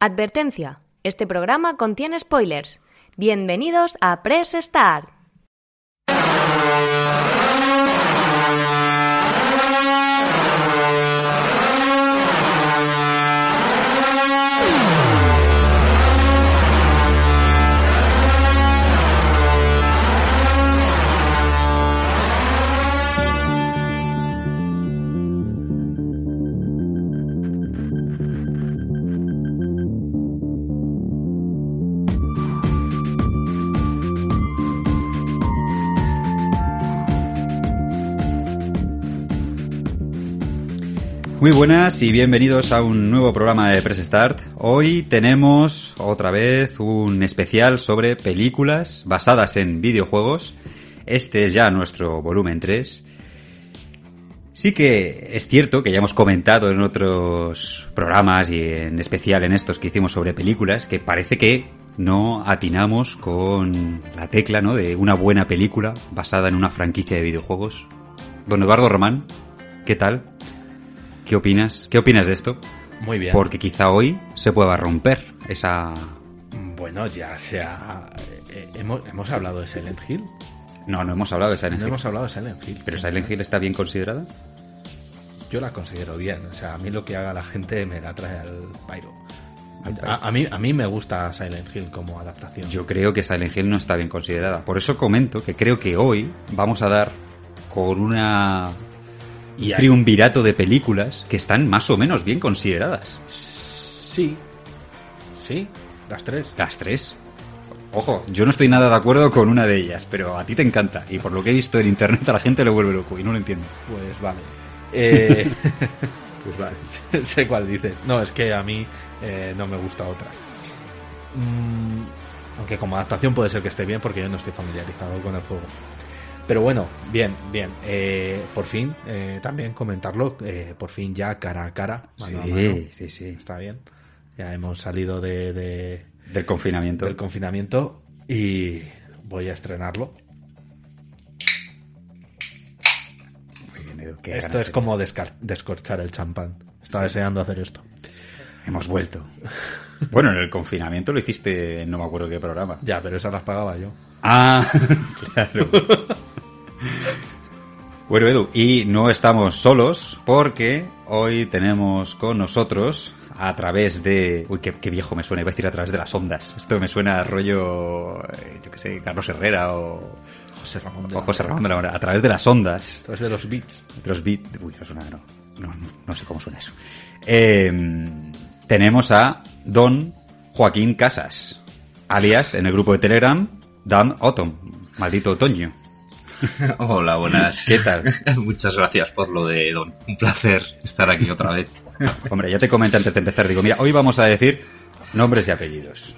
Advertencia. Este programa contiene spoilers. Bienvenidos a Press Start. Muy buenas y bienvenidos a un nuevo programa de Press Start. Hoy tenemos otra vez un especial sobre películas basadas en videojuegos. Este es ya nuestro volumen 3. Sí que es cierto que ya hemos comentado en otros programas y en especial en estos que hicimos sobre películas que parece que no atinamos con la tecla ¿no? de una buena película basada en una franquicia de videojuegos. Don Eduardo Román, ¿qué tal? ¿Qué opinas? ¿Qué opinas de esto? Muy bien. Porque quizá hoy se pueda romper esa... Bueno, ya sea... eh, hemos, hemos hablado de Silent Hill. No, no hemos hablado de Silent No Hill. hemos hablado de Silent Hill. Pero Silent Hill está bien considerada. Yo la considero bien. O sea, a mí lo que haga la gente me la trae al pairo. A, a mí, a mí me gusta Silent Hill como adaptación. Yo creo que Silent Hill no está bien considerada. Por eso comento que creo que hoy vamos a dar con una Y hay- triunvirato de películas que están más o menos bien consideradas. Sí. Sí, las tres. Las tres. Ojo, yo no estoy nada de acuerdo con una de ellas, pero a ti te encanta. Y por lo que he visto en internet a la gente lo vuelve loco y no lo entiendo. Pues vale. Eh, pues vale, sé cuál dices. No, es que a mí eh, no me gusta otra. Mm, aunque como adaptación puede ser que esté bien porque yo no estoy familiarizado con el juego. Pero bueno, bien, bien. Eh, por fin, eh, también comentarlo, eh, por fin ya cara a cara. mano a mano. Sí, sí, sí. Está bien. Ya hemos salido de, de- Del confinamiento. del confinamiento y voy a estrenarlo. Muy bien, Edu, qué Esto es como descorchar el champán. Estaba deseando hacer esto. Hemos vuelto. Bueno, en el confinamiento lo hiciste en no me acuerdo qué programa. Ya, pero esas las pagaba yo. Ah, claro. Bueno, Edu, y no estamos solos porque hoy tenemos con nosotros a través de... Uy, qué, qué viejo me suena, iba a decir a través de las ondas. Esto me suena a rollo, eh, yo qué sé, Carlos Herrera o, José Ramón de o José. Ramón de la Morena. A través de las ondas, Través de los beats. los beat... Uy, no suena, no. No, no, no sé cómo suena eso. Eh, tenemos a Don Joaquín Casas, alias en el grupo de Telegram, Dan Autumn, maldito otoño. Hola, buenas. ¿Qué tal? Muchas gracias por lo de Don. Un placer estar aquí otra vez. Hombre, ya te comenté antes de empezar, digo, mira, hoy vamos a decir nombres y apellidos.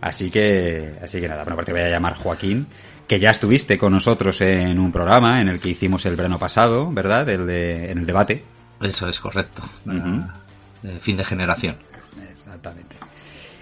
Así que, así que nada, bueno, te voy a llamar Joaquín, que ya estuviste con nosotros en un programa en el que hicimos el verano pasado, ¿verdad? El de, en el debate. Eso es correcto. Eh, fin de generación. Exactamente.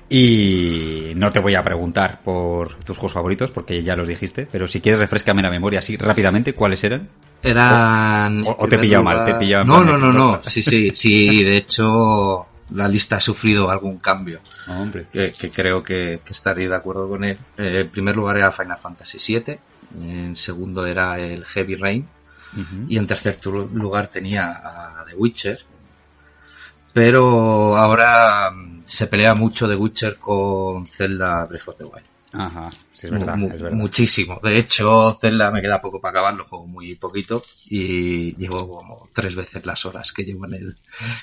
Y no te voy a preguntar por tus juegos favoritos, porque ya los dijiste, pero si quieres refrescame la memoria así rápidamente, ¿cuáles eran? Eran. O- te he pillado mal, te he pillado No, plan no, no, no. Sí, sí, sí. De hecho, la lista ha sufrido algún cambio. No, hombre. Que, que creo que, que estaréis de acuerdo con él. Eh, en primer lugar era Final Fantasy VII. En segundo era el Heavy Rain. Y en tercer lugar tenía a The Witcher. Pero ahora se pelea mucho The Witcher con Zelda Breath of the Wild. Ajá, sí, es verdad, Mu- es verdad. Muchísimo. De hecho, Zelda me queda poco para acabar, lo juego muy poquito y llevo como tres veces las horas que llevo en el,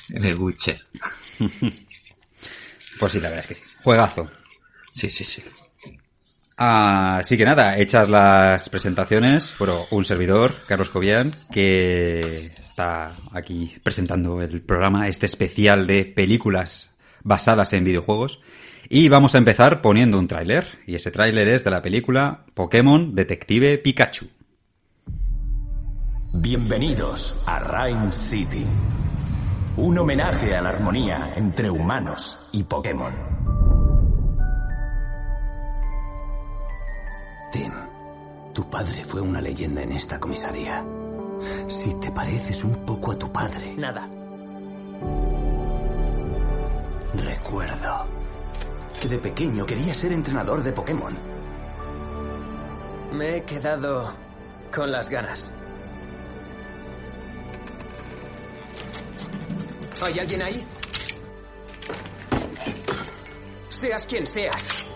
en el Witcher. Pues sí, la verdad es que sí. Juegazo. Sí, sí, sí. Así que nada, hechas las presentaciones, bueno, un servidor, Carlos Cobian, que está aquí presentando el programa, este especial de películas basadas en videojuegos. Y vamos a empezar poniendo un tráiler, y ese tráiler es de la película Pokémon Detective Pikachu. Bienvenidos a Rhyme City. Un homenaje a la armonía entre humanos y Pokémon. Tim, tu padre fue una leyenda en esta comisaría. Si te pareces un poco a tu padre. Nada. Recuerdo que de pequeño quería ser entrenador de Pokémon. Me he quedado con las ganas. ¿Hay alguien ahí? Seas quien seas,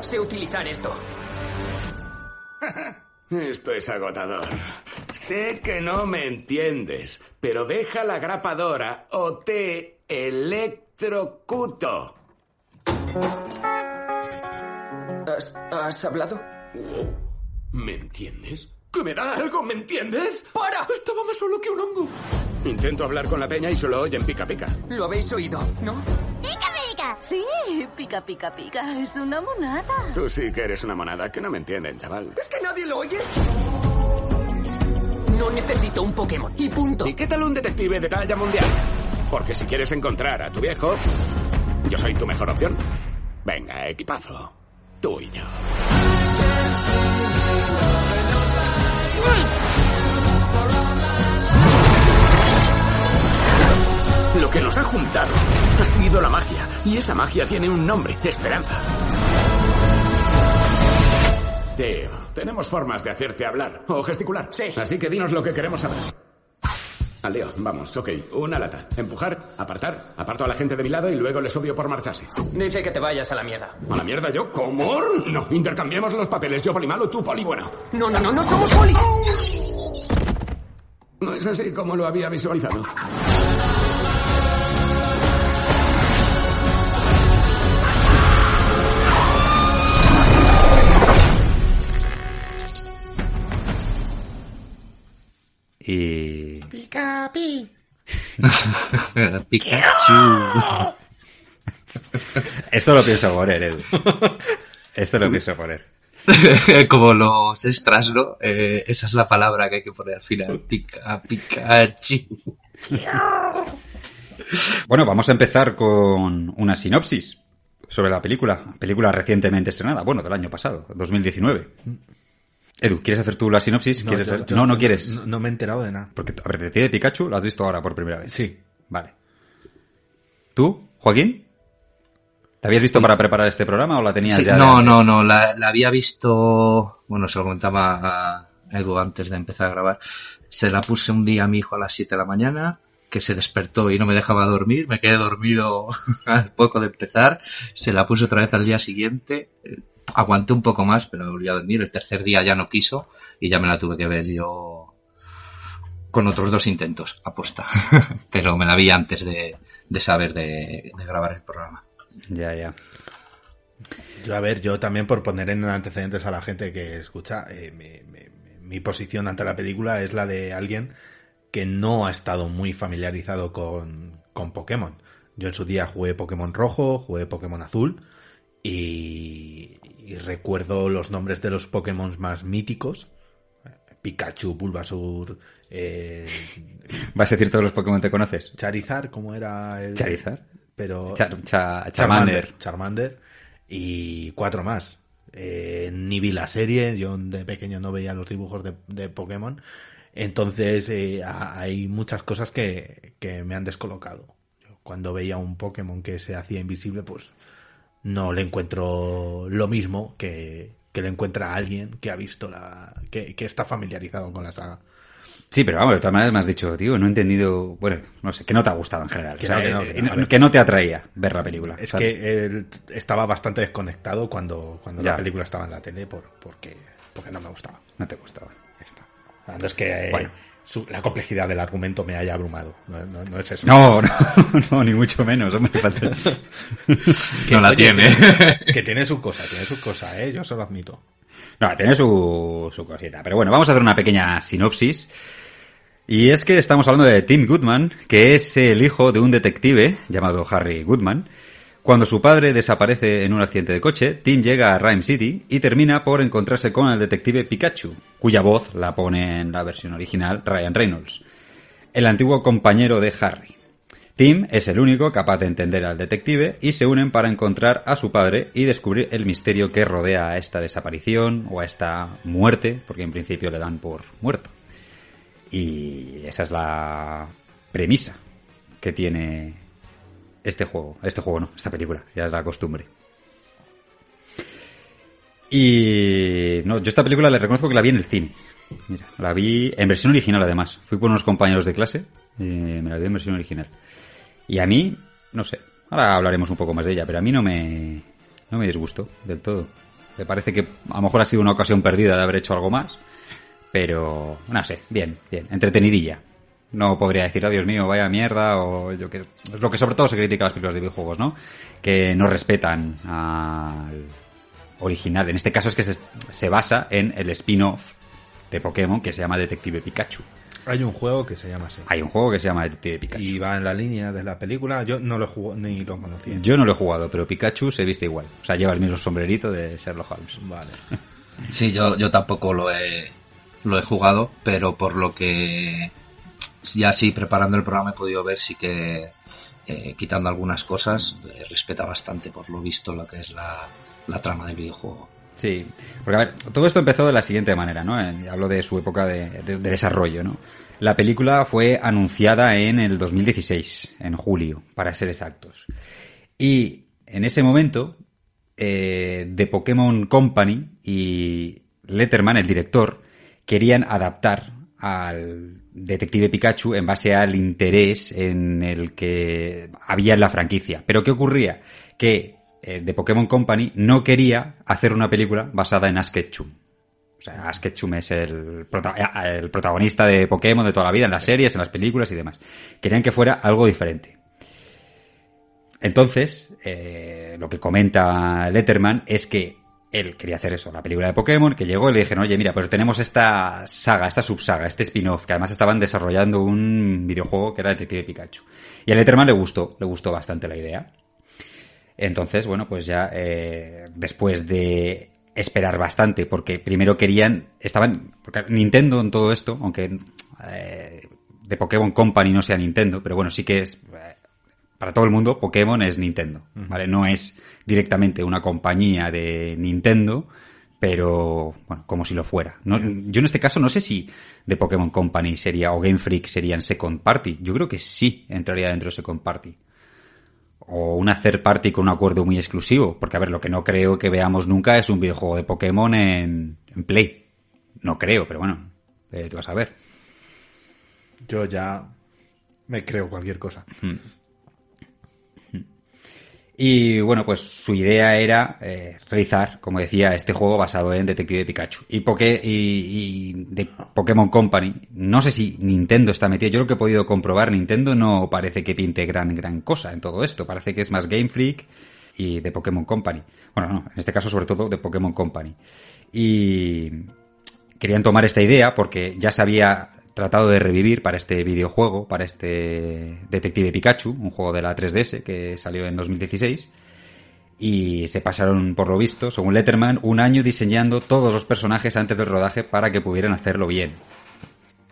sé utilizar esto. Esto es agotador. Sé que no me entiendes, pero deja la grapadora o te electrocuto. ¿Has, has hablado? ¿Me entiendes? ¿Que me da algo? ¿Me entiendes? ¡Para! Estaba más solo que un hongo. Intento hablar con la peña y solo oyen pica pica. Lo habéis oído, ¿no? ¡Pica, pica! Sí, pica, pica, pica. Es una monada. Tú sí que eres una monada, que no me entienden, chaval. ¿Es que nadie lo oye? No necesito un Pokémon. Y punto. ¿Y qué tal un detective de talla mundial? Porque si quieres encontrar a tu viejo, yo soy tu mejor opción. Venga, equipazo. Tú y yo. Lo que nos ha juntado ha sido la magia. Y esa magia tiene un nombre, esperanza. Tío, tenemos formas de hacerte hablar o gesticular. Sí. Así que dinos lo que queremos saber. Al lío, vamos, ok. Una lata. Empujar, apartar. Aparto a la gente de mi lado y luego les odio por marcharse. Dice que te vayas a la mierda. ¿A la mierda yo? ¿Cómo? No, intercambiemos los papeles. Yo poli malo, tú poli bueno. No, no, no, no somos polis. No es así como lo había visualizado. Y... Pikachu. Esto lo pienso poner, Edu. Esto lo pienso poner. Como los extras, ¿no? Eh, esa es la palabra que hay que poner al final. Pica, Pikachu. Bueno, vamos a empezar con una sinopsis sobre la película. Película recientemente estrenada, bueno, del año pasado, 2019. Edu, ¿quieres hacer tú la sinopsis? ¿Quieres yo- ver? yo no, no quieres. No, no me he enterado de nada. Porque, a ver, de ti de Pikachu lo has visto ahora por primera vez. Sí. Vale. ¿Tú, Joaquín? ¿La habías visto para preparar este programa o la tenías Sí, ya? no, no, no, la, la había visto, bueno, se lo comentaba a Edu antes de empezar a grabar. Se la puse un día a mi hijo a las 7 de la mañana, que se despertó y no me dejaba dormir, me quedé dormido al poco de empezar, se la puse otra vez al día siguiente, aguanté un poco más, pero me volví a dormir, el tercer día ya no quiso y ya me la tuve que ver yo con otros dos intentos, aposta, pero me la vi antes de, de saber de- de grabar el programa. Ya, ya. Yo, a ver, yo también por poner en antecedentes a la gente que escucha, eh, mi, mi- mi posición ante la película es la de alguien que no ha estado muy familiarizado con, con Pokémon. Yo en su día jugué Pokémon rojo, jugué Pokémon azul y, y recuerdo los nombres de los Pokémon más míticos. Pikachu, Bulbasaur, eh, ¿Vas a decir todos los Pokémon que conoces? Charizard, ¿cómo era el...? Charizard. Pero... Char- cha- Charmander. Charmander. Charmander y cuatro más. Eh, ni vi la serie, yo de pequeño no veía los dibujos de, de Pokémon. Entonces eh, ha- hay muchas cosas que, que me han descolocado. Cuando veía un Pokémon que se hacía invisible, pues no le encuentro lo mismo que, que le encuentra a alguien que ha visto la. que, que está familiarizado con la saga. Sí, pero vamos, de todas maneras me has dicho, tío, no he entendido, bueno, no sé, que no te ha gustado en general. Que O sea, no, que no, que no, a ver. que no te atraía ver la película. Es que él estaba bastante desconectado cuando, cuando Ya. la película estaba en la tele por, porque, porque no me gustaba. No te gustaba. Está. Es que eh, Bueno. Su- la complejidad del argumento me haya abrumado. No, no- no es eso. No, no, no, ni mucho menos, hombre. Que, no la oye, tiene. Que, que tiene su cosa, tiene su cosa, ¿eh? Yo se lo admito. No, tiene su, su cosita. Pero bueno, vamos a hacer una pequeña sinopsis. Y es que estamos hablando de Tim Goodman, que es el hijo de un detective llamado Harry Goodman. Cuando su padre desaparece en un accidente de coche, Tim llega a Rhyme City y termina por encontrarse con el detective Pikachu, cuya voz la pone en la versión original Ryan Reynolds, el antiguo compañero de Harry. Tim es el único capaz de entender al detective y se unen para encontrar a su padre y descubrir el misterio que rodea a esta desaparición o a esta muerte, porque en principio le dan por muerto. Y esa es la premisa que tiene este juego. Este juego no, esta película, ya es la costumbre. Y no, yo esta película le reconozco que la vi en el cine. Mira, la vi en versión original además. Fui por unos compañeros de clase y me la vi en versión original. Y a mí, no sé, ahora hablaremos un poco más de ella, pero a mí no me, no me disgustó del todo. Me parece que a lo mejor ha sido una ocasión perdida de haber hecho algo más, pero no sé, bien, bien, entretenidilla. No podría decir, oh Dios mío, vaya mierda, o yo que. Es lo que sobre todo se critica a las películas de videojuegos, ¿no? Que no respetan al original. En este caso es que se, se basa en el spin-off de Pokémon que se llama Detective Pikachu. Hay un juego que se llama así. Hay un juego que se llama Detective Pikachu. Y va en la línea de la película. Yo no lo jugué ni lo conocía. Yo no lo he jugado, pero Pikachu se viste igual. O sea, lleva el mismo sombrerito de Sherlock Holmes. Vale. Sí, yo, yo tampoco lo he, lo he jugado, pero por lo que ya sí, preparando el programa he podido ver, sí que eh, quitando algunas cosas, eh, respeta bastante por lo visto lo que es la, la trama del videojuego. Sí, porque a ver, todo esto empezó de la siguiente manera, ¿no? Eh, Hablo de su época de, de- de desarrollo, ¿no? La película fue anunciada en el 2016, en julio, para ser exactos. Y en ese momento, eh, The Pokémon Company y Letterman, el director, querían adaptar al Detective Pikachu en base al interés en el que había en la franquicia. Pero ¿qué ocurría? Que eh, The Pokémon Company no quería hacer una película basada en Ash Ketchum. O sea, Ash Ketchum es el, eh, el protagonista de Pokémon de toda la vida, en las series, en las películas y demás. Querían que fuera algo diferente. Entonces, eh, lo que comenta Letterman es que él quería hacer eso, la película de Pokémon, que llegó y le dijeron, oye, mira, pues tenemos esta saga, esta subsaga, este spin-off, que además estaban desarrollando un videojuego que era Detective Pikachu. Y a Letterman le gustó, le gustó bastante la idea. Entonces, bueno, pues ya eh, después de esperar bastante, porque primero querían, estaban, porque Nintendo en todo esto, aunque eh, de Pokémon Company no sea Nintendo, pero bueno, sí que es, eh, para todo el mundo, Pokémon es Nintendo, ¿vale? No es directamente una compañía de Nintendo, pero bueno, como si lo fuera. No- yo en este caso no sé si de Pokémon Company sería, o Game Freak serían Second Party. Yo creo que sí entraría dentro de Second Party o una third party con un acuerdo muy exclusivo. Porque, a ver, lo que no creo que veamos nunca es un videojuego de Pokémon en, en Play. No creo, pero bueno, eh, tú vas a ver. Yo ya me creo cualquier cosa. Y bueno, pues su idea era eh, realizar, como decía, este juego basado en Detective Pikachu. Y, Poké- y, de Pokémon Company, no sé si Nintendo está metido, yo lo que he podido comprobar, Nintendo no parece que pinte gran, gran cosa en todo esto. Parece que es más Game Freak y de Pokémon Company. Bueno, no, en este caso sobre todo de Pokémon Company. Y querían tomar esta idea porque ya se había tratado de revivir para este videojuego, para este Detective Pikachu, un juego de la 3DS que salió en 2016. Y se pasaron, por lo visto, según Letterman, un año diseñando todos los personajes antes del rodaje para que pudieran hacerlo bien.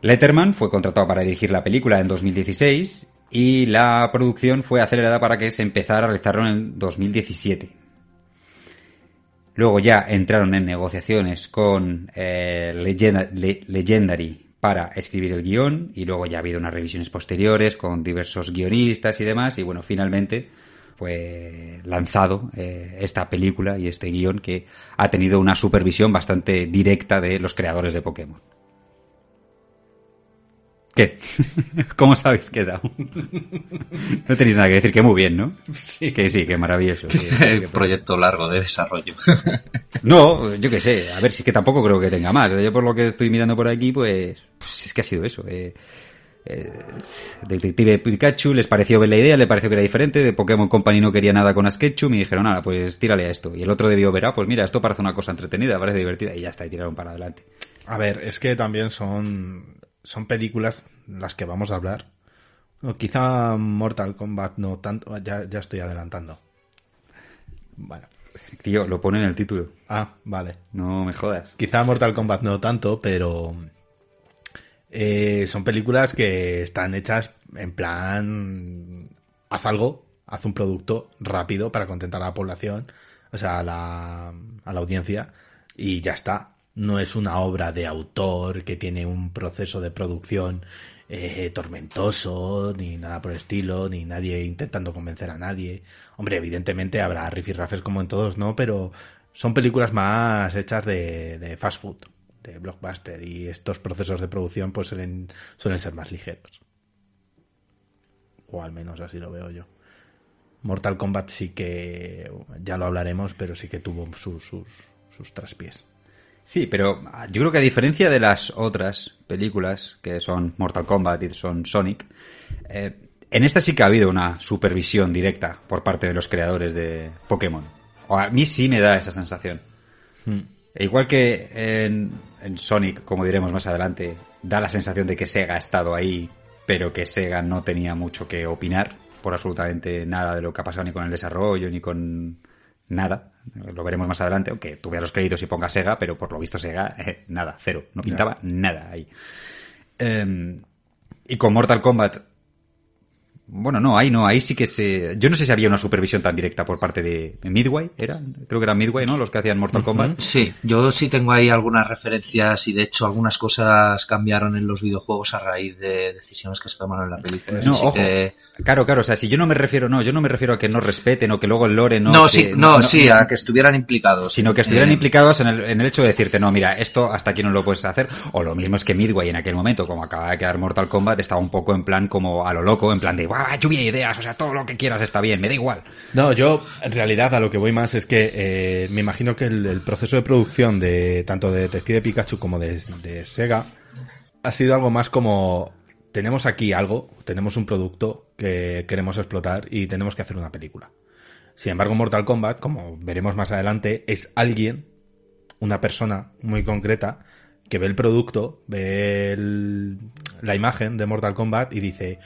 Letterman fue contratado para dirigir la película en 2016 y la producción fue acelerada para que se empezara a realizarlo en el 2017. Luego ya entraron en negociaciones con eh, Legenda- Le- Legendary para escribir el guion y luego ya ha habido unas revisiones posteriores con diversos guionistas y demás y bueno, finalmente fue lanzado eh, esta película y este guion que ha tenido una supervisión bastante directa de los creadores de Pokémon. ¿Qué? ¿Cómo os habéis quedado? No tenéis nada que decir, que muy bien, ¿no? Sí. Que sí, que maravilloso. que- que- Proyecto largo de desarrollo. no, yo qué sé, a ver, si es que tampoco creo que tenga más. Yo por lo que estoy mirando por aquí, pues, pues es que ha sido eso. eh. Eh, Detective Pikachu les pareció ver la idea, le pareció que era diferente, de Pokémon Company no quería nada con Ash Ketchum y dijeron, nada, pues tírale a esto. Y el otro debió ver, ah, pues mira, esto parece una cosa entretenida, parece divertida, y ya está, y tiraron para adelante. A ver, es que también son, son películas las que vamos a hablar. O quizá Mortal Kombat no tanto, ya, ya estoy adelantando. Bueno. Tío, lo pone en el título, Ah, vale. no me jodas. Quizá Mortal Kombat no tanto, pero eh, son películas que están hechas en plan haz algo, haz un producto rápido para contentar a la población, o sea, a la, a la audiencia y ya está. No es una obra de autor que tiene un proceso de producción eh, tormentoso, ni nada por el estilo, ni nadie intentando convencer a nadie. Hombre, evidentemente habrá rifirrafes como en todos, ¿no? Pero son películas más hechas de, fast food, de blockbuster, y estos procesos de producción pues suelen, ser más ligeros. O al menos así lo veo yo. Mortal Kombat sí que, ya lo hablaremos, pero sí que tuvo sus, sus traspiés. Sí, pero yo creo que a diferencia de las otras películas, que son Mortal Kombat y son Sonic, eh, en esta sí que ha habido una supervisión directa por parte de los creadores de Pokémon. O a mí sí me da esa sensación. E igual que en, en Sonic, como diremos más adelante, da la sensación de que Sega ha estado ahí, pero que Sega no tenía mucho que opinar por absolutamente nada de lo que ha pasado ni con el desarrollo ni con nada. Lo veremos más adelante, aunque tuviera los créditos y ponga Sega, pero por lo visto Sega, eh, nada, cero. No pintaba nada ahí. Eh, y con Mortal Kombat bueno, no, ahí no, ahí sí que se... Yo no sé si había una supervisión tan directa por parte de Midway, ¿era? Creo que era Midway, ¿no? Los que hacían Mortal Kombat. Sí, yo sí tengo ahí algunas referencias y de hecho algunas cosas cambiaron en los videojuegos a raíz de decisiones que se tomaron en la película. No, ojo. que- Claro, claro, o sea, si yo no me refiero, no, yo no me refiero a que no respeten o que luego el lore no... No, sí, no, sí, a que estuvieran implicados. Sino que estuvieran Eh, implicados en el, en el hecho de decirte, no, mira, esto hasta aquí no lo puedes hacer. O lo mismo es que Midway en aquel momento, como acaba de quedar Mortal Kombat, estaba un poco en plan como a lo loco, en plan de, ¡guau, lluvia de ideas! O sea, todo lo que quieras está bien, me da igual. No, yo en realidad a lo que voy más es que eh, me imagino que el, el proceso de producción de tanto de Detective Pikachu como de, de Sega ha sido algo más como tenemos aquí algo, tenemos un producto que queremos explotar y tenemos que hacer una película. Sin embargo, Mortal Kombat, como veremos más adelante, es alguien, una persona muy concreta, que ve el producto, ve el- la imagen de Mortal Kombat y dice,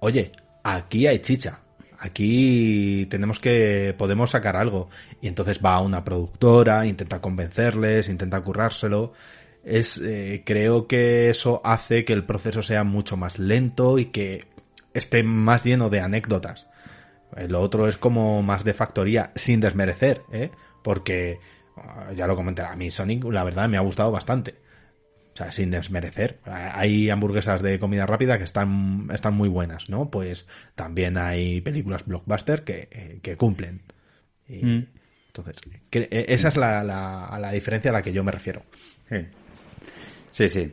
oye, aquí hay chicha, aquí tenemos que, podemos sacar algo. Y entonces va a una productora, intenta convencerles, intenta currárselo. Es, eh, creo que eso hace que el proceso sea mucho más lento y que esté más lleno de anécdotas. Lo otro es como más de factoría, sin desmerecer, ¿eh? Porque, ah, ya lo comenté, a mí Sonic, la verdad, me ha gustado bastante. O sea, sin desmerecer. Hay hamburguesas de comida rápida que están, están muy buenas, ¿no? Pues también hay películas blockbuster que, eh, que cumplen. Y, Mm. Entonces, que- eh, esa es la, la, la diferencia a la que yo me refiero. Sí. Sí, sí.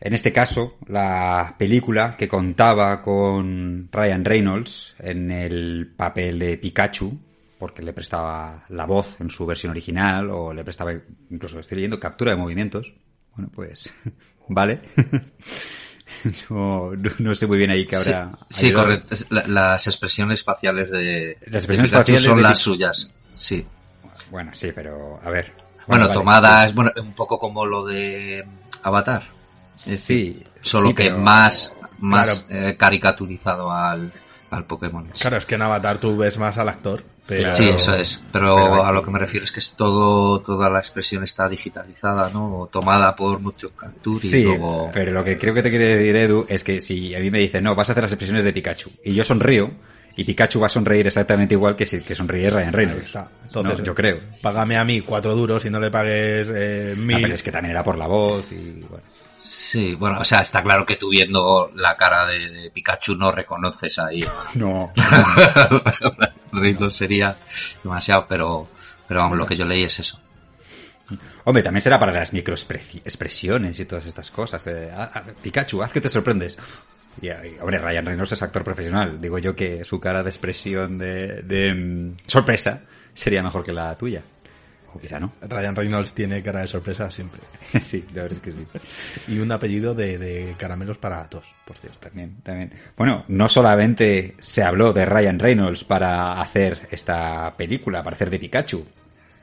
En este caso, la película que contaba con Ryan Reynolds en el papel de Pikachu, porque le prestaba la voz en su versión original, o le prestaba, incluso estoy leyendo, captura de movimientos. Bueno, pues, vale. no, no- no sé muy bien ahí que habrá. sí, correcto. La- las expresiones faciales de, Las expresiones de faciales son de las suyas. Sí. Bueno, sí, pero a ver. Bueno, vale, tomadas, sí. bueno, un poco como lo de Avatar. Es decir, Sí, solo sí, que pero- más, más Claro. eh, caricaturizado al, al Pokémon. Claro, es que en Avatar tú ves más al actor, pero... Sí, eso es. Pero Pero- a lo que me refiero es que es todo, toda la expresión está digitalizada, ¿no? O tomada por Motion Capture y Sí, luego. pero lo que creo que te quiere decir Edu es que si a mí me dicen, no, vas a hacer las expresiones de Pikachu, y yo sonrío, y Pikachu va a sonreír exactamente igual que si que sonríe Ryan Ahí Reynolds. está. Entonces, No, yo creo. Págame a mí cuatro duros y no le pagues eh, mil. pero es que también era por la voz y bueno. Sí, bueno, o sea, está claro que tú viendo la cara de, de Pikachu no reconoces ahí. No. Reynolds sería demasiado, pero, pero vamos, lo que yo leí es eso. Hombre, también será para las microexpresiones y todas estas cosas. eh, Pikachu, haz que te sorprendes. Y, y, hombre, Ryan Reynolds es actor profesional. Digo yo que su cara de expresión de, de, mm, sorpresa sería mejor que la tuya. O quizá no. Ryan Reynolds tiene cara de sorpresa siempre. sí, la verdad es que sí. Y un apellido de, de caramelos para tos, por cierto. También, también. Bueno, no solamente se habló de Ryan Reynolds para hacer esta película, para hacer de Pikachu.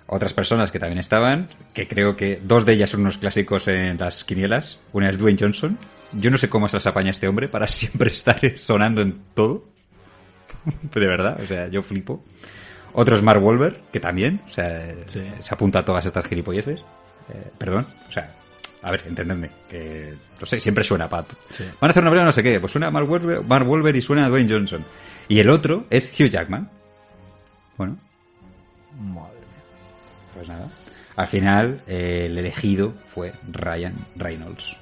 Otras personas que también estaban, que creo que dos de ellas son unos clásicos en las quinielas. Una es Dwayne Johnson. Yo no sé cómo se las apaña este hombre para siempre estar sonando en todo. De verdad, o sea, yo flipo. Otro es Mark Wahlberg, que también, o sea, Sí. se apunta a todas estas gilipolleces. Eh, perdón, o sea, a ver, entendedme, que, no sé, siempre suena Pat. Sí. Van a hacer una película no sé qué, pues suena Mark Wahlberg, Mark Wahlberg y suena Dwayne Johnson. Y el otro es Hugh Jackman. Bueno, Madre mía. pues nada. Al final, eh, el elegido fue Ryan Reynolds.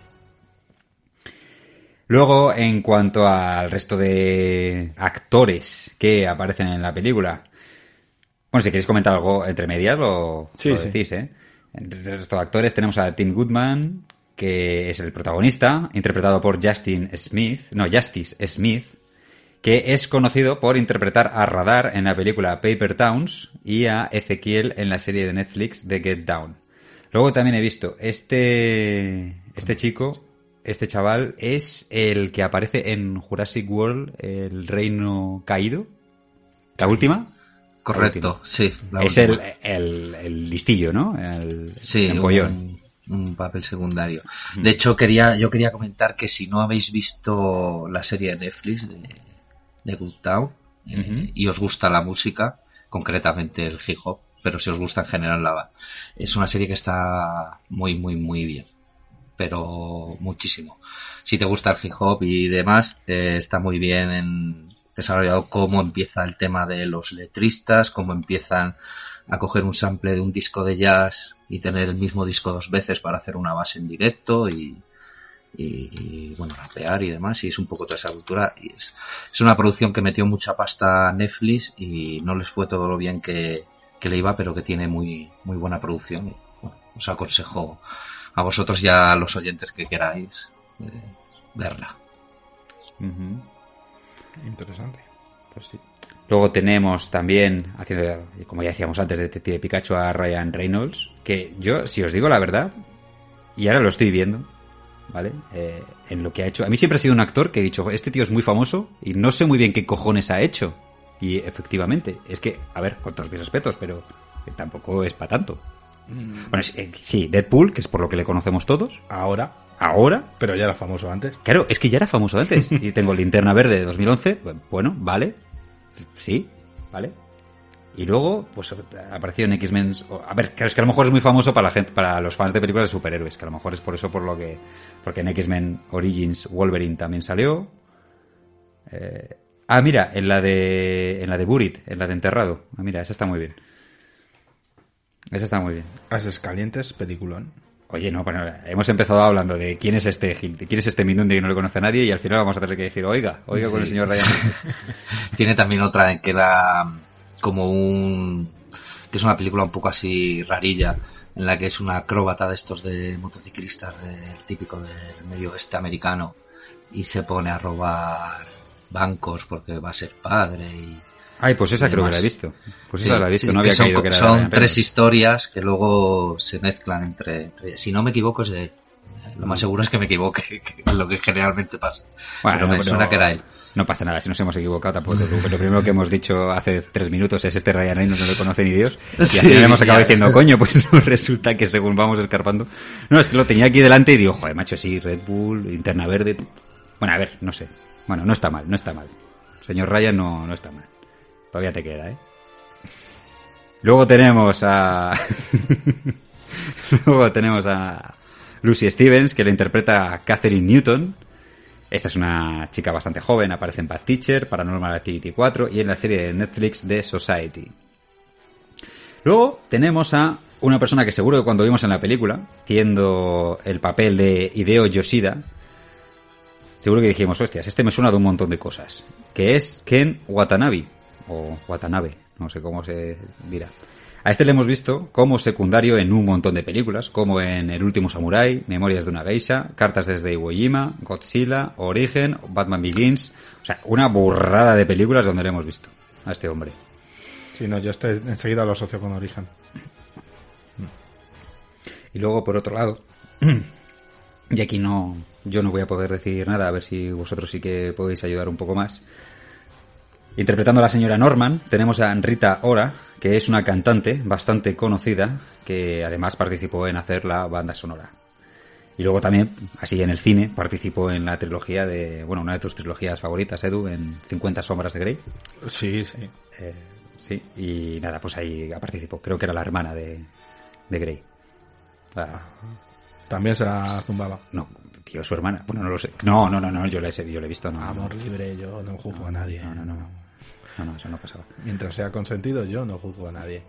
Luego, en cuanto al resto de actores que aparecen en la película, bueno, si queréis comentar algo entre medias, lo, Sí, lo sí. decís, ¿eh? Entre de actores tenemos a Tim Goodman, que es el protagonista, interpretado por Justin Smith, no, Justice Smith, que es conocido por interpretar a Radar en la película Paper Towns y a Ezequiel en la serie de Netflix The Get Down. Luego también he visto este este chico, este chaval es el que aparece en Jurassic World, el Reino Caído, la última. Correcto, sí. la es el, el, el listillo, ¿no? El, Sí, un, un papel secundario. De hecho, quería, yo quería comentar que si no habéis visto la serie de Netflix de, de Good Town eh, y os gusta la música, concretamente el hip hop, pero si os gusta en general la es una serie que está muy, muy, muy bien. Pero muchísimo. Si te gusta el hip hop y demás, eh, está muy bien en, desarrollado cómo empieza el tema de los letristas, cómo empiezan a coger un sample de un disco de jazz y tener el mismo disco dos veces para hacer una base en directo y, y, bueno, rapear y demás. Y es un poco toda esa cultura. Y es, es una producción que metió mucha pasta a Netflix y no les fue todo lo bien que, le iba, pero que tiene muy, muy buena producción. Bueno, os aconsejo a vosotros y a los oyentes que queráis eh, verla. Interesante. Pues sí. Luego tenemos también, haciendo, como ya decíamos antes, de Detective Pikachu a Ryan Reynolds, que yo, si os digo la verdad, y ahora lo estoy viendo, ¿vale? Eh, en lo que ha hecho. A mí siempre ha sido un actor que he dicho, este tío es muy famoso y no sé muy bien qué cojones ha hecho. Y efectivamente, es que, a ver, con todos mis respetos, pero tampoco es para tanto. Bueno, es- eh, sí, Deadpool, que es por lo que le conocemos todos, Ahora, ahora, pero ya era famoso antes. Claro, es que ya era famoso antes. Y tengo Linterna Verde de 2011. Bueno, vale. Sí, vale. Y luego, pues apareció en X-Men. A ver, es que a lo mejor es muy famoso para la gente, para los fans de películas de superhéroes. Que a lo mejor es por eso por lo que. Porque en X-Men Origins Wolverine también salió. Eh, ah, mira, en la de. En la de Burit, en la de Enterrado. Ah, mira, esa está muy bien. Esa está muy bien. Haces calientes, peliculón. Oye, no, bueno, hemos empezado hablando de quién es este quién es este Mindundi que no le conoce a nadie y al final vamos a tener que decir, oiga, oiga con el señor Ryan. Tiene también otra en que era como un que es una película un poco así rarilla en la que es una acróbata de estos de motociclistas del típico del medio oeste americano y se pone a robar bancos porque va a ser padre y Ay, pues esa creo que la he visto. Pues Sí, esa la he visto, sí, no que había son, caído que era son tres historias que luego se mezclan entre, entre- si no me equivoco es de él lo más seguro es que me equivoque que es lo que generalmente pasa Bueno, pero me no, suena no- que era él No pasa nada, si nos hemos equivocado tampoco. Lo primero que hemos dicho hace tres minutos es este Ryan Reynolds no le conoce ni Dios. Y al Sí, final hemos acabado ya. diciendo, coño, pues no resulta que según vamos escarpando. No, es que lo tenía aquí delante y digo, joder, macho, sí, Red Bull, Interna Verde. Bueno, a ver, no sé. Bueno, no está mal, no está mal. Señor Ryan no, no está mal. Todavía te queda, ¿eh? Luego tenemos a... Luego tenemos a Lucy Stevens, que le interpreta a Catherine Newton. Esta es una chica bastante joven, aparece en Bad Teacher, Paranormal Activity 4 y en la serie de Netflix de Society. Luego tenemos a una persona que seguro que cuando vimos en la película, haciendo el papel de Hideo Yoshida, seguro que dijimos, hostias, este me suena de un montón de cosas. Que es Ken Watanabe, o Watanabe, no sé cómo se dirá. A este le hemos visto como secundario en un montón de películas, como en El último Samurai, Memorias de una Geisha, Cartas desde Iwo Jima, Godzilla, Origen, Batman Begins. O sea, una burrada de películas donde le hemos visto a este hombre. Si no, yo este enseguida lo asocio con Origen. Y luego, por otro lado, y aquí no, yo no voy a poder decir nada, a ver si vosotros sí que podéis ayudar un poco más. Interpretando a la señora Norman, tenemos a Rita Ora, que es una cantante bastante conocida, que además participó en hacer la banda sonora. Y luego también, así en el cine, participó en la trilogía de, bueno, una de tus trilogías favoritas, Edu, en 50 sombras de Grey. Sí, sí. Eh, sí, y nada, pues ahí participó. Creo que era la hermana de, de Grey. También se la zumbaba. no, tío, su hermana. Bueno, no lo sé. No, no, no, no, yo la he, yo la he visto. No, Amor libre, yo no juzgo a nadie. No, no, no. No, no, eso no pasaba. Mientras sea consentido, yo no juzgo a nadie.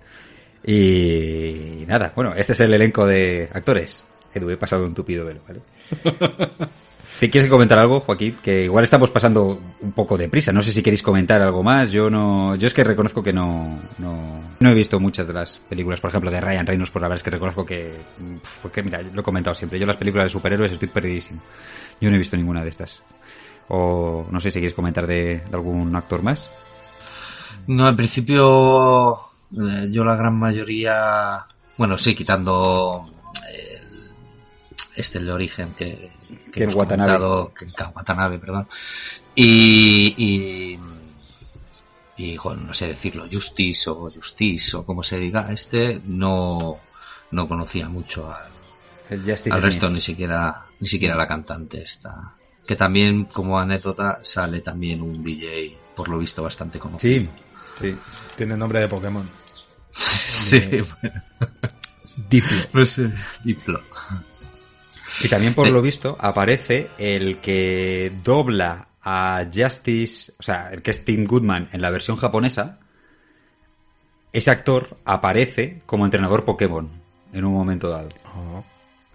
Y nada, bueno, este es el elenco de actores. Edu, he pasado un tupido velo, ¿vale? ¿Te quieres comentar algo, Joaquín? Que igual estamos pasando un poco de prisa. No sé si queréis comentar algo más. Yo no, yo es que reconozco que no, no, no he visto muchas de las películas, por ejemplo, de Ryan Reynolds, por la verdad es que reconozco que, porque mira, lo he comentado siempre. Yo las películas de superhéroes estoy perdidísimo. Yo no he visto ninguna de estas. O no sé si quieres comentar de, de algún actor más. No, en principio eh, yo la gran mayoría, bueno, sí, quitando el, este el de origen que, que hemos Watanabe. comentado, Ken Watanabe, perdón, y, y y bueno, no sé decirlo, Justice o Justice o como se diga, este no no conocía mucho al, al resto ni siquiera ni siquiera la cantante esta. Que también como anécdota sale también un DJ por lo visto bastante conocido. Sí, sí. Tiene nombre de Pokémon. sí bueno, Diplo. no sé Diplo Y también por Sí. lo visto aparece el que dobla a Justice, o sea, el que es Tim Goodman en la versión japonesa. Ese actor aparece como entrenador Pokémon en un momento dado. Oh.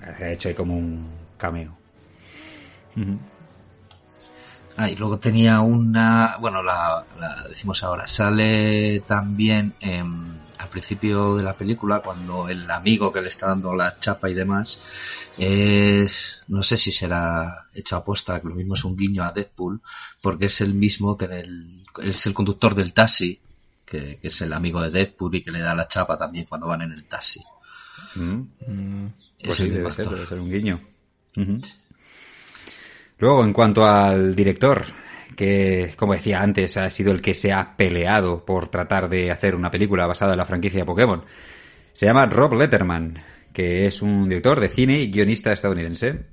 Ha hecho ahí como un cameo. Ujú. Ah, y luego tenía una, bueno, la, la decimos ahora, sale también al principio de la película cuando el amigo que le está dando la chapa y demás es, no sé si será hecho aposta, que lo mismo es un guiño a Deadpool, porque es el mismo que en el, es el conductor del taxi, que, que es el amigo de Deadpool y que le da la chapa también cuando van en el taxi. Mm. Mm, Pues Es sí, el debe ser, actor. debe ser un guiño. Luego, en cuanto al director, que, como decía antes, ha sido el que se ha peleado por tratar de hacer una película basada en la franquicia Pokémon, se llama Rob Letterman, que es un director de cine y guionista estadounidense.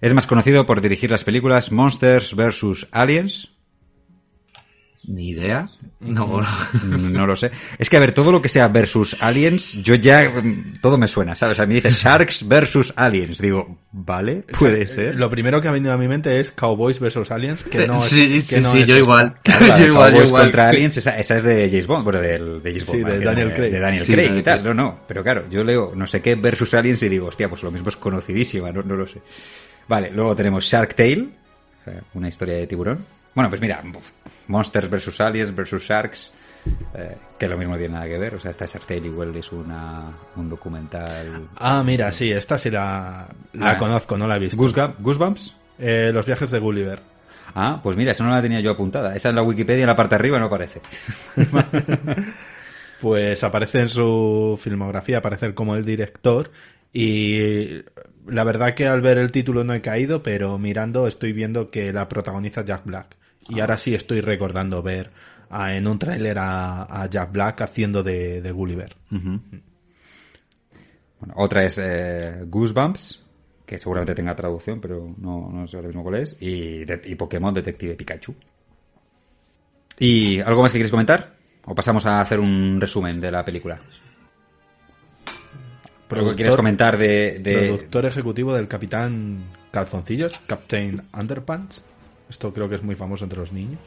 Es más conocido por dirigir las películas Monsters vs. Aliens. Ni idea. No, No lo sé. Es que, a ver, todo lo que sea versus aliens, yo ya. mm, Todo me suena, ¿sabes? A mí dice Sharks versus aliens. Digo, vale, puede ser. Lo primero que ha venido a mi mente es Cowboys vs Aliens, que no es- sí, que sí, no sí, es yo igual. Claro, yo yo Cowboys igual. contra Aliens, esa, esa es de James Bond, bueno, del, de James Sí, Bond, de que Daniel de, Craig. de Daniel Sí, Craig y tal. No, no, pero claro, yo leo no sé qué versus Aliens y digo, hostia, pues lo mismo es conocidísima, no, no lo sé. Vale, luego tenemos Shark Tale, una historia de tiburón. Bueno, pues mira, Monsters versus Aliens versus Sharks, eh, que lo mismo tiene nada que ver, o sea, esta Shark Tale igual es una, un documental... Ah, mira, sí, esta sí la, la Ah. conozco, no la he visto. Goosebumps, Goosebumps. Eh, los viajes de Gulliver. Ah, pues mira, eso no la tenía yo apuntada. Esa en la Wikipedia, en la parte de arriba, no aparece. Pues aparece en su filmografía, aparece como el director. Y la verdad que al ver el título no he caído, pero mirando estoy viendo que la protagoniza Jack Black. Y ahora sí estoy recordando ver a- en un tráiler a, a Jack Black haciendo de, de Gulliver. Bueno, otra es eh, Goosebumps, que seguramente tenga traducción, pero no, no sé ahora mismo cuál es. Y, de- y Pokémon Detective Pikachu. ¿Y algo más que quieres comentar? ¿O pasamos a hacer un resumen de la película? ¿Algo que quieres comentar de...? de- Productor ejecutivo del Capitán Calzoncillos, Captain Underpants. Esto creo que es muy famoso entre los niños.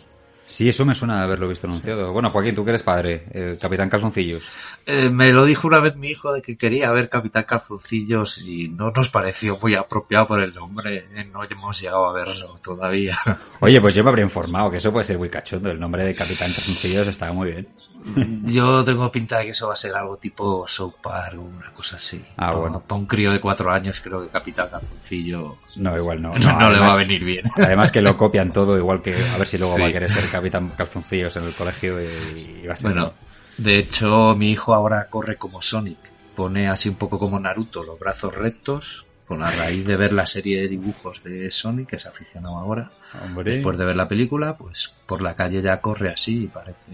Sí, eso me suena de haberlo visto anunciado. Bueno, Joaquín, tú que eres padre, el Capitán Calzoncillos. Eh, me lo dijo una vez mi hijo de que quería ver Capitán Calzoncillos y no nos pareció muy apropiado por el nombre. eh, No hemos llegado a verlo todavía. Oye, pues yo me habría informado, que eso puede ser muy cachondo. El nombre de Capitán Calzoncillos está muy bien. Yo tengo pinta de que eso va a ser algo tipo South Park o una cosa así. Ah, bueno. Para un crío de cuatro años creo que Capitán Calzoncillo No, igual no. no, no le va a venir bien. Además que lo copian todo, igual que a ver si luego Sí. va a querer ser capitán calzoncillos en el colegio y, y va a ser... Bueno, de hecho mi hijo ahora corre como Sonic. Pone así un poco como Naruto los brazos rectos. Con la raíz de ver la serie de dibujos de Sonic, que es aficionado ahora. Hombre. Después de ver la película, pues por la calle ya corre así y parece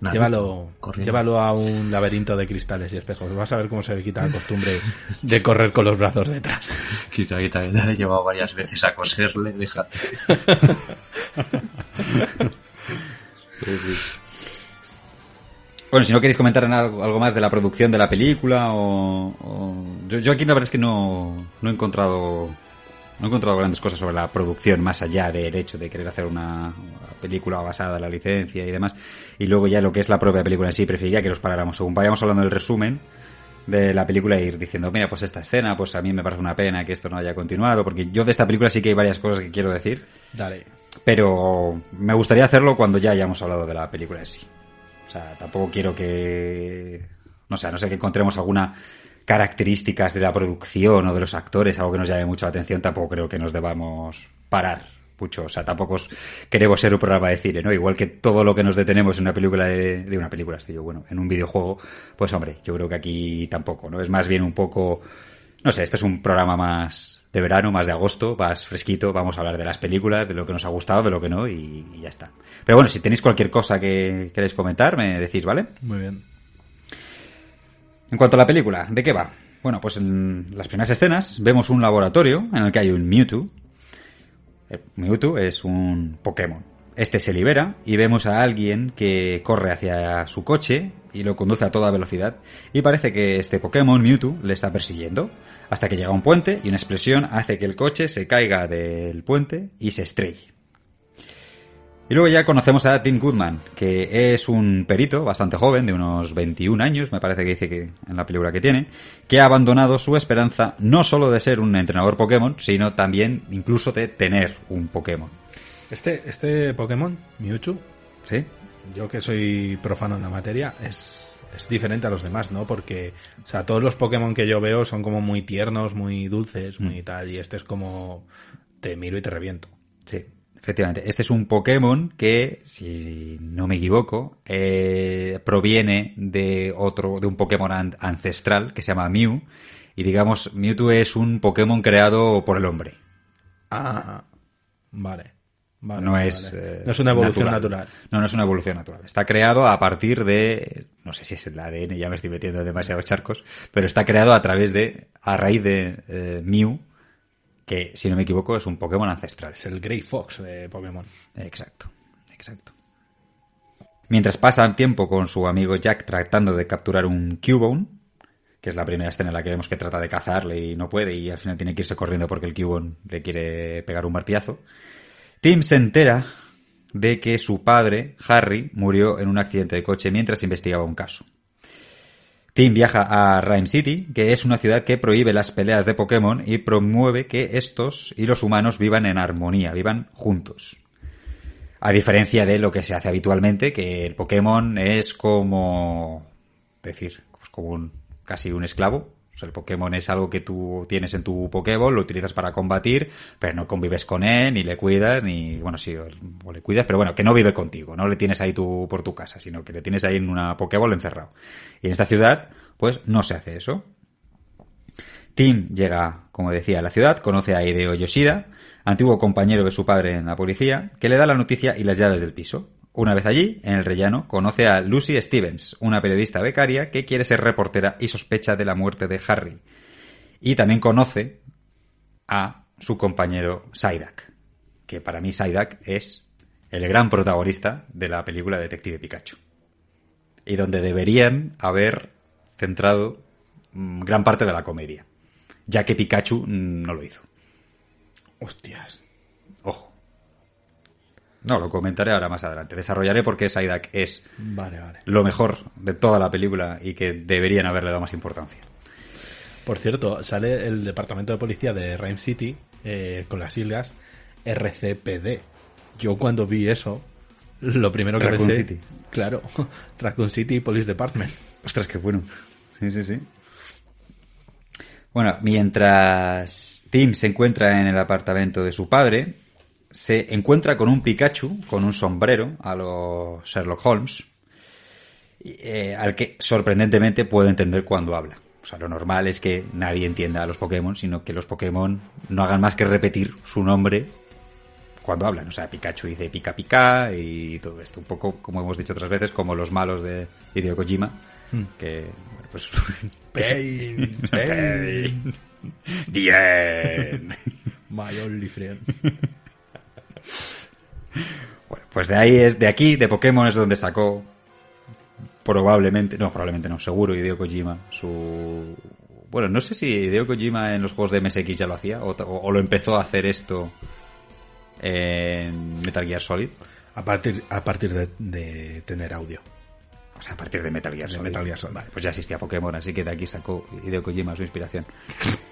Naruto Llévalo, corriendo. llévalo a un laberinto de cristales y espejos. Vas a ver cómo se le quita la costumbre de correr con los brazos detrás. Quita, quita, quita. Le he llevado varias veces a coserle, déjate. Bueno, si no queréis comentar en algo, algo más de la producción de la película o... o- Yo, yo aquí la verdad es que no, no he encontrado... No he encontrado grandes cosas sobre la producción, más allá del hecho de querer hacer una, una película basada en la licencia y demás. Y luego ya lo que es la propia película en sí, preferiría que nos paráramos. Según vayamos hablando del resumen, de la película e ir diciendo, mira, pues esta escena, pues a mí me parece una pena que esto no haya continuado, porque yo de esta película sí que hay varias cosas que quiero decir, Dale. pero me gustaría hacerlo cuando ya hayamos hablado de la película en sí. O sea, tampoco quiero que, no sé, no sé que encontremos alguna características de la producción o de los actores, algo que nos llame mucho la atención, tampoco creo que nos debamos parar mucho. O sea, tampoco os- queremos ser un programa de cine, ¿no? Igual que todo lo que nos detenemos en una película de, de una película, estoy yo, bueno, en un videojuego, pues hombre, yo creo que aquí tampoco, ¿no? Es más bien un poco, no sé, este es un programa más de verano, más de agosto, más fresquito, vamos a hablar de las películas, de lo que nos ha gustado, de lo que no, y, y ya está. Pero bueno, si tenéis cualquier cosa que queréis comentar, me decís, ¿vale? Muy bien. En cuanto a la película, ¿de qué va? Bueno, pues en las primeras escenas vemos un laboratorio en el que hay un Mewtwo. El Mewtwo es un Pokémon. Este se libera y vemos a alguien que corre hacia su coche y lo conduce a toda velocidad. Y parece que este Pokémon Mewtwo le está persiguiendo hasta que llega a un puente y una explosión hace que el coche se caiga del puente y se estrelle. Y luego ya conocemos a Tim Goodman, que es un perito bastante joven, de unos 21 años, me parece que dice que en la película que tiene, que ha abandonado su esperanza no solo de ser un entrenador Pokémon, sino también incluso de tener un Pokémon. Este, este Pokémon, Mewtwo, ¿Sí? Yo que soy profano en la materia, es, es diferente a los demás, ¿no? Porque, o sea, todos los Pokémon que yo veo son como muy tiernos, muy dulces, muy tal, y este es como te miro y te reviento. Sí, efectivamente. Este es un Pokémon que, si no me equivoco, eh, proviene de otro, de un Pokémon an- ancestral que se llama Mew. Y digamos, Mewtwo es un Pokémon creado por el hombre. Ah, vale. Vale no es vale. eh, no es una evolución natural. No, no es una evolución natural. Está creado a partir de, no sé si es el ADN, ya me estoy metiendo en demasiados charcos, pero está creado a través de, a raíz de eh, Mew, que si no me equivoco es un Pokémon ancestral. Es el Grey Fox de Pokémon. Exacto, exacto. Mientras pasa tiempo con su amigo Jack tratando de capturar un Cubone, que es la primera escena en la que vemos que trata de cazarle y no puede y al final tiene que irse corriendo porque el Cubone le quiere pegar un martillazo. Tim se entera de que su padre, Harry, murió en un accidente de coche mientras investigaba un caso. Tim viaja a Rhyme City, que es una ciudad que prohíbe las peleas de Pokémon y promueve que estos y los humanos vivan en armonía, vivan juntos. A diferencia de lo que se hace habitualmente, que el Pokémon es como decir, pues como un, casi un esclavo. El Pokémon es algo que tú tienes en tu Pokéball, lo utilizas para combatir, pero no convives con él, ni le cuidas, ni, bueno, sí, o o le cuidas, pero bueno, que no vive contigo, no le tienes ahí tú por tu casa, sino que le tienes ahí en una Pokéball encerrado. Y en esta ciudad, pues no se hace eso. Tim llega, como decía, a la ciudad, conoce a Hideo Yoshida, antiguo compañero de su padre en la policía, que le da la noticia y las llaves del piso. Una vez allí, en el rellano, conoce a Lucy Stevens, una periodista becaria que quiere ser reportera y sospecha de la muerte de Harry. Y también conoce a su compañero Psyduck, que para mí Psyduck es el gran protagonista de la película Detective Pikachu. Y donde deberían haber centrado mm, gran parte de la comedia, ya que Pikachu mm, no lo hizo. Hostias. No, lo comentaré ahora más adelante. Desarrollaré por qué Psyduck es Vale, vale. lo mejor de toda la película y que deberían haberle dado más importancia. Por cierto, sale el departamento de policía de Rhyme City eh, con las siglas RCPD. Yo cuando vi eso, lo primero que Raccoon pensé... City. Claro, Raccoon City Police Department. Ostras, qué bueno. Sí, sí, sí. Bueno, mientras Tim se encuentra en el apartamento de su padre, se encuentra con un Pikachu con un sombrero a los Sherlock Holmes, eh, al que sorprendentemente puedo entender cuando habla. O sea, lo normal es que nadie entienda a los Pokémon, sino que los Pokémon no hagan más que repetir su nombre cuando hablan. O sea, Pikachu dice pica pica y todo esto. Un poco, como hemos dicho otras veces, como los malos de Hideo Kojima, que, bueno, pues... Pain, pain, Bien. my only friend. Bueno, pues de ahí es, de aquí, de Pokémon es donde sacó probablemente, no, probablemente no, seguro Hideo Kojima su... Bueno, no sé si Hideo Kojima en los juegos de MSX ya lo hacía o, o- o lo empezó a hacer esto en Metal Gear Solid. A partir, a partir de, de tener audio. O sea, a partir de Metal Gear De Solid. Metal Gear Solid. Vale, pues ya existía Pokémon, así que de aquí sacó Hideo Kojima su inspiración.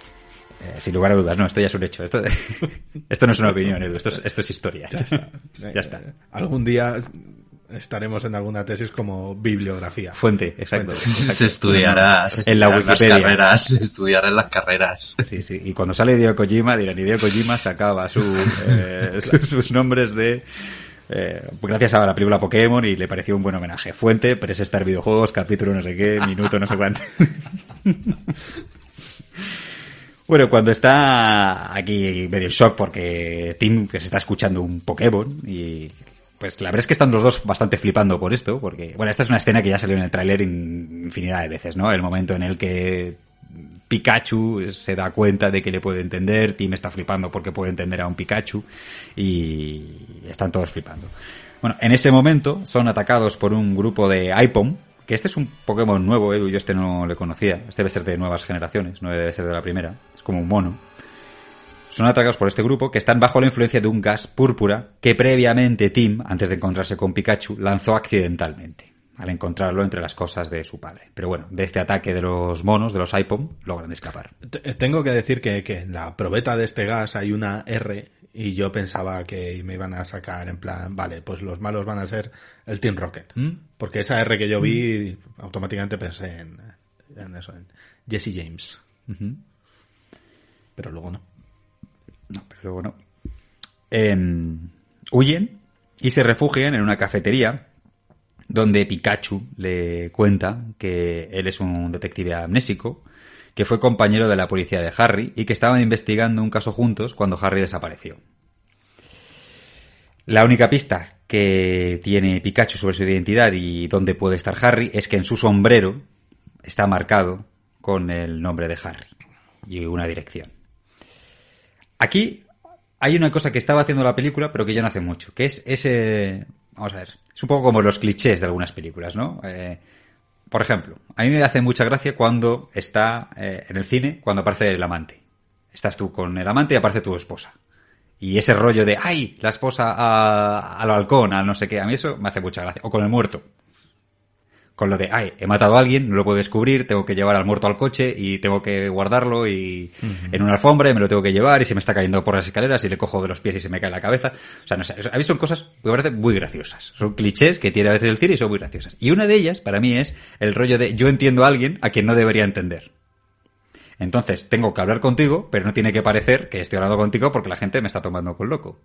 Eh, sin lugar a dudas, no, esto ya es un hecho. Esto, esto no es una opinión, Edu, esto es, esto es historia. Ya está. Algún día estaremos en alguna tesis como bibliografía. Fuente, exacto. Se estudiará, se En la estudiarán las Wikipedia. carreras, se estudiarán las carreras. Sí, sí. Y cuando sale Hideo Kojima, dirán, Hideo Kojima sacaba su, eh, su- sus nombres de... eh, gracias a la película Pokémon y le pareció un buen homenaje. Fuente, Press Star Videojuegos, capítulo no sé qué, minuto no sé cuánto. Bueno, cuando está aquí medio shock porque Tim se está escuchando un Pokémon y pues la verdad es que están los dos bastante flipando por esto porque, bueno, esta es una escena que ya salió en el tráiler in- infinidad de veces, ¿no? El momento en el que Pikachu se da cuenta de que le puede entender, Tim está flipando porque puede entender a un Pikachu y están todos flipando. Bueno, en ese momento son atacados por un grupo de Ipom, que este es un Pokémon nuevo, Edu, yo este no le conocía, este debe ser de nuevas generaciones, no debe ser de la primera, es como un mono. Son atacados por este grupo que están bajo la influencia de un gas púrpura que previamente Tim, antes de encontrarse con Pikachu, lanzó accidentalmente al encontrarlo entre las cosas de su padre. Pero bueno, de este ataque de los monos, de los Ipom, logran escapar. T- Tengo que decir que, que en la probeta de este gas hay una R y yo pensaba que me iban a sacar en plan, vale, pues los malos van a ser el Team Rocket. ¿Mm? Porque esa R que yo vi, automáticamente pensé en, en eso, en Jesse James. Pero luego no. No, pero luego no. Em, huyen y se refugian en una cafetería donde Pikachu le cuenta que él es un detective amnésico, que fue compañero de la policía de Harry y que estaban investigando un caso juntos cuando Harry desapareció. La única pista que tiene Pikachu sobre su identidad y dónde puede estar Harry es que en su sombrero está marcado con el nombre de Harry y una dirección. Aquí hay una cosa que estaba haciendo la película, pero que ya no hace mucho, que es ese... Vamos a ver, es un poco como los clichés de algunas películas, ¿no? Eh, por ejemplo, a mí me hace mucha gracia cuando está eh, en el cine, cuando aparece el amante. Estás tú con el amante y aparece tu esposa. Y ese rollo de, ay, la esposa a- al halcón, al no sé qué, a mí eso me hace mucha gracia. O con el muerto. Con lo de, ay, he matado a alguien, no lo puedo descubrir, tengo que llevar al muerto al coche y tengo que guardarlo y en una alfombra y me lo tengo que llevar y se me está cayendo por las escaleras y le cojo de los pies y se me cae la cabeza. O sea, no sé, a mí son cosas que me parecen muy graciosas. Son clichés que tiene a veces el cine y son muy graciosas. Y una de ellas, para mí, es el rollo de yo entiendo a alguien a quien no debería entender. Entonces, tengo que hablar contigo, pero no tiene que parecer que estoy hablando contigo porque la gente me está tomando con loco.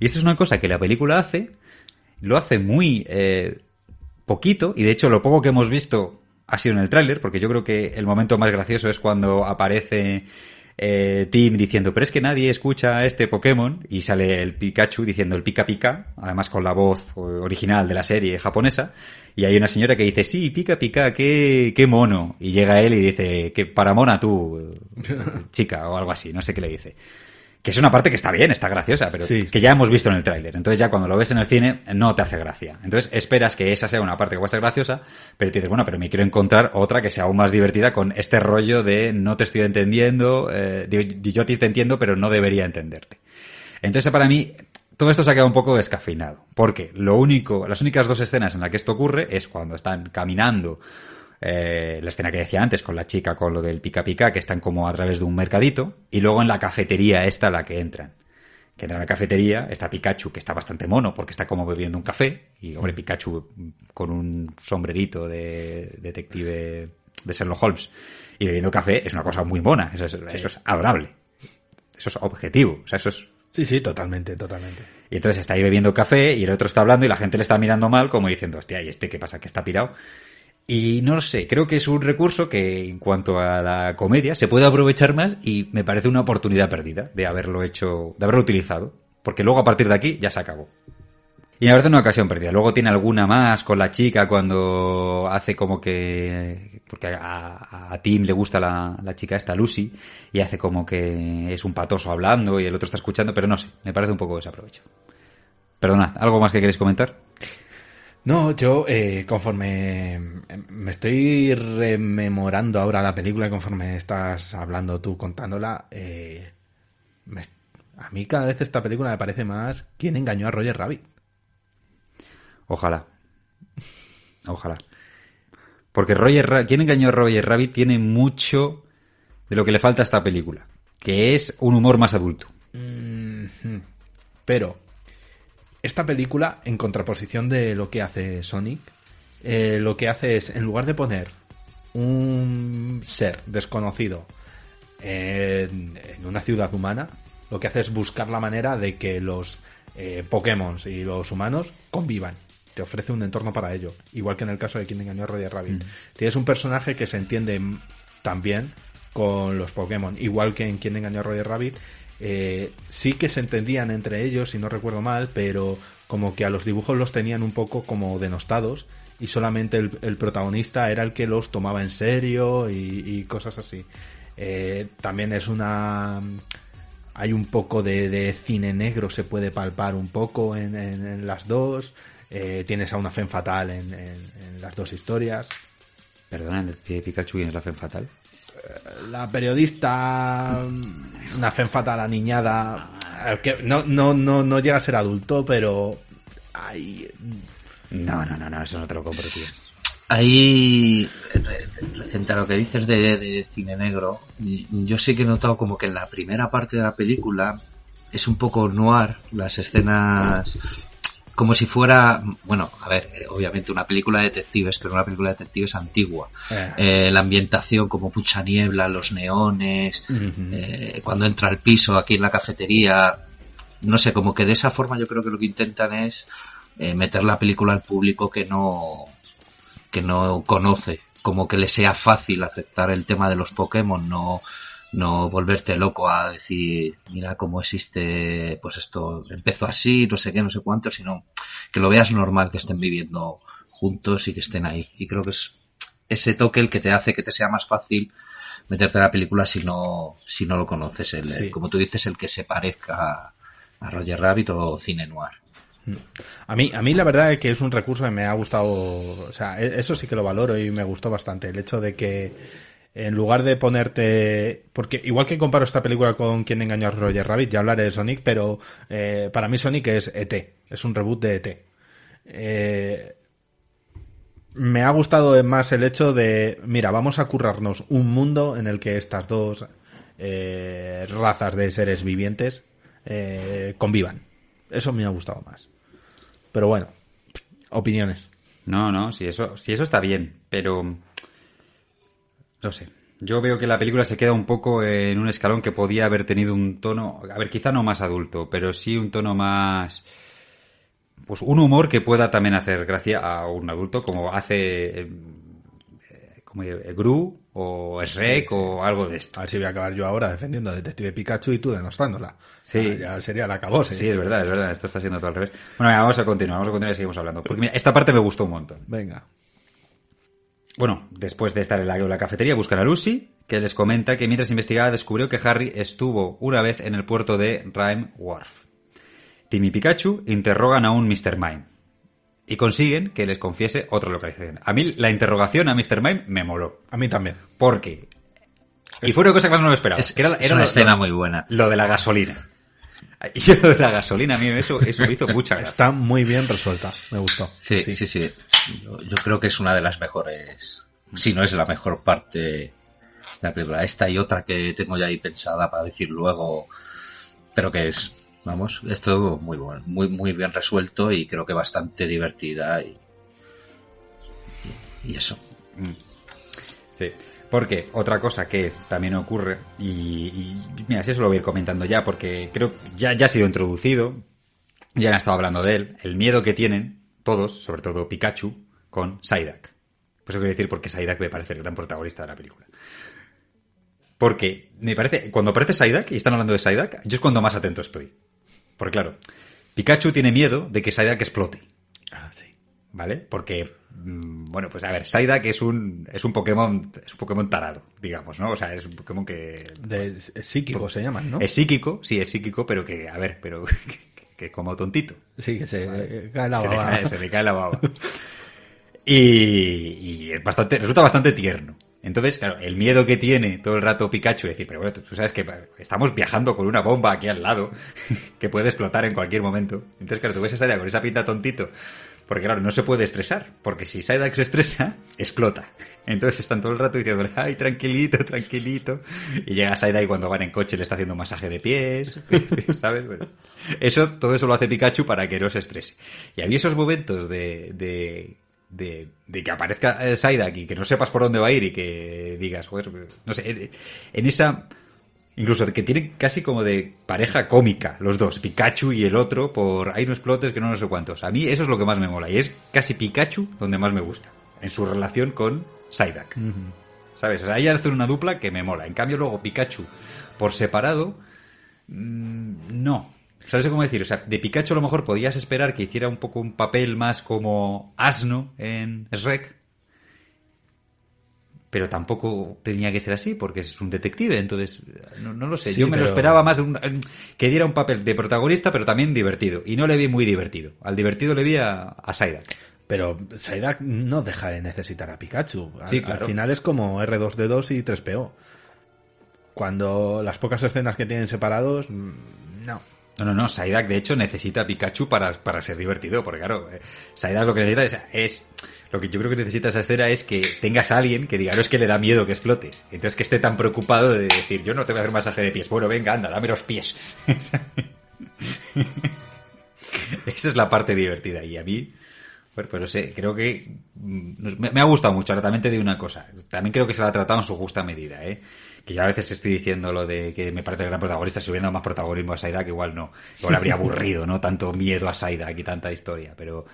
Y esto es una cosa que la película hace, lo hace muy eh, poquito, y de hecho lo poco que hemos visto ha sido en el tráiler, porque yo creo que el momento más gracioso es cuando aparece eh, Tim diciendo, pero es que nadie escucha a este Pokémon, y sale el Pikachu diciendo el Pika Pika, además con la voz eh, original de la serie japonesa, y hay una señora que dice, sí, Pika Pika, qué, qué mono, y llega él y dice, que para mona tú, eh, chica, o algo así, no sé qué le dice. Que es una parte que está bien, está graciosa, pero Sí. que ya hemos visto en el tráiler. Entonces ya cuando lo ves en el cine no te hace gracia. Entonces esperas que esa sea una parte que va a ser graciosa, pero te dices, bueno, pero me quiero encontrar otra que sea aún más divertida con este rollo de no te estoy entendiendo, eh, de- yo a ti te entiendo, pero no debería entenderte. Entonces para mí todo esto se ha quedado un poco descafeinado. Porque lo único, las únicas dos escenas en las que esto ocurre es cuando están caminando eh, la escena que decía antes con la chica con lo del pica pica, que están como a través de un mercadito, y luego en la cafetería esta a la que entran. Que entran a la cafetería, está Pikachu, que está bastante mono, porque está como bebiendo un café, y hombre, Pikachu con un sombrerito de detective de Sherlock Holmes, y bebiendo café es una cosa muy mona, eso es, eso es adorable. Eso es objetivo, o sea, eso es Sí, sí, totalmente, totalmente. y entonces está ahí bebiendo café y el otro está hablando y la gente le está mirando mal como diciendo, hostia, ¿y este qué pasa? ¿Que está pirado? Y no lo sé, creo que es un recurso que en cuanto a la comedia se puede aprovechar más y me parece una oportunidad perdida de haberlo hecho, de haberlo utilizado. Porque luego a partir de aquí ya se acabó. Y me parece una ocasión perdida. Luego tiene alguna más con la chica cuando hace como que... Porque a, Tim le gusta la, la chica esta, Lucy, y hace como que es un patoso hablando y el otro está escuchando, pero no sé, me parece un poco desaprovecho. Perdonad, ¿algo más que queréis comentar? No, yo eh, conforme me estoy rememorando ahora la película y conforme estás hablando tú contándola, eh, me- a mí cada vez esta película me parece más ¿Quién engañó a Roger Rabbit? Ojalá. Ojalá. Porque Roger Ra- ¿Quién engañó a Roger Rabbit? Tiene mucho de lo que le falta a esta película, que es un humor más adulto. Mhm. Pero esta película, en contraposición de lo que hace Sonic, eh, lo que hace es, en lugar de poner un ser desconocido en, en una ciudad humana, lo que hace es buscar la manera de que los eh, Pokémon y los humanos convivan. Te ofrece un entorno para ello. Igual que en el caso de quien engañó a Roger Rabbit. Tienes un personaje que se entiende también con los Pokémon. Igual que en quien engañó a Roger Rabbit. Eh, sí que se entendían entre ellos, si no recuerdo mal, pero como que a los dibujos los tenían un poco como denostados y solamente el, protagonista era el que los tomaba en serio y, y cosas así. Eh, también es una hay un poco de, cine negro, se puede palpar un poco en, en- en las dos. Eh, tienes a una Fen Fatal en, en- las dos historias. Perdona, ¿de Pikachu quién es la Fen Fatal? La periodista, una Fen Fatal aniñada, que no, no, no, no llega a ser adulto, pero hay, No, no, no, no, eso no te lo compro, tío. Ahí, frente a lo que dices de, de cine negro, yo sí que he notado como que en la primera parte de la película es un poco noir, las escenas como si fuera, bueno, a ver, eh, obviamente una película de detectives, pero una película de detectives antigua. Eh. Eh, la ambientación como mucha niebla, los neones, eh, cuando entra al piso aquí en la cafetería, no sé, como que de esa forma yo creo que lo que intentan es meter la película al público que no que no conoce, como que le sea fácil aceptar el tema de los Pokémon, no no volverte loco a decir, mira cómo existe, pues esto empezó así, no sé qué, no sé cuánto, sino que lo veas normal que estén viviendo juntos y que estén ahí. Y creo que es ese toque el que te hace que te sea más fácil meterte en la película si no, si no lo conoces, el, Sí. como tú dices, el que se parezca a, a Roger Rabbit o Cine Noir. A mí, a mí la verdad es que es un recurso que me ha gustado, o sea, e- eso sí que lo valoro y me gustó bastante. El hecho de que en lugar de ponerte, porque igual que comparo esta película con quien engañó a Roger Rabbit, ya hablaré de Sonic, pero eh, para mí Sonic es ET, es un reboot de ET. Eh, me ha gustado más el hecho de, mira, vamos a currarnos un mundo en el que estas dos eh, razas de seres vivientes eh, convivan. Eso me ha gustado más. Pero bueno, opiniones. No, no, si eso, si eso está bien, pero no sé. Yo veo que la película se queda un poco en un escalón que podía haber tenido un tono, a ver, quizá no más adulto, pero sí un tono más pues un humor que pueda también hacer gracia a un adulto como hace eh, como eh, Gru o Shrek o algo de esto. A ver si voy a acabar yo ahora defendiendo a Detective Pikachu y tú denostándola. Sí. Ya, ya sería la cabose. Sí, es verdad, es verdad, esto está siendo todo al revés. Bueno, venga, vamos a continuar, vamos a continuar y seguimos hablando. Porque mira, esta parte me gustó un montón. Venga. Bueno, después de estar en la, en la cafetería, buscan a Lucy, que les comenta que mientras investigaba descubrió que Harry estuvo una vez en el puerto de Rhyme Wharf. Tim y Pikachu interrogan a un Mr. Mime y consiguen que les confiese otra localización. A mí la interrogación a Mr. Mime me moló. A mí también. Porque... Y fue una cosa que más no me esperaba. Es, que era- es era una lo- escena lo- muy buena. Lo de la gasolina. Y yo lo de la gasolina, a mí eso, eso me hizo mucha gracia. Está muy bien resuelta. Me gustó. Sí, sí, sí. Yo, yo creo que es una de las mejores, si no es la mejor parte de la película. Esta y otra que tengo ya ahí pensada para decir luego, pero que es, vamos, esto muy bueno, muy, muy bien resuelto y creo que bastante divertida y, y eso. Sí. Porque otra cosa que también ocurre, y, y mira, si eso lo voy a ir comentando ya, porque creo que ya, ya ha sido introducido, ya han estado hablando de él, el miedo que tienen todos, sobre todo Pikachu, con Psyduck. Por eso quiero decir porque Psyduck me parece el gran protagonista de la película. Porque me parece, cuando aparece Psyduck y están hablando de Psyduck, yo es cuando más atento estoy. Porque claro, Pikachu tiene miedo de que Psyduck explote. ¿Vale? Porque, mm, bueno, pues a ver, Psyduck es un, es un Pokémon, es un Pokémon tarado, digamos, ¿no? O sea, es un Pokémon que... De es psíquico se llaman, ¿no? Es psíquico, sí, es psíquico, pero que, a ver, pero que, que como tontito. Sí, que se eh, cae la se, le baba. se le cae la baba. Y, y es bastante, resulta bastante tierno. Entonces, claro, el miedo que tiene todo el rato Pikachu es decir, pero bueno, tú, sabes que estamos viajando con una bomba aquí al lado que puede explotar en cualquier momento. Entonces, claro, tú ves esa idea con esa pinta tontito, Porque claro, no se puede estresar, porque si Psyduck se estresa, explota. Entonces están todo el rato diciéndole, ay, tranquilito, tranquilito. Y llega Psyduck y cuando van en coche le está haciendo un masaje de pies, ¿sabes? Bueno, eso, todo eso lo hace Pikachu para que no se estrese. Y había esos momentos de, de, de, de que aparezca eh, Psyduck y que no sepas por dónde va a ir y que digas, joder, no sé, en esa Incluso que tienen casi como de pareja cómica, los dos, Pikachu y el otro, por hay no explotes que no no sé cuántos. A mí eso es lo que más me mola, y es casi Pikachu donde más me gusta, en su relación con Psyduck. ¿Sabes? O sea, ahí hacen una dupla que me mola. En cambio, luego Pikachu, por separado, mmm, no. ¿Sabes cómo decir? O sea, de Pikachu a lo mejor podías esperar que hiciera un poco un papel más como asno en Shrek, pero tampoco tenía que ser así porque es un detective, entonces no, no lo sé. Sí, Yo me lo esperaba más de un, que diera un papel de protagonista, pero también divertido. Y no le vi muy divertido. Al divertido le vi a, a. Pero Psyduck no deja de necesitar a Pikachu. Al, Sí, al claro. final es como R2D2 y 3PO. Cuando las pocas escenas que tienen separados, mm, no. No, no, no. Psyduck, de hecho, necesita a Pikachu para, para ser divertido. Porque, claro, eh, Psyduck lo que necesita es, es- Lo que yo creo que necesita esa es que tengas a alguien que diga, no es que le da miedo que explote. Entonces, que esté tan preocupado de decir, yo no te voy a hacer masaje de pies. Bueno, venga, anda, dame los pies. Esa es la parte divertida. Y a mí, pues no sé, creo que mm, me, ha gustado mucho. Ahora también te digo una cosa. También creo que se la ha tratado en su justa medida, ¿eh? Que ya a veces estoy diciendo lo de que me parece el gran protagonista. Si hubiera dado más protagonismo a Psyduck, igual no. Igual habría aburrido, ¿no? Tanto miedo a Psyduck y tanta historia. Pero,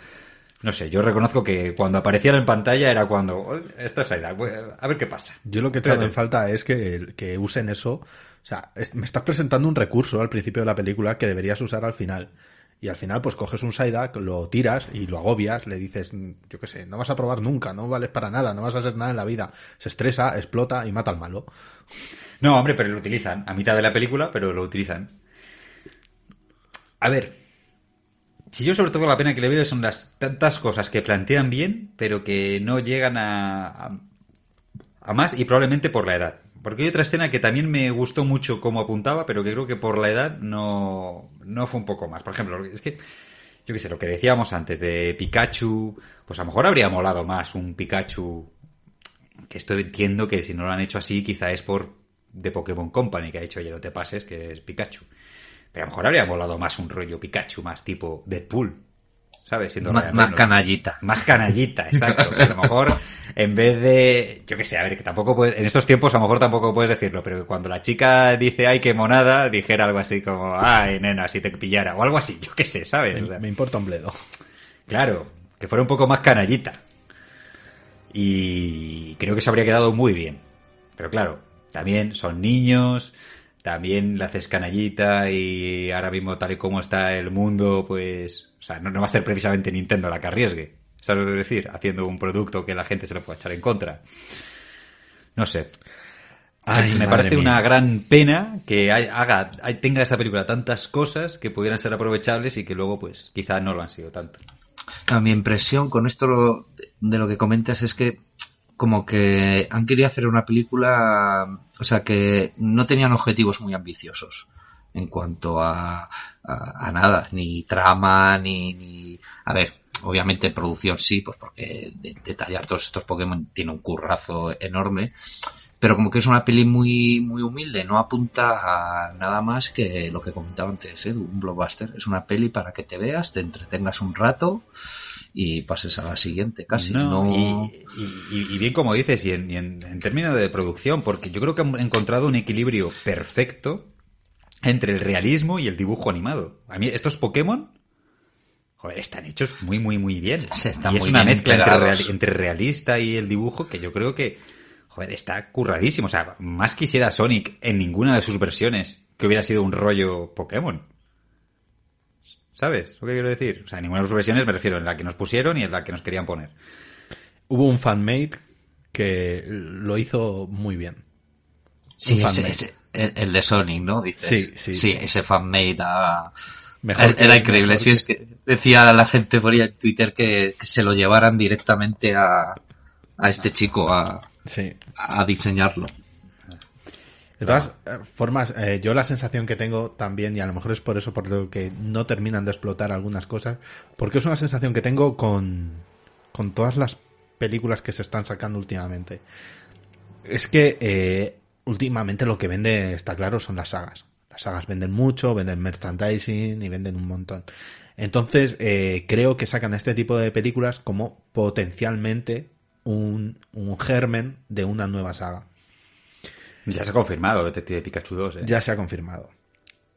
no sé, yo reconozco que cuando apareciera en pantalla era cuando, "Oh, esta es a ver qué pasa. Yo lo que he echado en falta es que, que usen eso. O sea, es- me estás presentando un recurso al principio de la película que deberías usar al final. Y al final, pues coges un Psyduck, lo tiras y lo agobias, le dices, mm, yo qué sé, no vas a probar nunca, no vales para nada, no vas a hacer nada en la vida. Se estresa, explota y mata al malo. No, hombre, pero lo utilizan. A mitad de la película, pero lo utilizan. A ver. Si yo sobre todo la pena que le veo son las tantas cosas que plantean bien, pero que no llegan a, a, más y probablemente por la edad. Porque hay otra escena que también me gustó mucho como apuntaba, pero que creo que por la edad no, no fue un poco más. Por ejemplo, es que, yo qué sé, lo que decíamos antes de Pikachu, pues a lo mejor habría molado más un Pikachu que esto entiendo que si no lo han hecho así, quizá es por The Pokémon Company, que ha dicho, oye, no te pases, que es Pikachu. Pero a lo mejor habría molado más un rollo Pikachu, más tipo Deadpool, ¿sabes? Siendo más Reynolds. canallita. Más canallita, exacto. Que a lo mejor, en vez de, yo qué sé, a ver, que tampoco puedes, en estos tiempos a lo mejor tampoco puedes decirlo, pero que cuando la chica dice, ay, qué monada, dijera algo así como, ay, nena, si te pillara, o algo así, yo qué sé, ¿sabes? Me, me importa un bledo. Claro, que fuera un poco más canallita. Y creo que se habría quedado muy bien. Pero claro, también son niños, también la haces canallita y ahora mismo tal y como está el mundo, pues... O sea, no, no va a ser precisamente Nintendo la que arriesgue. ¿Sabes lo que decir? Haciendo un producto que la gente se lo pueda echar en contra. No sé. Ay, me parece mía. una gran pena que haga, tenga esta película tantas cosas que pudieran ser aprovechables y que luego, pues, quizás no lo han sido tanto. A mi impresión con esto lo- de lo que comentas es que como que han querido hacer una película, o sea, que no tenían objetivos muy ambiciosos en cuanto a, a, nada, ni trama, ni, ni... A ver, obviamente producción sí, pues porque de- detallar todos estos Pokémon tiene un currazo enorme, pero como que es una peli muy muy humilde, no apunta a nada más que lo que comentaba antes, Edu, un blockbuster. Es una peli para que te veas, te entretengas un rato y pases a la siguiente, casi. No, No, Y, y- y bien como dices, y, en, y en- en términos de producción, porque yo creo que han encontrado un equilibrio perfecto entre el realismo y el dibujo animado. A mí estos Pokémon, joder, están hechos muy, muy, muy bien. Se están y es muy una mezcla entre, real- entre realista y el dibujo que yo creo que, joder, está curradísimo. O sea, más quisiera Sonic en ninguna de sus versiones que hubiera sido un rollo Pokémon. ¿Sabes lo que quiero decir? O sea, en ninguna de sus versiones me refiero en la que nos pusieron y en la que nos querían poner. Hubo un fanmate que lo hizo muy bien. sí, un ese- fanmade. ese- el, de Sonic, ¿no? Dices. Sí, sí, sí. ese fanmade ah, Mejor era, increíble. mejor Sí, es que decía la gente por ahí en Twitter que, que se lo llevaran directamente a, a este chico a, Sí. a diseñarlo. De todas eh, formas, eh, yo la sensación que tengo también, y a lo mejor es por eso por lo que no terminan de explotar algunas cosas, porque es una sensación que tengo con, con todas las películas que se están sacando últimamente. Es que eh, últimamente lo que vende, está claro, son las sagas. Las sagas venden mucho, venden merchandising y venden un montón. Entonces, eh, creo que sacan este tipo de películas como potencialmente un, un germen de una nueva saga. Ya se ha confirmado Detective Pikachu 2, ¿eh? Ya se ha confirmado.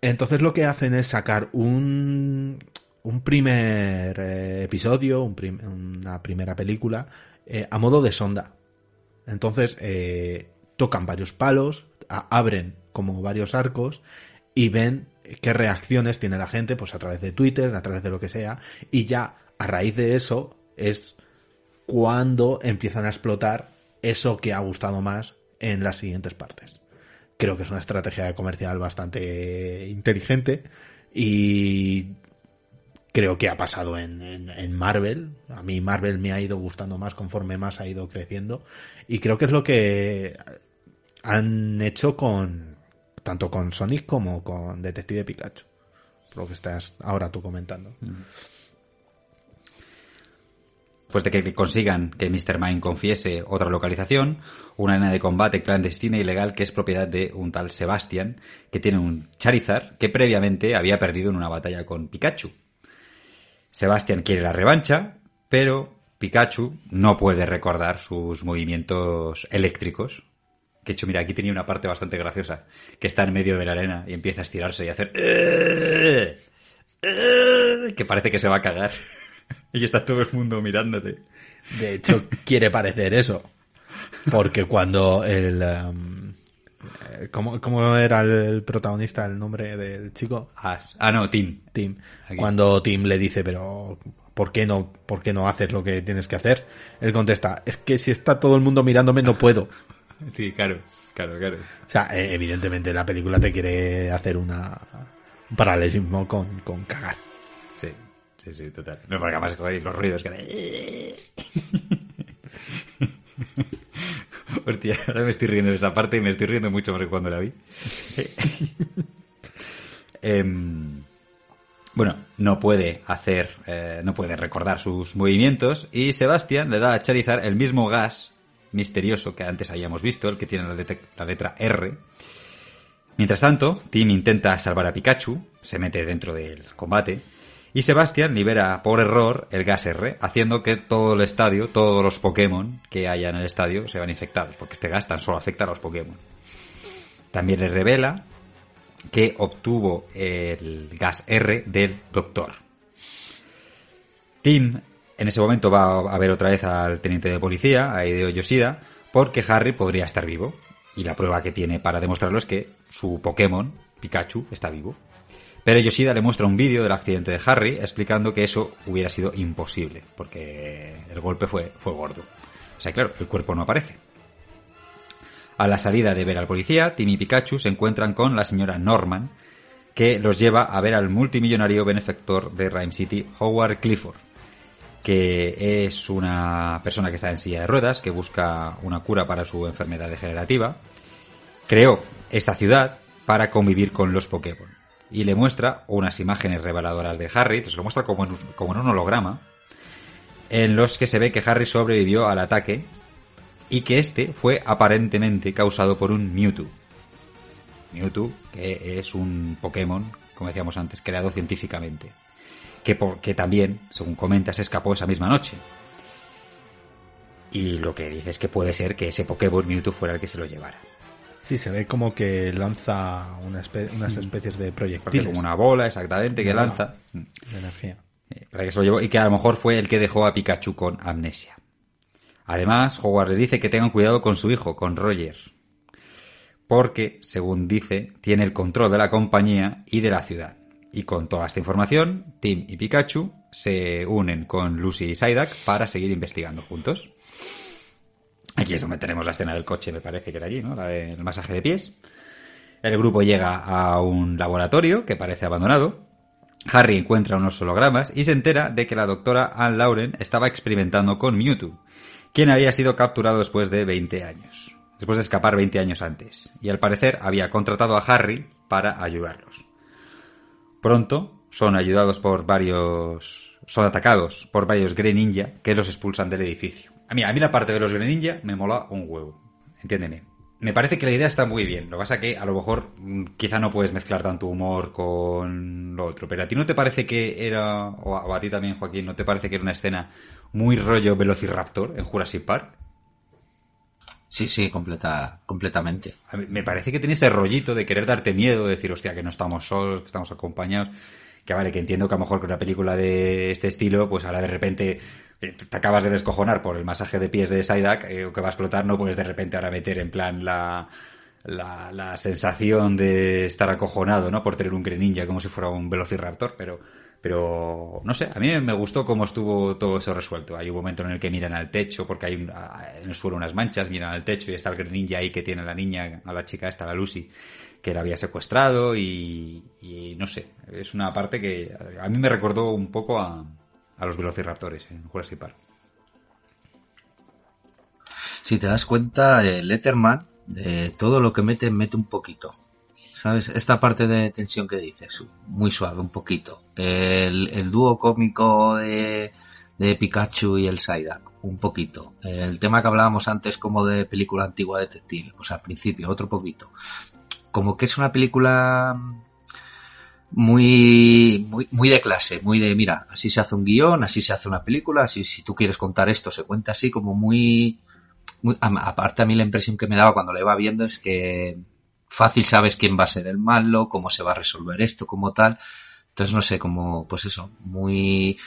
Entonces lo que hacen es sacar un, un primer eh, episodio, una primera película, eh, a modo de sonda. Entonces eh, tocan varios palos, abren como varios arcos y ven qué reacciones tiene la gente, pues a través de Twitter, a través de lo que sea, y ya a raíz de eso es cuando empiezan a explotar eso que ha gustado más en las siguientes partes. Creo que es una estrategia comercial bastante inteligente y creo que ha pasado en, en- Marvel. A mí Marvel me ha ido gustando más conforme más ha ido creciendo y creo que es lo que han hecho con tanto con Sonic como con Detective Pikachu. Lo que estás ahora tú comentando. Después de que consigan que Mr. Mime confiese otra localización, una arena de combate clandestina y ilegal que es propiedad de un tal Sebastian, que tiene un Charizard que previamente había perdido en una batalla con Pikachu. Sebastian quiere la revancha, pero Pikachu no puede recordar sus movimientos eléctricos. Que hecho, mira, aquí tenía una parte bastante graciosa, que está en medio de la arena y empieza a estirarse y a hacer... Que parece que se va a cagar. Y está todo el mundo mirándote. De hecho, quiere parecer eso. Porque cuando el... eh, ¿cómo, cómo era el, protagonista, el nombre del chico? As- Ah, no, Tim. Tim. Aquí. Cuando Tim le dice, pero ¿por qué no, por qué no haces lo que tienes que hacer? Él contesta, es que si está todo el mundo mirándome no puedo. Sí, claro, claro, claro. O sea, eh, evidentemente la película te quiere hacer una un paralelismo con, con cagar. Sí, sí, total. No, porque además los ruidos que. Hostia, ahora me estoy riendo de esa parte y me estoy riendo mucho más que cuando la vi. Em, bueno, no puede hacer, eh, no puede recordar sus movimientos y Sebastián le da a Charizard el mismo gas misterioso que antes habíamos visto, el que tiene la letra, la letra R. Mientras tanto, Tim intenta salvar a Pikachu, se mete dentro del combate, y Sebastián libera por error el gas R, haciendo que todo el estadio, todos los Pokémon que haya en el estadio se van infectados, porque este gas tan solo afecta a los Pokémon. También le revela que obtuvo el gas R del Doctor. Tim en ese momento va a ver otra vez al teniente de policía, a Hideo Yoshida, porque Harry podría estar vivo. Y la prueba que tiene para demostrarlo es que su Pokémon, Pikachu, está vivo. Pero Yoshida le muestra un vídeo del accidente de Harry explicando que eso hubiera sido imposible, porque el golpe fue, fue gordo. O sea, claro, el cuerpo no aparece. A la salida de ver al policía, Tim y Pikachu se encuentran con la señora Norman, que los lleva a ver al multimillonario benefactor de Rhyme City, Howard Clifford, que es una persona que está en silla de ruedas, que busca una cura para su enfermedad degenerativa. Creó esta ciudad para convivir con los Pokémon. Y le muestra unas imágenes reveladoras de Harry, se lo muestra como en, un- holograma, en los que se ve que Harry sobrevivió al ataque y que este fue aparentemente causado por un Mewtwo. Mewtwo, que es un Pokémon, como decíamos antes, creado científicamente. Que también, según comenta, se escapó esa misma noche. Y lo que dice es que puede ser que ese Pokémon Mewtwo fuera el que se lo llevara. Sí, se ve como que lanza una espe- unas especies de proyectiles como una bola, exactamente, que lanza. de energía. Eh, para que se lo llevó, y que a lo mejor fue el que dejó a Pikachu con amnesia. Además, Howard les dice que tengan cuidado con su hijo, con Roger. Porque, según dice, tiene el control de la compañía y de la ciudad. Y con toda esta información, Tim y Pikachu se unen con Lucy y Psyduck para seguir investigando juntos. Aquí es donde tenemos la escena del coche, me parece que era allí, ¿no? La del masaje de pies. El grupo llega a un laboratorio que parece abandonado. Harry encuentra unos hologramas y se entera de que la doctora Anne Lauren estaba experimentando con Mewtwo, quien había sido capturado después de 20 años. después de escapar 20 años antes, y al parecer había contratado a Harry para ayudarlos. Pronto son ayudados por varios... son atacados por varios Grey Ninja que los expulsan del edificio. A mí, a mí la parte de los Grey Ninja me mola un huevo, entiéndeme. Me parece que la idea está muy bien. Lo que pasa es que a lo mejor mm, quizá no puedes mezclar tanto humor con lo otro. Pero a ti no te parece que era, o a, ti también, Joaquín, ¿no te parece que era una escena muy rollo Velociraptor en Jurassic Park? Sí, sí, completa, completamente. A mí me parece que tiene ese rollito de querer darte miedo, de decir, hostia, que no estamos solos, que estamos acompañados. Que vale, que entiendo que a lo mejor con una película de este estilo, pues ahora de repente te acabas de descojonar por el masaje de pies de Psyduck, eh, que va a explotar, no puedes de repente ahora meter en plan la, la, la sensación de estar acojonado, ¿no? Por tener un Greninja como si fuera un Velociraptor, pero, pero no sé, a mí me gustó cómo estuvo todo eso resuelto. Hay un momento en el que miran al techo porque hay un- en el suelo unas manchas, miran al techo y está el Greninja ahí que tiene a la niña, a la chica esta, la Lucy, que la había secuestrado y, y no sé, es una parte que a mí me recordó un poco a, a los Velociraptores en Jurassic Park. Si te das cuenta, el Letterman, de todo lo que mete, mete un poquito. ¿Sabes? Esta parte de tensión que dices, muy suave, un poquito. El, el dúo cómico de, de Pikachu y el Psyduck, un poquito. El tema que hablábamos antes como de película antigua detective, pues al principio, otro poquito. Como que es una película muy, muy, muy de clase, muy de, mira, así se hace un guion, así se hace una película, así si tú quieres contar esto, se cuenta así como muy, muy- aparte a mí la impresión que me daba cuando la iba viendo es que fácil sabes quién va a ser el malo, cómo se va a resolver esto, como tal. Entonces no sé, como, pues eso, muy,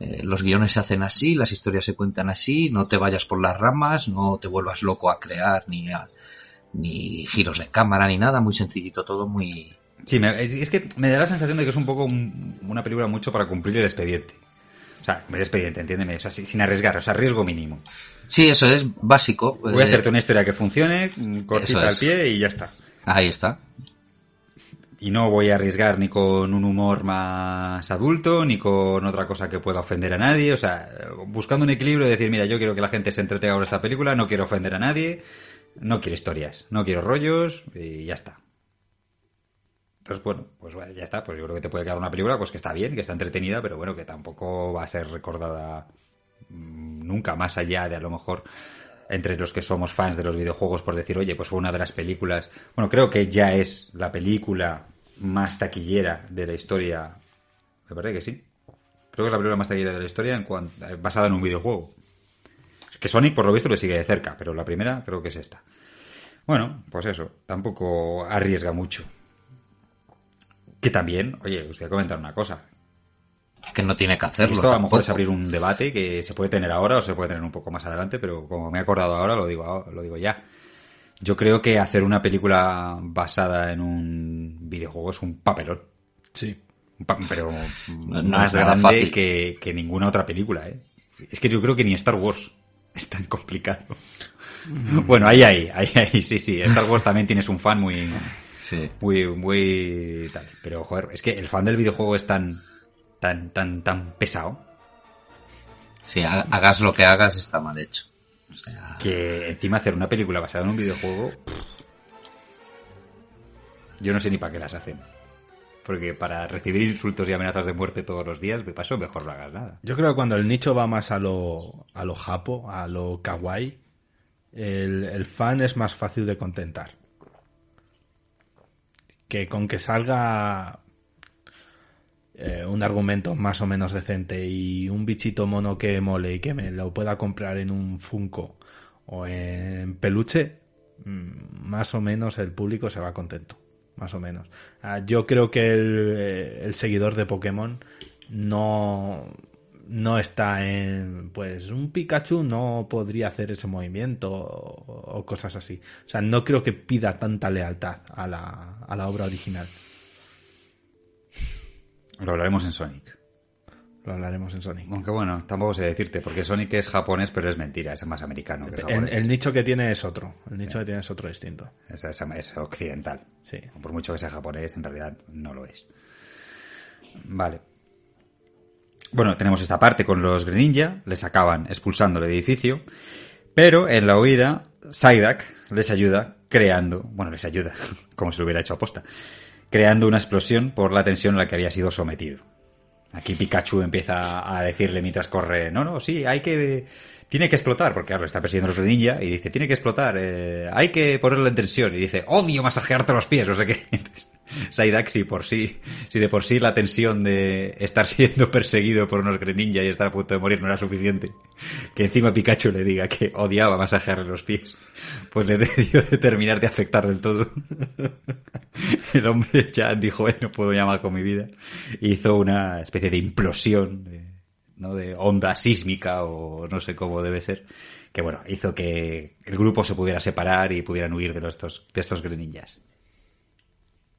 eh, los guiones se hacen así, las historias se cuentan así, no te vayas por las ramas, no te vuelvas loco a crear ni a- ni giros de cámara ni nada, muy sencillito todo, muy, Sí, me- es, que me da la sensación de que es un poco un- una película mucho para cumplir el expediente. O sea, el expediente, entiéndeme, o sea, sin arriesgar, o sea, riesgo mínimo. Sí, eso es básico. Voy a eh, hacerte una historia que funcione, mm, cortita al pie y ya está. Ahí está. Y no voy a arriesgar ni con un humor más adulto, ni con otra cosa que pueda ofender a nadie. O sea, buscando un equilibrio de decir, mira, yo quiero que la gente se entretenga con esta película, no quiero ofender a nadie, no quiero historias, no quiero rollos y ya está. Entonces, bueno, pues ya está. Pues yo creo que te puede quedar una película pues que está bien, que está entretenida, pero bueno, que tampoco va a ser recordada mm, nunca más allá de a lo mejor entre los que somos fans de los videojuegos por decir, oye, pues fue una de las películas. Bueno, creo que ya es la película más taquillera de la historia. Me parece que sí. Creo que es la película más taquillera de la historia en cuan- eh, basada en un videojuego. Es que Sonic, por lo visto, le sigue de cerca, pero la primera creo que es esta. Bueno, pues eso, tampoco arriesga mucho. Que también, oye, os voy a comentar una cosa. Que no tiene que hacerlo. Esto a lo mejor es abrir un debate que se puede tener ahora o se puede tener un poco más adelante, pero como me he acordado ahora, lo digo, ahora- lo digo ya. Yo creo que hacer una película basada en un videojuego es un papelón. Sí. Pero No más es nada grande fácil. que, que ninguna otra película, ¿eh? Es que yo creo que ni Star Wars es tan complicado. Bueno, ahí, ahí, ahí, ahí, sí, sí. Star Wars también tienes un fan muy, Sí. muy, muy tal. Pero, joder, es que el fan del videojuego es tan, tan, tan, tan pesado Si ha- hagas lo que hagas, está mal hecho. O sea, que encima hacer una película basada en un videojuego, pff, yo no sé ni para qué las hacen. Porque para recibir insultos y amenazas de muerte todos los días, me paso mejor no hagas nada. Yo creo que cuando el nicho va más a lo, a lo japo, a lo kawaii, el, el fan es más fácil de contentar. Que con que salga eh, un argumento más o menos decente y un bichito mono que mole y que me lo pueda comprar en un Funko o en peluche, mm, más o menos el público se va contento. Más o menos. Ah, Yo creo que eh, el seguidor de Pokémon no, no está en. Pues un Pikachu no podría hacer ese movimiento o, o cosas así. O sea, no creo que pida tanta lealtad a la, a la obra original. Lo hablaremos en Sonic. Lo hablaremos en Sonic. Aunque bueno, tampoco sé decirte, porque Sonic es japonés, pero es mentira, es más americano que El, japonés. el nicho que tiene es otro. El nicho que tiene es otro distinto. Es, es- es occidental. Sí. Por mucho que sea japonés, en realidad no lo es. Vale. Bueno, tenemos esta parte con los Greninja, les acaban expulsando del edificio, pero en la huida, Psyduck les ayuda creando, bueno, les ayuda, como se lo hubiera hecho aposta, creando una explosión por la tensión a la que había sido sometido. Aquí Pikachu empieza a decirle mientras corre, no, no, sí, hay que, tiene que explotar, porque ahora está persiguiendo los ninja y dice, tiene que explotar, eh, hay que ponerlo en tensión y dice, odio masajearte los pies, no sé qué. Si por sí, si de por sí la tensión de estar siendo perseguido por unos Greninja y estar a punto de morir no era suficiente, que encima Pikachu le diga que odiaba masajearle los pies, pues le debió de terminar de afectar del todo. El hombre ya dijo, "Eh, no puedo llamar con mi vida. Hizo una especie de implosión, ¿no? de onda sísmica o no sé cómo debe ser, que bueno, hizo que el grupo se pudiera separar y pudieran huir de, los- de estos Greninjas.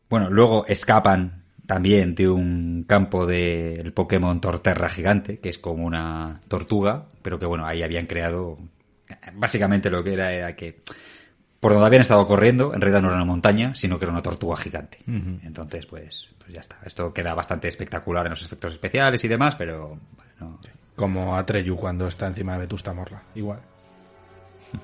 Bueno, luego escapan también de un campo del Pokémon Torterra gigante, que es como una tortuga, pero que bueno, ahí habían creado. Básicamente lo que era era que por donde habían estado corriendo, en realidad no era una montaña, sino que era una tortuga gigante. Entonces, pues, pues ya está. Esto queda bastante espectacular en los efectos especiales y demás, pero bueno, Como Atreyu cuando está encima de Vetusta Morla. Igual.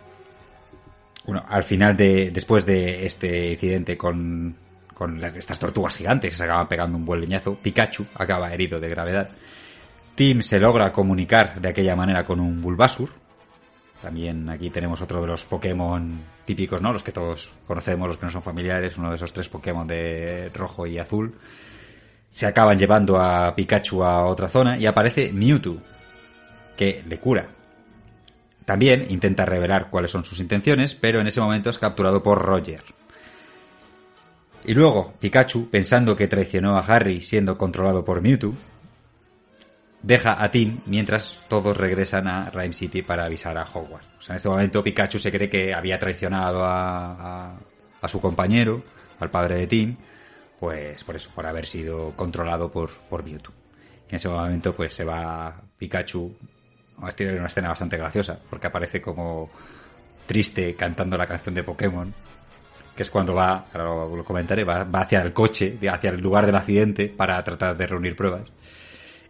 Bueno, al final de, después de este incidente con, con las, estas tortugas gigantes que se acaban pegando un buen leñazo, Pikachu acaba herido de gravedad. Tim se logra comunicar de aquella manera con un Bulbasur. También aquí tenemos otro de los Pokémon típicos, ¿no? Los que todos conocemos, los que no son familiares, uno de esos tres Pokémon de rojo y azul. Se acaban llevando a Pikachu a otra zona y aparece Mewtwo, que le cura. También intenta revelar cuáles son sus intenciones, pero en ese momento es capturado por Roger. Y luego, Pikachu, pensando que traicionó a Harry siendo controlado por Mewtwo, deja a Tim mientras todos regresan a Rhyme City para avisar a Hogwarts. O sea, en este momento Pikachu se cree que había traicionado a, a- a su compañero, al padre de Tim, pues por eso, por haber sido controlado por, por Mewtwo. Y en ese momento pues se va Pikachu Además tiene una escena bastante graciosa, porque aparece como triste cantando la canción de Pokémon, que es cuando va, ahora lo, lo comentaré, va, va hacia el coche, hacia el lugar del accidente para tratar de reunir pruebas.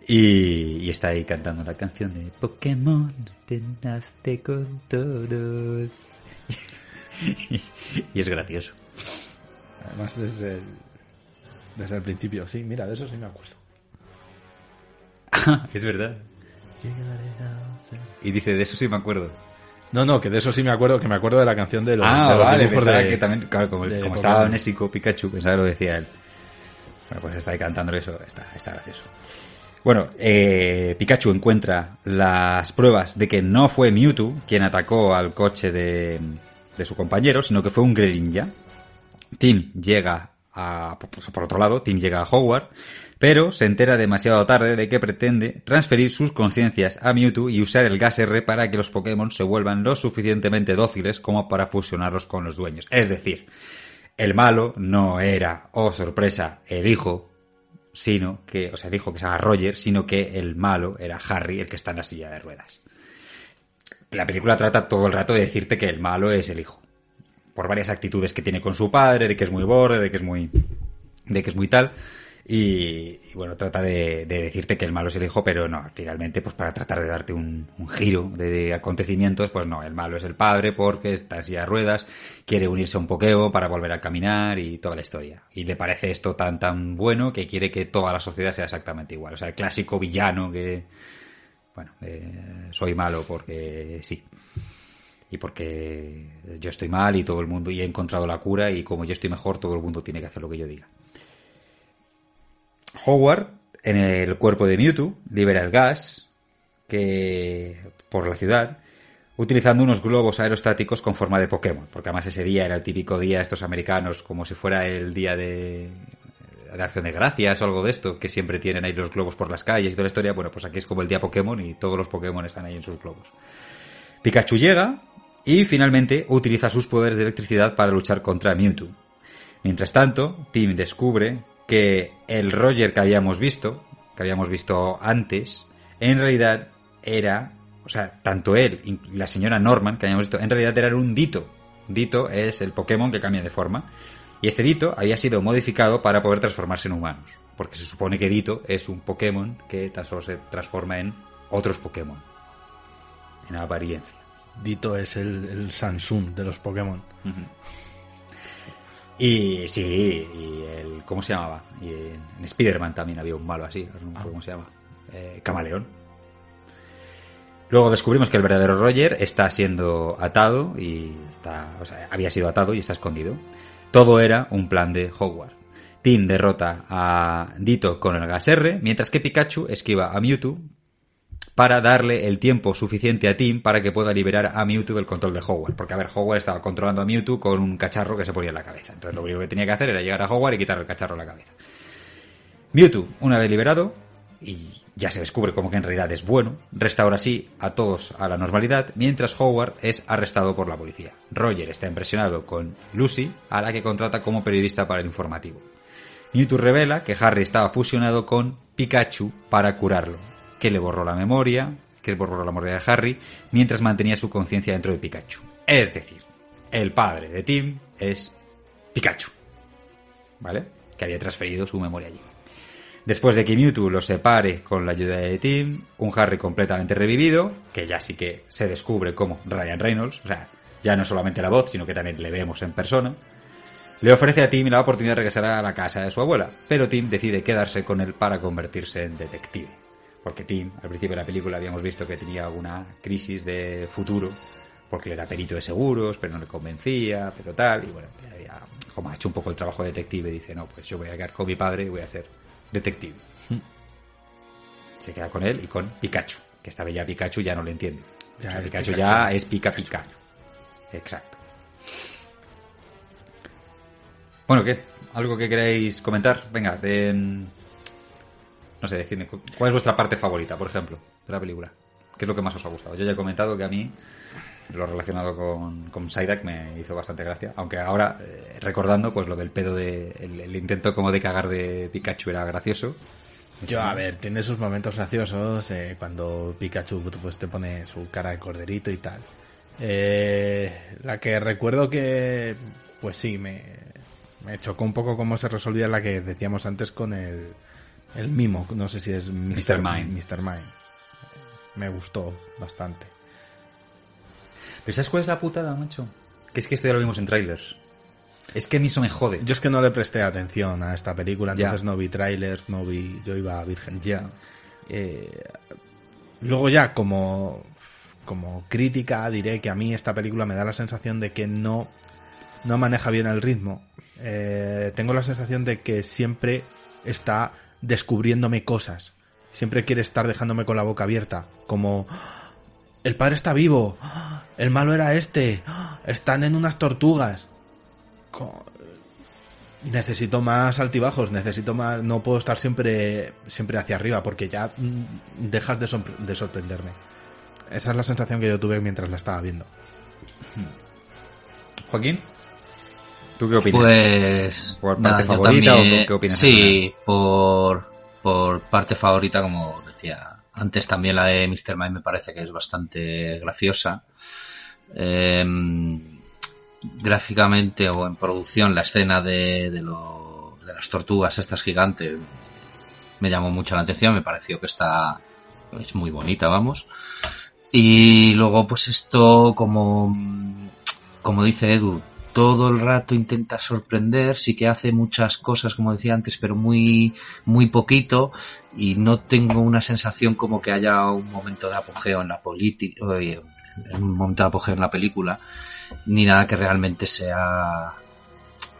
Y, y está ahí cantando la canción de Pokémon, te naste con todos. y es gracioso. Además, desde el, desde el principio. Sí, mira, de eso sí me acuerdo. es verdad. Y dice, de eso sí me acuerdo. No, no, que de eso sí me acuerdo, que me acuerdo de la canción de los, ah, de los vale, dibujos pensaba de- que también, claro, como, de como estaba amnésico Pikachu, pensaba que lo decía él. Bueno, pues está ahí cantando eso, está, está gracioso. Bueno, eh, Pikachu encuentra las pruebas de que no fue Mewtwo quien atacó al coche de, de su compañero, sino que fue un Greninja. Tim llega a, por otro lado, Tim llega a Hogwarts, pero se entera demasiado tarde de que pretende transferir sus conciencias a Mewtwo y usar el gas R para que los Pokémon se vuelvan lo suficientemente dóciles como para fusionarlos con los dueños. Es decir, el malo no era, oh sorpresa, el hijo, sino que, o sea, el hijo que se llama Roger, sino que el malo era Harry, el que está en la silla de ruedas. La película trata todo el rato de decirte que el malo es el hijo. Por varias actitudes que tiene con su padre, de que es muy borde, de que es muy. de que es muy tal. Y, bueno, trata de, de decirte que el malo es el hijo, pero no, finalmente, pues para tratar de darte un, giro de, acontecimientos, pues no, el malo es el padre porque está en silla ruedas, quiere unirse a un Pokémon para volver a caminar y toda la historia. Y le parece esto tan tan bueno que quiere que toda la sociedad sea exactamente igual. O sea, el clásico villano que, bueno, eh, soy malo porque sí. Y porque yo estoy mal y todo el mundo, y he encontrado la cura y como yo estoy mejor, todo el mundo tiene que hacer lo que yo diga. Howard, en el cuerpo de Mewtwo, libera el gas que por la ciudad, utilizando unos globos aerostáticos con forma de Pokémon, porque además ese día era el típico día de estos americanos, como si fuera el día de, de acción de gracias o algo de esto, que siempre tienen ahí los globos por las calles y toda la historia. Bueno, pues aquí es como el día Pokémon y todos los Pokémon están ahí en sus globos. Pikachu llega y finalmente utiliza sus poderes de electricidad para luchar contra Mewtwo. Mientras tanto, Tim descubre que el Roger que habíamos visto, que habíamos visto antes, en realidad era, o sea, tanto él y la señora Norman que habíamos visto, en realidad era un Dito. Dito es el Pokémon que cambia de forma. Y este Dito había sido modificado para poder transformarse en humanos. Porque se supone que Dito es un Pokémon que tan solo se transforma en otros Pokémon. En apariencia. Dito es el, el Samsung de los Pokémon. Y sí, y el. ¿Cómo se llamaba? Y en Spider-Man también había un malo así, no me acuerdo cómo se llama. Eh, Camaleón. Luego descubrimos que el verdadero Roger está siendo atado y está. O sea, había sido atado y está escondido. Todo era un plan de Hogwarts. Tim derrota a Dito con el gas R, mientras que Pikachu esquiva a Mewtwo para darle el tiempo suficiente a Tim para que pueda liberar a Mewtwo del control de Hogwarts. Porque, a ver, Hogwarts estaba controlando a Mewtwo con un cacharro que se ponía en la cabeza. Entonces, lo único que tenía que hacer era llegar a Hogwarts y quitarle el cacharro en la cabeza. Mewtwo, una vez liberado, y ya se descubre como que en realidad es bueno, restaura así a todos a la normalidad, mientras Howard es arrestado por la policía. Roger está impresionado con Lucy, a la que contrata como periodista para el informativo. Mewtwo revela que Harry estaba fusionado con Pikachu para curarlo, que le borró la memoria, que le borró la memoria de Harry, mientras mantenía su conciencia dentro de Pikachu. Es decir, el padre de Tim es Pikachu, ¿vale? Que había transferido su memoria allí. Después de que Mewtwo lo separe con la ayuda de Tim, un Harry completamente revivido, que ya sí que se descubre como Ryan Reynolds, o sea, ya no solamente la voz, sino que también le vemos en persona, le ofrece a Tim la oportunidad de regresar a la casa de su abuela, pero Tim decide quedarse con él para convertirse en detective. Porque Tim, al principio de la película habíamos visto que tenía alguna crisis de futuro, porque él era perito de seguros, pero no le convencía, pero tal, y bueno, ya, como ha hecho un poco el trabajo de detective, dice, no, pues yo voy a quedar con mi padre y voy a hacer detective. Se queda con él y con Pikachu, que esta bella Pikachu ya no le entiende. Ya O sea, Pikachu, Pikachu. ya es pica pica. Exacto. Bueno, ¿qué? ¿Algo que queráis comentar? Venga, de... No sé, decidme, cu- ¿cuál es vuestra parte favorita, por ejemplo, de la película? ¿Qué es lo que más os ha gustado? Yo ya he comentado que a mí lo relacionado con, con Psyduck me hizo bastante gracia, aunque ahora, eh, recordando, pues lo del pedo de... El, el intento como de cagar de Pikachu era gracioso. Yo, a ver, tiene sus momentos graciosos eh, cuando Pikachu pues, te pone su cara de corderito y tal. Eh, la que recuerdo que, pues sí, me, me chocó un poco cómo se resolvía la que decíamos antes con el, el mimo. No sé si es Mr. Mime. Mr. Mime. Me gustó bastante. Pero ¿sabes cuál es la putada, macho? Que es que esto ya lo vimos en trailers. Es que a mí eso me jode. Yo es que no le presté atención a esta película, entonces no vi trailers, no vi. Yo iba virgen. Ya. Eh, luego ya como como crítica diré que a mí esta película me da la sensación de que no no maneja bien el ritmo Eh, tengo la sensación de que siempre está descubriéndome cosas siempre quiere estar dejándome con la boca abierta como "Ah, el padre está vivo el malo era este están en unas tortugas necesito más altibajos, necesito más, no puedo estar siempre, siempre hacia arriba porque ya mm, dejas de, sorpre- de sorprenderme. Esa es la sensación que yo tuve mientras la estaba viendo. Joaquín, ¿tú qué opinas? Pues. ¿Por parte favorita o también- qué- qué opinas Sí, por, por parte favorita, como decía antes, también la de Mr. Mime me parece que es bastante graciosa. Em, gráficamente o en producción, la escena de, de, lo- de las tortugas, estas gigantes, me llamó mucho la atención. Me pareció que está. Es muy bonita, vamos. Y luego, pues esto, como, como dice Edu, todo el rato intenta sorprender, sí que hace muchas cosas, como decía antes, pero muy, muy poquito, y no tengo una sensación como que haya un momento de apogeo en la política, un momento de apogeo en la película, ni nada que realmente sea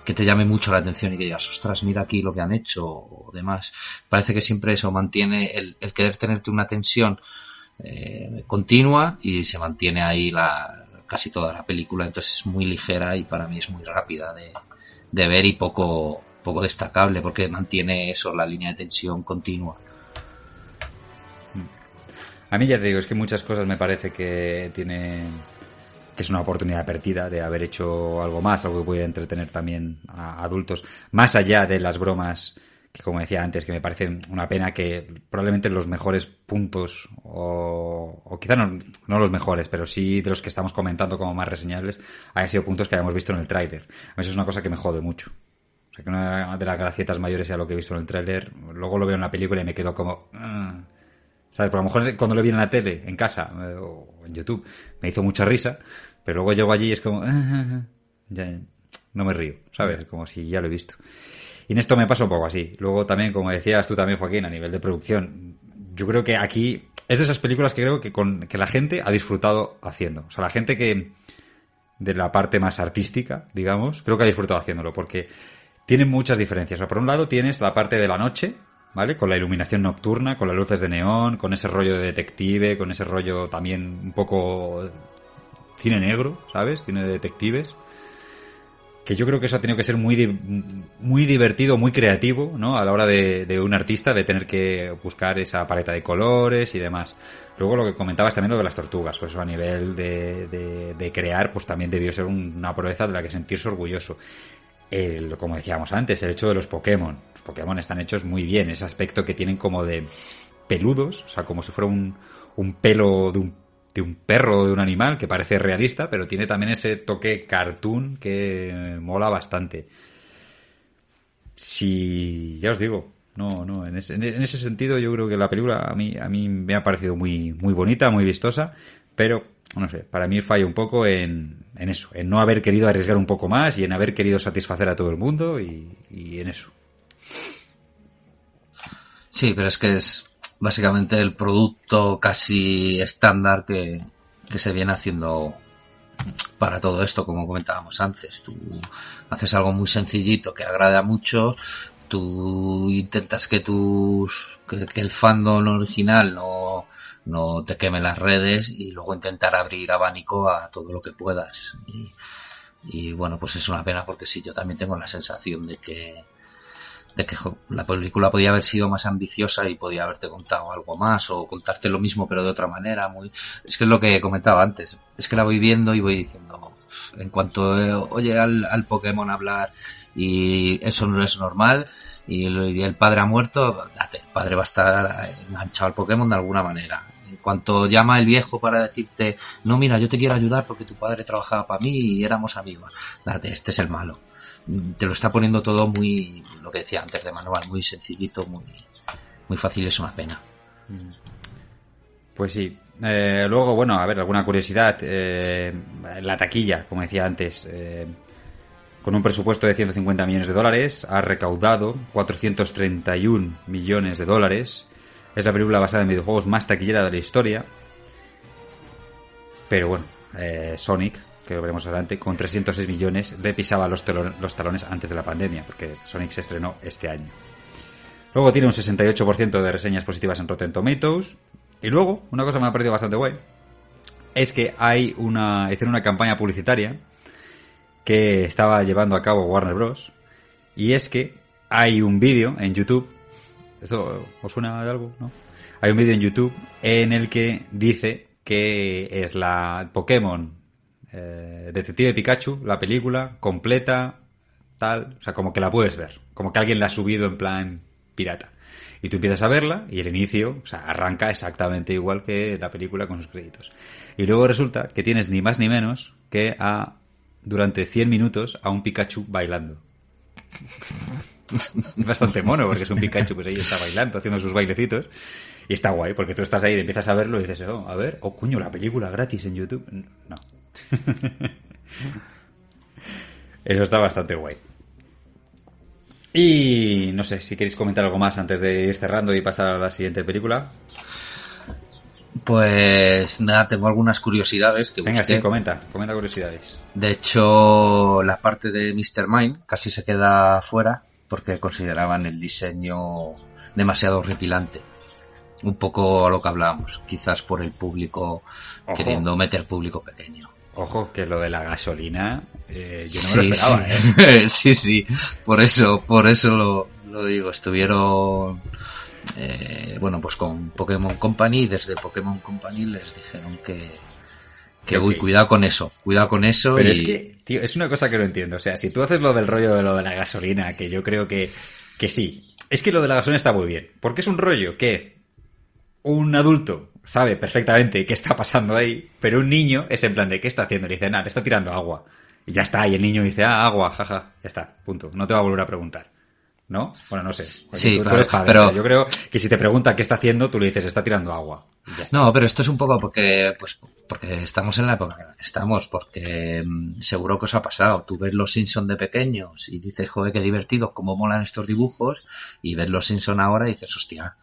que te llame mucho la atención y que digas, ostras, mira aquí lo que han hecho o demás. Parece que siempre eso mantiene el, el querer tenerte una tensión eh, continua y se mantiene ahí la, casi toda la película, entonces es muy ligera y para mí es muy rápida de, de ver y poco, poco destacable porque mantiene eso, la línea de tensión continua. A mí ya te digo, es que muchas cosas me parece que tiene que es una oportunidad perdida de haber hecho algo más, algo que puede entretener también a adultos, más allá de las bromas que como decía antes, que me parece una pena que probablemente los mejores puntos, o, o quizá no, los mejores, pero sí de los que estamos comentando como más reseñables, hayan sido puntos que hayamos visto en el tráiler. A mí eso es una cosa que me jode mucho. O sea, que una de las gracietas mayores sea lo que he visto en el tráiler, luego lo veo en la película y me quedo como... "Ah". ¿Sabes? Porque a lo mejor cuando lo vi en la tele, en casa eh, o en YouTube, me hizo mucha risa, pero luego llego allí y es como, "Ah, ah, ah", ya, no me río, ¿sabes? Como si ya lo he visto. Y en esto me pasa un poco así. Luego también, como decías tú también, Joaquín, a nivel de producción, yo creo que aquí es de esas películas que creo que, con, que la gente ha disfrutado haciendo. O sea, la gente que de la parte más artística, digamos, creo que ha disfrutado haciéndolo, porque tienen muchas diferencias. O sea, por un lado tienes la parte de la noche, ¿vale? Con la iluminación nocturna, con las luces de neón, con ese rollo de detective, con ese rollo también un poco cine negro, ¿sabes? Cine de detectives. Que yo creo que eso ha tenido que ser muy, muy divertido, muy creativo, ¿no? A la hora de, de un artista de tener que buscar esa paleta de colores y demás. Luego lo que comentabas también lo de las tortugas, pues eso a nivel de, de- de crear, pues también debió ser un- una proeza de la que sentirse orgulloso. El, como decíamos antes, el hecho de los Pokémon. Los Pokémon están hechos muy bien, ese aspecto que tienen como de peludos, o sea, como si fuera un, un pelo de un, de un perro o de un animal que parece realista, pero tiene también ese toque cartoon que mola bastante. Si, ya os digo, no, no, en ese, en ese sentido yo creo que la película a mí, a mí me ha parecido muy, muy bonita, muy vistosa, pero, no sé, para mí falla un poco en, en eso, en no haber querido arriesgar un poco más y en haber querido satisfacer a todo el mundo y, y en eso. Sí, pero es que es básicamente el producto casi estándar que, que se viene haciendo para todo esto, como comentábamos antes. Tú haces algo muy sencillito que agrada a muchos, tú intentas que tus que, que el fandom original no, no te queme las redes y luego intentar abrir abanico a todo lo que puedas. Y, y bueno, pues es una pena porque sí, yo también tengo la sensación de que de que la película podía haber sido más ambiciosa y podía haberte contado algo más o contarte lo mismo pero de otra manera muy es que es lo que comentaba antes es que la voy viendo y voy diciendo en cuanto eh, oye al, al Pokémon hablar y eso no es normal y el, y el padre ha muerto date, el padre va a estar enganchado al Pokémon de alguna manera. En cuanto llama el viejo para decirte no mira yo te quiero ayudar porque tu padre trabajaba para mí y éramos amigos date este es el malo te lo está poniendo todo muy, lo que decía antes de manual, muy sencillito, muy, muy fácil, es una pena. Pues sí. Eh, luego, bueno, a ver, alguna curiosidad. Eh, la taquilla, como decía antes, eh, con un presupuesto de 150 millones de dólares, ha recaudado 431 millones de dólares. Es la película basada en videojuegos más taquillera de la historia. Pero bueno, Sonic, que lo veremos adelante, con 306 millones, le pisaba los, los talones antes de la pandemia, porque Sonic se estrenó este año. Luego tiene un 68% de reseñas positivas en Rotten Tomatoes. Y luego, una cosa me ha parecido bastante guay, es que hay una, hicieron una campaña publicitaria que estaba llevando a cabo Warner Bros. Y es que hay un vídeo en YouTube, ¿esto os suena de algo? ¿No? Hay un vídeo en YouTube en el que dice que es la Pokémon eh, Detective Pikachu, la película completa, tal, o sea, como que la puedes ver, como que alguien la ha subido en plan pirata. Y tú empiezas a verla y el inicio, o sea, arranca exactamente igual que la película con sus créditos. Y luego resulta que tienes ni más ni menos que a durante 100 minutos a un Pikachu bailando. Es bastante mono porque es un Pikachu pues ahí está bailando, haciendo sus bailecitos. Y está guay porque tú estás ahí y empiezas a verlo y dices, oh, a ver, oh coño, la película gratis en YouTube. No. Eso está bastante guay. Y no sé si queréis comentar algo más antes de ir cerrando y pasar a la siguiente película. Pues nada, tengo algunas curiosidades que Venga, busqué. sí, comenta, comenta curiosidades. De hecho, la parte de Mr. Mind casi se queda fuera porque consideraban el diseño demasiado horripilante. Un poco a lo que hablábamos, quizás por el público Ojo. queriendo meter público pequeño. Ojo, que lo de la gasolina, eh, yo no me lo esperaba, sí. ¿eh? sí, sí, por eso, por eso lo, lo digo. Estuvieron, eh, bueno, pues con Pokémon Company y desde Pokémon Company les dijeron que, que Ok. uy, cuidado con eso, cuidado con eso. Pero y... es que, tío, es una cosa que no entiendo. O sea, si tú haces lo del rollo de lo de la gasolina, que yo creo que, que sí. Es que lo de la gasolina está muy bien. Porque es un rollo que un adulto sabe perfectamente qué está pasando ahí, pero un niño es en plan de qué está haciendo. Le dice, nada, te está tirando agua. Y ya está. Y el niño dice, ah, agua, jaja. Ya está, punto. No te va a volver a preguntar. ¿no? Bueno, no sé. Sí, tú, claro, padre, pero- Yo creo que si te pregunta qué está haciendo, tú le dices, está tirando agua. Está. No, pero esto es un poco porque, pues, porque estamos en la época en la que estamos, porque mm, seguro que os ha pasado. Tú ves los Simpson de pequeños y dices, joder, qué divertido, cómo molan estos dibujos, y ves los Simpson ahora y dices, hostia,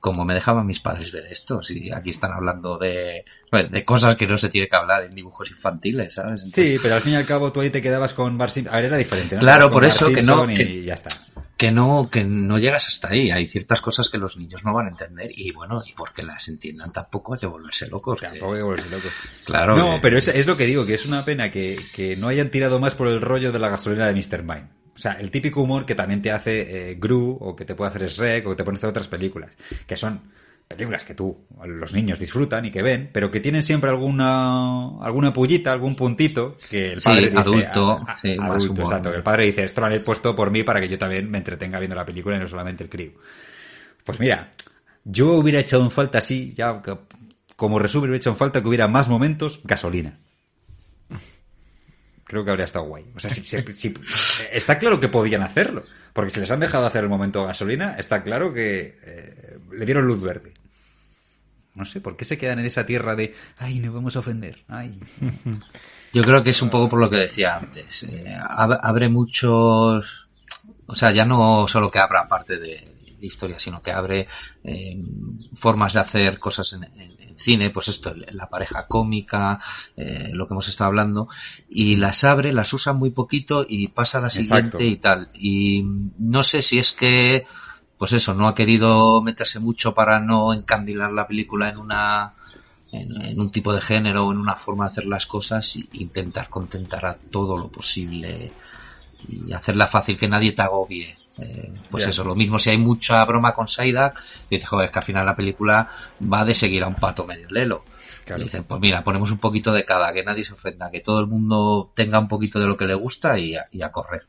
cómo me dejaban mis padres ver esto. Si aquí están hablando de, de cosas que no se tiene que hablar en dibujos infantiles, ¿sabes? Entonces, Sí, pero al fin y al cabo tú ahí te quedabas con Bar Simpson. A ver, era diferente, ¿no? Claro, por eso que no- Y que- ya está. que no que no llegas hasta ahí hay ciertas cosas que los niños no van a entender y bueno y porque las entiendan tampoco hay que volverse locos Tampoco hay que volverse loco. claro No, que- pero es, es lo que digo, que es una pena que, que no hayan tirado más por el rollo de la gasolina de Mr. Mine. O sea, el típico humor que también te hace eh, Gru, o que te puede hacer Shrek, o que te puede hacer otras películas. Que son películas que tú, los niños disfrutan y que ven, pero que tienen siempre alguna alguna pullita, algún puntito que el Sí, padre dice, adulto, "Ah, sí, adulto, humor. exacto, que el padre dice, esto lo habéis puesto por mí para que yo también me entretenga viendo la película y no solamente el crío. Pues mira, yo hubiera echado en falta así, ya como resumen, hubiera echado en falta que hubiera más momentos gasolina. Creo que habría estado guay. O sea, si, si- está claro que podían hacerlo. Porque si les han dejado hacer el momento gasolina, está claro que eh, le dieron luz verde. No sé, ¿por qué se quedan en esa tierra de, ay, no vamos a ofender? Ay. yo creo que es un poco por lo que decía antes eh, ab- abre muchos o sea ya no solo que abra parte de, de historia sino que abre eh, formas de hacer cosas en, en- en cine pues esto la pareja cómica eh, lo que hemos estado hablando y las abre las usa muy poquito y pasa a la siguiente Exacto. y tal y no sé si es que pues eso no ha querido meterse mucho para no encandilar la película en una en, en un tipo de género o en una forma de hacer las cosas e intentar contentar a todo lo posible y hacerla fácil que nadie te agobie. Eh, pues Ya. eso, lo mismo si hay mucha broma con Saidak, dices, joder, es que al final la película va de seguir a un pato medio lelo. Claro. Y dicen, pues mira, ponemos un poquito de cada, que nadie se ofenda, que todo el mundo tenga un poquito de lo que le gusta y a, y a correr.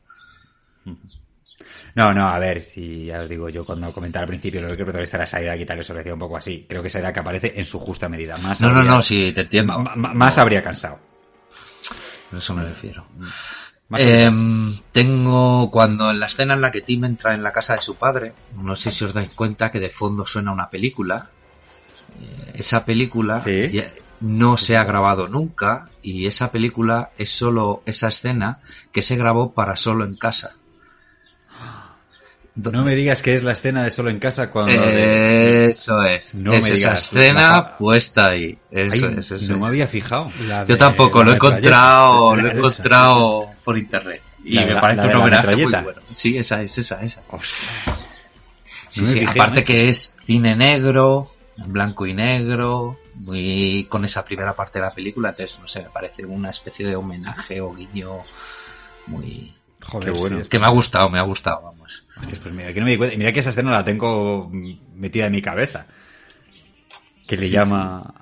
No, no, a ver, si ya os digo yo cuando comentaba al principio lo que el protagonista era Saidak y tal, eso lo decía un poco así. Creo que Saidak aparece en su justa medida. Más No, no, habría- no, sí, te entiendo. más habría cansado. Eso me refiero. Em, tengo cuando en la escena en la que Tim entra en la casa de su padre, no sé si os dais cuenta que de fondo suena una película. Eh, esa película Sí. ya no se ha grabado nunca y esa película es solo esa escena que se grabó para solo en casa. No me digas que es la escena de solo en casa cuando... De- Eso es. No es me esa digas, escena puesta ahí. Eso Ay, es, eso no me había fijado. La Yo tampoco, lo he encontrado, lo he encontrado por internet. Y La me la- parece un homenaje muy bueno. Sí, esa es, esa, esa. Sí, No sí, fijé, aparte que es cine negro, en blanco y negro, muy con esa primera parte de la película, entonces no sé, me parece una especie de homenaje o guiño muy Joder, Qué bueno. sí, que me ha gustado, me ha gustado, vamos. Hostias, pues mira, que no me di cuenta. Mira que esa escena la tengo metida en mi cabeza. Que le llama...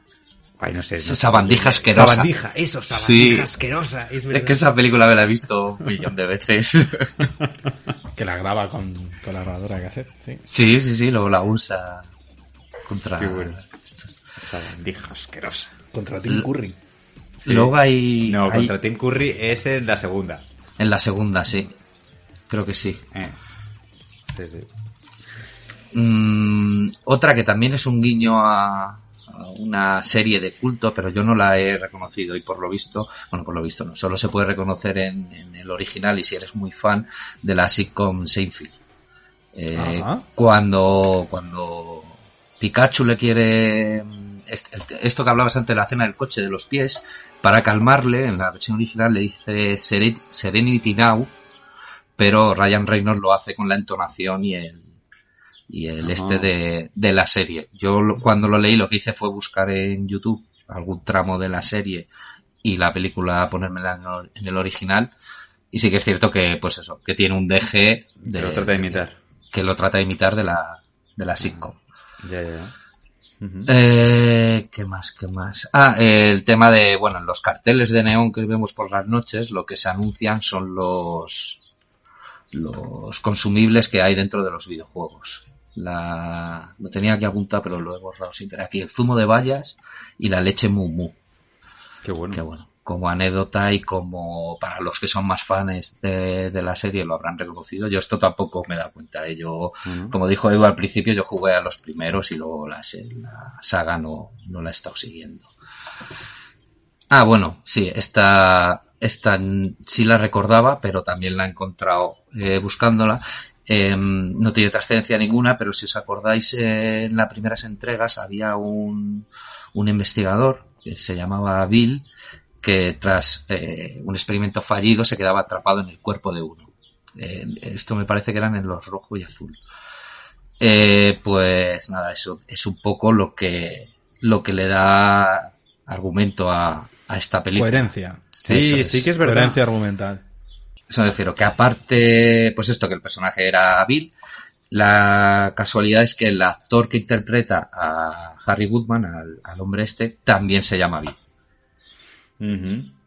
Ay, no sé. no sé. Sabandija asquerosa. Sabandija, eso, sabandija Sí. asquerosa. Es, Es que esa película me la he visto un millón de veces. Que la graba con, con la grabadora de cassette, sí. sí, sí, sí, luego la usa contra Qué bueno. Sabandija asquerosa. Contra Tim Curry. Sí. Luego hay, No, hay- contra Tim Curry es en la segunda. en la segunda, sí. Creo que sí. Eh. Sí, sí. Mm, otra que también es un guiño a, una serie de culto, pero yo no la he reconocido y por lo visto, bueno, por lo visto no, solo se puede reconocer en, en el original y si eres muy fan de la sitcom Seinfeld. Eh, cuando, cuando Pikachu le quiere est- esto que hablabas antes de la cena del coche de los pies, para calmarle, en la versión original le dice Seren- Serenity Now, pero Ryan Reynolds lo hace con la entonación y el y el Ajá. este de, de la serie. Yo cuando lo leí lo que hice fue buscar en YouTube algún tramo de la serie y la película ponérmela en el, en el original y sí que es cierto que pues eso, que tiene un DG Que de, lo trata de imitar. que lo trata de imitar de la de la sitcom. Ya, ya, ya. Ujú. Eh, ¿Qué más? ¿Qué más? Ah, eh, el tema de, bueno, en los carteles de neón que vemos por las noches, lo que se anuncian son los los consumibles que hay dentro de los videojuegos. La, lo tenía aquí apuntado, pero lo he borrado sin querer. Aquí el zumo de bayas y la leche mumu. Qué bueno. Que bueno, como anécdota y como para los que son más fans de, de la serie lo habrán reconocido. Yo esto tampoco me da cuenta. ¿eh? Yo, como dijo Edu al principio, yo jugué a los primeros y luego la, la saga no, no la he estado siguiendo. Ah, bueno, sí, esta, esta sí la recordaba, pero también la he encontrado eh, buscándola. Eh, no tiene trascendencia ninguna, pero si os acordáis, eh, en las primeras entregas había un, un investigador que se llamaba Bill, que tras eh, un experimento fallido se quedaba atrapado en el cuerpo de uno. Esto me parece que eran en los rojo y azul. Pues nada, eso es un poco lo que, lo que le da argumento a, a esta película. Coherencia. Sí, es. sí que es verdad. Coherencia argumental. Eso me refiero, que aparte, pues esto, que el personaje era Bill, la casualidad es que el actor que interpreta a Harry Goodman, al, al hombre este, también se llama Bill. Ujú.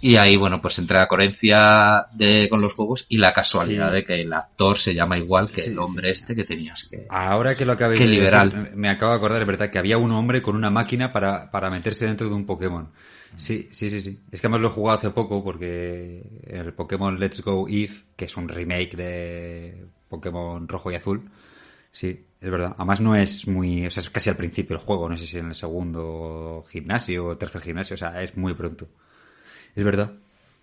Y ahí, bueno, pues entre la coherencia de, con los juegos y la casualidad Sí. de que el actor se llama igual que Sí, el hombre sí. este que tenías que... Ahora que lo acabé Qué de decir, liberal. me acabo de acordar, es verdad, que había un hombre con una máquina para, para meterse dentro de un Pokémon. Sí, sí, sí, sí. Es que además lo he jugado hace poco porque el Pokémon Let's Go Eve, que es un remake de Pokémon rojo y azul, sí, es verdad. Además no es muy, o sea, es casi al principio el juego, no sé si en el segundo gimnasio o tercer gimnasio, o sea, es muy pronto. Es verdad.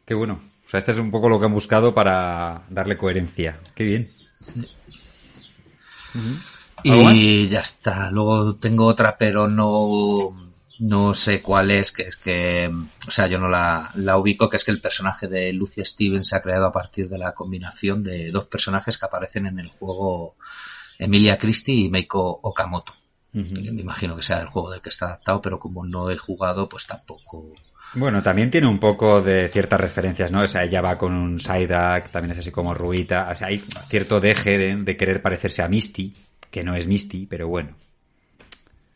Qué bueno. O sea, este es un poco lo que han buscado para darle coherencia. Qué bien. Y ya está. Luego tengo otra, pero no, no sé cuál es, que es que, o sea, yo no la, la ubico, que es que el personaje de Lucia Stevens se ha creado a partir de la combinación de dos personajes que aparecen en el juego Emilia Christie y Meiko Okamoto. Me imagino que sea del juego del que está adaptado, pero como no he jugado, pues tampoco. Bueno, también tiene un poco de ciertas referencias, ¿no? O sea, ella va con un Psyduck, también es así como Ruita. O sea, hay cierto deje de, de querer parecerse a Misty, que no es Misty, pero bueno.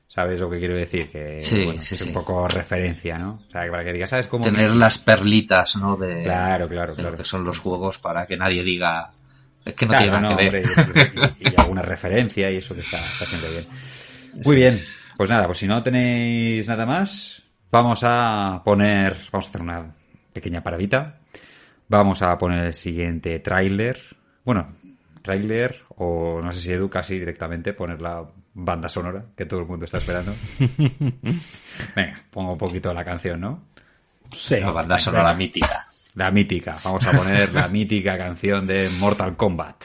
¿Sabes lo que quiero decir? Que Sí, bueno, sí, es un sí. poco referencia, ¿no? O sea, para que digas, ¿sabes cómo? Tener Misty? las perlitas, ¿no? De, Claro, claro, de claro. lo que son los juegos para que nadie diga. Es que no Claro, tiene nada no, que ver. hombre, y, y alguna referencia y eso que está, está siempre bien. Muy bien, pues nada, pues si no tenéis nada más, vamos a poner, vamos a hacer una pequeña paradita. Vamos a poner el siguiente tráiler. Bueno, tráiler o no sé si Edu casi directamente poner la banda sonora que todo el mundo está esperando. Venga, pongo un poquito la canción, ¿no? Sí. La banda sonora mítica. La mítica, vamos a poner la mítica canción de Mortal Kombat.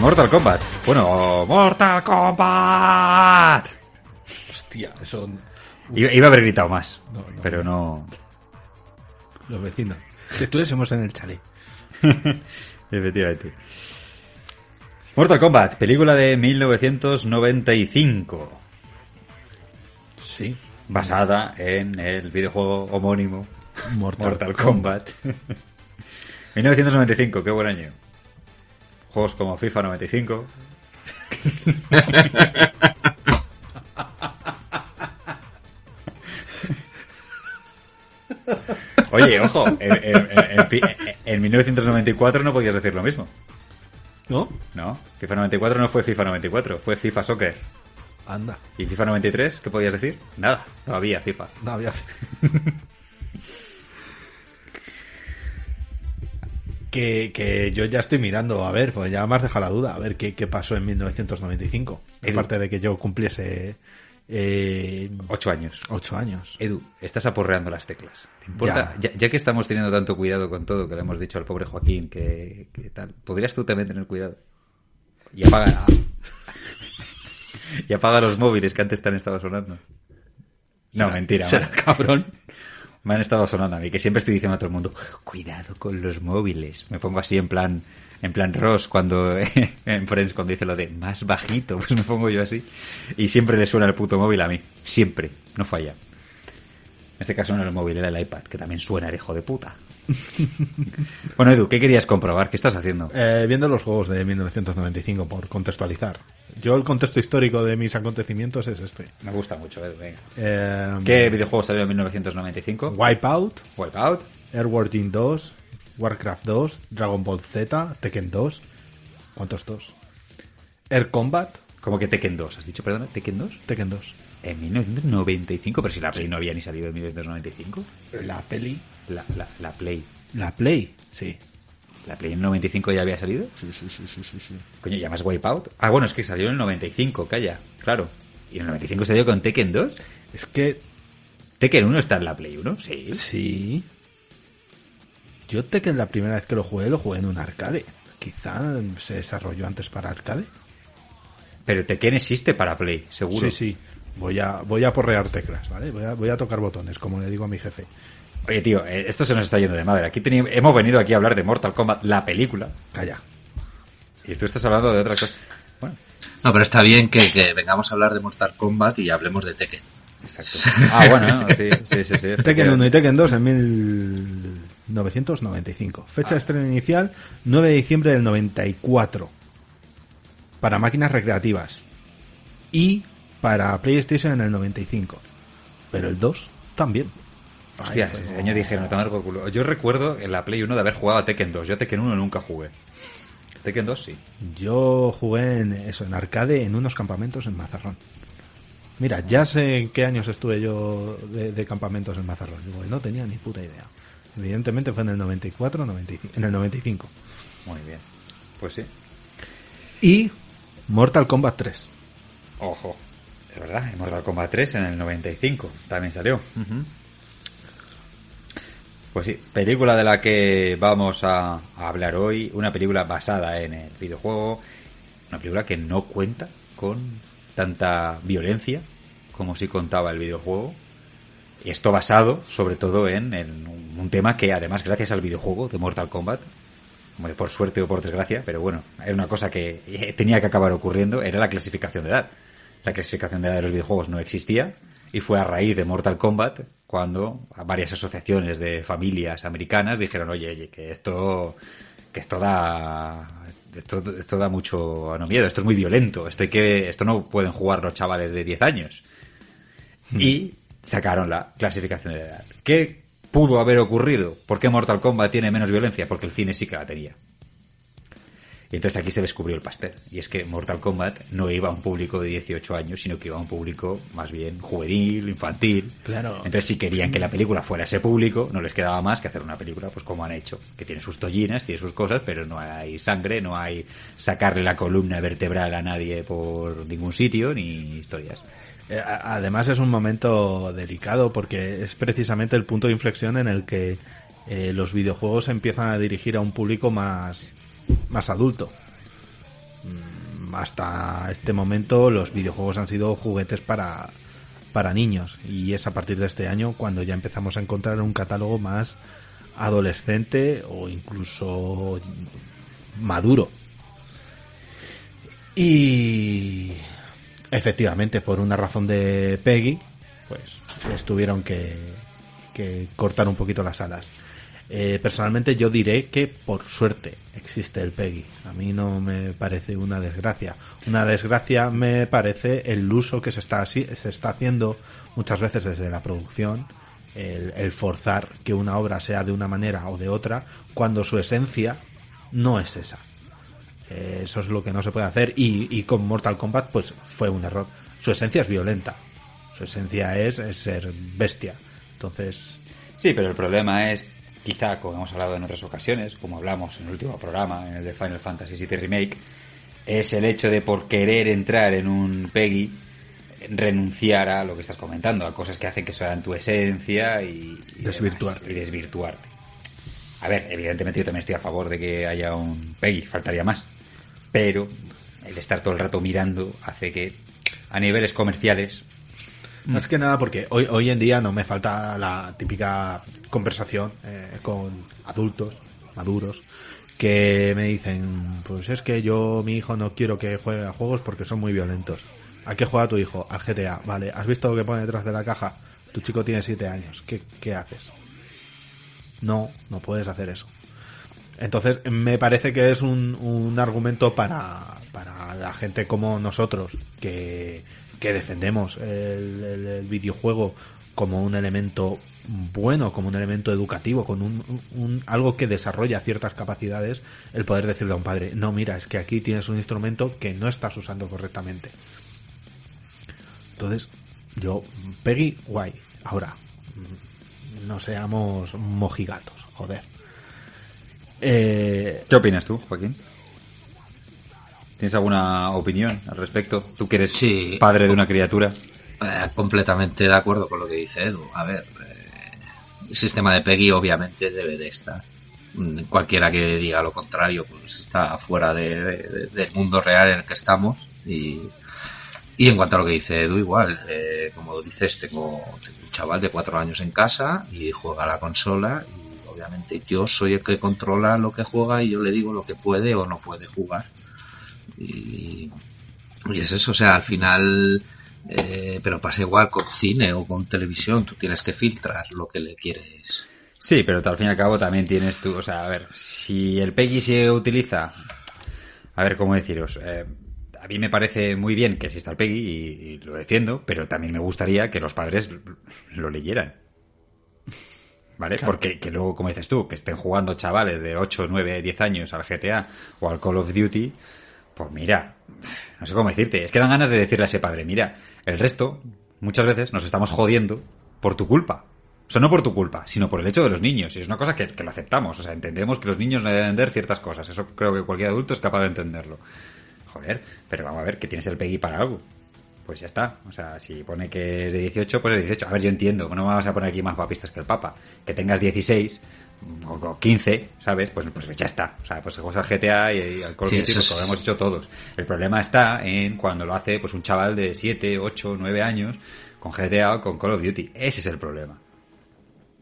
Mortal Kombat. Bueno, Mortal Kombat. Hostia, eso. Iba, iba a haber gritado más, No, no. pero no. Los vecinos. Si estuviésemos en el chalet. Efectivamente. Mortal Kombat, película de 1995, Sí. basada en el videojuego homónimo Mortal, Mortal Kombat. 1995, qué buen año. Juegos como FIFA 95. Oye, ojo, en, en- en- en- en 1994 no podías decir lo mismo. ¿No? No, FIFA 94 no fue FIFA 94, fue FIFA Soccer. Anda. ¿Y FIFA 93 qué podías decir? Nada, no había FIFA. No había. Que, que yo ya estoy mirando, a ver, pues ya me has dejado la duda, a ver qué, qué pasó en 1995. Edu. Aparte de que yo cumpliese eh, Ocho años. ocho años. Edu, estás aporreando las teclas. ¿Te importa? Ya. ya que estamos teniendo tanto cuidado con todo, que le hemos dicho al pobre Joaquín que, que tal, ¿podrías tú también tener cuidado? Y apaga, y apaga los móviles que antes te han estado sonando. No, Será- mentira. será cabrón. Me han estado sonando a mí, que siempre estoy diciendo a todo el mundo, cuidado con los móviles. Me pongo así en plan, en plan Ross cuando, en Friends cuando dice lo de más bajito, pues me pongo yo así. Y siempre le suena el puto móvil a mí. Siempre. No falla. En este caso no era el móvil, era el iPad, que también suena el hijo de puta. bueno, Edu, ¿qué querías comprobar? ¿Qué estás haciendo? Eh, viendo los juegos de 1995, por contextualizar. Yo el contexto histórico de mis acontecimientos es este. Me gusta mucho, Edu, venga. Eh, ¿Qué videojuego salió en 1995? Wipeout, Wipeout. Airward Gym 2, Warcraft 2, Dragon Ball Z, Tekken 2. ¿Cuántos dos? Air Combat, ¿Cómo que Tekken 2? ¿Has dicho, perdón, Tekken 2? Tekken 2. En 1995, pero si la Play no había ni salido en 1995. La peli. La, la, la Play. La Play, sí. ¿La Play en 95 ya había salido? Sí, sí, sí, sí, sí, sí. Coño, ¿llamas Wipeout? Ah, bueno, es que salió en el 95, calla. Claro. ¿Y en el 95 salió con Tekken 2? Es que, ¿Tekken 1 está en la Play 1? Sí. sí. Yo Tekken la primera vez que lo jugué, lo jugué en un arcade. Quizá se desarrolló antes para arcade. Pero Tekken existe para Play, seguro. Sí, sí. Voy a, voy a porrear teclas, ¿vale? Voy a, voy a tocar botones, como le digo a mi jefe. Oye, tío, eh, esto se nos está yendo de madre. Aquí teni- hemos venido aquí a hablar de Mortal Kombat, la película. Calla. Y tú estás hablando de otra cosa. Bueno, No, pero está bien que, que vengamos a hablar de Mortal Kombat y hablemos de Tekken. exacto. Ah, bueno, sí, sí, sí. sí Tekken 1 y Tekken 2 en 1995. Fecha de estreno inicial 9 de diciembre del 94. Para máquinas recreativas. Y para PlayStation en el 95. Pero el 2 también. Hostia, Ay, ese año dijeron, tomar por culo. Yo recuerdo en la Play 1 de haber jugado a Tekken 2. Yo a Tekken 1 nunca jugué. Tekken 2 sí. Yo jugué en eso, en arcade, en unos campamentos en Mazarrón. Mira, ya sé en qué años estuve yo de, de campamentos en Mazarrón. Digo, no tenía ni puta idea. Evidentemente fue en el 94, 95, en el 95. Muy bien. Pues sí. Y Mortal Kombat 3. Ojo. Es verdad, Mortal Kombat 3 en el 95 también salió. Pues sí, película de la que vamos a, hablar hoy, una película basada en el videojuego, una película que no cuenta con tanta violencia como si contaba el videojuego. Esto basado sobre todo en, un- tema que además gracias al videojuego de Mortal Kombat, por suerte o por desgracia, pero bueno, era una cosa que eh, tenía que acabar ocurriendo, era la clasificación de edad. La clasificación de edad de los videojuegos no existía y fue a raíz de Mortal Kombat cuando varias asociaciones de familias americanas dijeron, oye, oye, que esto, que esto da, esto, esto da mucho no miedo, esto es muy violento, esto hay que, esto no pueden jugar los chavales de 10 años. Y sacaron la clasificación de edad. ¿Qué pudo haber ocurrido? ¿Por qué Mortal Kombat tiene menos violencia? Porque el cine sí que la tenía. Y entonces aquí se descubrió el pastel. Y es que Mortal Kombat no iba a un público de 18 años, sino que iba a un público más bien juvenil, infantil. Claro. Entonces si querían que la película fuera ese público, no les quedaba más que hacer una película pues como han hecho. Que tiene sus tollinas, tiene sus cosas, pero no hay sangre, no hay sacarle la columna vertebral a nadie por ningún sitio, ni historias. Eh, Además es un momento delicado porque es precisamente el punto de inflexión en el que eh, los videojuegos empiezan a dirigir a un público más, más adulto. Mm, Hasta este momento los videojuegos han sido juguetes para, para niños y es a partir de este año cuando ya empezamos a encontrar un catálogo más adolescente o incluso maduro. Y efectivamente, por una razón de Peggy, pues les tuvieron que, que cortar un poquito las alas. Eh, personalmente yo diré que por suerte existe el Peggy. A mí no me parece una desgracia. Una desgracia me parece el uso que se está, se está haciendo muchas veces desde la producción, el, forzar que una obra sea de una manera o de otra, cuando su esencia no es esa. Eh, Eso es lo que no se puede hacer y, y con Mortal Kombat pues fue un error. Su esencia es violenta. Su esencia es, es ser bestia. Entonces, Sí, pero el problema es, quizá como hemos hablado en otras ocasiones, como hablamos en el último programa, en el de Final Fantasy VII Remake, es el hecho de por querer entrar en un Peggy renunciar a lo que estás comentando, a cosas que hacen que sean tu esencia y, y Desvirtuarte. demás, y desvirtuarte. A ver, evidentemente yo también estoy a favor de que haya un Peggy, faltaría más. Pero el estar todo el rato mirando hace que a niveles comerciales Más que nada porque hoy, hoy en día no me falta la típica conversación eh, con adultos maduros que me dicen, pues es que yo, mi hijo no quiero que juegue a juegos porque son muy violentos. ¿A qué juega tu hijo? Al GTA. Vale, ¿has visto lo que pone detrás de la caja? Tu chico tiene 7 años. ¿Qué, ¿Qué haces? No, no puedes hacer eso. Entonces, me parece que es un, un argumento para, para la gente como nosotros, que, que defendemos el, el- el videojuego como un elemento bueno, como un elemento educativo, con un, un- algo que desarrolla ciertas capacidades, el poder decirle a un padre, no, mira, es que aquí tienes un instrumento que no estás usando correctamente. Entonces, yo, Peggy, guay. Ahora, no seamos mojigatos, joder. Eh, ¿Qué opinas tú, Joaquín? ¿Tienes alguna opinión al respecto? Tú que eres Sí. padre de una criatura. Eh, completamente de acuerdo con lo que dice Edu. A ver, sistema de Peggy obviamente debe de estar. Mm, Cualquiera que diga lo contrario, pues está fuera de- de- del mundo real en el que estamos. Y, y en cuanto a lo que dice Edu, igual, eh, como dices, tengo, tengo un chaval de cuatro años en casa y juega a la consola. Y obviamente yo soy el que controla lo que juega y yo le digo lo que puede o no puede jugar. Y, y es eso, o sea, al final, eh, pero pasa igual con cine o con televisión, tú tienes que filtrar lo que le quieres. Sí, pero al fin y al cabo también tienes tú, o sea, a ver, si el Peggy se utiliza, a ver cómo deciros, eh, a mí me parece muy bien que exista el Peggy y, y lo defiendo, pero también me gustaría que los padres lo leyeran. ¿Vale? Porque que luego, como dices tú, que estén jugando chavales de 8, 9, 10 años al GTA o al Call of Duty, pues mira, no sé cómo decirte, es que dan ganas de decirle a ese padre, mira, el resto, muchas veces nos estamos jodiendo por tu culpa. O sea, no por tu culpa, sino por el hecho de los niños. Y es una cosa que, que lo aceptamos. O sea, entendemos que los niños no deben entender ciertas cosas. Eso creo que cualquier adulto es capaz de entenderlo. Joder, pero vamos a ver que tienes el PEGI para algo. Pues ya está. O sea, si pone que es de 18, pues es de 18. A ver, yo entiendo. No vamos a poner aquí más papistas que el Papa. Que tengas 16 o o 15, ¿sabes? Pues, pues ya está. O sea, pues juegas al GTA y, al Call of Duty, pues es- lo hemos hecho todos. El problema está en cuando lo hace pues un chaval de 7, 8, 9 años con GTA o con Call of Duty. Ese es el problema.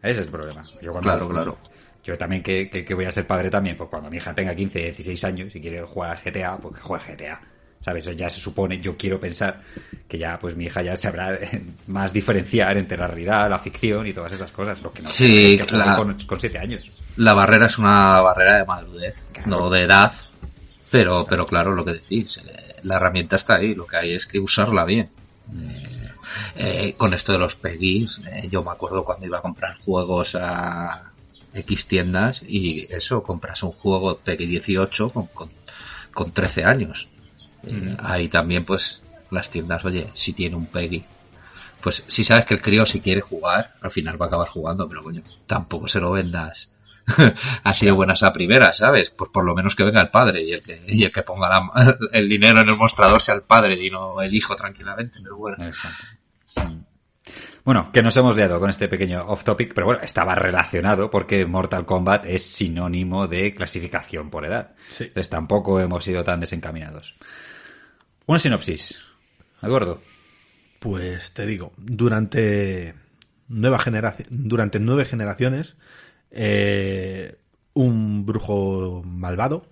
Ese es el problema. Yo cuando- Claro, claro. Yo también que, que, que voy a ser padre también, pues cuando mi hija tenga 15, 16 años y quiere jugar al GTA, pues que juegue GTA. ¿Sabes? Ya se supone, yo quiero pensar que ya pues mi hija ya sabrá más diferenciar entre la realidad, la ficción y todas esas cosas. Lo que no Sí, es que juegue la- con, con 7 años. La barrera es una barrera de madurez, Claro. no de edad, pero, pero claro, lo que decís, la herramienta está ahí, lo que hay es que usarla bien. Eh, eh, con esto de los PEGIs, eh, yo me acuerdo cuando iba a comprar juegos a X tiendas y eso, compras un juego PEGI 18 con, con, con 13 años. Eh, Ahí también, pues, las tiendas, oye, si tiene un PEGI, pues si sabes que el crío si quiere jugar, al final va a acabar jugando, pero coño, tampoco se lo vendas así de buenas a primeras, ¿sabes? Pues por lo menos que venga el padre y el que, y el que ponga la- el dinero en el mostrador sea el padre y no el hijo tranquilamente, pero bueno. Exacto. Bueno, que nos hemos liado con este pequeño off topic, pero bueno, estaba relacionado porque Mortal Kombat es sinónimo de clasificación por edad. Sí. Entonces tampoco hemos sido tan desencaminados. Una sinopsis. Eduardo. Pues te digo, durante nueva generación, durante nueve generaciones, eh, un brujo malvado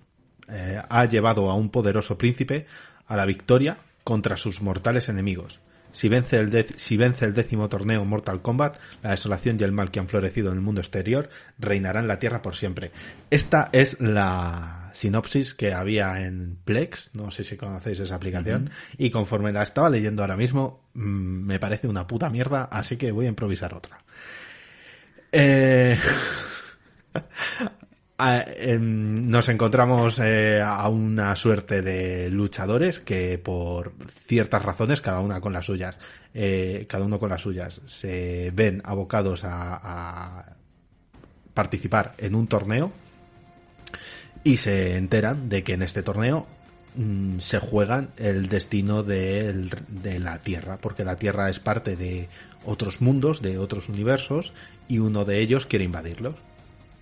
eh, ha llevado a un poderoso príncipe a la victoria contra sus mortales enemigos. Si vence, el dec- si vence el décimo torneo Mortal Kombat, la desolación y el mal que han florecido en el mundo exterior reinarán en la Tierra por siempre. Esta es la sinopsis que había en Plex, no sé si conocéis esa aplicación, y conforme la estaba leyendo ahora mismo, mm, me parece una puta mierda, así que voy a improvisar otra. Eh... a- em, nos encontramos eh, a una suerte de luchadores que por ciertas razones, cada una con las suyas, eh, cada uno con las suyas, se ven abocados a, participar en un torneo y se enteran de que en este torneo mm, se juegan el destino del- de la Tierra, porque la Tierra es parte de otros mundos, de otros universos, y uno de ellos quiere invadirlos.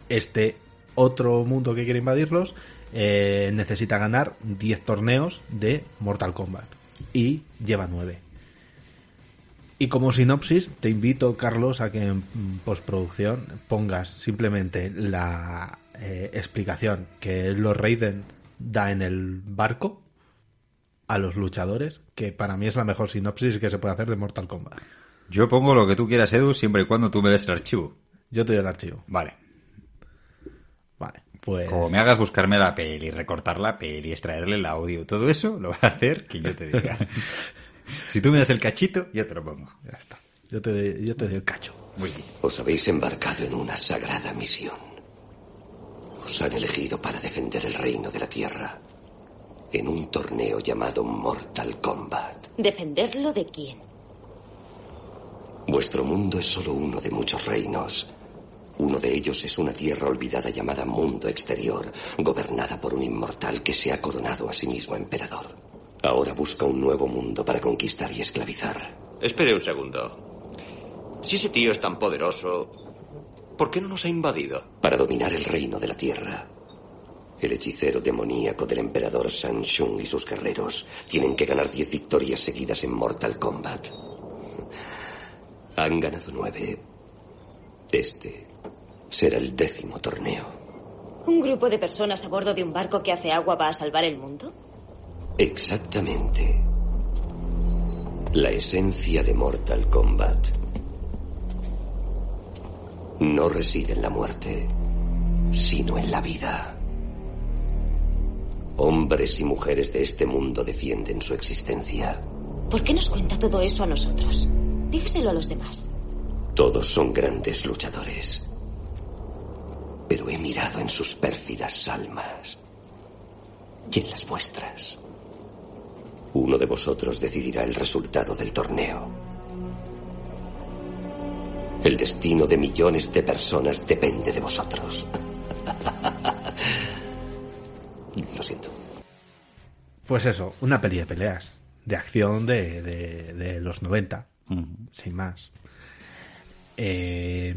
Este otro mundo que quiere invadirlos eh, necesita ganar 10 torneos de Mortal Kombat, y lleva 9. Y como sinopsis, te invito, Carlos, a que en postproducción pongas simplemente la eh, explicación que Lord Raiden da en el barco a los luchadores, que para mí es la mejor sinopsis que se puede hacer de Mortal Kombat. Yo pongo lo que tú quieras, Edu, siempre y cuando tú me des el archivo. Yo te doy el archivo. Vale. Vale, pues... Como me hagas buscarme la peli, recortar la peli, extraerle el audio, todo eso, lo va a hacer que yo te diga. si tú me das el cachito, yo te lo pongo. Ya está. Yo te, yo te doy el cacho. Muy bien. Os habéis embarcado en una sagrada misión. Os han elegido para defender el reino de la Tierra en un torneo llamado Mortal Kombat. ¿Defenderlo de quién? Vuestro mundo es solo uno de muchos reinos. Uno de ellos es una tierra olvidada llamada Mundo Exterior, gobernada por un inmortal que se ha coronado a sí mismo emperador. Ahora busca un nuevo mundo para conquistar y esclavizar. Espere un segundo. Si ese tío es tan poderoso, ¿por qué no nos ha invadido? Para dominar el reino de la tierra. El hechicero demoníaco del emperador San Shun y sus guerreros tienen que ganar diez victorias seguidas en Mortal Kombat. Han ganado nueve. Este será el décimo torneo. ¿Un grupo de personas a bordo de un barco que hace agua va a salvar el mundo? Exactamente. La esencia de Mortal Kombat no reside en la muerte, sino en la vida. Hombres y mujeres de este mundo defienden su existencia. ¿Por qué nos cuenta todo eso a nosotros? Dígaselo a los demás. Todos son grandes luchadores. Pero he mirado en sus pérfidas almas y en las vuestras. Uno de vosotros decidirá el resultado del torneo. El destino de millones de personas depende de vosotros. Lo siento. Pues eso, una peli de peleas, de acción de, de, de los 90, sin más. Eh,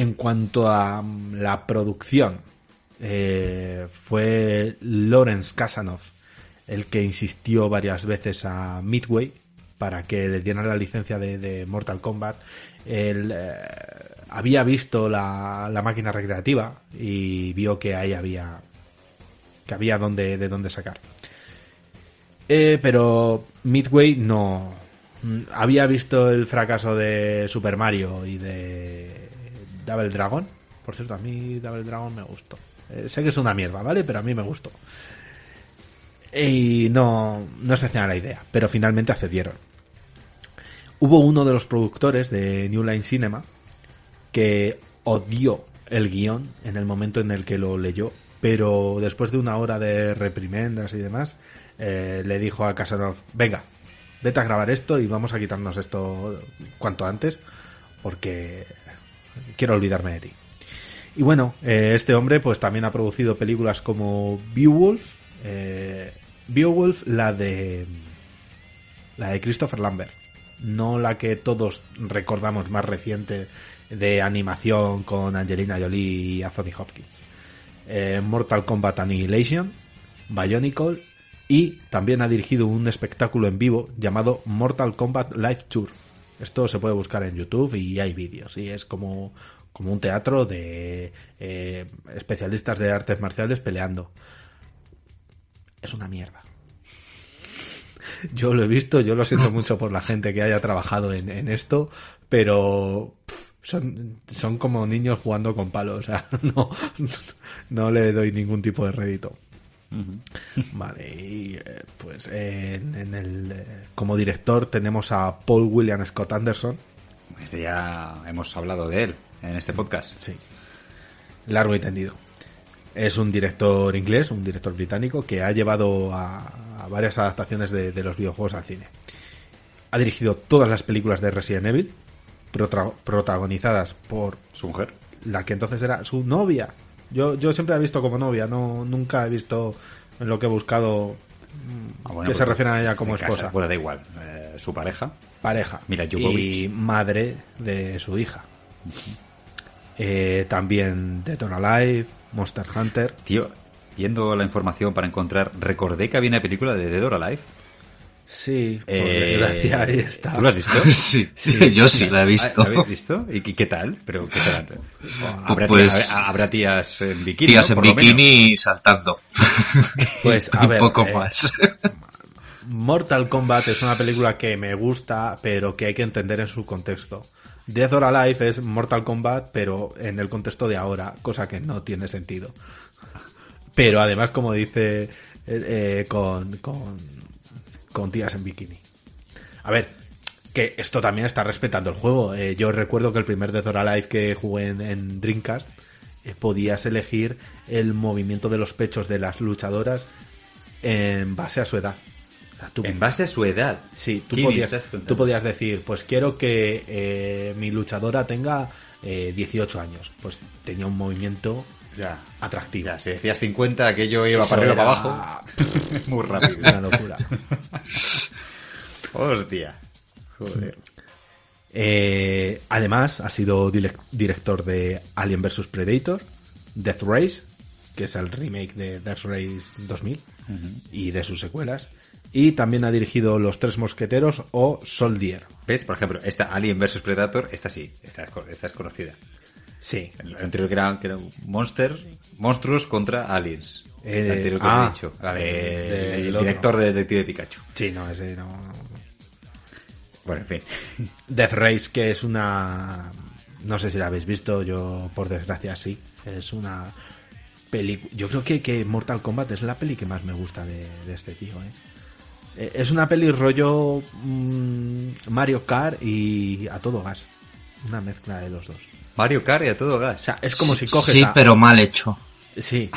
en cuanto a la producción, eh, fue Lawrence Kasanoff el que insistió varias veces a Midway para que le dieran la licencia de, de Mortal Kombat. Él eh, había visto la, la máquina recreativa y vio que ahí había que había donde, de dónde sacar. Eh, pero Midway no mm, había visto el fracaso de Super Mario y de Double Dragon. Por cierto, a mí Double Dragon me gustó. Eh, sé que es una mierda, ¿vale? Pero a mí me gustó. Y no, no se hacían la idea, pero finalmente accedieron. Hubo uno de los productores de New Line Cinema que odió el guion en el momento en el que lo leyó, pero después de una hora de reprimendas y demás, eh, le dijo a Casanov, venga, vete a grabar esto y vamos a quitarnos esto cuanto antes, porque quiero olvidarme de ti. Y bueno, eh, este hombre pues también ha producido películas como Beowulf, eh, Beowulf, la de la de Christopher Lambert, no la que todos recordamos más reciente de animación con Angelina Jolie y Anthony Hopkins. Eh, Mortal Kombat Annihilation, Bionicle y también ha dirigido un espectáculo en vivo llamado Mortal Kombat Live Tour. Esto se puede buscar en YouTube y hay vídeos y es como, como un teatro de eh, especialistas de artes marciales peleando. Es una mierda. Yo lo he visto, yo lo siento mucho por la gente que haya trabajado en, esto, pero son, son como niños jugando con palos, o sea, no, no le doy ningún tipo de rédito. Vale, y eh, pues eh, en, en el, eh, como director tenemos a Paul William Scott Anderson. Este ya hemos hablado de él en este podcast. Sí. Largo y tendido. Es un director inglés, un director británico que ha llevado a, a varias adaptaciones de, de los videojuegos al cine. Ha dirigido todas las películas de Resident Evil, protagonizadas por Su mujer. la que entonces era su novia. Yo, yo siempre la he visto como novia, no nunca he visto en lo que he buscado mm, Ah, bueno, que se porque refieren a ella como casa. esposa. Bueno, da igual. Eh, su pareja. Pareja. Jovovich. Y madre de su hija. Eh, también or Alive, Monster Hunter. Tío, viendo la información para encontrar, recordé que había una película de Dead or Alive. Sí, por Eh, desgracia, ahí está. ¿Tú lo has visto? Sí, yo sí la he visto. ¿La habéis visto? ¿Y qué, tal? ¿Pero qué será? ¿Habrá, Pues- tías, habrá- tías en bikini? Tías ¿no? en bikini saltando. Pues, a Un ver, poco eh, más. Mortal Kombat es una película que me gusta, pero que hay que entender en su contexto. Death or Alive es Mortal Kombat, pero en el contexto de ahora, cosa que no tiene sentido. Pero además, como dice, eh, eh, con, con, con tías en bikini. A ver, que esto también está respetando el juego. Eh, yo recuerdo que el primer Death or Alive que jugué en, en Dreamcast, eh, podías elegir el movimiento de los pechos de las luchadoras en base a su edad. O sea, tú- En base a su edad. Sí, tú ¿Qué me podías, tú podías decir, pues quiero que eh, mi luchadora tenga eh, 18 años. Pues tenía un movimiento Ya. atractivo. Ya, si decías 50, aquello iba Eso para arriba era para abajo. Muy rápido. Una locura. Hostia. Joder. Eh, además, ha sido director de Alien vs Predator, Death Race, que es el remake de Death Race 2000, y de sus secuelas. Y también ha dirigido Los Tres Mosqueteros o Soldier. ¿Ves? Por ejemplo, esta Alien vs Predator, esta sí, esta es, esta es conocida. Sí. El anterior que era, que era Monster, monstruos contra aliens. Eh, el anterior que ah, he dicho. La de- del el director de Detective Pikachu. Sí, no, ese no. Bueno, en fin. Death Race, que es una. No sé si la habéis visto, yo por desgracia sí. Es una película. Yo creo que, que Mortal Kombat es la peli que más me gusta de, de este tío, ¿eh? Eh, Es una peli rollo mm, Mario Kart y a todo gas. Una mezcla de los dos. Mario Kart y a todo gas. O sea, es como si coges. Sí, a- pero mal hecho. Sí.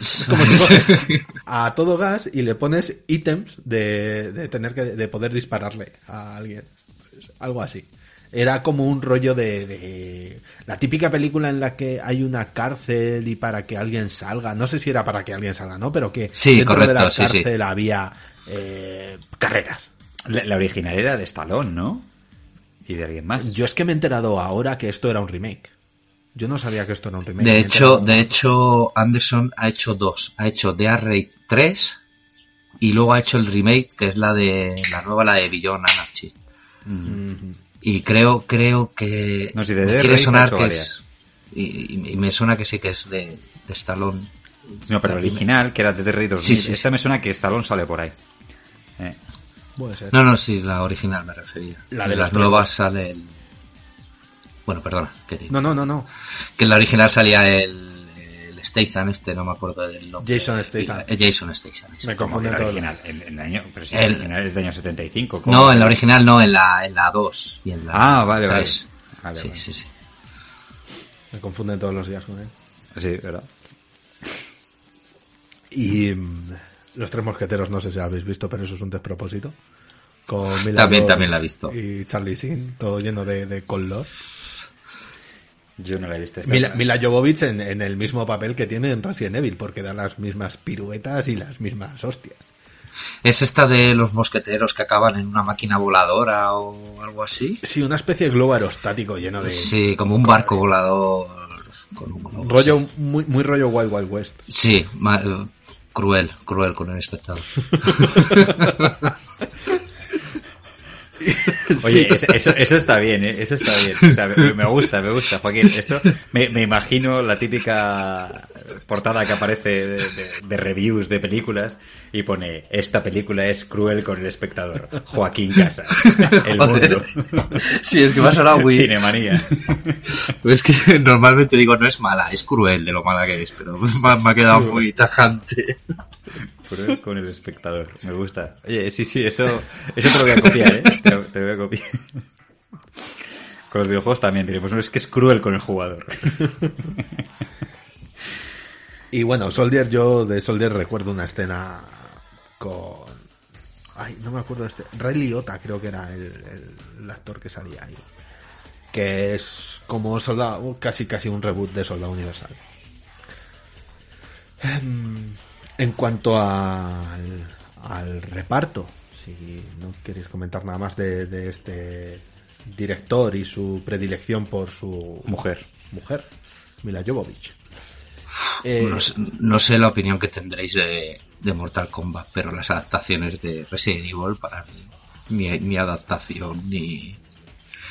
Es como si coges a todo gas y le pones ítems de, de tener que de poder dispararle a alguien. Pues, Algo así. Era como un rollo de, de la típica película en la que hay una cárcel y para que alguien salga, no sé si era para que alguien salga, ¿no? Pero que Sí, dentro de la correcto, sí, sí. cárcel había eh, carreras. La, la original era de Stallone, ¿no? Y de alguien más. Yo es que me he enterado ahora que esto era un remake. Yo no sabía que esto era un remake. De hecho, de hecho, Anderson ha hecho dos. Ha hecho The Array 3 y luego ha hecho el remake, que es la de la nueva, la de Beyond Anarchy. Y creo, creo que No, sí, de me The quiere sonar que es y, y- y me suena que sí que es de, de Stallone. No, pero original, que era de The Raid 2000, Sí, sí, esta sí. me suena que Stallone sale por ahí. Eh, Puede ser. No, no, sí, la original me refería. La de En los las nuevas sale el. Bueno, perdona, que, te- No, no, no, no. que en la original salía el, el Statham, este, no me acuerdo del nombre. Jason Statham. Eh, Jason Statham. Me como que confunden la todo. original. En, en el año, pero si El- la original es de año 75. ¿cómo? No, en la original no, en la, en la 2 y en la Ah, vale, vale. 3. Vale, sí, vale. sí, sí. Me confunden todos los días con él. Sí, ¿verdad? Y mm, Los Tres Mosqueteros, no sé si lo habéis visto, pero eso es un despropósito. Con Mila También- también la he visto. Y Charlie Sheen, todo lleno de, de color. Yo no la he visto. esta. Mila, Mila Jovovich en, en el mismo papel que tiene en Resident Evil, porque da las mismas piruetas y las mismas hostias. ¿Es esta de los mosqueteros que acaban en una máquina voladora o algo así? Sí, una especie de globo aerostático lleno de... Sí, como un barco volador con un globo. Rollo, sí. muy, muy rollo Wild Wild West. Sí, cruel, cruel con el espectador. Oye, es- eso, eso está bien, ¿eh? Eso está bien. O sea, me, me gusta, me gusta, Joaquín. Esto me, me imagino la típica portada que aparece de, de- de reviews de películas y pone esta película es cruel con el espectador. Joaquín Casas. El mundo. Sí, es que me ha sonado muy... Cinemanía. Es que normalmente digo, no es mala, es cruel de lo mala que es, pero me me ha quedado muy tajante. Cruel con el espectador. Me gusta. Oye, sí, sí, eso, eso te lo voy a copiar, ¿eh? Te lo, voy a copiar. Con los videojuegos también diremos, no, es que es cruel con el jugador. Y bueno, Soldier, yo de Soldier recuerdo una escena con... Ay, no me acuerdo de este. Ray Liotta creo que era el actor que salía ahí. Que es como soldado, casi casi un reboot de Soldado Universal. Em, En cuanto al, al reparto, si no queréis comentar nada más de, de este director y su predilección por su Mujer. mujer, Mila Jovovich. Eh, No, sé, no sé la opinión que tendréis de, de Mortal Kombat, pero las adaptaciones de Resident Evil para mí, ni, ni adaptación ni,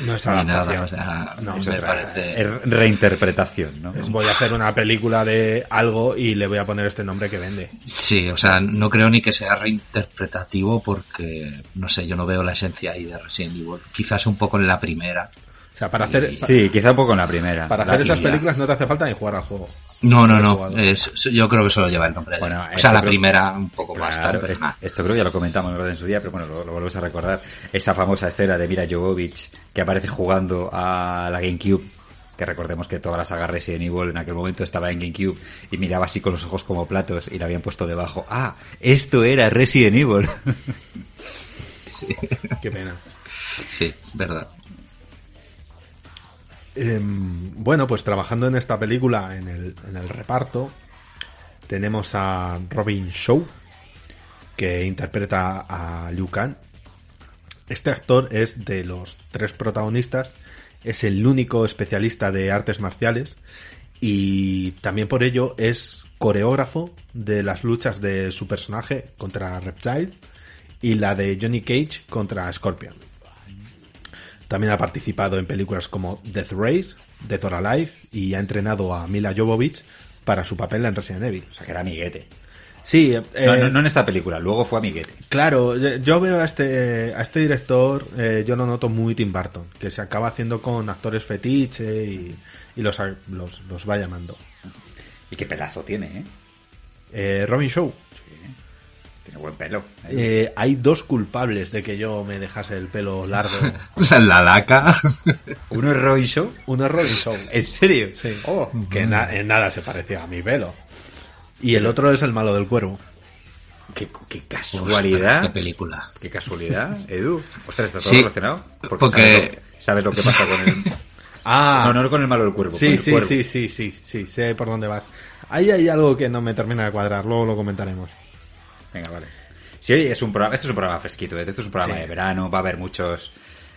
no es nada, o sea, No, eso me parece... Es reinterpretación, ¿no? Es, voy a hacer una película de algo y le voy a poner este nombre que vende. Sí, o sea, no creo ni que sea reinterpretativo porque, no sé, yo no veo la esencia ahí de Resident Evil. Quizás un poco en la primera. O sea, para hacer, Sí, quizá un poco en la primera. para La- hacer estas ya. películas no te hace falta ni jugar al juego. No, no, no. Es- yo creo que solo lleva el nombre. de- Bueno, o esto sea, la creo- primera un poco más pero es- nada. esto creo que ya lo comentamos ¿verdad? en su día, pero bueno, lo, lo volvemos a recordar. Esa famosa escena de Mira Jovovich que aparece jugando a la GameCube. Que recordemos que toda la saga Resident Evil en aquel momento estaba en GameCube y miraba así con los ojos como platos y le habían puesto debajo. ¡Ah! Esto era Resident Evil. Sí, Qué pena. sí, verdad. Em, bueno, pues trabajando en esta película, en el, reparto, tenemos a Robin Shaw, que interpreta a Liu Kang. Este actor es de los tres protagonistas, es el único especialista de artes marciales y también por ello es coreógrafo de las luchas de su personaje contra Reptile y la de Johnny Cage contra Scorpion. También ha participado en películas como Death Race, Death or Alive y ha entrenado a Mila Jovovich para su papel en Resident Evil. o sea, que era amiguete. Sí, eh, No, no, no en esta película, luego fue amiguete. claro, yo- yo veo a este, a este director, eh, yo lo noto muy Tim Burton, que se acaba haciendo con actores fetiche y, y los, los, los va llamando. Y qué pelazo tiene, ¿eh? Eh, Robin Shaw, Tiene buen pelo. ¿eh? hay dos culpables de que yo me dejase el pelo largo. La laca. ¿Uno es Robin Show? Uno es ¿En serio? sí, Oh. que na- en nada se parecía a mi pelo. Y el otro es el malo del cuervo. Qué, qué Ostras, casualidad. qué película. Qué casualidad, Edu. Ostras, está todo Sí, relacionado. Porque, porque- Sabes, lo, sabes lo que pasa con el. Ah, No, no con el malo del cuervo. con Sí, el sí, cuervo. sí, sí, sí, sí, sé por dónde vas. Ahí hay algo que no me termina de cuadrar, luego lo comentaremos. Venga, vale. Sí, oye, es un programa, esto es un programa fresquito, ¿eh? esto es un programa Sí. de verano, va a haber muchos.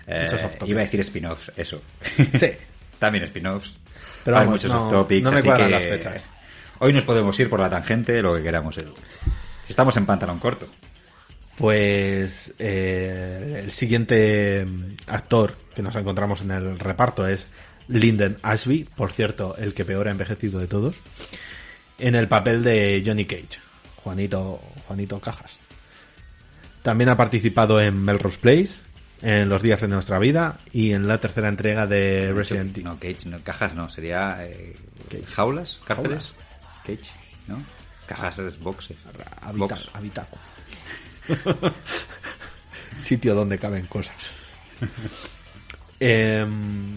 eh, Muchos iba a decir spin-offs, eso. Sí. También spin-offs. Pero Va a haber muchos no- off-topics. no me así que las fechas. Hoy nos podemos ir por la tangente, lo que queramos, Edu. Si estamos en pantalón corto. Pues eh, el siguiente actor que nos encontramos en el reparto es Lyndon Ashby, por cierto, el que peor ha envejecido de todos, en el papel de Johnny Cage, Juanito, Juanito Cajas. También ha participado en Melrose Place, en Los días de nuestra vida y en la tercera entrega de Resident Evil. No, Cage, no, cajas no, sería. eh, ¿Jaulas? ¿Cárceles? Cage, ¿no? Cajas es boxe. Box. Sitio donde caben cosas. Em,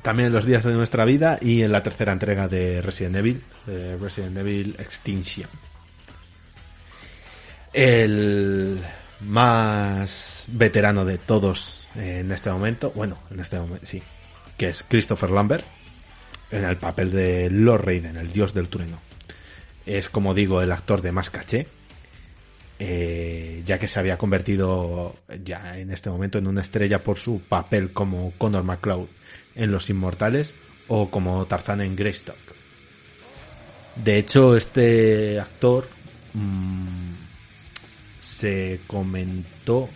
también en los días de nuestra vida y en la tercera entrega de Resident Evil, de Resident Evil Extinction. El más veterano de todos en este momento, bueno, en este momento sí, que es Christopher Lambert, en el papel de Lord Raiden, el dios del trueno. Es, como digo, el actor de más caché. eh, ya que se había convertido ya en este momento en una estrella por su papel como Connor McCloud en Los Inmortales o como Tarzán en Greystock. De hecho, este actor mmm, se comentó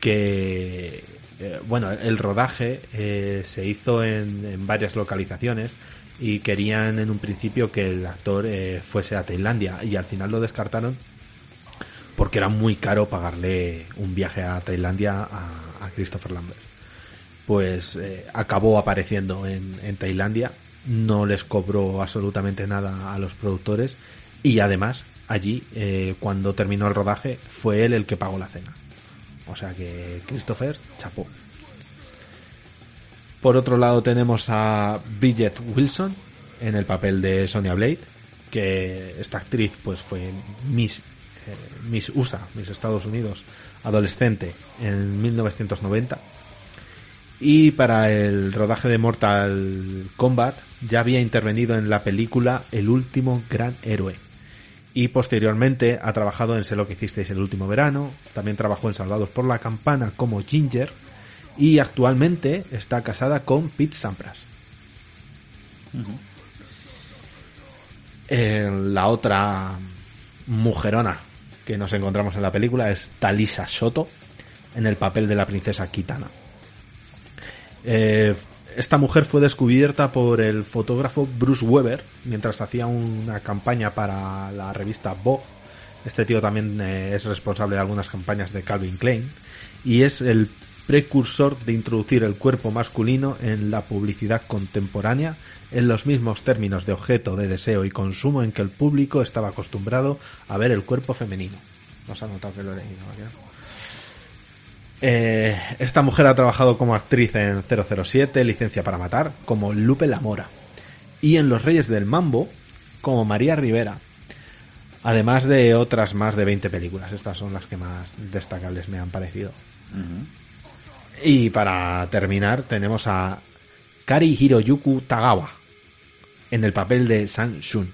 que eh, bueno, el rodaje eh, se hizo en, en, varias localizaciones y querían en un principio que el actor eh, fuese a Tailandia y al final lo descartaron porque era muy caro pagarle un viaje a Tailandia a, a Christopher Lambert. Pues acabó apareciendo en, en, Tailandia, no les cobró absolutamente nada a los productores y además allí, eh, cuando terminó el rodaje, fue él el que pagó la cena. O sea que Christopher chapó. Por otro lado tenemos a Bridget Wilson en el papel de Sonia Blade, que esta actriz pues fue Miss, eh, Miss USA, Miss Estados Unidos, adolescente en 1990. Y para el rodaje de Mortal Kombat ya había intervenido en la película El último gran héroe. Y posteriormente ha trabajado en Sé lo que hicisteis el último verano, también trabajó en Salvados por la Campana como Ginger, y actualmente está casada con Pete Sampras. Eh, la otra mujerona que nos encontramos en la película es Talisa Soto en el papel de la princesa Kitana. Eh, esta mujer fue descubierta por el fotógrafo Bruce Weber mientras hacía una campaña para la revista Vogue. Este tío también eh, es responsable de algunas campañas de Calvin Klein y es el precursor de introducir el cuerpo masculino en la publicidad contemporánea en los mismos términos de objeto de deseo y consumo en que el público estaba acostumbrado a ver el cuerpo femenino. ¿No se ha notado que lo he leído? Eh, esta mujer ha trabajado como actriz en 007, Licencia para Matar, como Lupe La Mora, y en Los Reyes del Mambo, como María Rivera, además de otras más de 20 películas. Estas son las que más destacables me han parecido. Uh -huh. Y para terminar tenemos a Kari Hiroyuku Tagawa en el papel de San Shun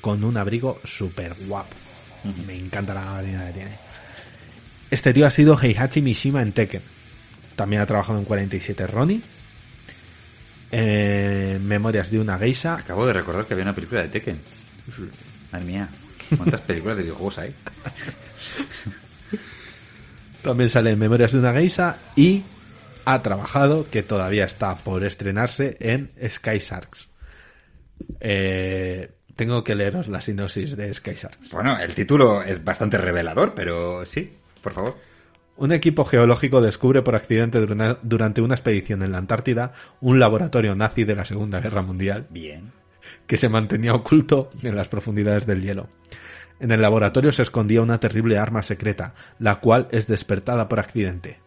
con un abrigo súper guapo. Uh -huh. Me encanta la gabardina que tiene. Este tío ha sido Heihachi Mishima en Tekken. También ha trabajado en 47 Ronnie. En Memorias de una geisha. Acabo de recordar que había una película de Tekken. Madre mía, ¿cuántas películas de videojuegos hay? También sale en Memorias de una geisha y ha trabajado, que todavía está por estrenarse, en Sky Sharks. Eh, tengo que leeros la sinopsis de Sky Sharks. Bueno, el título es bastante revelador, pero sí, por favor. Un equipo geológico descubre por accidente durante una expedición en la Antártida un laboratorio nazi de la Segunda Guerra Mundial. Bien. Que se mantenía oculto en las profundidades del hielo. En el laboratorio se escondía una terrible arma secreta, la cual es despertada por accidente.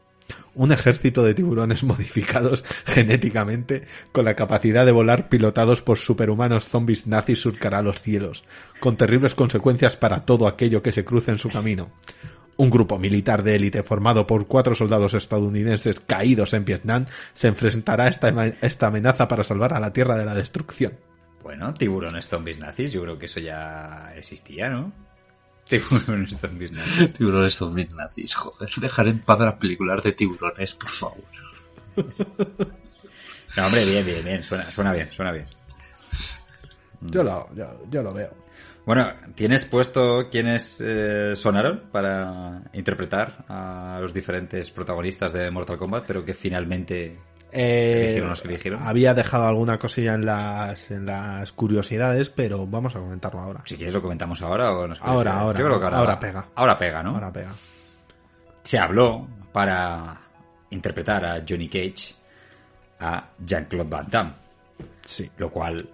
Un ejército de tiburones modificados genéticamente con la capacidad de volar pilotados por superhumanos zombies nazis surcará los cielos, con terribles consecuencias para todo aquello que se cruce en su camino. Un grupo militar de élite formado por cuatro soldados estadounidenses caídos en Vietnam se enfrentará a esta, esta amenaza para salvar a la Tierra de la destrucción. Bueno, tiburones zombies nazis, yo creo que eso ya existía, ¿no? Tiburones zombies nazis. tiburones zombies nazis, joder. Dejar en paz las películas de tiburones, por favor. no, hombre, bien, bien, bien. Suena, suena bien, suena bien. Yo lo, yo, yo lo veo. Bueno, ¿tienes puesto quiénes eh, sonaron para interpretar a los diferentes protagonistas de Mortal Kombat, pero que finalmente eh, se eligieron los que eligieron? Había dejado alguna cosilla en las, en las curiosidades, pero vamos a comentarlo ahora. Si quieres lo comentamos ahora o nos Ahora, ahora. Yo creo que ahora, ahora pega. Ahora pega, ¿no? Ahora pega. Se habló para interpretar a Johnny Cage a Jean-Claude Van Damme. Sí. Lo cual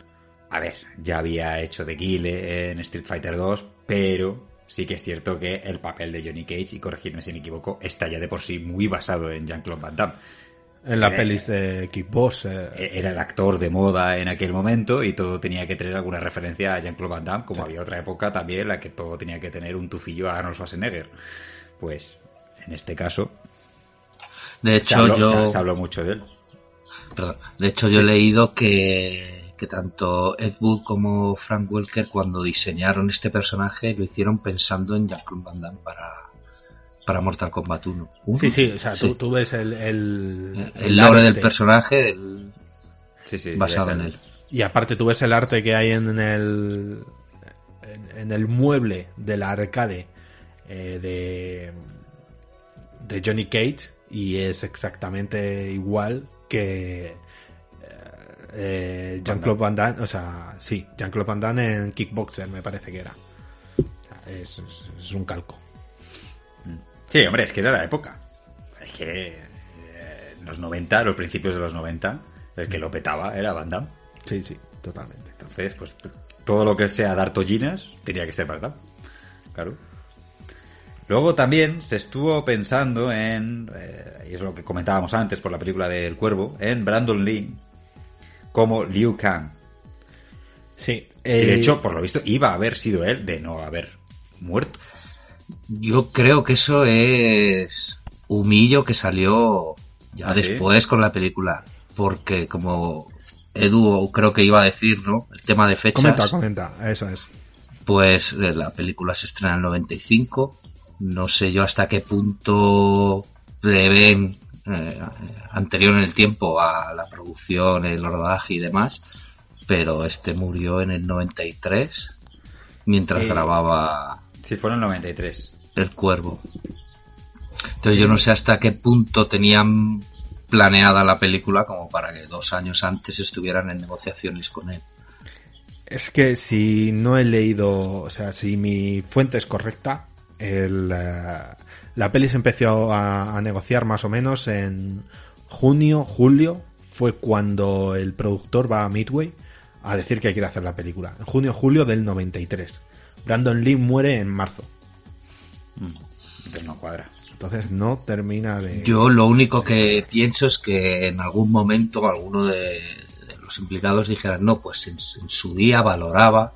a ver, ya había hecho de Guile en Street Fighter 2, pero sí que es cierto que el papel de Johnny Cage, y corregidme si me equivoco, está ya de por sí muy basado en Jean-Claude Van Damme. En la era, pelis de Kickbox. Eh. Era el actor de moda en aquel momento y todo tenía que tener alguna referencia a Jean-Claude Van Damme, como sí. había otra época también en la que todo tenía que tener un tufillo a Arnold Schwarzenegger. Pues, en este caso... De hecho, se habló, yo... Se, se habló mucho de él. Perdón. De hecho, yo sí. he leído que que tanto Ed Wood como Frank Welker cuando diseñaron este personaje lo hicieron pensando en Jean-Claude Van Damme para, para Mortal Kombat 1. ¿Uno? Sí, sí, o sea, Sí. Tú, tú ves el... El, El lore del personaje el- Sí, sí. basado en el- él. Y aparte tú ves el arte que hay en el en, en el mueble del arcade eh, de de Johnny Cage y es exactamente igual que eh, Jean-Claude Van Damme, o sea, sí, Jean-Claude Van Damme en Kickboxer me parece que era. Es, es- es un calco. Sí, hombre, es que era la época. Es que eh, en los 90, los principios de los 90, el que lo petaba era Van Damme. Sí, sí, totalmente. Entonces, pues todo lo que sea dar tollinas tenía que ser Van Damme. Claro. Luego también se estuvo pensando en, eh, y es lo que comentábamos antes por la película del Cuervo, en Brandon Lee como Liu Kang. Sí, de eh, hecho, por lo visto, iba a haber sido él de no haber muerto. Yo creo que eso es humillo que salió ya ¿Ah, sí? después con la película. Porque como Edu creo que iba a decir, ¿no? El tema de fechas. comenta, comenta, eso es. Pues eh, la película se estrena en el 95. No sé yo hasta qué punto le ven eh, anterior en el tiempo a la producción, el rodaje y demás. Pero este murió en el 93 mientras Eh, grababa Sí, fue en el 93. El Cuervo. Entonces yo no sé hasta qué punto tenían planeada la película como para que dos años antes estuvieran en negociaciones con él. Es que si no he leído, o sea, si mi fuente es correcta, el, eh, la peli se empezó a, a negociar más o menos en junio, julio, fue cuando el productor va a Midway a decir que quiere hacer la película. En junio, julio del 93. Brandon Lee muere en marzo. Entonces no cuadra. Entonces no termina de... Yo lo único que pienso es que en algún momento alguno de, de los implicados dijera, no, pues en, en su día valoraba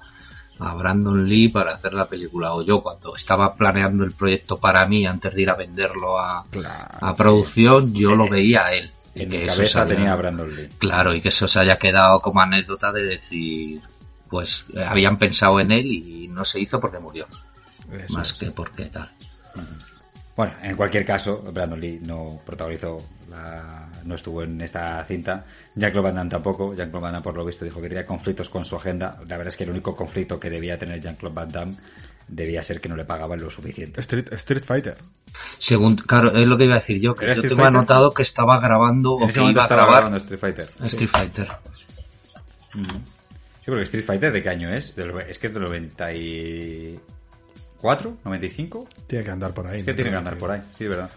a Brandon Lee para hacer la película. O yo cuando estaba planeando el proyecto para mí antes de ir a venderlo a, Claro, a producción, yo lo veía a él. En que mi eso cabeza haya- tenía a Brandon Lee. Claro, y que eso se haya quedado como anécdota de decir, pues eh, habían pensado en él y no se hizo porque murió. eso Más que porque tal. Bueno, en cualquier caso, Brandon Lee no protagonizó, la- no estuvo en esta cinta. Jean-Claude Van Damme tampoco. Jean-Claude Van Damme, por lo visto, dijo que tenía conflictos con su agenda. La verdad es que el único conflicto que debía tener Jean-Claude Van Damme debía ser que no le pagaban lo suficiente. Street, Street Fighter. Según, claro, es lo que iba a decir yo, que ¿Era yo Street tengo Fighter? anotado que estaba grabando En o que iba a estaba grabar grabando Street Fighter. Street Fighter. Sí, porque Street Fighter, ¿de qué año es? Del- es que es del 94, 95. Tiene que andar por ahí. Es que ¿no? tiene que andar por ahí, sí, es verdad.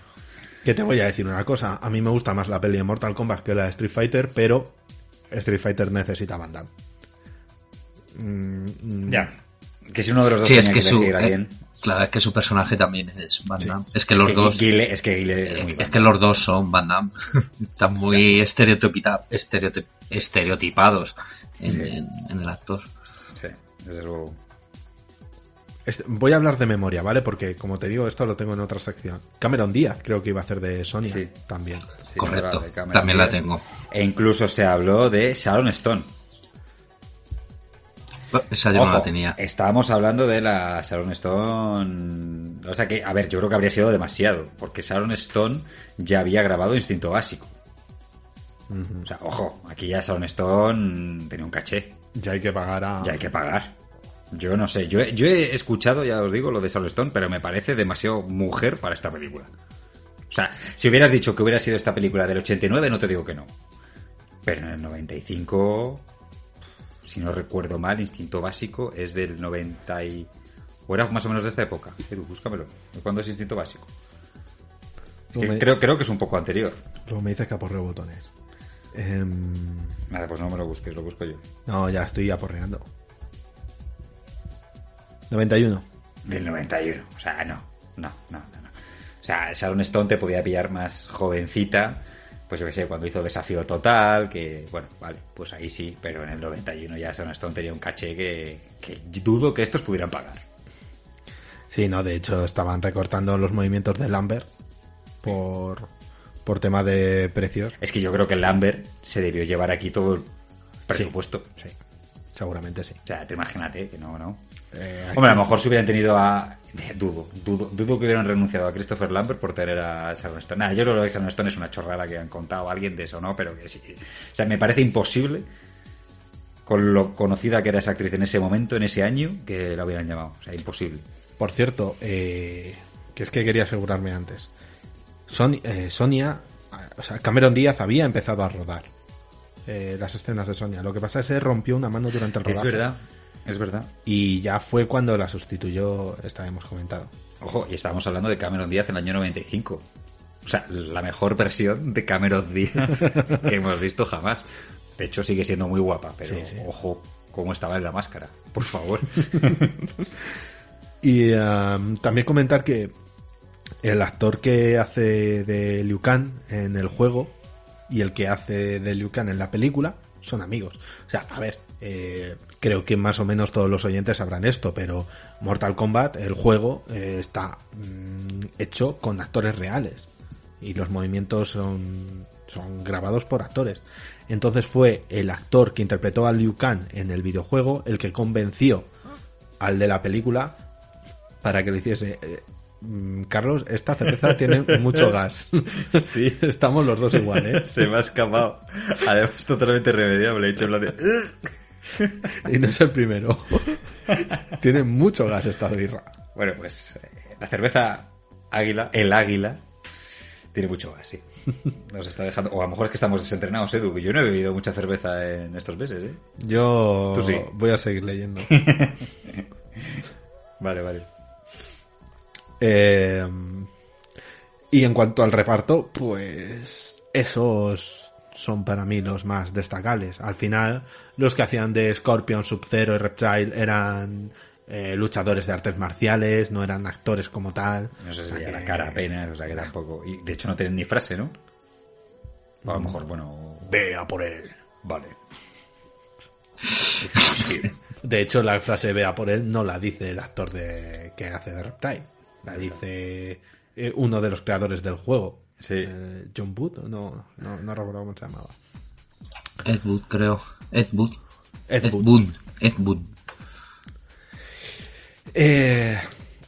Que te voy a decir una cosa. A mí me gusta más la peli de Mortal Kombat que la de Street Fighter, pero Street Fighter necesita Van Damme. Mm, mm, Ya. Que si uno de los dos Sí, es que su, elegir a eh, alguien. claro, es que su personaje también es Van Sí. Damme. Es que Es los que dos, es que es muy es bueno. que los dos son Van Damme. Están muy estereotip- estereotipados en, Sí. en- en el actor. Sí, desde luego. Este- voy a hablar de memoria, ¿vale? Porque, como te digo, esto lo tengo en otra sección. Cameron Díaz creo que iba a hacer de Sonia Sí. también. Sí, Correcto, también la tengo. E incluso se habló de Sharon Stone. Esa yo no Ojo, la tenía. Estábamos hablando de la Sharon Stone. O sea que, a ver, yo creo que habría sido demasiado. Porque Sharon Stone ya había grabado Instinto Básico. O sea, ojo, aquí ya Sharon Stone tenía un caché. Ya hay que pagar a... Ya hay que pagar. Yo no sé, yo he, yo he escuchado, ya os digo, lo de Sharon Stone, pero me parece demasiado mujer para esta película. O sea, si hubieras dicho que hubiera sido esta película del 89, no te digo que no. Pero en el 95, si no recuerdo mal, Instinto Básico es del 90 y... O era más o menos de esta época. Edu, búscamelo. ¿De cuándo es Instinto Básico? Que me- creo, creo que es un poco anterior. Luego me dices que aporreo botones. Nada, pues no me lo busques, lo busco yo. no, ya estoy aporreando. 91. Del 91. O sea, no, no, no, no. no. O sea, Sharon Stone te podía pillar más jovencita, pues yo que sé, cuando hizo Desafío Total, que, bueno, vale, pues ahí sí, pero en el 91 ya Sharon Stone tenía un caché que, que dudo que estos pudieran pagar. Sí, no, de hecho estaban recortando los movimientos de Lambert por, por tema de precios. Es que yo creo que Lambert se debió llevar aquí todo, presupuesto. Sí, seguramente sí. O sea, te imagínate que no, no. Eh, Hombre, a lo mejor si hubieran tenido a. Dudo, dudo, dudo que hubieran renunciado a Christopher Lambert por tener a Sharon Stone. Nada, yo creo que Sharon Stone es una chorrada que han contado a alguien de eso, ¿no? Pero que sí. O sea, me parece imposible, con lo conocida que era esa actriz en ese momento, en ese año, que la hubieran llamado. O sea, imposible. Por cierto, eh, que es que quería asegurarme antes. Son- eh, Sonia, o sea, Cameron Díaz había empezado a rodar eh, las escenas de Sonia. Lo que pasa es que rompió una mano durante el Es rodaje. verdad, es verdad. Y ya fue cuando la sustituyó, esta hemos comentado. Ojo, y estábamos hablando de Cameron Díaz en el año 95. O sea, la mejor versión de Cameron Díaz que hemos visto jamás. De hecho, sigue siendo muy guapa, pero Sí, sí. ojo cómo estaba en la máscara. Por favor. Y um, también comentar que el actor que hace de Liu Kang en el juego y el que hace de Liu Kang en la película son amigos. O sea, a ver, eh, creo que más o menos todos los oyentes sabrán esto, pero Mortal Kombat, el juego, eh, está mm, hecho con actores reales y los movimientos son, son grabados por actores. Entonces fue el actor que interpretó a Liu Kang en el videojuego el que convenció al de la película para que le hiciese eh, mm, Carlos, esta cerveza tiene mucho gas. Sí. Estamos los dos igual, ¿eh? Se me ha escapado. Además, totalmente irremediable. He hecho en plan de... Y no es el primero. tiene mucho gas esta birra. Bueno, pues eh, la cerveza águila, el águila, tiene mucho gas, sí. Nos está dejando... O a lo mejor es que estamos desentrenados, Edu. Yo no he bebido mucha cerveza en estos meses, ¿eh? Yo Tú sí. voy a seguir leyendo. Vale, vale. Eh, y en cuanto al reparto, pues esos son para mí los más destacables. Al final, los que hacían de Scorpion, Sub-Zero y Reptile eran eh, luchadores de artes marciales, no eran actores como tal. No se O sea veía la cara apenas, o sea que tampoco... Y de hecho no tienen ni frase, ¿no? O a lo mejor, bueno... Vea por él. Vale. De hecho, la frase vea por él no la dice el actor de que hace de Reptile. La dice eh, uno de los creadores del juego. Sí. Eh, John Wood, no, no, no recuerdo cómo se llamaba. Ed Wood, creo. Ed Wood. Ed Ed Wood. Ed Wood. Eh,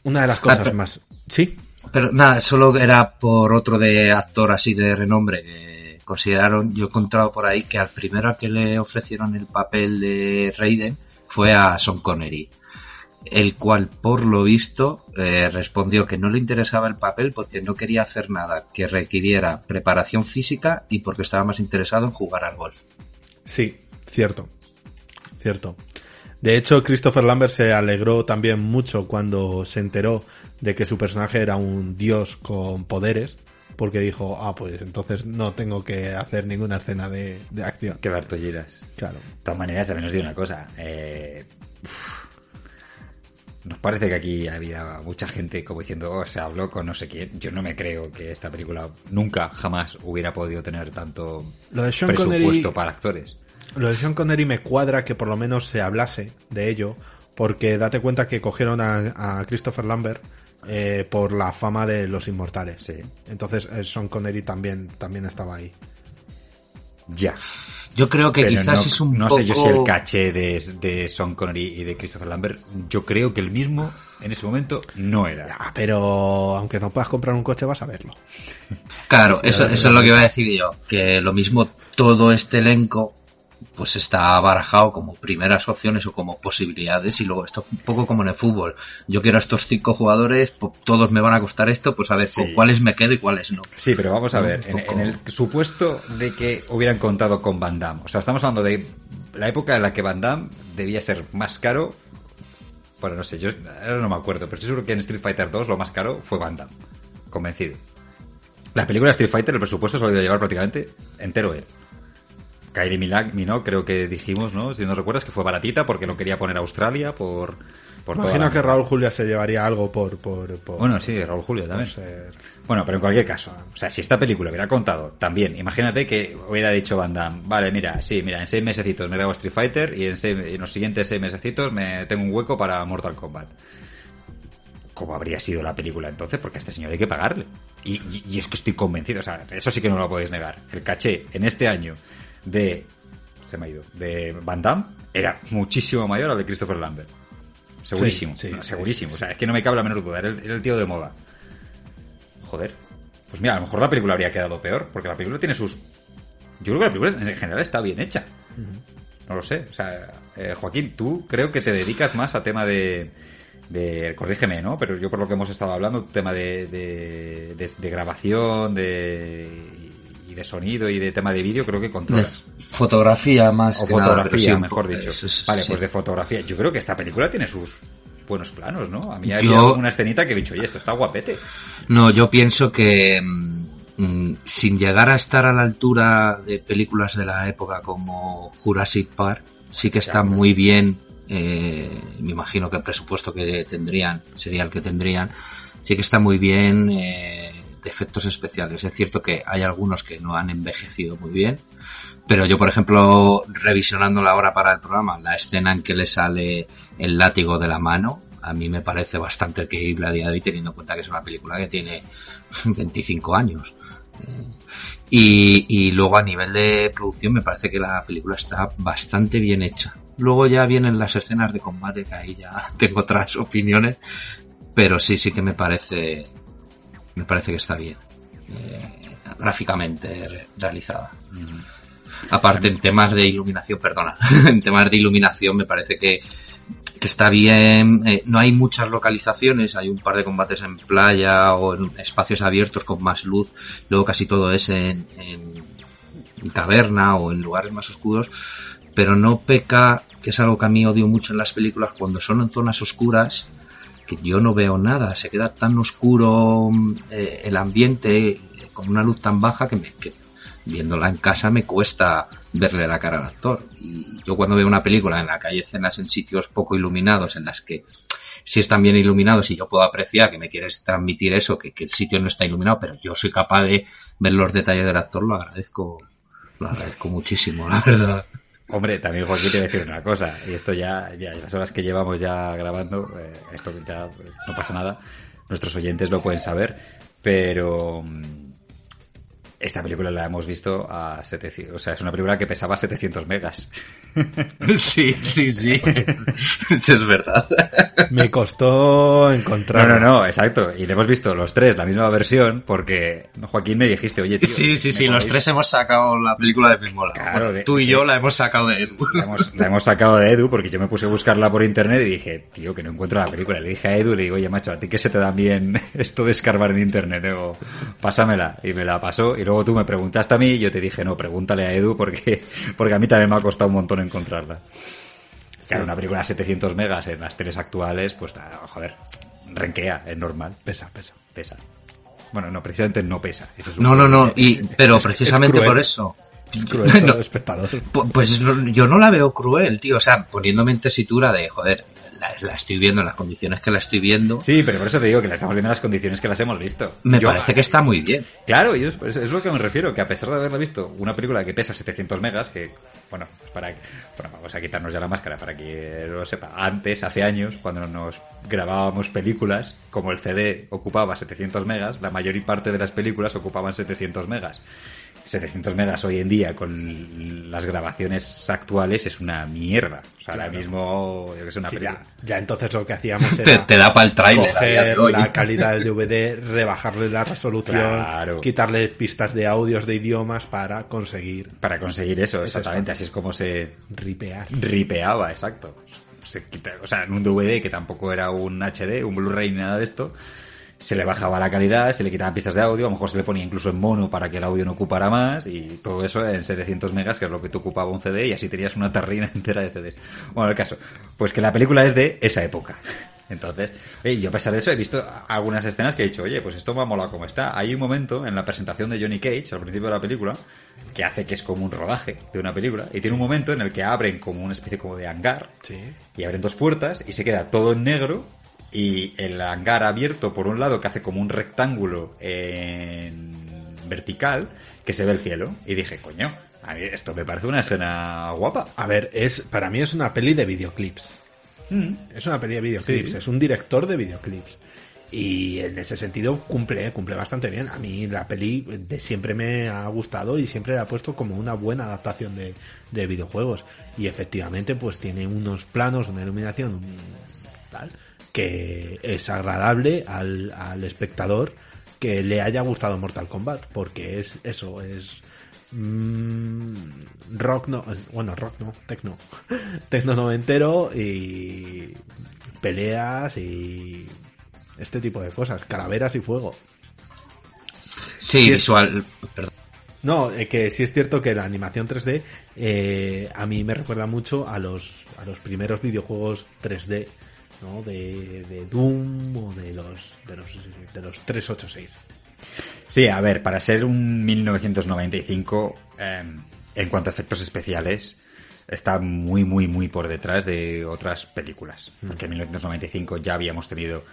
una de las cosas Ah, pero- más. Sí, Pero nada, solo era por otro de actor así de renombre que consideraron, yo he encontrado por ahí que al primero que le ofrecieron el papel de Raiden fue a Sean Connery, el cual por lo visto eh, respondió que no le interesaba el papel porque no quería hacer nada que requiriera preparación física y porque estaba más interesado en jugar al golf. sí, cierto. Cierto. De hecho, Christopher Lambert se alegró también mucho cuando se enteró de que su personaje era un dios con poderes, porque dijo, ah, pues entonces no tengo que hacer ninguna escena de, de acción. Qué bartolleras. Claro. De todas maneras, también os digo una cosa. eh, uf, nos parece que aquí había mucha gente como diciendo, oh, se habló con no sé quién. Yo no me creo que esta película nunca, jamás hubiera podido tener tanto Lo de Sean presupuesto Connery- para actores. Lo de Sean Connery me cuadra que por lo menos se hablase de ello, porque date cuenta que cogieron a, a Christopher Lambert eh, por la fama de los inmortales. Sí. Entonces eh, Sean Connery también, también estaba ahí. Ya. Yo creo que Pero quizás no, es un no poco... sé yo si el caché de, de Sean Connery y de Christopher Lambert, yo creo que el mismo en ese momento no era. Ah, pero aunque no puedas comprar un coche vas a verlo. Claro, eso, eso es lo que iba a decir yo, que lo mismo todo este elenco pues está barajado como primeras opciones o como posibilidades y luego esto es un poco como en el fútbol. Yo quiero a estos cinco jugadores, todos me van a costar esto, pues a ver Sí. con cuáles me quedo y cuáles no. Sí, pero vamos a ver, en, poco- en el supuesto de que hubieran contado con Van Damme, o sea, estamos hablando de la época en la que Van Damme debía ser más caro, bueno, no sé, yo ahora no me acuerdo, pero estoy seguro que en Street Fighter 2 lo más caro fue Van Damme, convencido. La película de Street Fighter, el presupuesto se lo iba a llevar prácticamente entero él. Kylie Minogue, creo que dijimos, ¿no? Si no recuerdas, que fue baratita porque lo quería poner a Australia por... por Imagino la- que Raúl Julia se llevaría algo por... por, por- Bueno, sí, Raúl Julia también. ser- Bueno, pero en cualquier caso, o sea, si esta película hubiera contado también, imagínate que hubiera dicho Van Damme, vale, mira, sí, mira, en seis mesecitos me grabo Street Fighter y en, seis- en los siguientes seis mesecitos me tengo un hueco para Mortal Kombat. ¿Cómo habría sido la película entonces? Porque a este señor hay que pagarle. Y, y- y es que estoy convencido, o sea, eso sí que no lo podéis negar. El caché en este año de se me ha ido, de Van Damme era muchísimo mayor al de Christopher Lambert. Segurísimo, Sí, sí, no, sí, segurísimo. O sea, es que no me cabe la menor duda, era el, era el tío de moda. Joder. Pues mira, a lo mejor la película habría quedado peor, porque la película tiene sus... Yo creo que la película en general está bien hecha. No lo sé. O sea, eh, Joaquín, tú creo que te dedicas más a tema de, de. Corrígeme, ¿no? Pero yo por lo que hemos estado hablando, tema de, de, de- de grabación, de. De sonido y de tema de vídeo, creo que De controlas. fotografía más O que fotografía, mejor dicho. es- vale, sí. pues de fotografía. Yo creo que esta película tiene sus buenos planos, ¿no? A mí hay Yo- una escenita que he dicho, oye, esto está guapete. No, yo pienso que mm, mm, sin llegar a estar a la altura de películas de la época como Jurassic Park, sí que está muy bien. eh, me imagino que el presupuesto que tendrían sería el que tendrían. Sí que está muy bien eh, de efectos especiales. Es cierto que hay algunos que no han envejecido muy bien. Pero yo, por ejemplo, revisionándola ahora para el programa, la escena en que le sale el látigo de la mano, a mí me parece bastante creíble a día de hoy, teniendo en cuenta que es una película que tiene 25 años. Eh, Y, y luego a nivel de producción me parece que la película está bastante bien hecha. Luego ya vienen las escenas de combate, que ahí ya tengo otras opiniones, pero sí, sí que me parece, me parece que está bien. eh, gráficamente re- realizada. Aparte, en temas de iluminación, perdona, en temas de iluminación me parece que, que está bien. eh, no hay muchas localizaciones, hay un par de combates en playa o en espacios abiertos con más luz. Luego casi todo es en, en- en caverna o en lugares más oscuros. Pero no peca, que es algo que a mí odio mucho en las películas, cuando son en zonas oscuras, que yo no veo nada. Se queda tan oscuro eh, el ambiente, eh, con una luz tan baja que, me, viéndola en casa me cuesta verle la cara al actor. Y yo cuando veo una película en la que hay escenas en sitios poco iluminados, en las que sí están bien iluminados y yo puedo apreciar que me quieres transmitir eso, que, que el sitio no está iluminado, pero yo soy capaz de ver los detalles del actor, lo agradezco, lo agradezco muchísimo, la verdad. Hombre, también Joaquín te voy decir una cosa, y esto ya, ya las horas que llevamos ya grabando, eh, esto ya pues, no pasa nada, nuestros oyentes lo pueden saber, pero mm, esta película la hemos visto a 700, o sea, es una película que pesaba 700 megas. Sí, sí, sí, es verdad. Me costó No, encontrar. no, no, exacto, y le hemos visto los tres la misma versión porque Joaquín me dijiste, oye, tío, Sí, sí, ¿me sí, los tres hemos sacado la película de Pismola. Claro, Bueno, de- tú y de- yo la hemos sacado de Edu. La hemos, la hemos sacado de Edu porque yo me puse a buscarla por internet y dije, tío, que no encuentro la película. Le dije a Edu, le digo, oye, macho, a ti que se te da bien esto de escarbar en internet, digo, pásamela. Y me la pasó. Y luego tú me preguntaste a mí y yo te dije, no, pregúntale a Edu porque, porque a mí también me ha costado un montón encontrarla. Claro, una película a 700 megas en las teles actuales, pues, joder, renquea, es normal. Pesa, pesa. Pesa. Bueno, no, precisamente no pesa. Eso es un No, no, no, y, pero es precisamente por eso. Es cruel No, espectador. pu- Pues yo no la veo cruel, tío. O sea, poniéndome en tesitura de, joder, la, la estoy viendo en las condiciones que la estoy viendo. Sí, pero por eso te digo que la estamos viendo en las condiciones que las hemos visto. Me Yo- parece que está muy bien. Claro, yo, es, es lo que me refiero, que a pesar de haberla visto una película que pesa 700 megas, que, bueno, pues para, bueno, vamos a quitarnos ya la máscara para que lo sepa, antes, hace años, cuando nos grabábamos películas, como el CD ocupaba 700 megas, la mayor parte de las películas ocupaban 700 megas. 700 megas hoy en día con las grabaciones actuales es una mierda. O sea, ahora Claro. mismo, yo que sé, una Sí, película. ya, ya entonces lo que hacíamos Te, era te da para el de coger la calidad del DVD, rebajarle la resolución, Claro. quitarle pistas de audios de idiomas para conseguir Para conseguir eso, Eso es exactamente. Así es como se, ripear. ripeaba, exacto. Se quita- o sea, en un DVD que tampoco era un HD, un Blu-ray, ni nada de esto, se le bajaba la calidad, se le quitaban pistas de audio, a lo mejor se le ponía incluso en mono para que el audio no ocupara más, y todo eso en 700 megas, que es lo que te ocupaba un CD, y así tenías una tarrina entera de CDs. Bueno, el caso, pues que la película es de esa época. Entonces, oye, yo a pesar de eso he visto algunas escenas que he dicho, oye, pues esto me ha molado como está. Hay un momento en la presentación de Johnny Cage, al principio de la película, que hace que es como un rodaje de una película, y tiene un momento en el que abren como una especie como de hangar, Sí. y abren dos puertas y se queda todo en negro y el hangar abierto por un lado que hace como un rectángulo en vertical que se ve el cielo y dije coño a mí esto me parece una escena guapa A ver, es para mí es una peli de videoclips. Mm. Es una peli de videoclips, Sí. es un director de videoclips. Y en ese sentido cumple, cumple bastante bien. A mí la peli de siempre me ha gustado y siempre la he puesto como una buena adaptación de, de videojuegos. Y efectivamente pues tiene unos planos, una iluminación que es agradable al, al espectador que le haya gustado Mortal Kombat. Porque es eso, es mm, rock no, bueno rock no, tecno, tecno noventero y peleas y este tipo de cosas, calaveras y fuego. Sí, Sí, es- visual. Perdón. No, eh, que sí es cierto que la animación 3D eh, a mí me recuerda mucho a los, a los primeros videojuegos 3D, ¿no? De, de Doom o de los, de los, de los 386. Sí, a ver, para ser un 1995, eh, en cuanto a efectos especiales, está muy, muy, muy por detrás de otras películas. Porque en 1995 ya habíamos tenido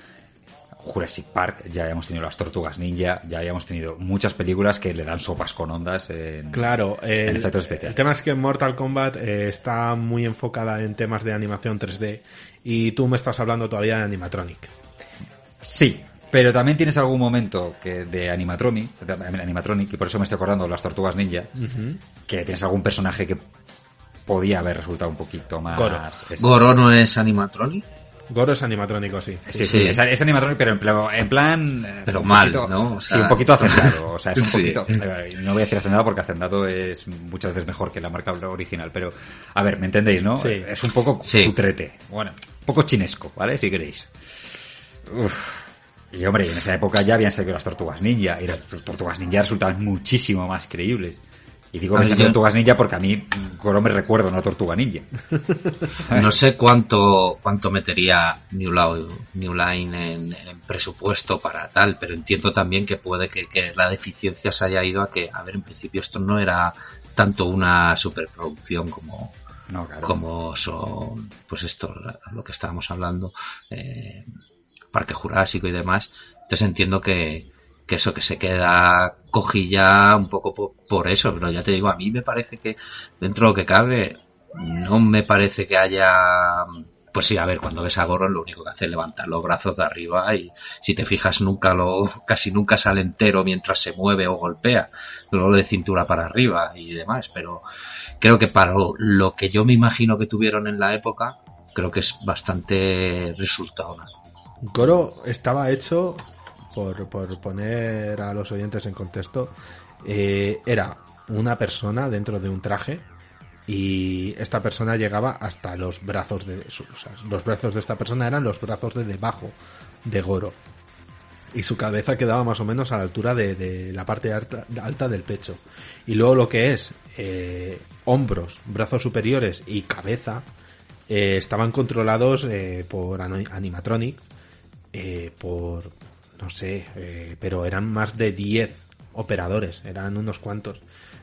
Jurassic Park, ya habíamos tenido las Tortugas Ninja, ya habíamos tenido muchas películas que le dan sopas con ondas en, Claro, en el, efectos el especiales. tema es que Mortal Kombat eh, está muy enfocada en temas de animación 3D y tú me estás hablando todavía de animatronic. Sí, pero también tienes algún momento que de animatronic, de animatronic, y por eso me estoy acordando de las Tortugas Ninja, que tienes algún personaje que podía haber resultado un poquito más... Goro. Goro no es animatronic. Goro es animatrónico, sí. Sí, sí, Sí. es, es animatronic, pero en plan, en plan eh, Pero mal, poquito- ¿no? O sí, un poquito hacendado. O sea, es un Sí. poquito. No voy a decir hacendado porque hacendado es muchas veces mejor que la marca original. Pero, a ver, ¿me entendéis, no? Sí. Es un poco Sí. cutrete. Bueno, un poco chinesco, ¿vale? Si queréis. Uf. Y hombre, en esa época ya habían salido las tortugas ninja. Y las tortugas ninja resultaban muchísimo más creíbles. Y digo ver, yo- tortugas ninja porque a mí Goro me recuerda una tortuga ninja. No sé cuánto cuánto metería New, Line- New Line en, en presupuesto para tal, pero entiendo también que puede que, que la deficiencia se haya ido a que, a ver, en principio esto no era tanto una superproducción como, No, claro. como son, pues esto, lo que estábamos hablando, eh, Parque Jurásico y demás. Entonces entiendo que, que eso que se queda cojilla un poco po- por, eso, pero ya te digo, a mí me parece que dentro de lo que cabe, no me parece que haya, pues sí, a ver, cuando ves a Goro lo único que hace es levantar los brazos de arriba y si te fijas nunca lo, casi nunca sale entero mientras se mueve o golpea, luego de cintura para arriba y demás, pero creo que para lo, lo que yo me imagino que tuvieron en la época, creo que es bastante resultado. Goro estaba hecho, por, por poner a los oyentes en contexto, eh, era una persona dentro de un traje y esta persona llegaba hasta los brazos de o sea, los brazos de esta persona eran los brazos de debajo de Goro. Y su cabeza quedaba más o menos a la altura de, la parte alta, del pecho. Y luego lo que es eh, hombros brazos superiores y cabeza eh, estaban controlados por ani- animatronic eh, por no sé eh, pero eran más de 10 operadores eran unos cuantos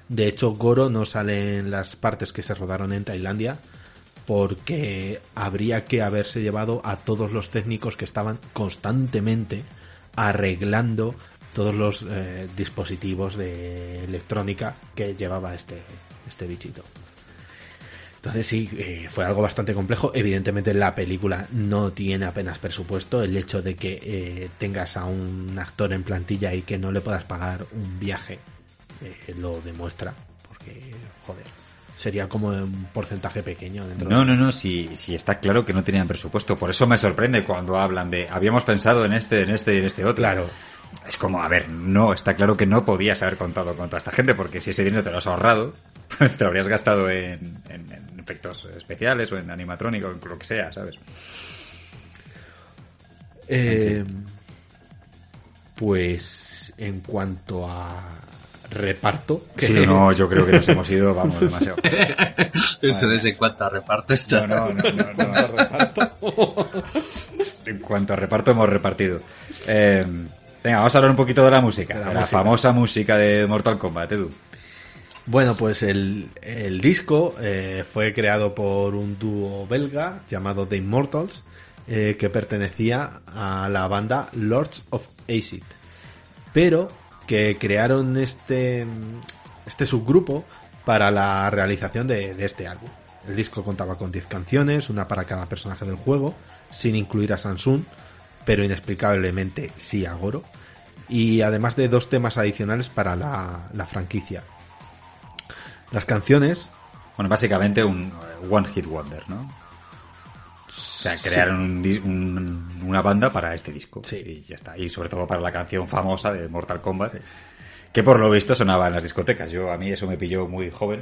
de hecho Goro no sale en las partes que se rodaron en Tailandia porque habría que haberse llevado a todos los técnicos que estaban constantemente arreglando todos los eh, dispositivos de electrónica que llevaba este, este bichito. Entonces sí, eh, fue algo bastante complejo. Evidentemente la película no tiene apenas presupuesto. El hecho de que eh, tengas a un actor en plantilla y que no le puedas pagar un viaje eh, lo demuestra. Porque, joder, sería como un porcentaje pequeño dentro No, de... no, no, sí, sí está claro que no tenían presupuesto. Por eso me sorprende cuando hablan de habíamos pensado en este, en este y en este otro. Claro. Es como, a ver, no, está claro que no podías haber contado con toda esta gente porque si ese dinero te lo has ahorrado, te lo habrías gastado en, en- en efectos especiales o en animatrónico, en lo que sea, ¿sabes? Eh, pues en cuanto a reparto, que Sí, no, yo creo que nos hemos ido, vamos, demasiado. Eso no sé cuánta reparto está. No, no, no, no, no. En cuanto a reparto hemos repartido. Eh, venga, vamos a hablar un poquito de la música. De la la, música. famosa música de Mortal Kombat, Edu. Bueno, pues el, disco eh, fue creado por un dúo belga llamado The Immortals, eh, que pertenecía a la banda Lords of Acid, pero que crearon este, este subgrupo para la realización de, este álbum. El disco contaba con 10 canciones, una para cada personaje del juego, sin incluir a Samsung, pero inexplicablemente sí a Goro. Y además de dos temas adicionales para la franquicia. Las canciones Bueno, básicamente un eh, One Hit Wonder, ¿no? O sea, crearon un dis- un- una banda para este disco. Sí. Y ya está. Y sobre todo para la canción famosa de Mortal Kombat, que por lo visto sonaba en las discotecas. Yo, a mí eso me pilló muy joven.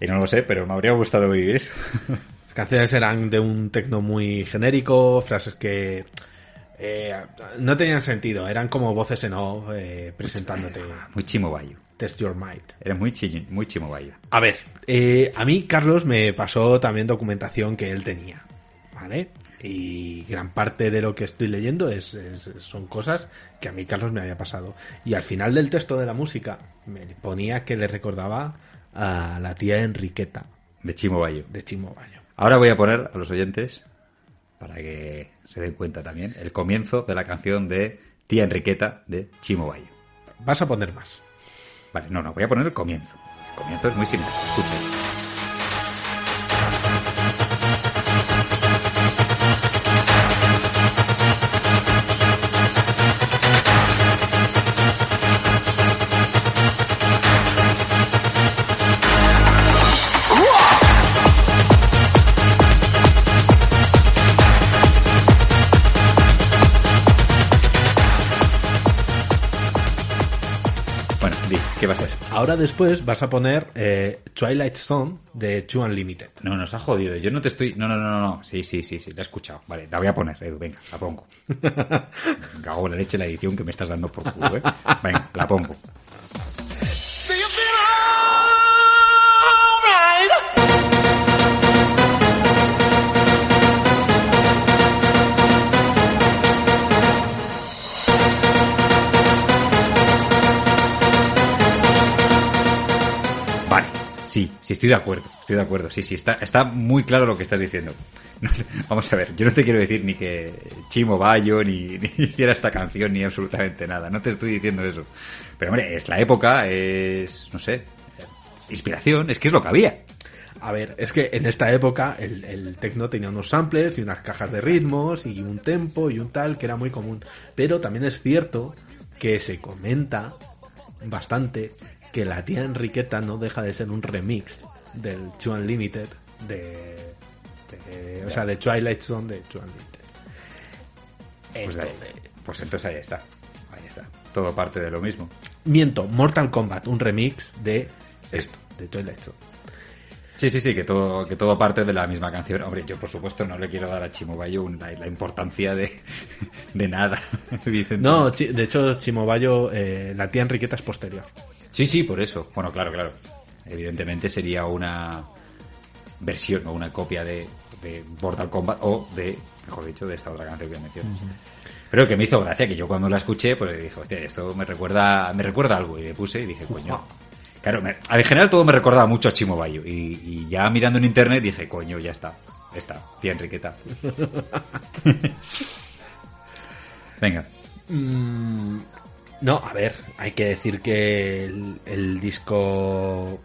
Y no lo sé, pero me habría gustado vivir eso. Las canciones eran de un tecno muy genérico, frases que eh, no tenían sentido, eran como voces en off eh, presentándote Muy chimo bayo. Test Your Might. Era muy, chi- muy chimo bayo. A ver, eh, a mí Carlos me pasó también documentación que él tenía, ¿vale? Y gran parte de lo que estoy leyendo es, es- son cosas que a mí Carlos me había pasado. Y al final del texto de la música me ponía que le recordaba a la tía Enriqueta De chimo bayo. de Chimo Bayo. Ahora voy a poner a los oyentes, para que se den cuenta también, el comienzo de la canción de Tía Enriqueta de Chimo Bayo. Vas a poner más. Vale, no, no, voy a poner el comienzo. El comienzo es muy similar. Escucha. Ahora después vas a poner eh, Twilight Zone de Two Unlimited. No, nos ha jodido. Yo no te estoy. No, no, no, no. Sí, sí, sí, sí. La he escuchado. Vale, la voy a poner, Edu. Venga, la pongo. Cago en la leche la edición que me estás dando por culo, ¿eh? Venga, la pongo. Sí, sí, estoy de acuerdo, estoy de acuerdo, sí, sí, está, está muy claro lo que estás diciendo. No, vamos a ver, yo no te quiero decir ni que Chimo Bayo ni, ni hiciera esta canción ni absolutamente nada, no te estoy diciendo eso. Pero hombre, es la época, es, no sé, inspiración, es que es lo que había. A ver, es que en esta época el, el techno tenía unos samplers y unas cajas de ritmos y un tempo y un tal que era muy común. Pero también es cierto que se comenta bastante que la tía Enriqueta no deja de ser un remix del Two Unlimited de, de- o sea, de Twilight Zone de Two Unlimited. Pues, ahí- Entonces, pues entonces ahí está, ahí está, todo parte de lo mismo. miento, Mortal Kombat, un remix de esto, de Twilight Zone. Sí, sí, sí, que todo, que todo parte de la misma canción. Hombre, yo por supuesto no le quiero dar a Chimo Bayo un- la, la importancia de, de nada, evidentemente. No, chi- de hecho, Chimobayo, eh, la tía Enriqueta es posterior. Sí, sí, por eso. Bueno, claro, claro. Evidentemente sería una versión o una copia de, de Mortal Kombat o de, mejor dicho, de esta otra canción que mencionas. Pero que me hizo gracia que yo cuando la escuché, pues dije, hostia, esto me recuerda, me recuerda algo. Y le puse y dije, coño. Claro, me- en general todo me recordaba mucho a Chimo Bayo. Y, y ya mirando en internet dije, coño, ya está. Está, tía Enriqueta. Venga. Mm, no, a ver, hay que decir que el, el disco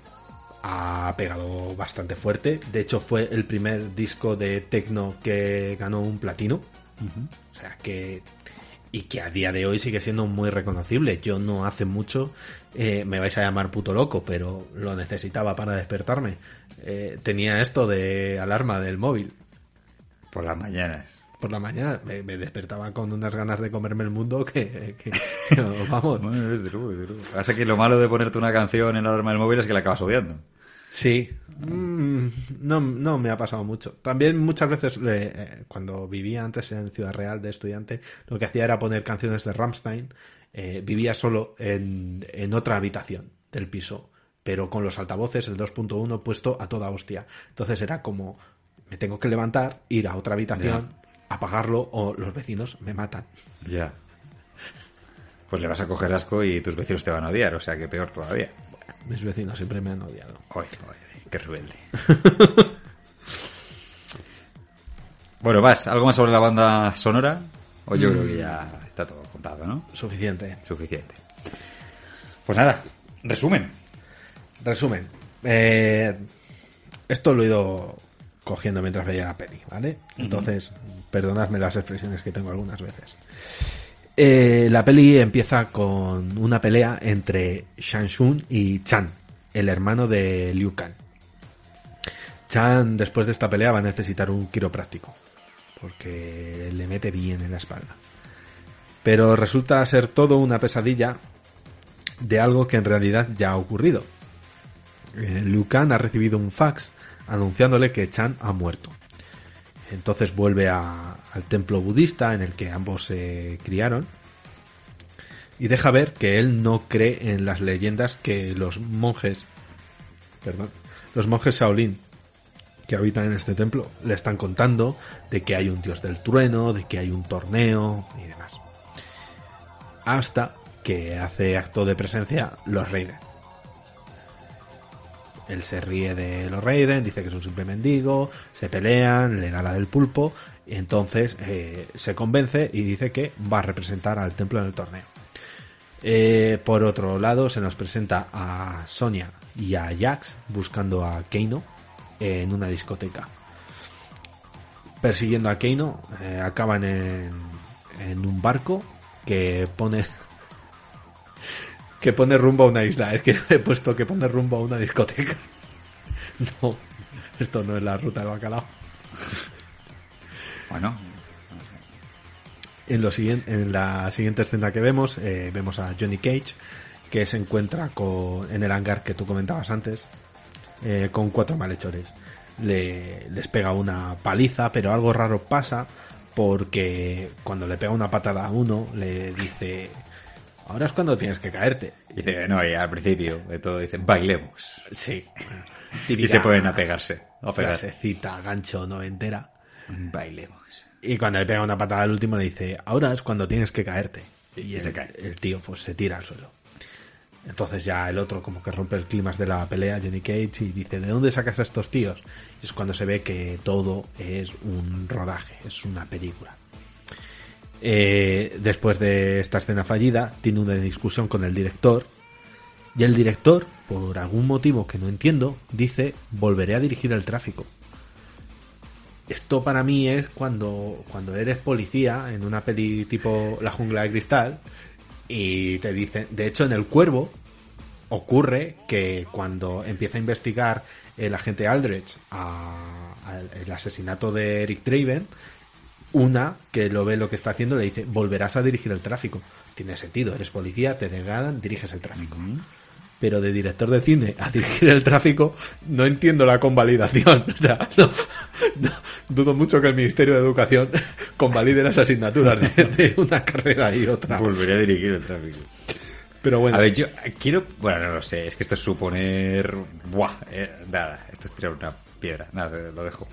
ha pegado bastante fuerte. De hecho, fue el primer disco de techno que ganó un platino. O sea que. Y que a día de hoy sigue siendo muy reconocible. Yo no hace mucho eh, me vais a llamar puto loco, pero lo necesitaba para despertarme. Eh, tenía esto de alarma del móvil. Por las mañanas. Por la mañana me, me despertaba con unas ganas de comerme el mundo que, que- que, vamos. Bueno, desde luego, desde luego. Pasa que lo malo de ponerte una canción en la alarma del móvil es que la acabas odiando. Sí, Mm, no, no me ha pasado mucho. También muchas veces, eh, eh, cuando vivía antes en Ciudad Real de estudiante, lo que hacía era poner canciones de Rammstein. Eh, vivía solo en, en otra habitación del piso, pero con los altavoces, el 2.1 puesto a toda hostia. Entonces era como, me tengo que levantar, ir a otra habitación, apagarlo o los vecinos me matan. Ya. Pues le vas a coger asco y tus vecinos te van a odiar, o sea que peor todavía. Mis vecinos siempre me han odiado. Ay, qué rebelde. bueno, vas, ¿algo más sobre la banda sonora? O yo creo que ya está todo contado, ¿no? Suficiente. Suficiente. Pues nada, resumen. Resumen. Eh, esto lo he ido cogiendo mientras veía la peli, ¿vale? Entonces, perdonadme las expresiones que tengo algunas veces. Eh, la peli empieza con una pelea entre Shang y Chan, el hermano de Liu Kang. Chan, después de esta pelea, va a necesitar un quiropráctico, porque le mete bien en la espalda. Pero resulta ser todo una pesadilla de algo que en realidad ya ha ocurrido. Eh, Liu Kang ha recibido un fax anunciándole que Chan ha muerto. Entonces vuelve al templo budista en el que ambos se criaron y deja ver que él no cree en las leyendas que los monjes, perdón, los monjes Shaolin que habitan en este templo le están contando de que hay un dios del trueno, de que hay un torneo y demás. Hasta que hace acto de presencia los Raiden. Él se ríe de los Raiden, dice que es un simple mendigo, se pelean, le da la del pulpo, y entonces eh, se convence y dice que va a representar al templo en el torneo. Eh, por otro lado, se nos presenta a Sonia y a Jax buscando a Keino en una discoteca. Persiguiendo a Keino, eh, acaban en, en un barco que pone que pone rumbo a una isla. Es que he puesto que pone rumbo a una discoteca. No, esto no es la ruta del bacalao. Bueno, En, lo siguiente, en la siguiente escena que vemos, eh, vemos a Johnny Cage, que se encuentra con, en el hangar que tú comentabas antes, eh, con cuatro malhechores. Le, les pega una paliza, pero algo raro pasa, porque cuando le pega una patada a uno, le dice, ahora es cuando tienes que caerte. dice, no, y al principio de todo dice, bailemos. Sí. Y se pueden a pegarse. A. Frasecita, gancho noventera. Bailemos. Y cuando le pega una patada al último le dice, ahora es cuando tienes que caerte. Y, Y el, se cae. el tío pues se tira al suelo. Entonces ya el otro como que rompe el clima de la pelea, Johnny Cage, y dice, ¿de dónde sacas a estos tíos? Y es cuando se ve que todo es un rodaje, es una película. Eh, después de esta escena fallida, tiene una discusión con el director, y el director, por algún motivo que no entiendo, dice, volveré a dirigir el tráfico. Esto para mí es cuando, cuando eres policía en una peli tipo La jungla de cristal y te dicen, de hecho en El Cuervo ocurre que cuando empieza a investigar el agente Aldrich a- el asesinato de Eric Draven, una que lo ve lo que está haciendo le dice, volverás a dirigir el tráfico. Tiene sentido, eres policía, te degradan, diriges el tráfico. Pero de director de cine a dirigir el tráfico, no entiendo la convalidación. O sea, no- no- dudo mucho que el Ministerio de Educación convalide las asignaturas de, de una carrera y otra. Volveré a dirigir el tráfico. Pero bueno, A ver, yo quiero. Bueno, no lo sé, es que esto es suponer. Buah, eh, nada, esto es tirar una piedra, nada, lo dejo.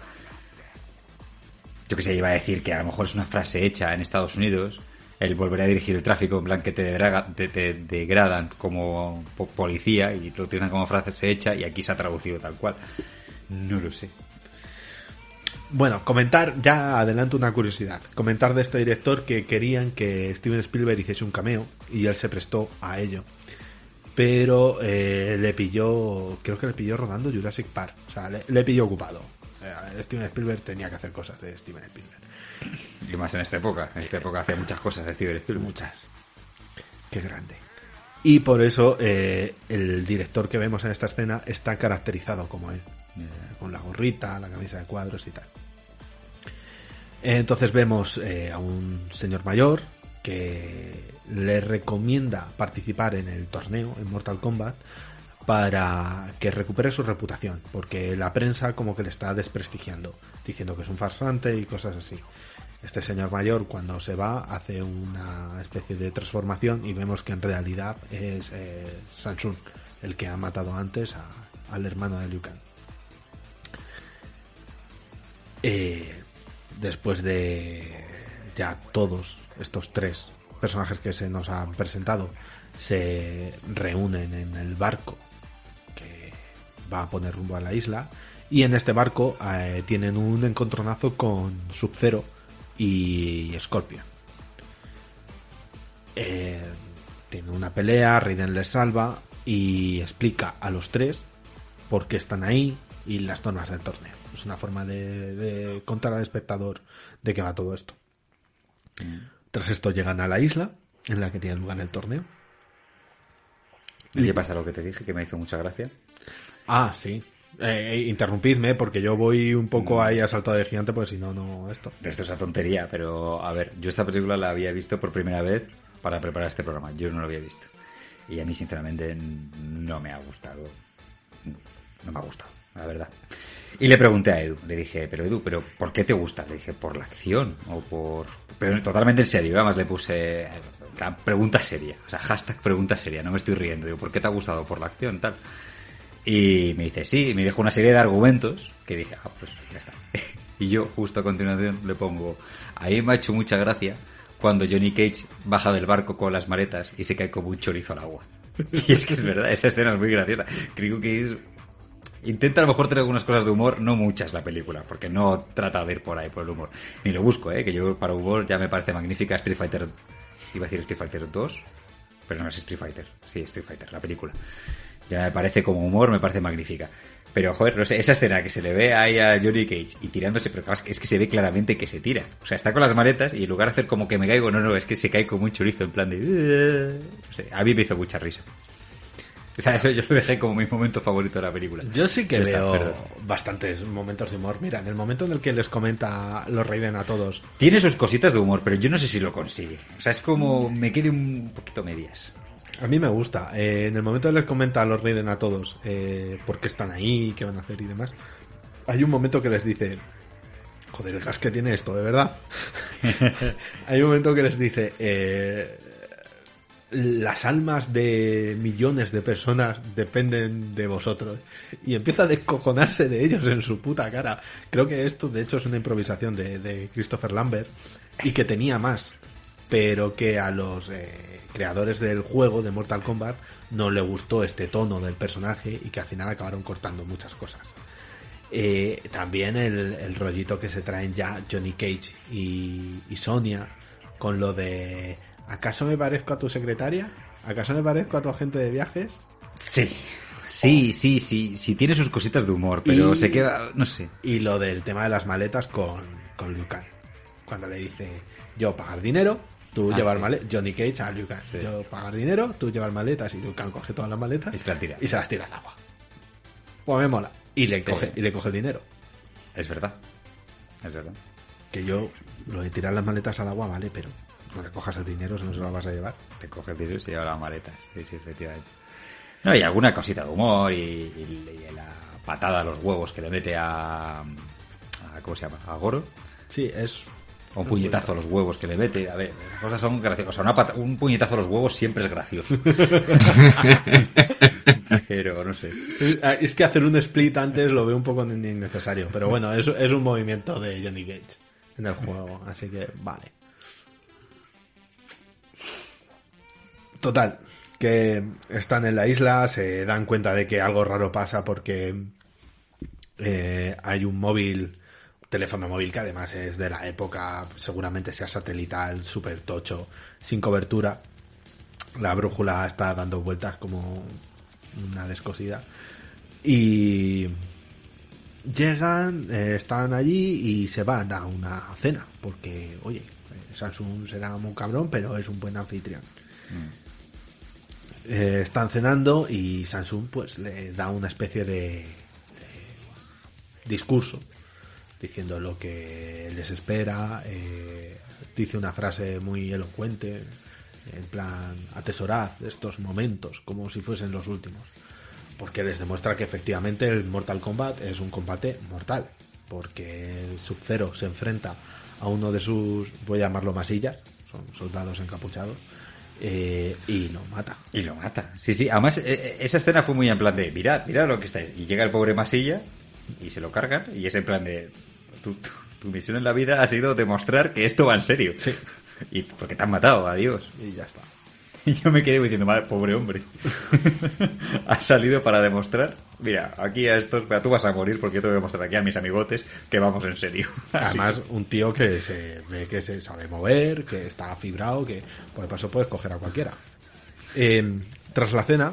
Yo que sé, iba a decir que a lo mejor es una frase hecha en Estados Unidos, el volver a dirigir el tráfico, en plan que te, te degradan como po- policía y lo utilizan como frase hecha y aquí se ha traducido tal cual. No lo sé. Bueno, comentar, ya adelanto una curiosidad. Comentar de este director que querían que Steven Spielberg hiciese un cameo y él se prestó a ello. Pero eh, le pilló, creo que le pilló rodando Jurassic Park. O sea, le, le pilló ocupado. Eh, Steven Spielberg tenía que hacer cosas de Steven Spielberg. Y más en esta época. En esta época hacía muchas cosas de Steven Spielberg. Muchas. Qué grande. Y por eso eh, el director que vemos en esta escena está caracterizado como él. con la gorrita, la camisa de cuadros y tal. Entonces vemos eh, a un señor mayor que le recomienda participar en el torneo en Mortal Kombat para que recupere su reputación, porque la prensa como que le está desprestigiando, diciendo que es un farsante y cosas así. Este señor mayor cuando se va hace una especie de transformación y vemos que en realidad es eh, Samsung el que ha matado antes al hermano de Liu Kang. Eh, después de ya todos estos tres personajes que se nos han presentado se reúnen en el barco que va a poner rumbo a la isla y en este barco eh, tienen un encontronazo con Sub-Zero y Scorpion. Eh, tiene una pelea, Raiden les salva y explica a los tres por qué están ahí, y las normas del torneo. Es una forma de, de contar al espectador de qué va todo esto. Tras esto llegan a la isla en la que tiene lugar el torneo. ¿Y qué pasa? Lo que te dije, que me hizo mucha gracia. Ah, sí. Eh, interrumpidme porque yo voy un poco ahí a salto de gigante, porque si no, no esto. Esto es una tontería, pero a ver, yo esta película la había visto por primera vez para preparar este programa. Yo no lo había visto. Y a mí, sinceramente, no me ha gustado. No me ha gustado, la verdad. Y le pregunté a Edu, le dije, pero Edu, ¿pero por qué te gusta? Le dije, ¿por la acción? O por... Pero totalmente en serio, además le puse la pregunta seria, o sea, hashtag pregunta seria, no me estoy riendo, digo, ¿por qué te ha gustado? ¿Por la acción? Tal. Y me dice, sí, y me dijo una serie de argumentos que dije, ah, pues ya está. y yo, justo a continuación, le pongo, ahí me ha hecho mucha gracia cuando Johnny Cage baja del barco con las maletas y se cae como un chorizo al agua. y es que es verdad, esa escena es muy graciosa. Creo que es Intenta a lo mejor tener algunas cosas de humor, no muchas la película, porque no trata de ir por ahí por el humor. Ni lo busco, ¿eh? que yo para humor ya me parece magnífica Street Fighter, iba a decir Street Fighter 2, pero no es Street Fighter, sí, Street Fighter, la película. Ya me parece como humor, me parece magnífica. Pero, joder, no sé, esa escena que se le ve ahí a Johnny Cage y tirándose, pero es que se ve claramente que se tira. O sea, está con las maletas y en lugar de hacer como que me caigo, no, no, es que se cae como un chorizo en plan de... No sé, a mí me hizo mucha risa. O sea, eso yo lo dejé como mi momento favorito de la película. Yo sí que veo perdón. bastantes momentos de humor. Mira, en el momento en el que les comenta los Raiden a todos, Tiene sus cositas de humor, pero yo no sé si lo consigue. O sea, es como me quede un poquito medias. a mí me gusta. Eh, en el momento en el que les comenta a los Raiden a todos eh, por qué están ahí, qué van a hacer y demás, hay un momento que les dice, joder, el gas que tiene esto, de verdad. hay un momento que les dice, eh, las almas de millones de personas dependen de vosotros. Y empieza a descojonarse de ellos en su puta cara. Creo que esto, de hecho, es una improvisación de, de Christopher Lambert y que tenía más, pero que a los eh, creadores del juego de Mortal Kombat no le gustó este tono del personaje y que al final acabaron cortando muchas cosas. Eh, también el, el rollito que se traen ya Johnny Cage y, y Sonia con lo de ¿acaso me parezco a tu secretaria? ¿acaso me parezco a tu agente de viajes? Sí. Sí, sí, sí, sí, tiene sus cositas de humor, pero Y- se queda, no sé. Y lo del tema de las maletas con, con Liu Kang. Cuando le dice, yo pagar dinero, tú Ah, llevar sí. maletas. Johnny Cage a. Sí. Yo pagar dinero, tú llevar maletas. Y Liu Kang coge todas las maletas Y se las tira. y se las tira al agua. Pues me mola. Y le coge, y le coge el dinero. Es verdad. Es verdad. Que yo, lo de tirar las maletas al agua, vale, pero no le cojas el dinero si no se lo vas a llevar. Te coge el dinero y se lleva la maleta. Sí, sí, efectivamente. No, y alguna cosita de humor y, y- y la patada a los huevos que le mete a, a- ¿Cómo se llama? ¿A Goro? Sí, es. O un puñetazo a los huevos que le mete. A ver, esas cosas son graciosas. O sea, un puñetazo a los huevos siempre es gracioso. Pero no sé. Es- Es que hacer un split antes lo veo un poco innecesario. Pero bueno, es, es un movimiento de Johnny Cage en el juego. Así que vale. Total, que están en la isla, se dan cuenta de que algo raro pasa porque eh, hay un móvil, teléfono móvil que además es de la época, seguramente sea satelital, super tocho, sin cobertura. La brújula está dando vueltas como una descosida. Y llegan, eh, están allí y se van a una cena, porque, oye, eh, Samsung será muy cabrón, pero es un buen anfitrión. Eh, están cenando y Samsung pues le da una especie de, discurso diciendo lo que les espera, eh, dice una frase muy elocuente, en plan, atesorad estos momentos como si fuesen los últimos, porque les demuestra que efectivamente el Mortal Kombat es un combate mortal, porque Sub-Zero se enfrenta a uno de sus, voy a llamarlo masillas, son soldados encapuchados, eh, y lo mata. Y lo mata. Sí, sí. Además, eh, eh, esa escena fue muy en plan de, mirad, mirad lo que estáis. Y llega el pobre Masilla y se lo cargan. Y es en plan de, tu, tu- tu misión en la vida ha sido demostrar que esto va en serio. Sí. Y porque te han matado, adiós. Y ya está. Y yo me quedé diciendo, madre, pobre hombre. ha salido para demostrar, mira, aquí a estos, tú vas a morir porque yo te voy a demostrar aquí a mis amigotes que vamos en serio. Así Además, un tío que se ve que se sabe mover, que está fibrado, que por el paso puedes coger a cualquiera. Eh, tras la cena,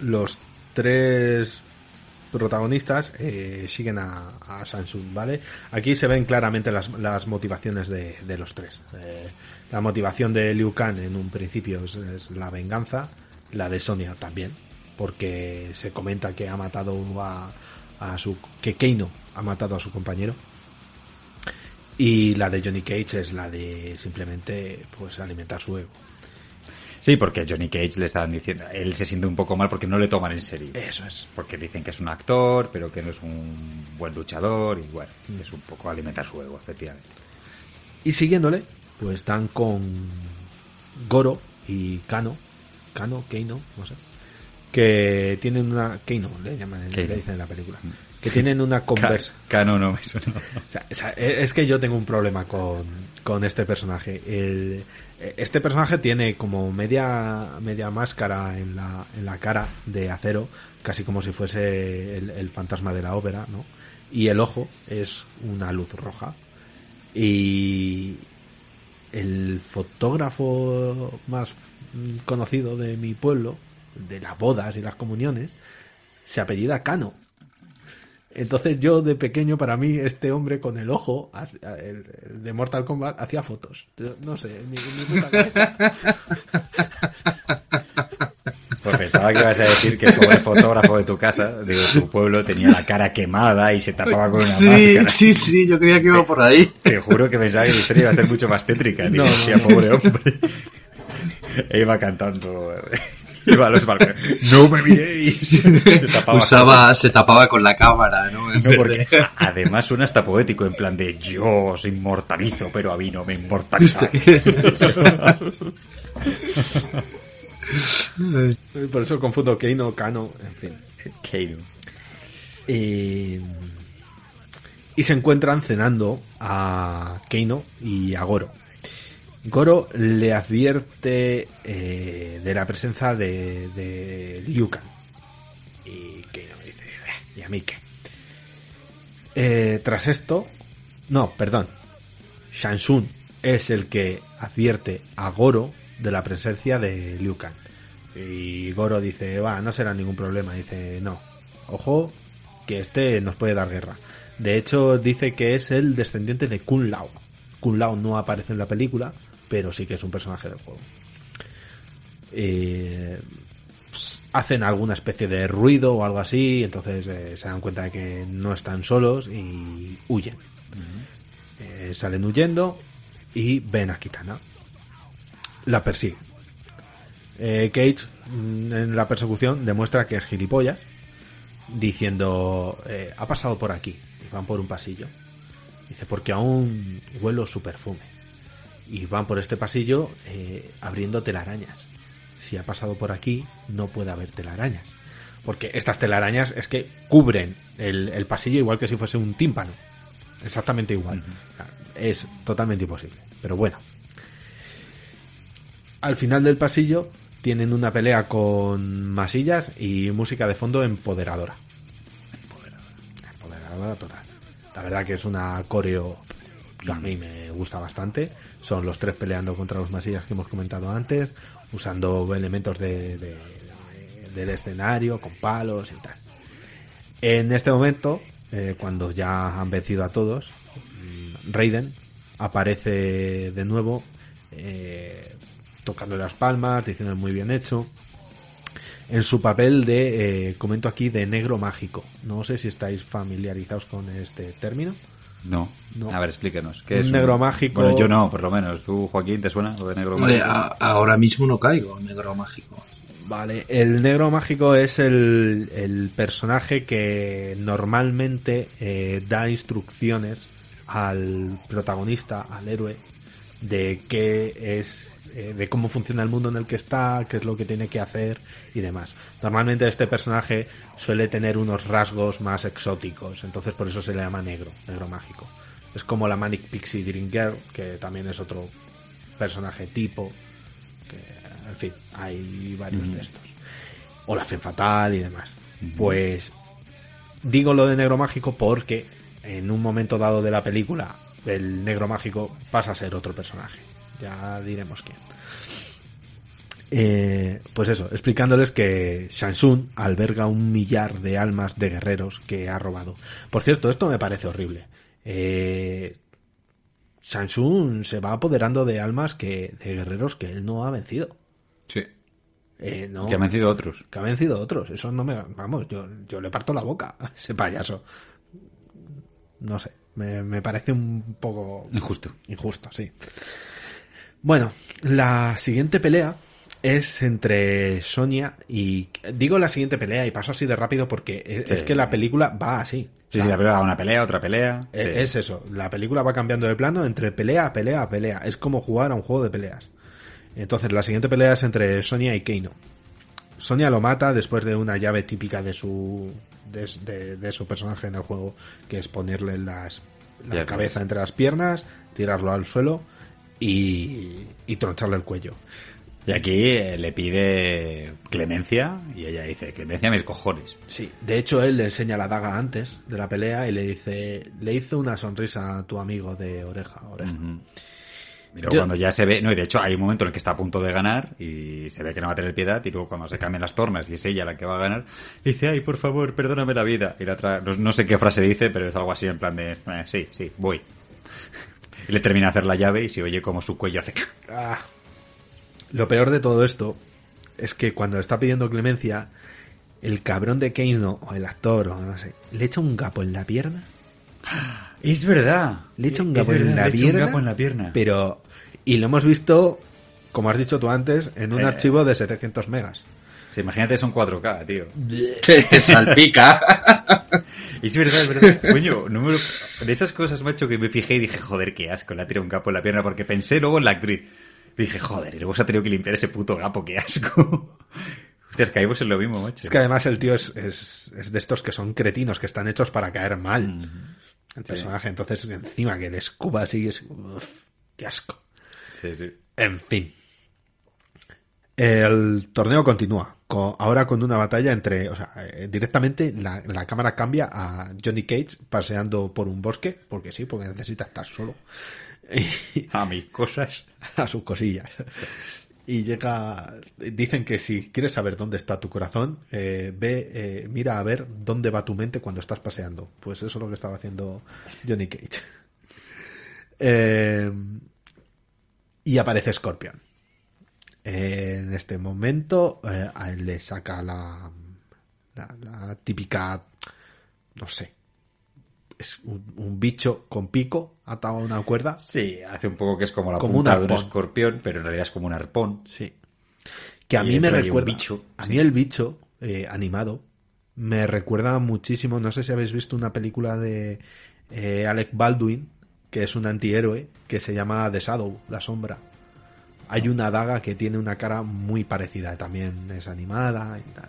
los tres protagonistas eh, siguen a, a Samsung, ¿vale? Aquí se ven claramente las, las motivaciones de, de los tres. Eh, la motivación de Liu Kang en un principio es, es la venganza, la de Sonia también, porque se comenta que ha matado a, a su... que Keino ha matado a su compañero. Y la de Johnny Cage es la de simplemente pues alimentar su ego. Sí, porque Johnny Cage le estaban diciendo, él se siente un poco mal porque no le toman en serio. Eso es. Porque dicen que es un actor, pero que no es un buen luchador y bueno, Mm. es un poco alimentar su ego, efectivamente. Y siguiéndole, pues dan con Goro y Kano, Kano, Keino, no sé, que tienen una Keino, le llaman, le dicen en la película, que tienen una conversa. Cano no me suena. O sea, es que yo tengo un problema con, con este personaje. El- este personaje tiene como media, media máscara en la, en la cara de acero, casi como si fuese el, el fantasma de la ópera, ¿no? Y el ojo es una luz roja. Y el fotógrafo más conocido de mi pueblo, de las bodas y las comuniones, se apellida Cano. Entonces yo de pequeño para mí este hombre con el ojo de Mortal Kombat hacía fotos. No sé. Pensaba que ibas a decir que el pobre fotógrafo de tu casa, de tu pueblo, tenía la cara quemada y se tapaba con una Sí, máscara. sí, sí, yo creía que iba por ahí. Te juro que pensaba que la historia iba a ser mucho más tétrica. No, pobre hombre. E iba cantando. Iba a los balcones. ¡No me miréis! Se tapaba Usaba, se tapaba con la cámara, ¿no? Porque además suena hasta poético, en plan de yo os inmortalizo, pero a mí no me inmortalizáis. Por eso confundo Keino, Kano, en fin. Keino. Eh, y se encuentran cenando a Keino y a Goro. Goro le advierte eh, de la presencia de, de. Y Keino dice, "Eh, ¿y a mí qué? Eh, tras esto, no, perdón, Shansun es el que advierte a Goro de la presencia de Liu Kang. Y Goro dice, va, no será ningún problema. Dice, no, ojo, que este nos puede dar guerra. De hecho, dice que es el descendiente de Kun Lao. Kun Lao no aparece en la película, pero sí que es un personaje del juego. Eh, hacen alguna especie de ruido o algo así, entonces eh, se dan cuenta de que no están solos y huyen. Eh, salen huyendo y ven a Kitana. La persigue. Eh, Cage mm, en la persecución demuestra que es gilipollas diciendo eh, ha pasado por aquí y van por un pasillo. Dice porque aún huelo su perfume y van por este pasillo eh, abriendo telarañas. Si ha pasado por aquí no puede haber telarañas. Porque estas telarañas es que cubren el, el pasillo igual que si fuese un tímpano. Exactamente igual. Es totalmente imposible. Pero bueno al final del pasillo tienen una pelea con masillas y música de fondo empoderadora. Empoderadora total. La verdad que es una coreo que a mí me gusta bastante. Son los tres peleando contra los masillas que hemos comentado antes, usando elementos de, de- del escenario, con palos y tal. En este momento, eh, cuando ya han vencido a todos, mm, Raiden aparece de nuevo eh, tocando las palmas, diciendo muy bien hecho. En su papel de, eh, comento aquí, de negro mágico. No sé si estáis familiarizados con este término. No. No. A ver, explíquenos. ¿qué Un es negro mágico- Bueno, yo no, por lo menos. ¿Tú, Joaquín, te suena lo de negro mágico? a- ahora mismo no caigo, negro mágico. Vale, el negro mágico es el, el personaje que normalmente eh, da instrucciones al protagonista, al héroe, de qué es, eh, de cómo funciona el mundo en el que está, qué es lo que tiene que hacer y demás. Normalmente este personaje suele tener unos rasgos más exóticos, entonces por eso se le llama negro, negro mágico. Es como la Manic Pixie Dream Girl, que también es otro personaje tipo, que, en fin, hay varios de estos. O la Femme Fatal y demás. Pues digo lo de negro mágico porque en un momento dado de la película el negro mágico pasa a ser otro personaje. Ya diremos quién. Eh, pues eso, explicándoles que Shansun alberga un millar de almas de guerreros que ha robado. Por cierto, esto me parece horrible. Eh, Shansun se va apoderando de almas que de guerreros que él no ha vencido. Sí. Eh, no, Que han vencido otros. que ha vencido otros. Eso no me. Vamos, yo, yo le parto la boca a ese payaso. No sé, me, me parece un poco Injusto. injusto, sí. Bueno, la siguiente pelea es entre Sonia y. Digo la siguiente pelea y paso así de rápido porque es, Sí. es que la película va así. Sí, O sí, la pelea, una pelea, otra pelea. Sí. Es eso, la película va cambiando de plano entre pelea, pelea, pelea. Es como jugar a un juego de peleas. Entonces, la siguiente pelea es entre Sonia y Keino. Sonia lo mata después de una llave típica de su de, de- de su personaje en el juego, que es ponerle las, la cabeza entre las piernas, tirarlo al suelo y, y troncharle el cuello. Y aquí eh, le pide clemencia y ella dice, clemencia mis cojones. Sí, de hecho él le enseña la daga antes de la pelea y le dice, le hizo una sonrisa a tu amigo de oreja a oreja. Ujú. Y luego Yo- cuando ya se ve, no, y de hecho hay un momento en el que está a punto de ganar y se ve que no va a tener piedad y luego cuando se cambian las tornas y es ella la que va a ganar, dice, ay, por favor, perdóname la vida. Y la otra, no, no sé qué frase dice, pero es algo así en plan de, "Eh, sí, sí, voy. Y le termina de hacer la llave y se oye como su cuello hace... Ah. Lo peor de todo esto es que cuando está pidiendo clemencia, el cabrón de Keino, o el actor, o no sé, le echa un gapo en la pierna. Es verdad. Le echa un gapo en verdad, la le echa un pierna. gapo en la pierna. Pero. Y lo hemos visto, como has dicho tú antes, en un Eh. archivo de 700 megas. Sí, imagínate, son 4K, tío. Te salpica. Es verdad, es verdad. Coño, no me lo- de esas cosas, macho, que me fijé y dije, joder, qué asco, le ha tirado un gapo en la pierna, porque pensé luego en la actriz. Dije, joder, y luego se ha tenido que limpiar ese puto gapo, qué asco. Hostias, caímos en lo mismo, macho. Es que además el tío es, es, es de estos que son cretinos, que están hechos para caer mal. El personaje, entonces encima que le escupa así, es. uf, qué asco. Sí, sí. En fin. El torneo continúa. co- ahora con una batalla entre. O sea, eh, directamente la, la cámara cambia a Johnny Cage paseando por un bosque, porque sí, porque necesita estar solo. A mis cosas. a sus cosillas. Y llega. Dicen que si quieres saber dónde está tu corazón, eh, ve, eh, mira a ver dónde va tu mente cuando estás paseando. Pues eso es lo que estaba haciendo Johnny Cage. Eh, y aparece Scorpion. Eh, en este momento, eh, a él le saca la, la, la típica. No sé. Es un, un bicho con pico atado a una cuerda. Sí, hace un poco que es como la Como un de un escorpión, pero en realidad es como un arpón. Sí. Que a Y mí me recuerda. bicho, a sí. mí el bicho eh, animado me recuerda muchísimo. No sé si habéis visto una película de eh, Alec Baldwin, que es un antihéroe, que se llama The Shadow, la sombra. Hay una daga que tiene una cara muy parecida, también es animada y tal.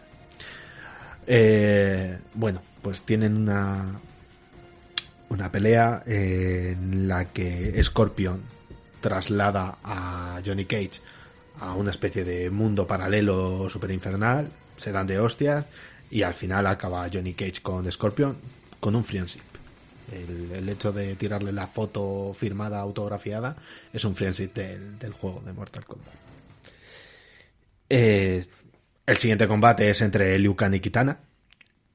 Eh, bueno, pues tienen una una pelea en la que Scorpion traslada a Johnny Cage a una especie de mundo paralelo super infernal, se dan de hostias y al final acaba Johnny Cage con Scorpion con un friendship. El, hecho de tirarle la foto firmada, autografiada, es un friendship del, del juego de Mortal Kombat. Eh, el siguiente combate es entre Liu Kang y Kitana,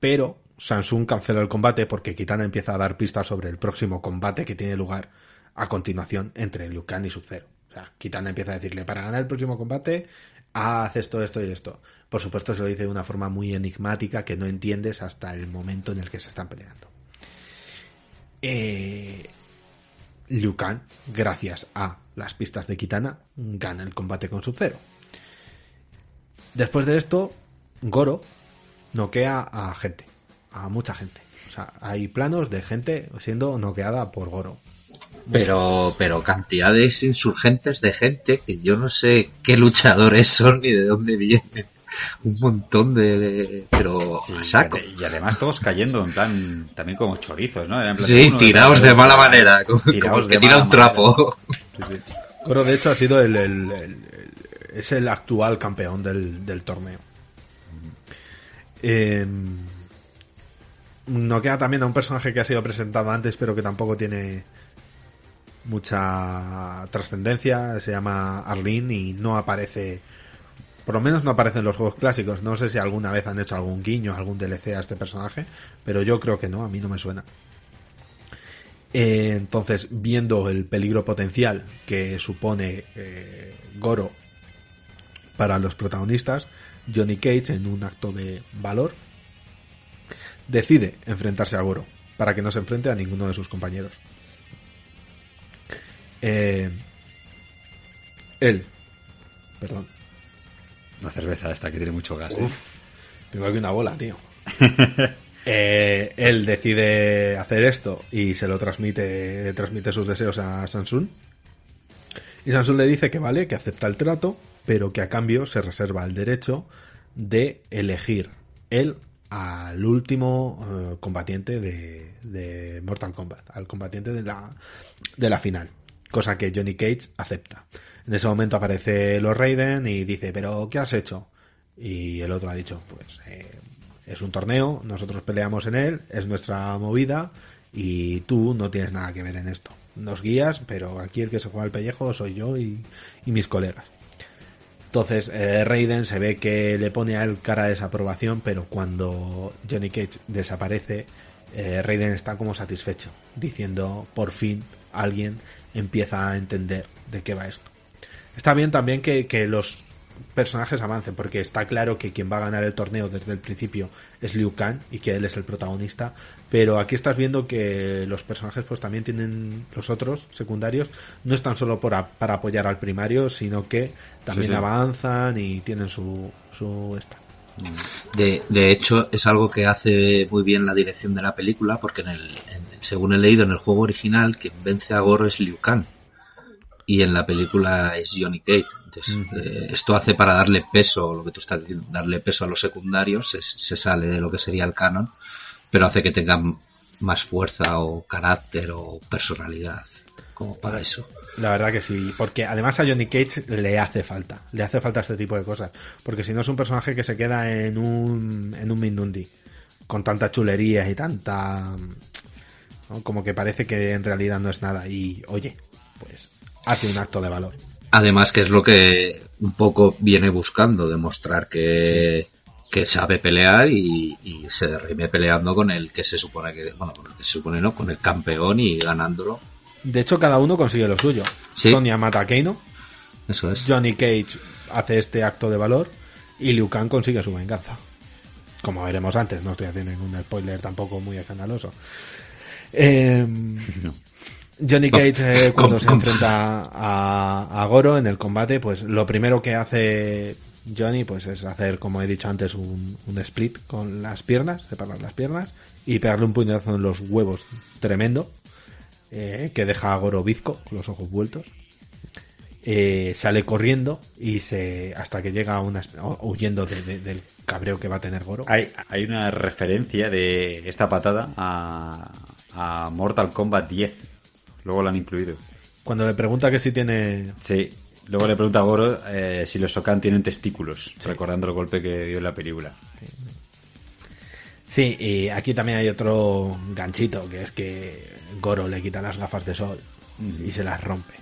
pero Samsung canceló el combate porque Kitana empieza a dar pistas sobre el próximo combate que tiene lugar a continuación entre Liu Kang y Sub-Zero. O sea, Kitana empieza a decirle, para ganar el próximo combate, haz esto, esto y esto. Por supuesto, se lo dice de una forma muy enigmática que no entiendes hasta el momento en el que se están peleando. Eh, gracias a las pistas de Kitana, gana el combate con Sub-Zero. Después de esto, Goro noquea a gente, a mucha gente. O sea, hay planos de gente siendo noqueada por Goro. Pero, pero cantidades insurgentes de gente que yo no sé qué luchadores son ni de dónde vienen. Un montón de, de- pero Sí, a saco. y ade- Y además todos cayendo en plan, también como chorizos, ¿no? En plan Sí, tirados de mala manera, como, tirados como el que tira un trapo. manera. Sí, sí. Goro, de hecho, ha sido el, el- el- el- es el actual campeón del, del torneo. Eh, noquea también a un personaje que ha sido presentado antes, pero que tampoco tiene mucha trascendencia. Se llama Arlene y no aparece Por lo menos no aparece en los juegos clásicos. No sé si alguna vez han hecho algún guiño, algún DLC a este personaje, pero yo creo que no, a mí no me suena. Eh, entonces, viendo el peligro potencial que supone eh, Goro para los protagonistas, Johnny Cage, en un acto de valor, decide enfrentarse a Goro para que no se enfrente a ninguno de sus compañeros. Eh, él, perdón, Una cerveza esta que tiene mucho gas. ¿eh? Tengo aquí una bola, tío. Eh, él decide hacer esto y se lo transmite, transmite sus deseos a Samsung. Y Samsung le dice que vale, que acepta el trato, pero que a cambio se reserva el derecho de elegir él al último eh, combatiente de, de Mortal Kombat, al combatiente de la, de la final, cosa que Johnny Cage acepta. En ese momento aparece los Raiden y dice, pero ¿qué has hecho? Y el otro ha dicho, pues eh, es un torneo, nosotros peleamos en él, es nuestra movida y tú no tienes nada que ver en esto. Nos guías, pero aquí el que se juega el pellejo soy yo y, mis colegas. Entonces, eh, Raiden se ve que le pone a él cara de desaprobación, pero cuando Johnny Cage desaparece, eh, Raiden está como satisfecho, diciendo, por fin, alguien empieza a entender de qué va esto. Está bien también que, que los personajes avancen, porque está claro que quien va a ganar el torneo desde el principio es Liu Kang y que él es el protagonista, pero aquí estás viendo que los personajes pues también tienen los otros secundarios, no están solo por a- para apoyar al primario, sino que también Sí, sí. avanzan y tienen su, su esta. De, de hecho, es algo que hace muy bien la dirección de la película, porque en el, en- según he leído en el juego original, quien vence a Goro es Liu Kang. Y en la película es Johnny Cage. Entonces, eh, esto hace para darle peso, lo que tú estás diciendo, darle peso a los secundarios, se, se sale de lo que sería el canon, pero hace que tengan más fuerza o carácter o personalidad como para eso. La verdad que sí, porque además a Johnny Cage le hace falta, le hace falta este tipo de cosas, porque si no es un personaje que se queda en un en un Mindundi con tanta chulería y tanta ¿no? como que parece que en realidad no es nada y oye, pues hace un acto de valor. Además, que es lo que un poco viene buscando, demostrar que, que sabe pelear y, y se rime peleando con el que se supone que, bueno, con el que se supone no, con el campeón y ganándolo. De hecho, cada uno consigue lo suyo. Sí. Sonia mata a Eso es. Johnny Cage hace este acto de valor y Liu Kang consigue su venganza. Como veremos antes, no estoy haciendo ningún spoiler tampoco muy escandaloso. Eh, Johnny Cage eh, cuando se enfrenta a, a Goro en el combate, pues lo primero que hace Johnny pues es hacer, como he dicho antes, un, un split con las piernas, separar las piernas y pegarle un puñetazo en los huevos tremendo eh, que deja a Goro bizco, con los ojos vueltos. Eh, sale corriendo y se hasta que llega a una huyendo de- de- del cabreo que va a tener Goro. Hay, hay una referencia de esta patada a, a Mortal Kombat 10. Luego lo han incluido. Cuando le pregunta que si tiene Sí. Luego le pregunta a Goro eh, si los Sokan tienen testículos, recordando el golpe que dio en la película. Sí, y aquí también hay otro ganchito, que es que Goro le quita las gafas de sol y se las rompe.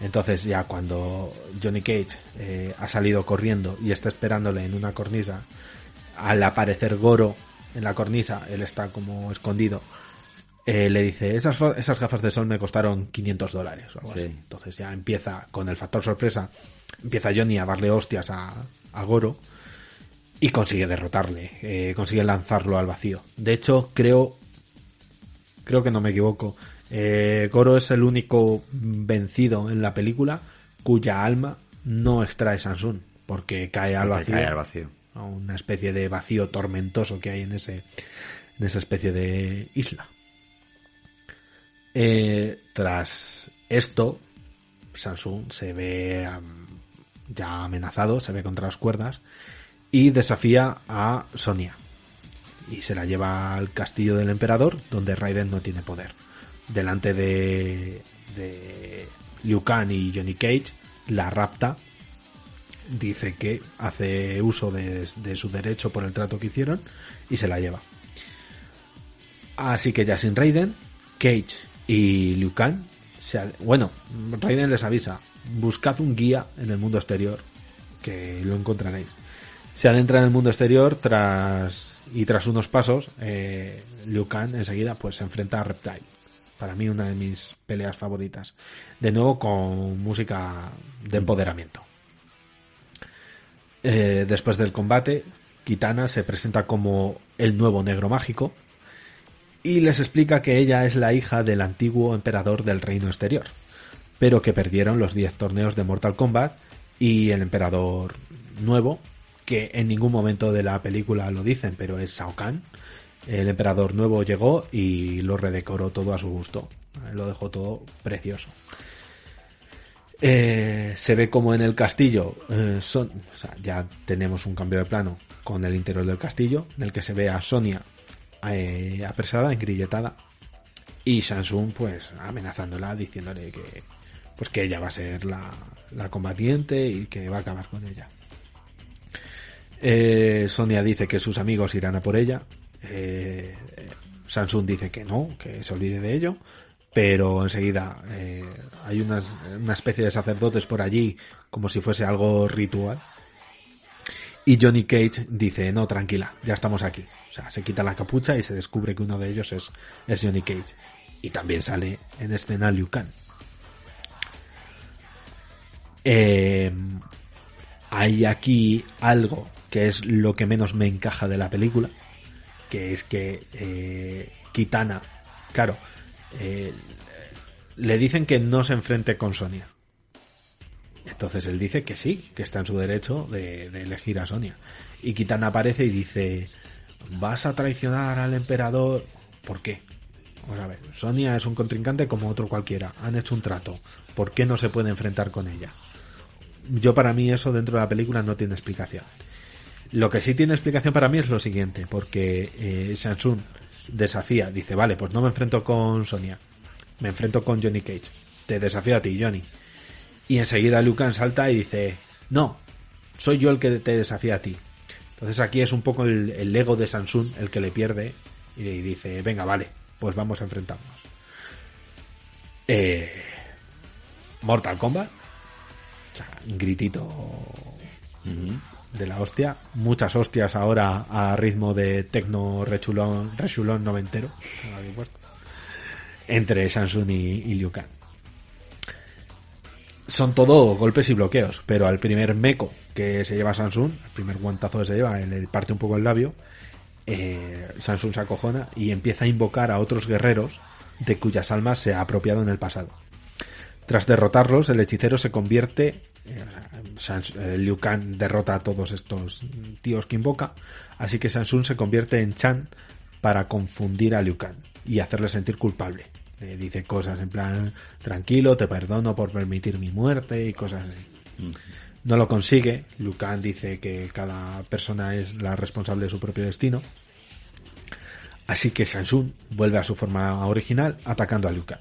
Entonces ya cuando Johnny Cage eh, ha salido corriendo y está esperándole en una cornisa, al aparecer Goro en la cornisa, él está como escondido, eh, le dice, esas, esas gafas de sol me costaron 500 dólares o algo Sí. así. Entonces ya empieza, con el factor sorpresa, empieza Johnny a darle hostias a, a Goro y consigue derrotarle, eh, consigue lanzarlo al vacío. De hecho, creo, creo que no me equivoco, eh, Goro es el único vencido en la película cuya alma no extrae Samsung, porque cae al Porque vacío. cae al vacío. a Una especie de vacío tormentoso que hay en ese, en esa especie de isla. Eh, tras esto, Samsung se ve ya amenazado, se ve contra las cuerdas y desafía a Sonia. Y se la lleva al castillo del emperador, donde Raiden no tiene poder. Delante de, de Liu Kang y Johnny Cage, la rapta. Dice que hace uso de su derecho por el trato que hicieron y se la lleva. Así que ya sin Raiden, Cage y Liu Kang, se bueno, Raiden les avisa, buscad un guía en el mundo exterior que lo encontraréis. Se adentra en el mundo exterior tras y tras unos pasos, eh, Liu Kang enseguida pues se enfrenta a Reptile. Para mí una de mis peleas favoritas. De nuevo con música de empoderamiento. Eh, después del combate, Kitana se presenta como el nuevo negro mágico y les explica que ella es la hija del antiguo emperador del reino exterior, pero que perdieron los 10 torneos de Mortal Kombat y el emperador nuevo, que en ningún momento de la película lo dicen, pero es Shao Kahn. El emperador nuevo llegó y lo redecoró todo a su gusto. Lo dejó todo precioso. Eh, se ve como en el castillo eh, son, ya tenemos un cambio de plano con el interior del castillo, en el que se ve a Sonia eh, apresada, engrilletada, y Samsung pues amenazándola, diciéndole que pues que ella va a ser la, la combatiente y que va a acabar con ella. Eh, Sonia dice que sus amigos irán a por ella. Eh, Samsung dice que no, que se olvide de ello. Pero enseguida eh, hay unas, una especie de sacerdotes por allí, como si fuese algo ritual. Y Johnny Cage dice, no, tranquila, ya estamos aquí. O sea, se quita la capucha y se descubre que uno de ellos es, es Johnny Cage. Y también sale en escena Liu Kang. Eh, hay aquí algo que es lo que menos me encaja de la película, que es que eh, Kitana, claro, eh, le dicen que no se enfrente con Sonia. Entonces él dice que sí, que está en su derecho de, elegir a Sonia. Y Kitana aparece y dice, ¿vas a traicionar al emperador? ¿Por qué? Vamos a ver, Sonia es un contrincante como otro cualquiera. Han hecho un trato. ¿Por qué no se puede enfrentar con ella? Yo para mí eso dentro de la película no tiene explicación. Lo que sí tiene explicación para mí es lo siguiente, porque eh, Samsung desafía, dice, vale, pues no me enfrento con Sonia, me enfrento con Johnny Cage. Te desafío a ti, Johnny. Y enseguida Liu Kang salta y dice, no, soy yo el que te desafía a ti. Entonces aquí es un poco el, el ego de Samsung el que le pierde y le dice, venga, vale, pues vamos a enfrentarnos. Eh, Mortal Kombat. O sea, un gritito de la hostia. Muchas hostias ahora a ritmo de tecno rechulón, rechulón noventero. Entre Samsung y, y Liu Kang. Son todo golpes y bloqueos, pero al primer meco que se lleva Samsung, el primer guantazo que se lleva, le parte un poco el labio, eh, Samsung se acojona y empieza a invocar a otros guerreros de cuyas almas se ha apropiado en el pasado. Tras derrotarlos, el hechicero se convierte. eh, eh, Liu Kang derrota a todos estos tíos que invoca, así que Samsung se convierte en Chan para confundir a Liu Kang y hacerle sentir culpable. Le dice cosas en plan, tranquilo, te perdono por permitir mi muerte y cosas así. No lo consigue. Liu Kang dice que cada persona es la responsable de su propio destino. Así que Samsung vuelve a su forma original atacando a Liu Kang.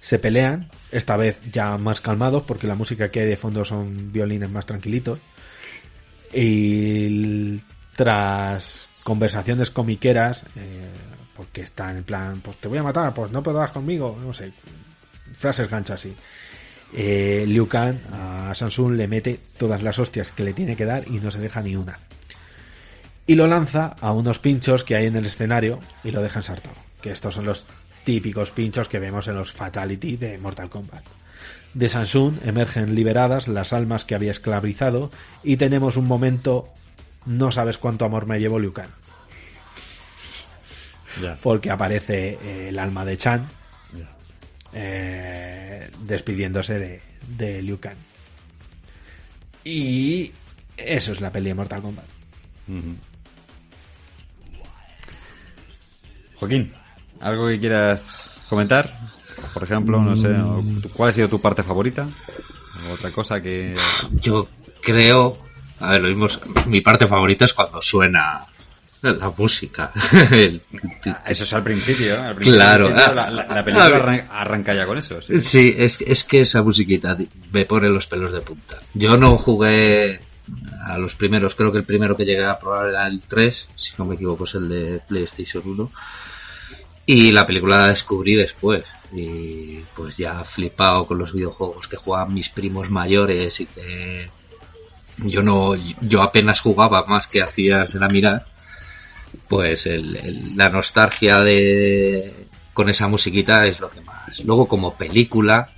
Se pelean, esta vez ya más calmados porque la música que hay de fondo son violines más tranquilitos. Y tras conversaciones comiqueras, eh, porque están en plan, pues te voy a matar, pues no podrás conmigo, no sé, frases ganchas así. Eh, Liu Kang a Samsung le mete todas las hostias que le tiene que dar y no se deja ni una. Y lo lanza a unos pinchos que hay en el escenario y lo deja ensartado. Que estos son los típicos pinchos que vemos en los Fatality de Mortal Kombat. De Samsung emergen liberadas las almas que había esclavizado y tenemos un momento no sabes cuánto amor me llevó Liu Kang. Porque aparece eh, el alma de Chan eh, despidiéndose de, de Liu Kang. Y eso es la peli de Mortal Kombat. Joaquín, ¿algo que quieras comentar? Por ejemplo, no sé, ¿cuál ha sido tu parte favorita? O otra cosa que... Yo creo, a ver, lo mismo, es- mi parte favorita es cuando suena la música. El- Eso es al principio. Al principio Claro. la, la- la película arran- arranca ya con eso. sí. Sí, es, es que esa musiquita me pone los pelos de punta. Yo no jugué a los primeros, creo que el primero que llegué a probar era el 3, si no me equivoco es el de PlayStation 1. Y la película la descubrí después. Y pues ya flipado con los videojuegos que jugaban mis primos mayores y que yo no, yo apenas jugaba más que hacías la mirar, pues el- la nostalgia de con esa musiquita es lo que más. Luego como película,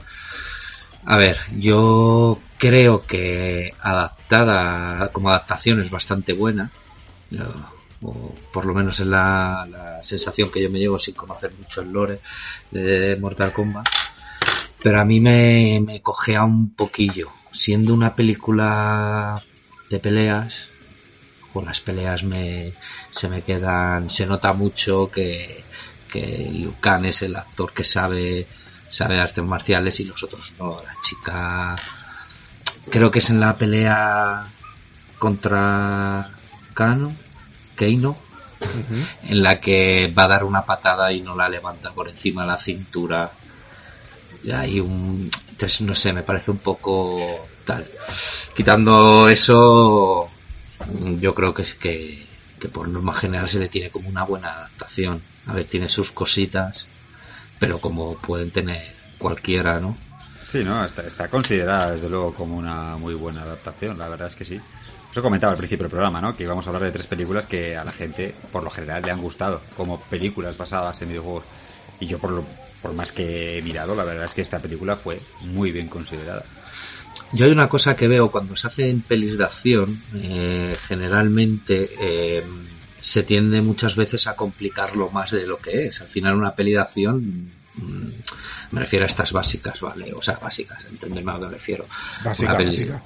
a ver, yo creo que adaptada, como adaptación es bastante buena. O por lo menos es la, la sensación que yo me llevo sin conocer mucho el lore de Mortal Kombat. Pero a mí me, me cogea un poquillo. Siendo una película de peleas, o las peleas me, se me quedan, se nota mucho que, que Liu Kang es el actor que sabe, sabe artes marciales y los otros no. La chica, creo que es en la pelea contra Kano, Keino, en la que va a dar una patada y no la levanta por encima de la cintura. Y hay un. Entonces, no sé, me parece un poco tal. Quitando eso, yo creo que es que, que por norma general se le tiene como una buena adaptación. A ver, tiene sus cositas, pero como pueden tener cualquiera, ¿no? Sí, ¿no? Está, está considerada, desde luego, como una muy buena adaptación, la verdad es que sí. Eso comentaba al principio del programa, ¿no? Que íbamos a hablar de tres películas que a la gente, por lo general, le han gustado, como películas basadas en videojuegos. Y yo, por, lo, por más que he mirado, la verdad es que esta película fue muy bien considerada. Yo hay una cosa que veo cuando se hacen pelis de acción, eh, generalmente eh, se tiende muchas veces a complicarlo más de lo que es. Al final una peli de acción, mm, me refiero a estas básicas, ¿vale? O sea, básicas, entenderme a lo que me refiero. Básica, básica.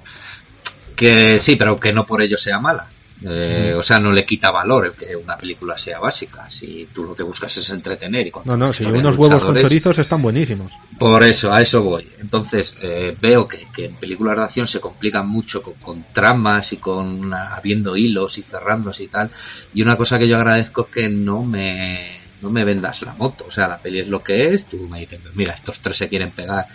Que sí, pero que no por ello sea mala. Eh, O sea, no le quita valor el que una película sea básica. Si tú lo que buscas es entretener y No, no, si unos huevos con chorizos están buenísimos. por eso, a eso voy. Entonces, eh, veo que, que en películas de acción se complican mucho con, con tramas y con una- habiendo hilos y cerrándose y tal. Y una cosa que yo agradezco es que no me, no me vendas la moto. O sea, la peli es lo que es. Tú me dices, pues mira, estos tres se quieren pegar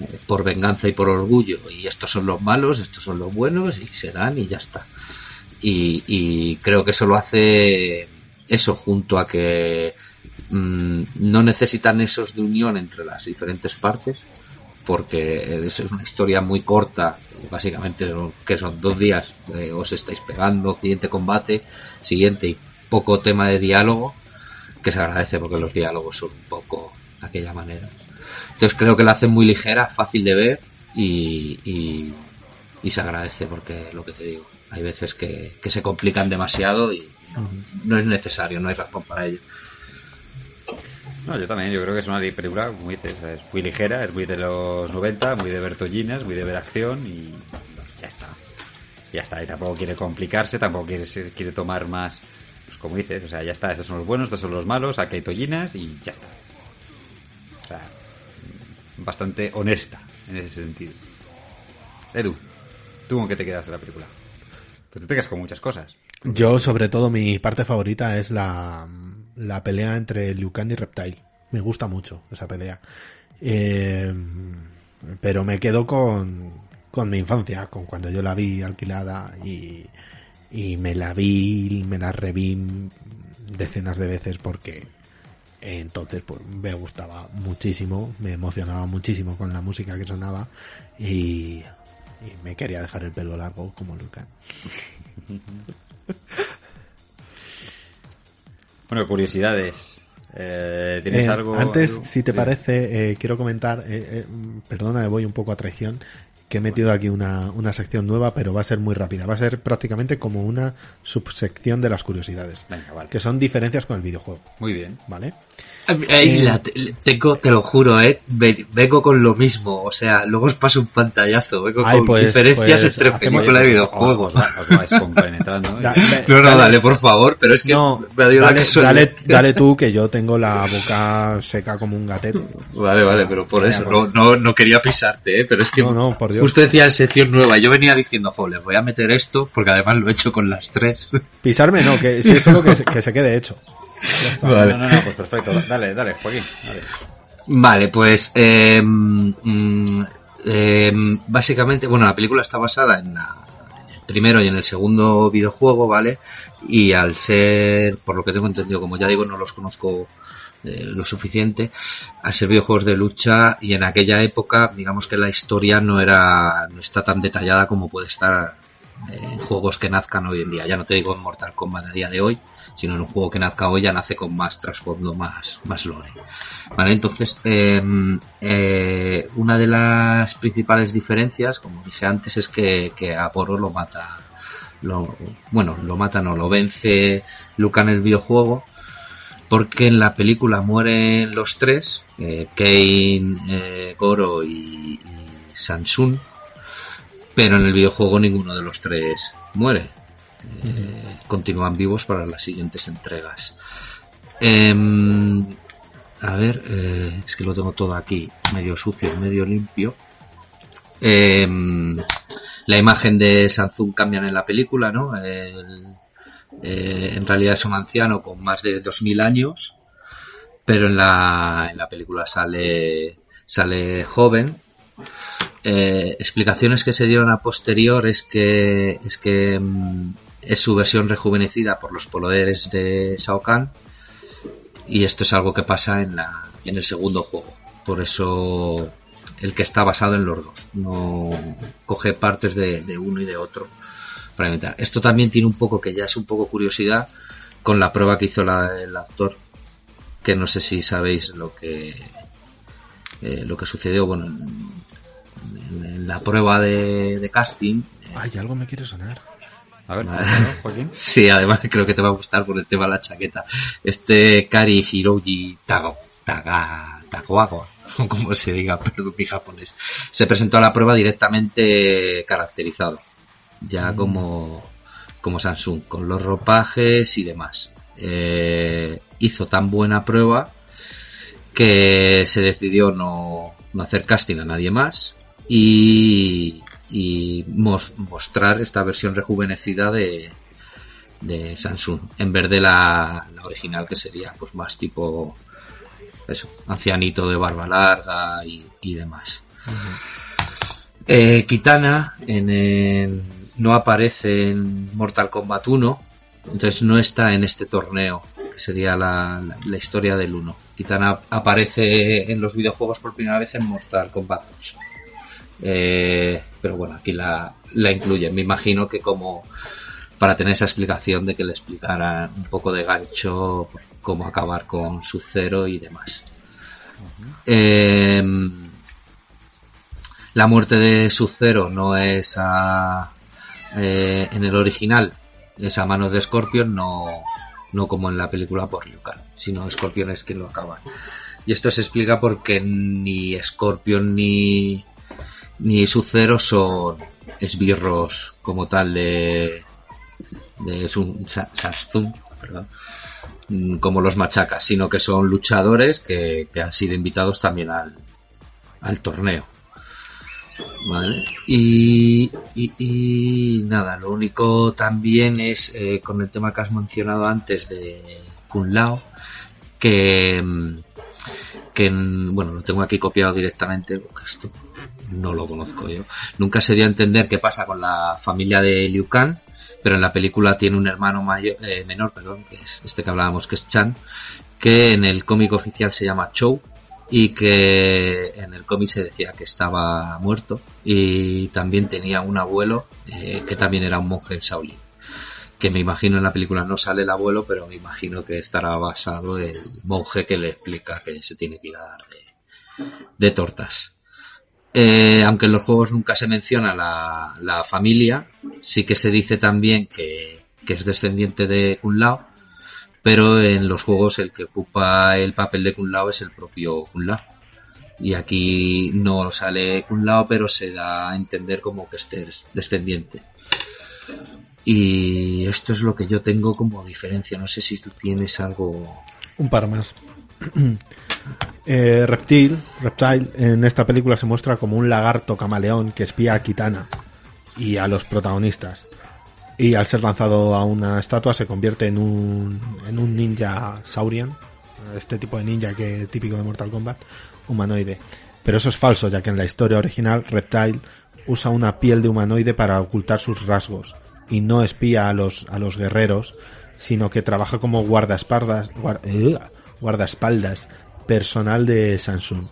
eh, por venganza y por orgullo. Y estos son los malos, estos son los buenos y se dan y ya está. Y, y creo que eso lo hace eso junto a que mm, no necesitan esos de unión entre las diferentes partes porque eso es una historia muy corta básicamente que son dos días eh, os estáis pegando siguiente combate siguiente y poco tema de diálogo que se agradece porque los diálogos son un poco de aquella manera. Entonces creo que la hacen muy ligera fácil de ver y, y, y se agradece porque lo que te digo hay veces que, que se complican demasiado y no, es necesario no hay razón para ello No, yo también, yo creo que es una película, como dices, es muy ligera, es muy de los 90, muy de Bertollinas, muy de ver acción y ya está. Ya está, y tampoco quiere complicarse, tampoco quiere, quiere tomar más, pues como dices, o sea, ya está, estos son los buenos, estos son los malos, aquí hay tollinas y ya está. O sea, bastante honesta en ese sentido. Edu, ¿tú con qué te quedas de la película? Tú te quedas con muchas cosas. Yo, sobre todo, mi parte favorita es la, la pelea entre Liu Kang y Reptile. Me gusta mucho esa pelea. Eh, pero me quedo con, con mi infancia, con cuando yo la vi alquilada y, y me la vi, me la reví decenas de veces porque entonces pues me gustaba muchísimo, me emocionaba muchísimo con la música que sonaba y, y me quería dejar el pelo largo como Kang. Bueno, curiosidades. Eh, ¿Tienes Eh, algo? Antes, si te Sí. parece, eh, quiero comentar, eh, eh, perdona, me voy un poco a traición, que he metido aquí una, una sección nueva, pero va a ser muy rápida. Va a ser prácticamente como una subsección de las curiosidades, Venga, vale. que son diferencias con el videojuego, Muy bien. ¿vale? La tengo, te lo juro, eh, ve- vengo con lo mismo, o sea, luego os paso un pantallazo, vengo Ay, con pues- diferencias pues entre película y videojuegos. Os, os, os vais compenetrando. ¿eh? Da- No, no, dale- dale, por favor, pero es que No, me ha dale, dale, dale tú, que yo tengo la boca seca como un gatete. Vale, vale, pero por eso, pues. no, no, no quería pisarte, eh, pero es que No, no, por Dios. justo decía en sección nueva, yo venía diciendo, jo, les voy a meter esto, porque además lo he hecho con las tres. Pisarme no, que si es solo que, se- que se quede hecho. Vale. No, no, no, pues perfecto. Dale, dale, Joaquín. Dale. Vale, pues eh, mm, eh, básicamente, bueno, la película está basada en, la- en el primero y en el segundo videojuego, ¿vale? Y al ser, por lo que tengo entendido, como ya digo, no los conozco eh, lo suficiente, al ser videojuegos de lucha y en aquella época, digamos que la historia no era, no está tan detallada como puede estar en juegos que nazcan hoy en día. Ya no te digo en Mortal Kombat a día de hoy, sino en un juego que nazca hoy ya nace con más trasfondo, más, más lore. Vale, entonces, em, eh, una de las principales diferencias, como dije antes, es que, que a lo mata, lo, bueno, lo mata, no, lo vence Luca en el videojuego, porque en la película mueren los tres, eh, Kane, eh, Goro y, y Samsung, pero en el videojuego ninguno de los tres muere. Eh, continúan vivos para las siguientes entregas. Em, a ver, eh, es que lo tengo todo aquí, medio sucio, medio limpio. Em, la imagen de Samsung cambian en la película, ¿no? Eh, en realidad es un anciano con más de 2000 años, pero en la, en la película sale, sale joven. Explicaciones que se dieron a posterior es que es que mm, es su versión rejuvenecida por los poderes de Shao Kahn y esto es algo que pasa en la en el segundo juego por eso el que está basado en los dos no coge partes de, uno y de otro para inventar esto también tiene un poco que ya es un poco curiosidad con la prueba que hizo la- el actor que no sé si sabéis lo que eh, lo que sucedió bueno en, en- la prueba de, casting Ay, algo me quiere sonar. A ver, Vale. ¿no, Joaquín? Sí, además creo que te va a gustar por el tema de la chaqueta. Este Kari Hiroji Tago, Taga, Tagoago, como se diga, perdón mi japonés, se presentó a la prueba directamente caracterizado, ya como, como Samsung, con los ropajes y demás. Eh, hizo tan buena prueba que se decidió no, no hacer casting a nadie más y, y mos- mostrar esta versión rejuvenecida de, de Samsung en vez de la, la original que sería pues más tipo eso ancianito de barba larga y, y demás. Eh, Kitana en el- no aparece en Mortal Kombat 1 entonces no está en este torneo que sería la, la- la historia del 1 Kitana aparece en los videojuegos por primera vez en Mortal Kombat 2 eh, pero bueno, aquí la, la incluyen. Me imagino que como para tener esa explicación de que le explicaran un poco de gancho pues, cómo acabar con su cero y demás. Eh, la muerte de Sub-Zero no es a, eh, en el original, es a manos de Scorpion, no, no como en la película por Liu Kang, sino Scorpion es quien lo acaba. Y esto se explica porque ni Scorpion ni, ni Sub-Zero son esbirros como tal de, de Sun- Sa- Samsung, mm, como los machacas, sino que son luchadores que, que han sido invitados también al, al torneo. Vale. Y, y, y nada, lo único también es eh, con el tema que has mencionado antes de Kun Lao, que, mm, que mm, bueno, lo tengo aquí copiado directamente, porque esto no lo conozco yo. Nunca se dio a entender qué pasa con la familia de Liu Kang, pero en la película tiene un hermano mayor, eh, menor, perdón, que es este que hablábamos, que es Chan, que en el cómic oficial se llama Chou y que en el cómic se decía que estaba muerto y también tenía un abuelo eh, que también era un monje en Shaolin que me imagino en la película no sale el abuelo pero me imagino que estará basado el monje que le explica que se tiene que ir a dar de, de tortas eh, aunque en los juegos nunca se menciona la, familia, sí que se dice también que, es descendiente de Kun Lao, pero en los juegos el que ocupa el papel de Kun Lao es el propio Kun Lao. Y aquí no sale Kun Lao, pero se da a entender como que este es descendiente. Y esto es lo que yo tengo como diferencia. No sé si tú tienes algo. Un par más. Eh, Reptil, Reptile, en esta película se muestra como un lagarto camaleón que espía a Kitana y a los protagonistas. Y al ser lanzado a una estatua se convierte en un, en un ninja Saurian, este tipo de ninja que típico de Mortal Kombat, humanoide. Pero eso es falso, ya que en la historia original Reptile usa una piel de humanoide para ocultar sus rasgos y no espía a los, a los guerreros, sino que trabaja como guardaespaldas, guar- eh, guardaespaldas personal de Samsung.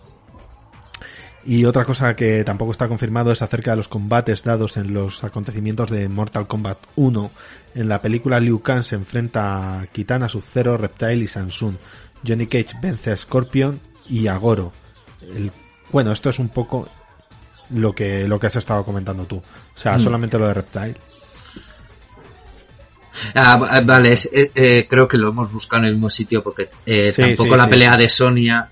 Y otra cosa que tampoco está confirmado es acerca de los combates dados en los acontecimientos de Mortal Kombat 1. En la película Liu Kang se enfrenta a Kitana, Sub-Zero, Reptile y Samsung. Johnny Cage vence a Scorpion y a Goro. El- bueno, esto es un poco lo que, lo que has estado comentando tú. O sea, Mm. solamente lo de Reptile. Ah, va- vale, es- eh, eh, creo que lo hemos buscado en el mismo sitio porque eh, Sí, tampoco sí, la sí. pelea de Sonia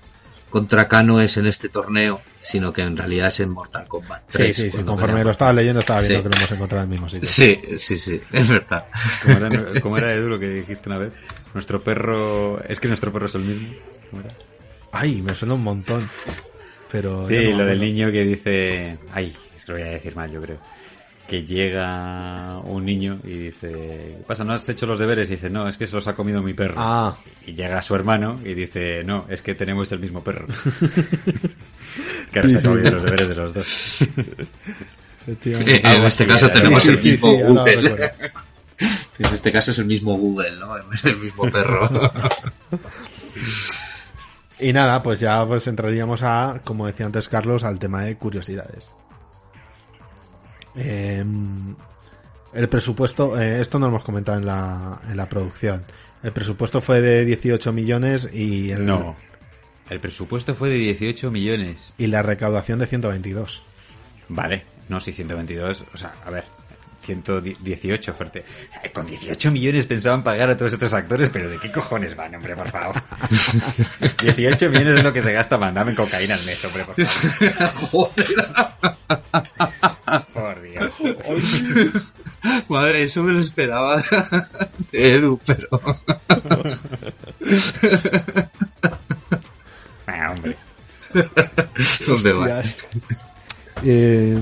contra Kano es en este torneo, sino que en realidad es en Mortal Kombat 3. sí, sí, sí. Conforme lo estaba leyendo, estaba viendo Sí. que lo hemos encontrado en el mismo sitio. Sí, sí, sí, es verdad. ¿Cómo era, cómo era, Edu lo que dijiste una vez? Nuestro perro... Es que nuestro perro es el mismo. ¿Cómo era? Ay, me suena un montón. Pero Sí, no lo del niño que dice... Ay, es que lo voy a decir mal, yo creo. Que llega un niño y dice... ¿Qué pasa? ¿No has hecho los deberes? Y dice, no, es que se los ha comido mi perro. Ah. Y llega su hermano y dice, no, es que tenemos el mismo perro. que ahora Sí, se ha comido sí. los deberes de los dos. En este así caso tenemos Sí, el sí, mismo Google. en este caso es el mismo Google, ¿no? El mismo perro. Y nada, pues ya pues entraríamos a, como decía antes Carlos, al tema de curiosidades. Eh, el presupuesto, eh, esto no lo hemos comentado en la, en la producción. El presupuesto fue de 18 millones y, el- No. El presupuesto fue de 18 millones. y la recaudación de 122. Vale, no, si 122, o sea, a ver, 118, fuerte. Eh, Con 18 millones pensaban pagar a todos estos actores, pero ¿de qué cojones van, hombre, por favor? 18 millones es lo que se gasta mandame en cocaína al mes, hombre, por favor. Por Dios. Madre, eso me lo esperaba de Edu, pero... Ah, hombre. ¿Dónde va? Eh,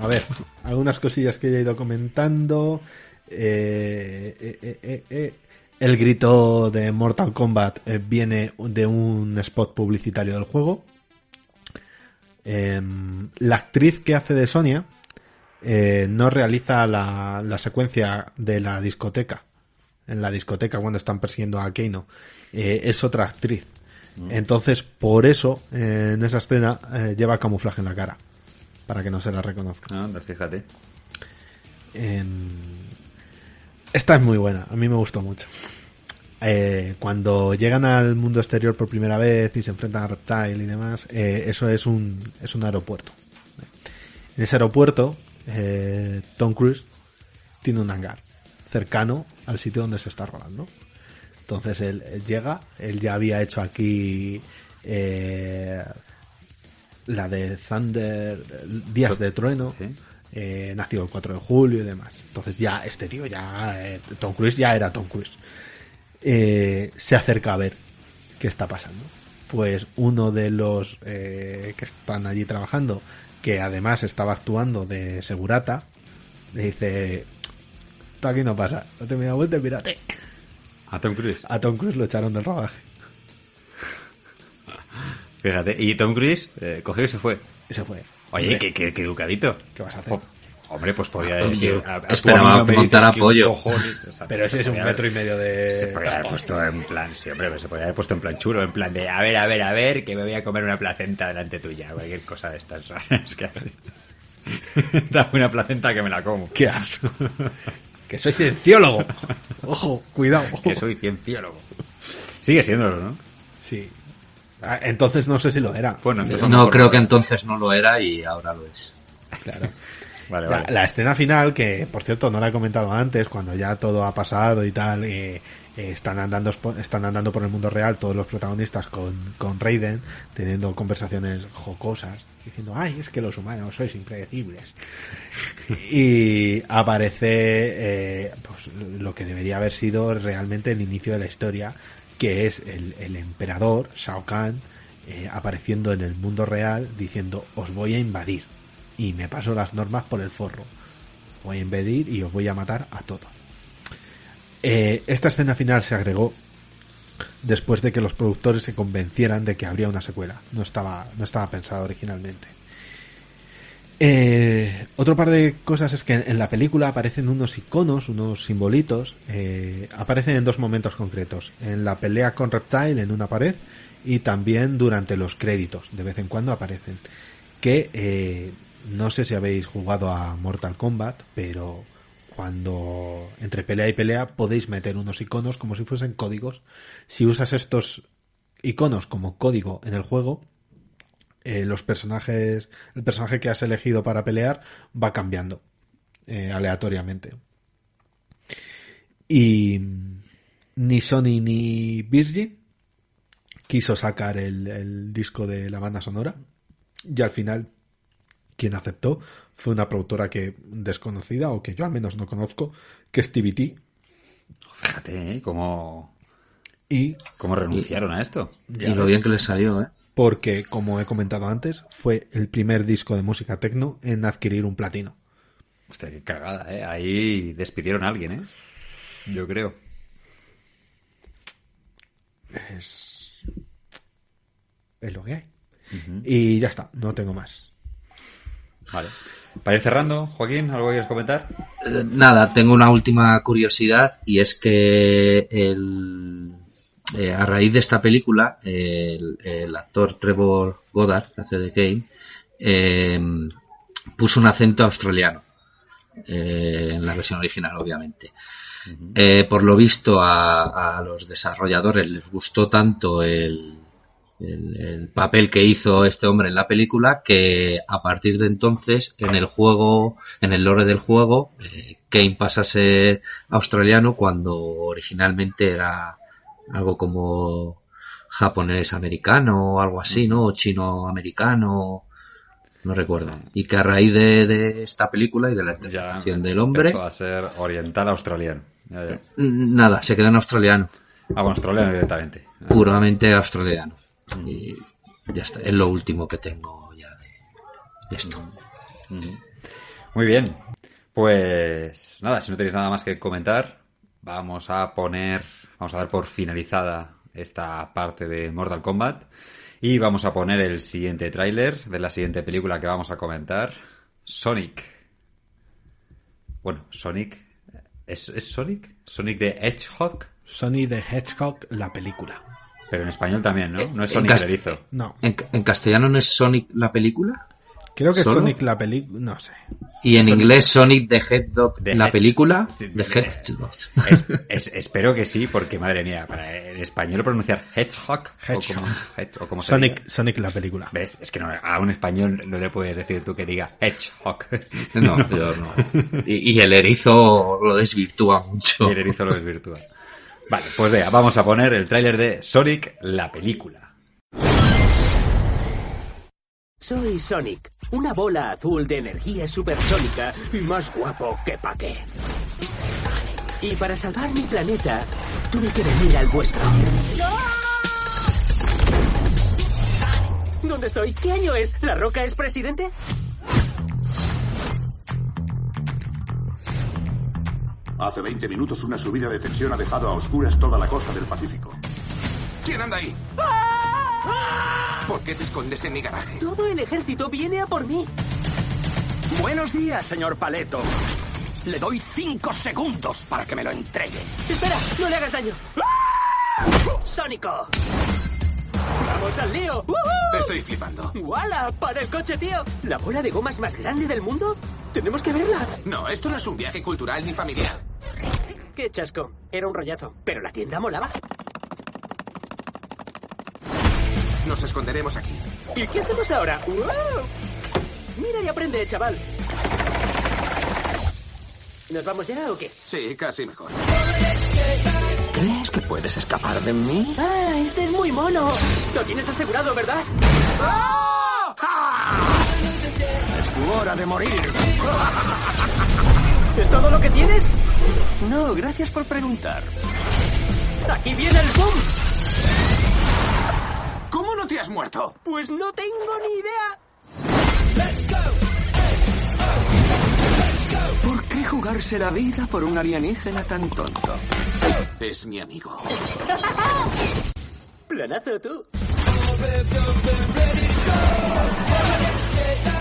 a ver, algunas cosillas que ya he ido comentando. Eh, eh, eh, eh. El grito de Mortal Kombat viene de un spot publicitario del juego. Em, la actriz que hace de Sonia no realiza la, la secuencia de la discoteca. En la discoteca cuando están persiguiendo a Keino. Es otra actriz. Entonces, por eso, en esa escena, lleva camuflaje en la cara. Para que no se la reconozca. No, anda, fíjate. Em, esta es muy buena, a mí me gustó mucho. Eh, cuando llegan al mundo exterior por primera vez y se enfrentan a Reptile y demás, eh, eso es un, es un aeropuerto. En ese aeropuerto, eh, Tom Cruise tiene un hangar cercano al sitio donde se está rodando. Entonces él, él llega, él ya había hecho aquí la de Thunder, Días de Trueno, Sí. eh, nació el 4 de julio y demás. Entonces ya este tío, ya eh, Tom Cruise ya era Tom Cruise. Eh, se acerca a ver qué está pasando. Pues uno de los eh, que están allí trabajando, que además estaba actuando de segurata, le dice, tú aquí no pasa, no te me da vuelta mírate. A Tom Cruise. A Tom Cruise lo echaron del rodaje. Fíjate. Y Tom Cruise eh, cogió y se fue. Y se fue. Oye, qué, qué, qué educadito. ¿Qué vas a hacer? Oh, hombre, pues podía Oye, decir... a- a- esperaba que montara dices qué pollo. cojones, o sea, Pero ese es un metro y medio de... Se podía haber puesto en plan, sí, hombre, se podía haber puesto en plan chulo, en plan de, a ver, a ver, a ver, que me voy a comer una placenta delante tuya, cualquier cosa de estas, ¿sabes? Que Dame una placenta que me la como. ¡Qué asco! que soy cienciólogo. Ojo, cuidado. Que soy cienciólogo. Sigue siéndolo, ¿no? Sí. Ah, Entonces no sé si lo era. Bueno, entonces No, creo que entonces no lo era y ahora lo es. Claro. Vale, La, vale. la escena final, que por cierto no la he comentado antes, cuando ya todo ha pasado y tal, eh, eh, están andando están andando por el mundo real todos los protagonistas con, con Raiden, teniendo conversaciones jocosas, diciendo, ay, es que los humanos sois impredecibles. y aparece eh, pues, lo que debería haber sido realmente el inicio de la historia, que es el, emperador, Shao Kahn, eh, apareciendo en el mundo real diciendo, os voy a invadir y me paso las normas por el forro. Voy a invadir y os voy a matar a todos. Eh, esta escena final se agregó después de que los productores se convencieran de que habría una secuela. No estaba, no estaba pensado originalmente. Eh, otro par de cosas es que en la película aparecen unos iconos, unos simbolitos, eh, aparecen en dos momentos concretos. En la pelea con Reptile en una pared y también durante los créditos, de vez en cuando aparecen. que eh, no sé si habéis jugado a Mortal Kombat, pero cuando entre pelea y pelea podéis meter unos iconos como si fuesen códigos. Si usas estos iconos como código en el juego, eh, los personajes, el personaje que has elegido para pelear va cambiando eh, aleatoriamente. Y ni Sony ni Virgin quiso sacar el, el disco de la banda sonora y al final quien aceptó fue una productora que desconocida o que yo al menos no conozco, que es TBT. Fíjate, ¿eh? Cómo, Y cómo renunciaron a esto. Y lo bien que les salió, ¿eh? Porque, como he comentado antes, fue el primer disco de música techno en adquirir un platino. Hostia, qué cagada, ¿eh? Ahí despidieron a alguien, ¿eh? Yo creo. Es, es lo que hay. Y ya está, no tengo más. Vale. Para ir cerrando, Joaquín, ¿algo quieres comentar? Eh, Nada, tengo una última curiosidad y es que el, eh, a raíz de esta película, el, el actor Trevor Goddard, que hace de Kane, eh, puso un acento australiano eh, en la versión original, obviamente. Por lo visto, a, a los desarrolladores les gustó tanto el, el, el papel que hizo este hombre en la película que a partir de entonces en el juego, en el lore del juego, Kane pasa a ser australiano cuando originalmente era algo como japonés americano o algo así, ¿no? O chino americano, no recuerdo. Y que a raíz de, de esta película y de la interpretación del hombre, empezó a ser oriental australiano. Ya, ya. nada, se quedó en australiano, Ah, bueno, australiano directamente. puramente australiano. Y ya está, es lo último que tengo ya de, de esto. Muy bien. Pues nada, si no tenéis nada más que comentar, vamos a poner, vamos a dar por finalizada esta parte de Mortal Kombat y vamos a poner el siguiente tráiler de la siguiente película que vamos a comentar, Sonic. Bueno, Sonic, ¿es, es Sonic? Sonic the Hedgehog, Sony the Hedgehog, la película. pero en español también, ¿no? No es Sonic el erizo. No, ¿En, en castellano no es Sonic la película? Creo que ¿Solo? Sonic la película, no sé. Y en inglés Sonic the Hedgehog, The la Hedge- película, sí, The Hedgehog. Es- es- espero que sí, porque madre mía, para en español pronunciar Hedgehog, Hedgehog. o como, hedge- o como se Sonic, diga. Sonic la película. ¿Ves? Es que no, a un español no le puedes decir tú que diga Hedgehog. No, yo no. Y, y el erizo lo desvirtúa mucho. Y el erizo lo desvirtúa. Vale, pues vea, vamos a poner el tráiler de Sonic, la película. Soy Sonic, una bola azul de energía supersónica y más guapo que pa' qué. Y para salvar mi planeta, tuve que venir al vuestro. ¿Dónde estoy? ¿Qué año es? ¿La Roca es presidente? Hace 20 minutos una subida de tensión ha dejado a oscuras toda la costa del Pacífico. ¿Quién anda ahí? ¿Por qué te escondes en mi garaje? Todo el ejército viene a por mí. Buenos días, señor Paleto. Le doy cinco segundos para que me lo entregue. Espera, no le hagas daño. ¡Sónico! ¡Vamos al lío! ¡Woohoo! Estoy flipando. ¡Wala! ¡Para el coche, tío! ¿La bola de gomas más grande del mundo? Tenemos que verla. No, esto no es un viaje cultural ni familiar. Qué chasco. Era un rollazo. Pero la tienda molaba. Nos esconderemos aquí. ¿Y qué hacemos ahora? ¡Wow! Mira y aprende, chaval. ¿Nos vamos ya o qué? Sí, casi mejor. ¿Crees que puedes escapar de mí? ¡Ah! Este es muy mono. Lo tienes asegurado, ¿verdad? Es tu hora de morir. ¿Es todo lo que tienes? No, gracias por preguntar. ¡Aquí viene el boom! Pues no tengo ni idea. ¿Por qué jugarse la vida por un alienígena tan tonto? Es mi amigo. Planazo tú.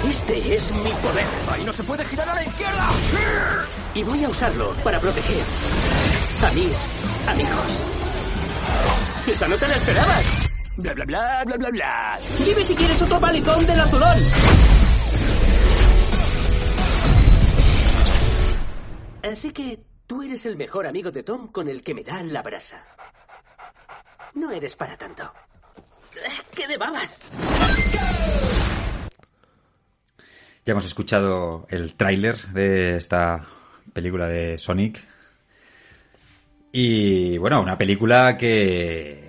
Este es mi poder. ¡Ahí no se puede girar a la izquierda! Y voy a usarlo para proteger a mis amigos. Esa no te la esperabas. Bla, bla, bla, bla, bla, bla. Dime si quieres otro malecón del azulón. Así que tú eres el mejor amigo de Tom con el que me da la brasa. No eres para tanto. ¡Qué de babas! Ya hemos escuchado el tráiler de esta película de Sonic. Y bueno, una película que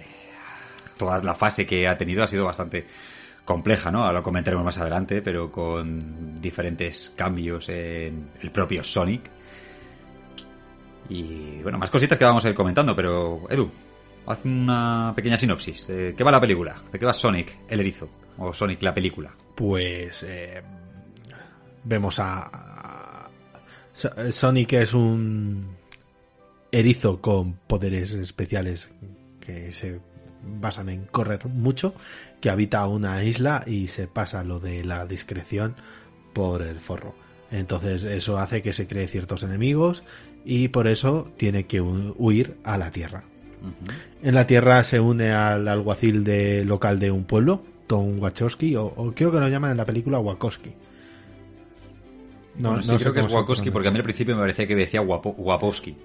toda la fase que ha tenido ha sido bastante compleja, ¿no? Lo comentaremos más adelante, pero con diferentes cambios en el propio Sonic. Y bueno, más cositas que vamos a ir comentando, pero Edu, haz una pequeña sinopsis. ¿De qué va la película? ¿De qué va Sonic, el erizo? O Sonic, la película. Pues eh, vemos a- Sonic es un erizo con poderes especiales que se basan en correr mucho, que habita una isla y se pasa lo de la discreción por el forro. Entonces eso hace que se cree ciertos enemigos y por eso tiene que hu- huir a la Tierra. En la Tierra se une al alguacil de local de un pueblo, Tom Wachowski, o, o creo que lo llaman en la película Wachowski. No, sí, sé creo que es Wachowski, porque a mí al principio me parecía que decía Wapo- Wapowski.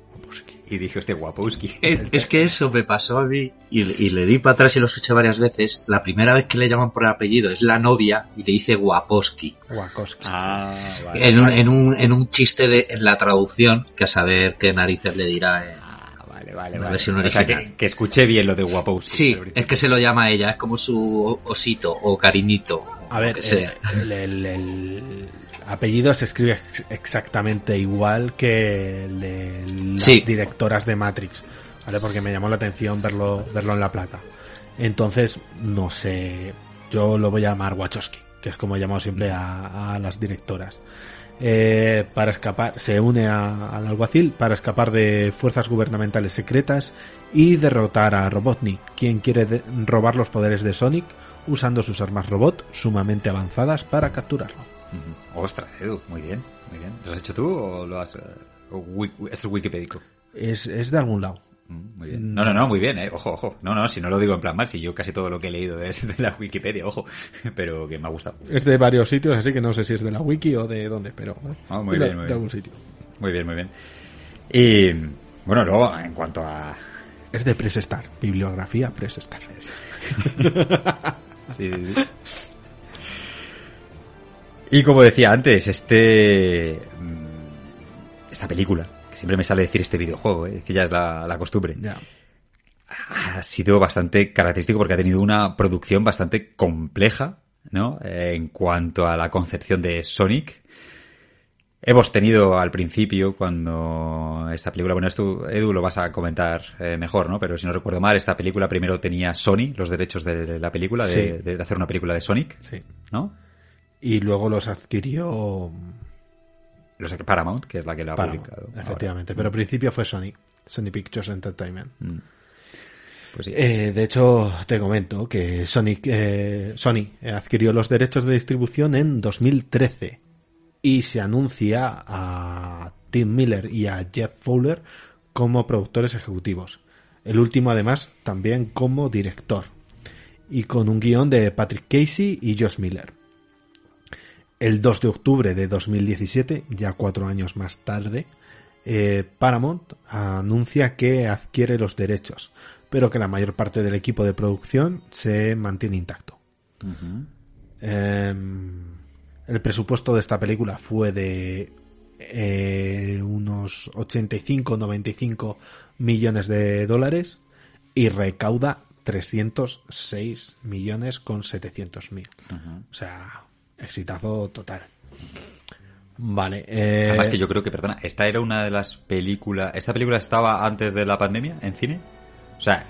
Y dije, este Wapowski. Es, es que eso me pasó a mí y, y le di para atrás y lo escuché varias veces. La primera vez que le llaman por el apellido es la novia y le dice Guaposki. Wachowski. Ah, vale. En un, en un, en un chiste de en la traducción, que a saber qué narices le dirá en Vale, vale, la vale. versión O sea, original. que, que escuché bien lo de Wapowski. Sí, es que se lo llama a ella, es como su osito o cariñito. A ver, que sea. el, el- el apellido se escribe ex- exactamente igual que el de las Sí. directoras de Matrix, ¿vale? Porque me llamó la atención verlo, verlo en la placa. Entonces, no sé, yo lo voy a llamar Wachowski, que es como he llamado siempre a, a las directoras. Eh, para escapar, se une a- al alguacil para escapar de fuerzas gubernamentales secretas y derrotar a Robotnik, quien quiere de- robar los poderes de Sonic usando sus armas robot sumamente avanzadas para capturarlo. Ostras, Edu, muy bien, muy bien. ¿Lo has hecho tú o lo has... o es el wikipédico? Es, es de algún lado. Mm, Muy bien. No, no, no, muy bien, eh. Ojo, ojo. No, no, si no lo digo en plan mal, si yo casi todo lo que he leído es de la Wikipedia, ojo. Pero que me ha gustado. Es de varios sitios, así que no sé si es de la wiki o de dónde, pero ¿eh? Ah, muy de, bien, muy de bien. algún sitio. Muy bien, muy bien. Y bueno, luego, en cuanto a. Es de Press Star, bibliografía Press Star. Sí, sí, sí. Y como decía antes, este. mm, Esta película, que siempre me sale decir este videojuego, ¿eh? que ya es la, la costumbre. Ha sido bastante característico porque ha tenido una producción bastante compleja, ¿no? Eh, en cuanto a la concepción de Sonic. Hemos tenido al principio, cuando esta película, bueno, esto Edu lo vas a comentar eh, mejor, ¿no? Pero si no recuerdo mal, esta película primero tenía Sony, los derechos de la película, de, Sí. de- de hacer una película de Sonic, Sí. ¿no? Y luego los adquirió Los Paramount, que es la que la ha Paramount, publicado. ahora. efectivamente. Pero al principio fue Sony, Sony Pictures Entertainment. Mm. Pues sí. Eh, de hecho, te comento que Sonic, eh, Sony adquirió los derechos de distribución en 2013 y se anuncia a Tim Miller y a Jeff Fowler como productores ejecutivos. El último, además, también como director. Y con un guion de Patrick Casey y Josh Miller. El 2 de octubre de 2017, ya cuatro años más tarde, eh, Paramount anuncia que adquiere los derechos, pero que la mayor parte del equipo de producción se mantiene intacto. Em, el presupuesto de esta película fue de eh, unos 85-95 millones de dólares y recauda 306 millones con 700 mil. O sea, exitazo total. Vale. eh, Además que yo creo que, perdona, esta era una de las películas... ¿Esta película estaba antes de la pandemia en cine? O sea,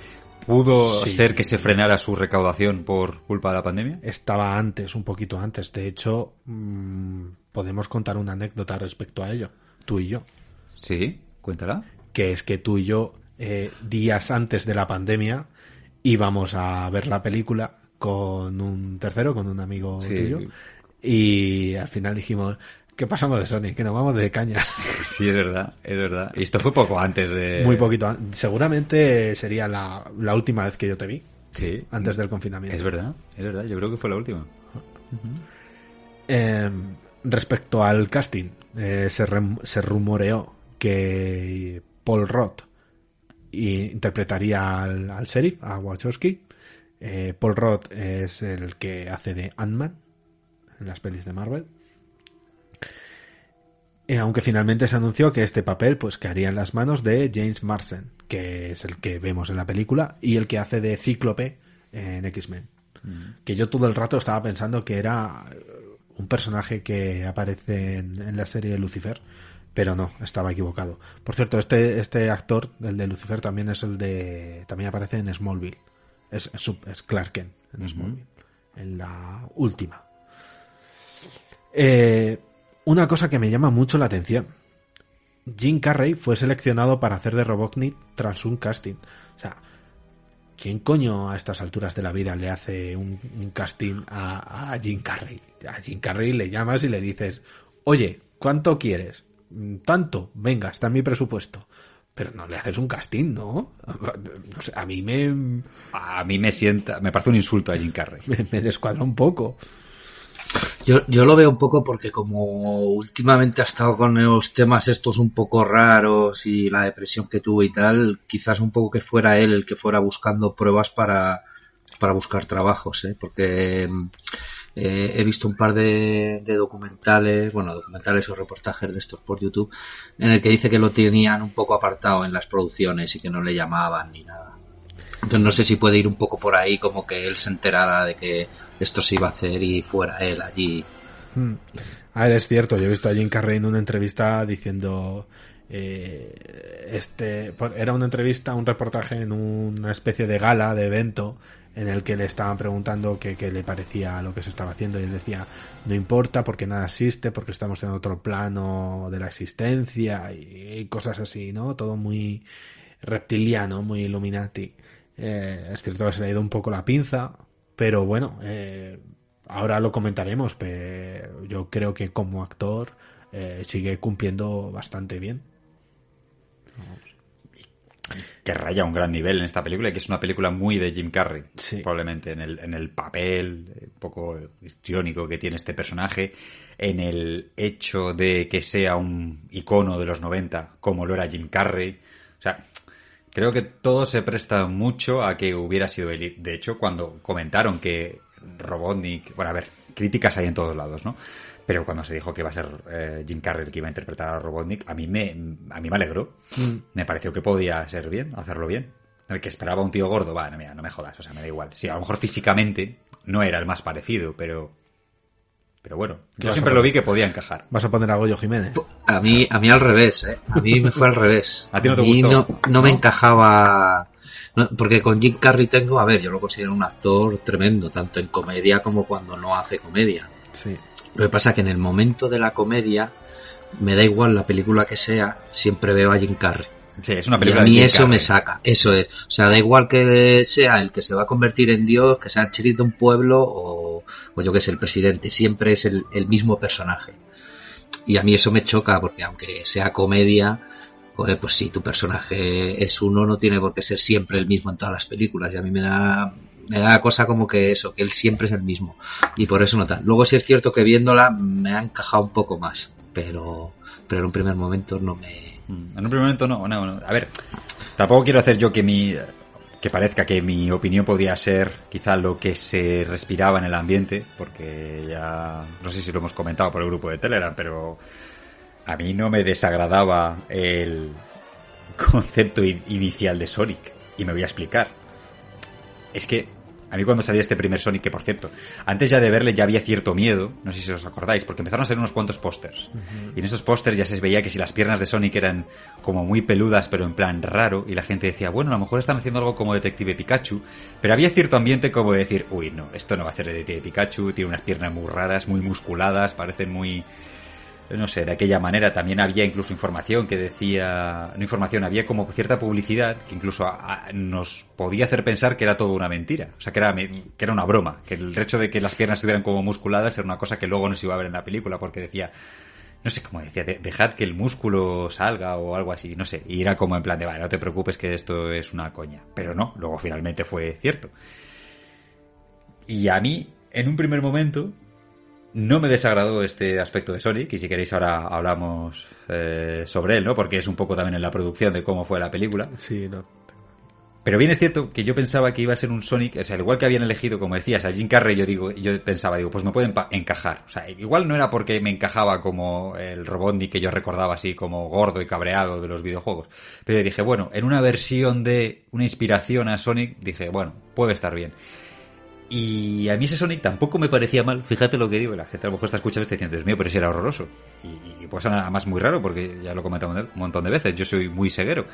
¿pudo Sí. ser que se frenara su recaudación por culpa de la pandemia? estaba antes, un poquito antes. De hecho, mm, podemos contar una anécdota respecto a ello, tú y yo. Sí, cuéntala. Que es que tú y yo, eh, días antes de la pandemia, íbamos a ver la película con un tercero, con un amigo Sí. tuyo. Y al final dijimos, ¿qué pasamos de Sony? Que nos vamos de cañas. Sí, es verdad, es verdad. Y esto fue poco antes de... Muy poquito. Seguramente sería la, la última vez que yo te vi, Sí. antes del confinamiento. Es verdad, es verdad. Yo creo que fue la última. Eh, respecto al casting, eh, se, rem- se rumoreó que Paul Roth interpretaría al, al sheriff, a Wachowski. Eh, Paul Roth es el que hace de Ant-Man en las pelis de Marvel. Eh, aunque finalmente se anunció que este papel pues quedaría en las manos de James Marsden, que es el que vemos en la película y el que hace de Cíclope en X-Men. Que yo todo el rato estaba pensando que era un personaje que aparece en, en la serie de Lucifer, pero no, estaba equivocado. Por cierto, este, este actor, el de Lucifer, también es el de. también aparece en Smallville. Es, es, es Clark Kent en Smallville. En la última. Eh, una cosa que me llama mucho la atención. Jim Carrey fue seleccionado para hacer de Robotnik tras un casting. O sea, ¿quién coño a estas alturas de la vida le hace un, un casting a, a Jim Carrey? A Jim Carrey le llamas y le dices, oye, ¿cuánto quieres? "Mm, Tanto, venga, está en mi presupuesto. Pero no le haces un casting, ¿no? A mí me, A mí me sienta, me parece un insulto a Jim Carrey. me, me descuadra un poco. Yo, yo lo veo un poco porque como últimamente ha estado con los temas estos un poco raros y la depresión que tuvo y tal, quizás un poco que fuera él el que fuera buscando pruebas para, para buscar trabajos, ¿eh? porque eh, he visto un par de, de documentales, bueno, documentales o reportajes de estos por YouTube, en el que dice que lo tenían un poco apartado en las producciones y que no le llamaban ni nada. Entonces no sé si puede ir un poco por ahí como que él se enterara de que esto se iba a hacer y fuera él allí. Hmm. A ver, es cierto, yo he visto a Jim Carrey en una entrevista diciendo. eh, este era una entrevista, un reportaje en una especie de gala, de evento, en el que le estaban preguntando qué, qué le parecía lo que se estaba haciendo y él decía, no importa porque nada existe, porque estamos en otro plano de la existencia y, y cosas así, ¿no? Todo muy reptiliano, muy Illuminati. Eh, es cierto que se le ha ido un poco la pinza, pero bueno, eh, ahora lo comentaremos, pero yo creo que como actor eh, sigue cumpliendo bastante bien. que raya un gran nivel en esta película y que es una película muy de Jim Carrey, probablemente en el, en el papel eh, un poco histriónico que tiene este personaje, en el hecho de que sea un icono de los 90 como lo era Jim Carrey. O sea, creo que todo se presta mucho a que hubiera sido él. De hecho, cuando comentaron que Robotnik, bueno, a ver, críticas hay en todos lados, ¿no? Pero cuando se dijo que iba a ser eh, Jim Carrey el que iba a interpretar a Robotnik, a mí me, a mí me alegró. Mm. Me pareció que podía ser bien, hacerlo bien. El que esperaba un tío gordo, va, no, mira, no me jodas, o sea, me da igual. Sí, a lo mejor físicamente no era el más parecido, pero. Pero bueno, yo siempre a lo vi que podía encajar. Vas a poner a Goyo Jiménez. A mí, a mí al revés, ¿eh? A mí me fue al revés. ¿A ti no te mí gustó? no, no me encajaba... no, porque con Jim Carrey tengo, a ver, yo lo considero un actor tremendo, tanto en comedia como cuando no hace comedia. Sí. Lo que pasa es que en el momento de la comedia, me da igual la película que sea, siempre veo a Jim Carrey. Sí, es una Y película a de mí eso me saca, eso es. O sea, da igual que sea el que se va a convertir en Dios, que sea el sheriff de un pueblo o, o yo que sé, el presidente, siempre es el, el mismo personaje. Y a mí eso me choca, porque aunque sea comedia, joder, pues si tu personaje es uno, no tiene por qué ser siempre el mismo en todas las películas. Y a mí me da, me da cosa como que eso, que él siempre es el mismo. Y por eso no tal. Luego sí es cierto que viéndola me ha encajado un poco más, pero, pero en un primer momento no me, En un primer momento no, no, no. A ver, tampoco quiero hacer yo que mi que parezca que mi opinión podía ser quizá lo que se respiraba en el ambiente, porque ya no sé si lo hemos comentado por el grupo de Telegram, pero a mí no me desagradaba el concepto in- inicial de Sonic y me voy a explicar. Es que a mí cuando salía este primer Sonic, que por cierto, antes ya de verle ya había cierto miedo, no sé si os acordáis, porque empezaron a salir unos cuantos pósters. Y en esos pósters ya se veía que si las piernas de Sonic eran como muy peludas, pero en plan raro, y la gente decía, bueno, a lo mejor están haciendo algo como Detective Pikachu, pero había cierto ambiente como de decir, uy, no, esto no va a ser Detective Pikachu, tiene unas piernas muy raras, muy musculadas, parecen muy no sé, de aquella manera también había incluso información que decía, no información, había como cierta publicidad que incluso nos podía hacer pensar que era todo una mentira, o sea, que era, que era una broma, que el hecho de que las piernas estuvieran como musculadas era una cosa que luego no se iba a ver en la película porque decía, no sé cómo decía, de- dejad que el músculo salga o algo así, no sé, y era como en plan de, vale, no te preocupes que esto es una coña, pero no, luego finalmente fue cierto. Y a mí, en un primer momento, No me desagradó este aspecto de Sonic y si queréis ahora hablamos eh, sobre él, ¿no? Porque es un poco también en la producción de cómo fue la película. Sí, no. Pero bien es cierto que yo pensaba que iba a ser un Sonic, o sea, al igual que habían elegido, como decías, a Jim Carrey, yo digo, yo pensaba, digo, pues me pueden encajar. O sea, igual no era porque me encajaba como el Robotnik que yo recordaba así como gordo y cabreado de los videojuegos. Pero dije, bueno, en una versión de una inspiración a Sonic, dije, bueno, puede estar bien. Y a mí ese Sonic tampoco me parecía mal, fíjate lo que digo, la gente a lo mejor está escuchando y está diciendo, Dios mío, pero si era horroroso. Y, y pues además muy raro, porque ya lo he comentado un montón de veces, yo soy muy ceguero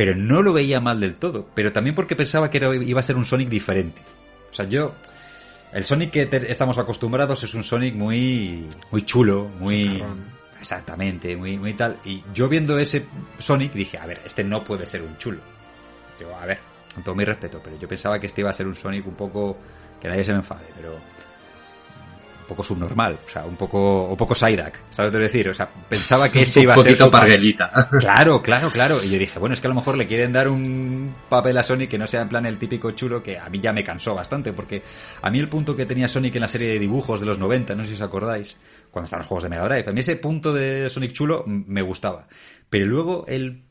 pero no lo veía mal del todo. Pero también porque pensaba que era, iba a ser un Sonic diferente. O sea, yo. El Sonic que estamos acostumbrados es un Sonic muy. muy chulo, muy. Exactamente, muy, muy tal. Y yo viendo ese Sonic dije, a ver, este no puede ser un chulo. Yo, a ver, con todo mi respeto, pero yo pensaba que este iba a ser un Sonic un poco. Que nadie se me enfade, pero poco subnormal, o sea, un poco, un poco Psyduck, ¿sabes lo que decir? O sea, pensaba que ese iba a ser... Un poquito parguelita. Claro, claro, claro. Y yo dije, bueno, es que a lo mejor le quieren dar un papel a Sonic que no sea en plan el típico chulo que a mí ya me cansó bastante, porque a mí el punto que tenía Sonic en la serie de dibujos de los 90, no sé si os acordáis, cuando estaban los juegos de Mega Drive, a mí ese punto de Sonic chulo me gustaba. Pero luego el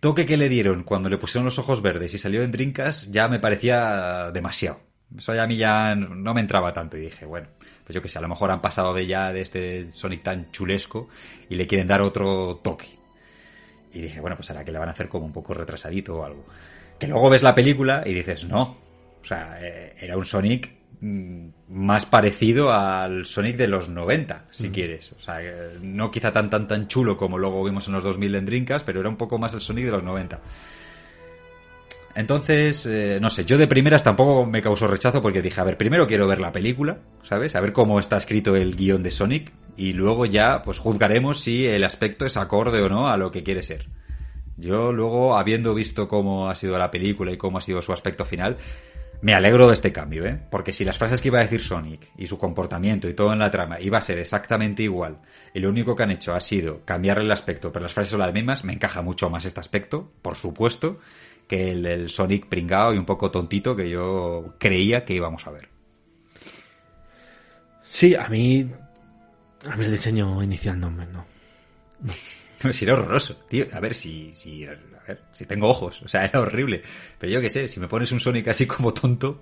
toque que le dieron cuando le pusieron los ojos verdes y salió en Drinkas ya me parecía demasiado. Eso ya a mí ya no me entraba tanto y dije, bueno, pues yo que sé, a lo mejor han pasado de ya de este Sonic tan chulesco y le quieren dar otro toque. Y dije, bueno, pues ahora que le van a hacer como un poco retrasadito o algo. Que luego ves la película y dices, no. O sea, eh, era un Sonic mm, más parecido al Sonic de los 90, si quieres. O sea, eh, no quizá tan tan tan chulo como luego vimos en los 2000 en Drinkas, pero era un poco más el Sonic de los 90. Entonces, eh, no sé, yo de primeras tampoco me causó rechazo porque dije, a ver, primero quiero ver la película, ¿sabes? A ver cómo está escrito el guion de Sonic y luego ya, pues juzgaremos si el aspecto es acorde o no a lo que quiere ser. Yo luego, habiendo visto cómo ha sido la película y cómo ha sido su aspecto final, me alegro de este cambio, ¿eh? Porque si las frases que iba a decir Sonic y su comportamiento y todo en la trama iba a ser exactamente igual y lo único que han hecho ha sido cambiarle el aspecto, pero las frases son las mismas, me encaja mucho más este aspecto, por supuesto que el, Sonic pringao y un poco tontito que yo creía que íbamos a ver. Sí, a mí. A mí el diseño inicial no me. No. no. si era horroroso, tío. A ver si, si. A ver, si tengo ojos. O sea, era horrible. Pero yo qué sé, si me pones un Sonic así como tonto.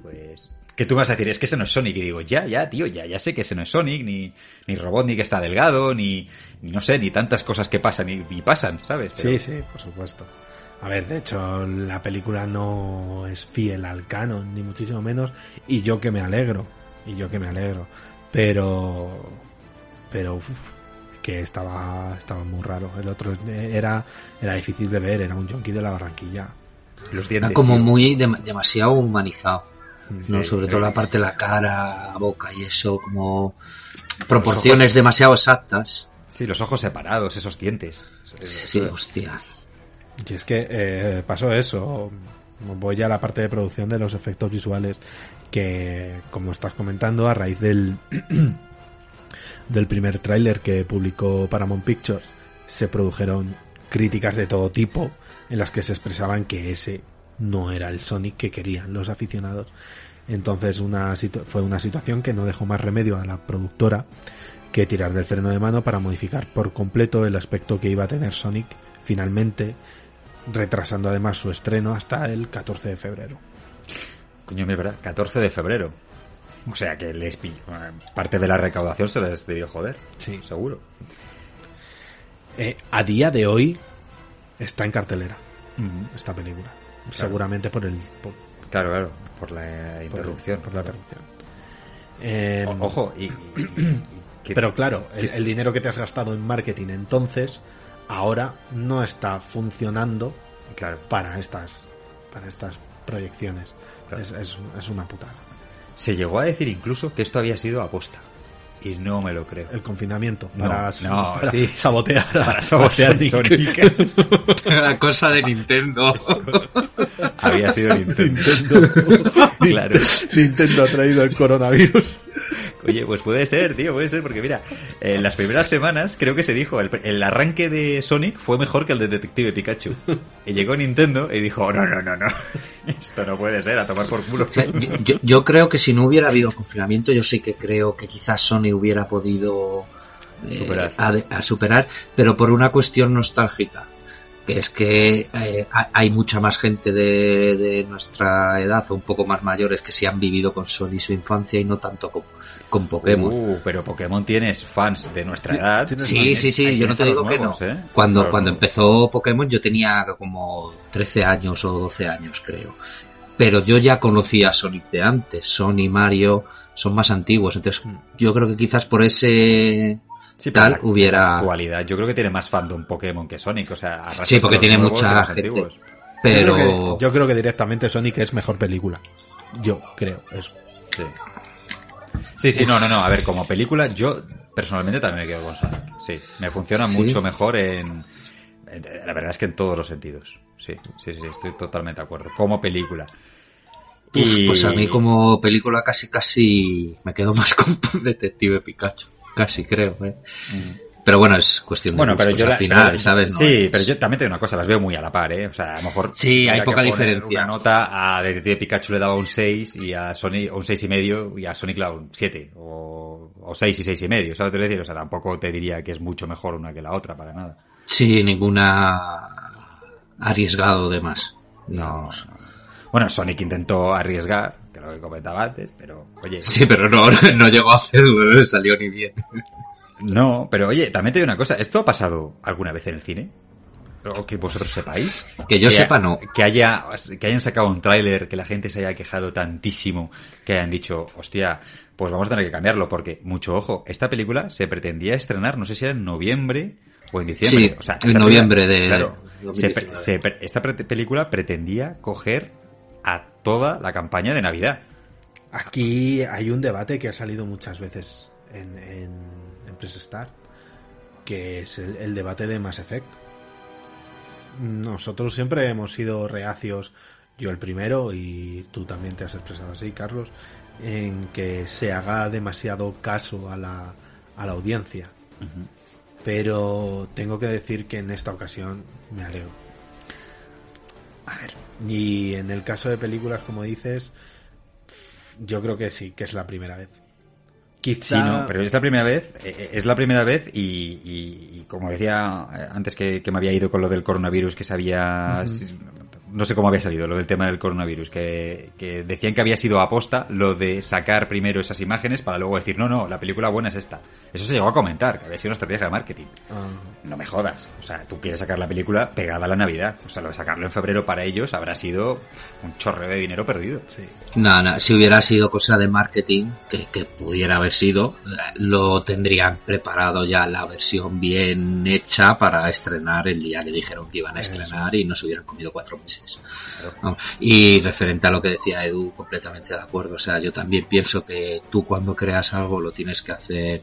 Pues. Que tú vas a decir, es que ese no es Sonic. Y digo, ya, ya, tío, ya, ya sé que ese no es Sonic, ni, ni Robot, ni que está delgado, ni, ni no sé, ni tantas cosas que pasan y, pasan, ¿sabes? Sí, sí, por supuesto. A ver, de hecho, la película no es fiel al canon, ni muchísimo menos, y yo que me alegro, y yo que me alegro, pero, pero, uf, que estaba, estaba muy raro. El otro era, era difícil de ver, era un junkie de la Barranquilla. Los dientes, era como muy demasiado humanizado, no, sobre todo la parte de la cara, boca y eso, como proporciones demasiado exactas. Sí, los ojos separados, esos dientes. Sí, hostia. Y es que eh, pasó eso. Voy ya a la parte de producción de los efectos visuales que, como estás comentando, a raíz del, del primer tráiler que publicó Paramount Pictures, se produjeron críticas de todo tipo en las que se expresaban que ese no era el Sonic que querían los aficionados. Entonces una fue una situación que no dejó más remedio a la productora que tirar del freno de mano para modificar por completo el aspecto que iba a tener Sonic finalmente retrasando además su estreno hasta el 14 de febrero. Coño, mi verdad, 14 de febrero. O sea que les parte de la recaudación se les debió joder. Sí. Seguro. Eh, a día de hoy está en cartelera esta película. Seguramente por el. claro, claro, por la interrupción. Por, la interrupción. ojo, y. pero claro, el, dinero que te has gastado en marketing entonces ahora no está funcionando claro. para estas para estas proyecciones. Es, una putada. Se llegó a decir incluso que esto había sido aposta. Y no me lo creo. El confinamiento para, no, sabotear para sabotear Sonic. La cosa de Nintendo. Había sido Nintendo. Nintendo. claro. Nintendo ha traído el coronavirus. Oye, pues puede ser, tío, puede ser, porque mira, en las primeras semanas creo que se dijo, el, el arranque de Sonic fue mejor que el de Detective Pikachu. Y llegó Nintendo y dijo, no, no, no, no, esto no puede ser, a tomar por culo. O sea, yo, yo- yo creo que si no hubiera habido confinamiento, yo sí que creo que quizás Sony hubiera podido eh, Superar. a, a superar, pero por una cuestión nostálgica. Que es que eh, ha- hay mucha más gente de, de nuestra edad o un poco más mayores que sí han vivido con Sony su infancia y no tanto con, con Pokémon. Uh, pero Pokémon tienes fans de nuestra edad. Sí, sí, sí, yo no te digo que no. nuevos, ¿eh? Cuando, cuando nuevos. empezó Pokémon yo tenía como 13 años o 12 años, creo. Pero yo ya conocía a Sonic de antes. Sony, Mario, son más antiguos. Entonces, yo creo que quizás por ese Sí, tal la- hubiera... la actualidad, yo creo que tiene más fandom Pokémon que Sonic, o sea, Sí, porque tiene mucha gente. antiguos. Yo creo, Pero... que, yo creo que directamente Sonic es mejor película. Yo creo eso. Sí. Sí, sí, no, no, no. A ver, como película, yo personalmente también me quedo con Sonic. Sí, me funciona ¿Sí? mucho mejor en, en- La verdad es que en todos los sentidos. Sí, sí, sí, estoy totalmente de acuerdo. Como película. Uf, Y- Pues a mí como película casi casi me quedo más con Detective Pikachu. Casi creo, ¿eh? Pero bueno, es cuestión de Bueno, pero yo al la- final, pero- ¿sabes? No sí, es- pero yo también tengo una cosa, las veo muy a la par, ¿eh? O sea, a lo mejor. Sí, hay poca diferencia. Una nota a Detective Pikachu le daba un 6 y a Sonic un seis y medio y a Sonic le daba un 7 o, o 6 y seis y medio, ¿sabes te decir? O sea, tampoco te diría que es mucho mejor una que la otra, para nada. Sí, ninguna arriesgado de más. No. digamos. Bueno, Sonic intentó arriesgar, que lo que comentaba antes, pero oye. Sí, pero no, no llegó a hacerlo, no le salió ni bien. No, pero oye, también te digo una cosa, ¿esto ha pasado alguna vez en el cine? O que vosotros sepáis. Que yo sepa, no. Que haya, que hayan sacado un tráiler, que la gente se haya quejado tantísimo, que hayan dicho, hostia, pues vamos a tener que cambiarlo, porque, mucho ojo, esta película se pretendía estrenar, no sé si era en noviembre o en diciembre. Sí, o sea, en noviembre película- de Claro, se 2019. pre- se pre- esta película pretendía coger a toda la campaña de Navidad. Aquí hay un debate que ha salido muchas veces en, en, en Press Start, que es el, el debate de Mass Effect. Nosotros siempre hemos sido reacios, yo el primero, y tú también te has expresado así, Carlos, en que se haga demasiado caso a la, a la audiencia. Pero tengo que decir que en esta ocasión me alegro. A ver, y en el caso de películas, como dices, yo creo que sí, que es la primera vez. Quizá... Sí, no, pero es la primera vez, eh, es la primera vez y, y- y como decía eh, antes que, que me había ido con lo del coronavirus, que sabía, no sé cómo había salido lo del tema del coronavirus, que, que decían que había sido aposta lo de sacar primero esas imágenes para luego decir, no, no, la película buena es esta. Eso se llegó a comentar, que había sido una estrategia de marketing. Ah, No me jodas. O sea, tú quieres sacar la película pegada a la Navidad. O sea, lo de sacarlo en febrero para ellos habrá sido un chorreo de dinero perdido. sí. No, no, si hubiera sido cosa de marketing, que, que pudiera haber sido, lo tendrían preparado ya la versión bien hecha para estrenar el día que dijeron que iban a estrenar y no se hubieran comido cuatro meses. Y referente a lo que decía Edu, completamente de acuerdo. O sea, yo también pienso que tú cuando creas algo lo tienes que hacer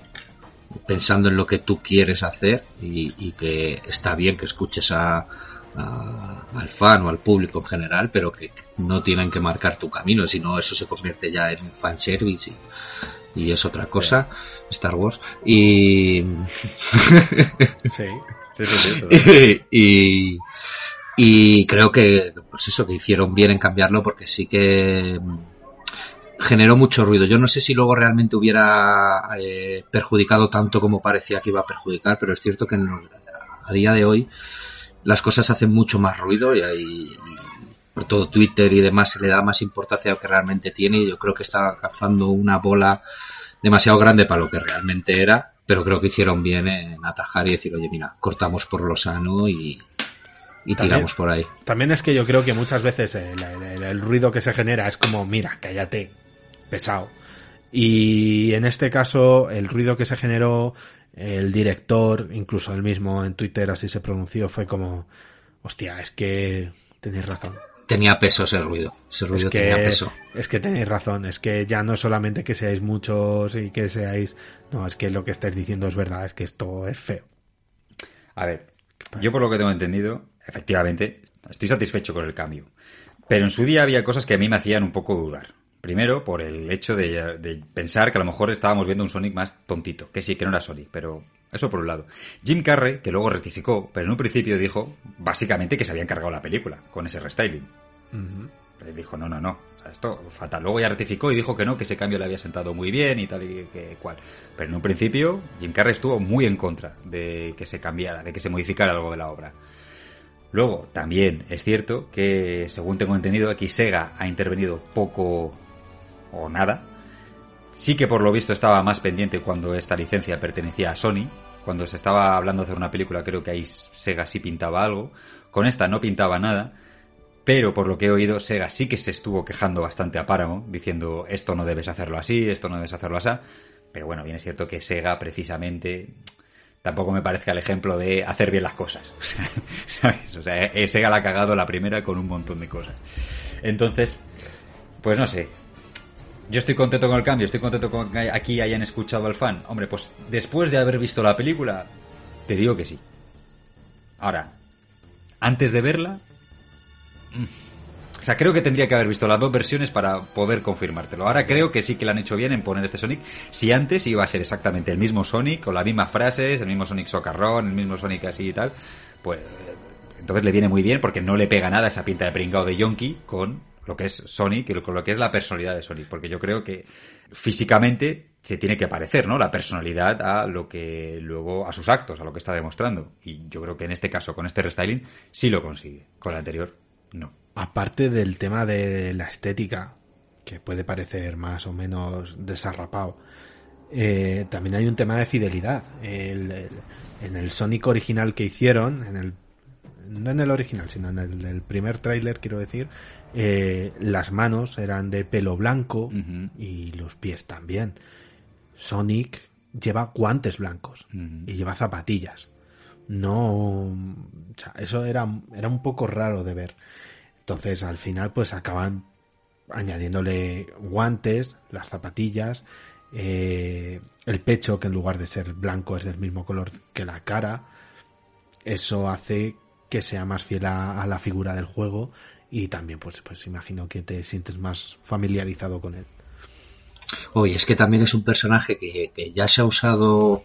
pensando en lo que tú quieres hacer y, y que está bien que escuches a, a- al fan o al público en general, pero que no tienen que marcar tu camino, sino eso se convierte ya en un fanservice y, y es otra cosa, Star Wars. Y, Sí. Sí, sí, sí, total. y, y creo que, pues eso, que hicieron bien en cambiarlo porque sí que mm, generó mucho ruido. Yo no sé si luego realmente hubiera eh, perjudicado tanto como parecía que iba a perjudicar, pero es cierto que a día de hoy las cosas hacen mucho más ruido y por todo Twitter y demás se le da más importancia a lo que realmente tiene y yo creo que está alcanzando una bola demasiado grande para lo que realmente era, pero creo que hicieron bien en atajar y decir, oye, mira, cortamos por lo sano y, y También- tiramos por ahí. También es que yo creo que muchas veces el, el- el- el ruido que se genera es como, mira, cállate, pesado. Y en este caso, el ruido que se generó, el director, incluso él mismo en Twitter así se pronunció, fue como, hostia, es que tenéis razón. Tenía peso ese ruido, ese Es ruido que, tenía peso. es que tenéis razón, es que ya no solamente que seáis muchos y que seáis, no, es que lo que estáis diciendo es verdad, es que esto es feo. A ver, yo por lo que tengo entendido, efectivamente, estoy satisfecho con el cambio. Pero en su día había cosas que a mí me hacían un poco dudar. Primero, por el hecho de, de pensar que a lo mejor estábamos viendo un Sonic más tontito, que sí, que no era Sonic, pero eso por un lado. Jim Carrey, que luego rectificó, pero en un principio dijo básicamente que se había encargado la película con ese restyling. Pero dijo, no, no, no, esto fatal. Luego ya rectificó y dijo que no, que ese cambio le había sentado muy bien y tal y que cual. Pero en un principio, Jim Carrey estuvo muy en contra de que se cambiara, de que se modificara algo de la obra. Luego, también es cierto que, según tengo entendido, aquí Sega ha intervenido poco o nada. Sí que por lo visto estaba más pendiente cuando esta licencia pertenecía a Sony. Cuando se estaba hablando de hacer una película, creo que ahí Sega sí pintaba algo. Con esta no pintaba nada. Pero por lo que he oído, Sega sí que se estuvo quejando bastante a Paramount, diciendo esto no debes hacerlo así, esto no debes hacerlo así. Pero bueno, bien es cierto que Sega precisamente tampoco me parezca el ejemplo de hacer bien las cosas. O sea, ¿sabes? O sea, Sega la ha cagado la primera con un montón de cosas. Entonces, pues no sé. Yo estoy contento con el cambio, estoy contento con que aquí hayan escuchado al fan. Hombre, pues después de haber visto la película, te digo que sí. Ahora, antes de verla, o sea, creo que tendría que haber visto las dos versiones para poder confirmártelo. Ahora creo que sí que lo han hecho bien en poner este Sonic. Si antes iba a ser exactamente el mismo Sonic, con las mismas frases, el mismo Sonic socarrón, el mismo Sonic así y tal, pues entonces le viene muy bien porque no le pega nada esa pinta de pringao de Yonky con lo que es Sonic y con lo que es la personalidad de Sonic. Porque yo creo que físicamente se tiene que parecer, ¿no? La personalidad a lo que luego, a sus actos, a lo que está demostrando. Y yo creo que en este caso, con este restyling, sí lo consigue. Con el anterior, no. Aparte del tema de la estética, que puede parecer más o menos desarrapado, eh, también hay un tema de fidelidad. El- el- en el Sonic original que hicieron, en el no en el original, sino en el, primer tráiler, quiero decir, eh, las manos eran de pelo blanco y los pies también. Sonic lleva guantes blancos y lleva zapatillas. No, o sea, eso era, era un poco raro de ver. Entonces, al final, pues acaban añadiéndole guantes, las zapatillas, eh, el pecho, que en lugar de ser blanco es del mismo color que la cara. Eso hace que sea más fiel a, la figura del juego y también, pues, pues imagino que te sientes más familiarizado con él. Oye, es que también es un personaje que, que ya se ha usado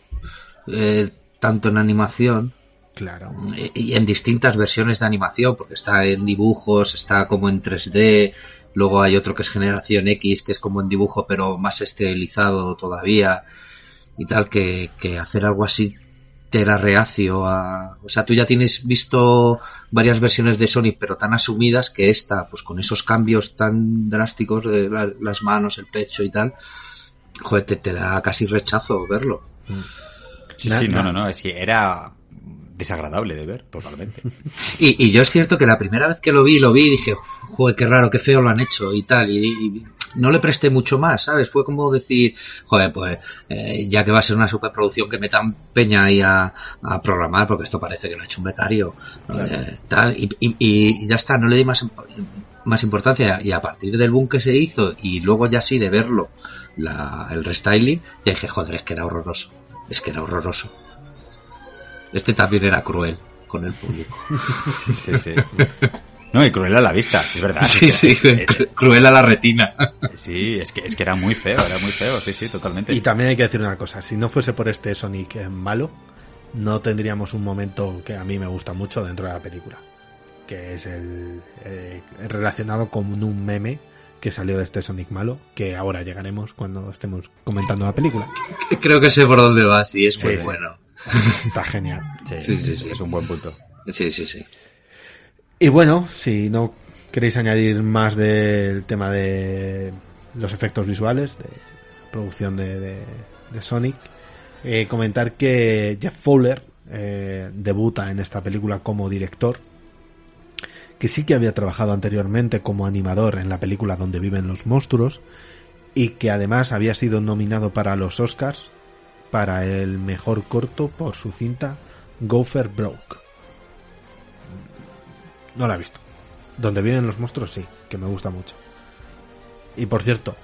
eh, tanto en animación Claro. eh, y en distintas versiones de animación, porque está en dibujos, está como en 3D, luego hay otro que es generación X, que es como en dibujo pero más estilizado todavía y tal, que, que hacer algo así te era reacio a... O sea, tú ya tienes visto varias versiones de Sonic, pero tan asumidas que esta, pues con esos cambios tan drásticos de la- las manos, el pecho y tal, joder, te, te da casi rechazo verlo. Sí, sí, no, no, no, es que era desagradable de ver, totalmente. Y, y yo es cierto que la primera vez que lo vi, lo vi y dije, joder, qué raro, qué feo lo han hecho y tal. Y, y no le presté mucho más, ¿sabes? Fue como decir, joder, pues eh, ya que va a ser una superproducción que metan peña ahí a, a programar, porque esto parece que lo ha hecho un becario, eh, tal. Y, y- y ya está, no le di más, más importancia. Y a partir del boom que se hizo y luego ya sí de verlo, la, el restyling, ya dije, joder, es que era horroroso. Es que era horroroso. Este también era cruel con el público. Sí, sí, sí. No, y cruel a la vista, es verdad. Sí, Es que- sí, es- cruel a la retina. Sí, es que, es que era muy feo, era muy feo, sí, sí, totalmente. Y también hay que decir una cosa, si no fuese por este Sonic eh, malo, no tendríamos un momento que a mí me gusta mucho dentro de la película, que es el eh, relacionado con un meme que salió de este Sonic malo, que ahora llegaremos cuando estemos comentando la película. Creo que sé por dónde va, sí, es muy Sí, sí. bueno. Está genial. Sí, Sí, sí, sí. Es un buen punto. Sí, sí, sí. Y bueno, si no queréis añadir más del tema de los efectos visuales, de producción de, de- de Sonic, eh, comentar que Jeff Fowler eh, debuta en esta película como director, que sí que había trabajado anteriormente como animador en la película Donde viven los monstruos, y que además había sido nominado para los Oscars para el mejor corto por su cinta Gopher Broke. No la he visto. Donde viven los monstruos sí, que me gusta mucho. Y por cierto,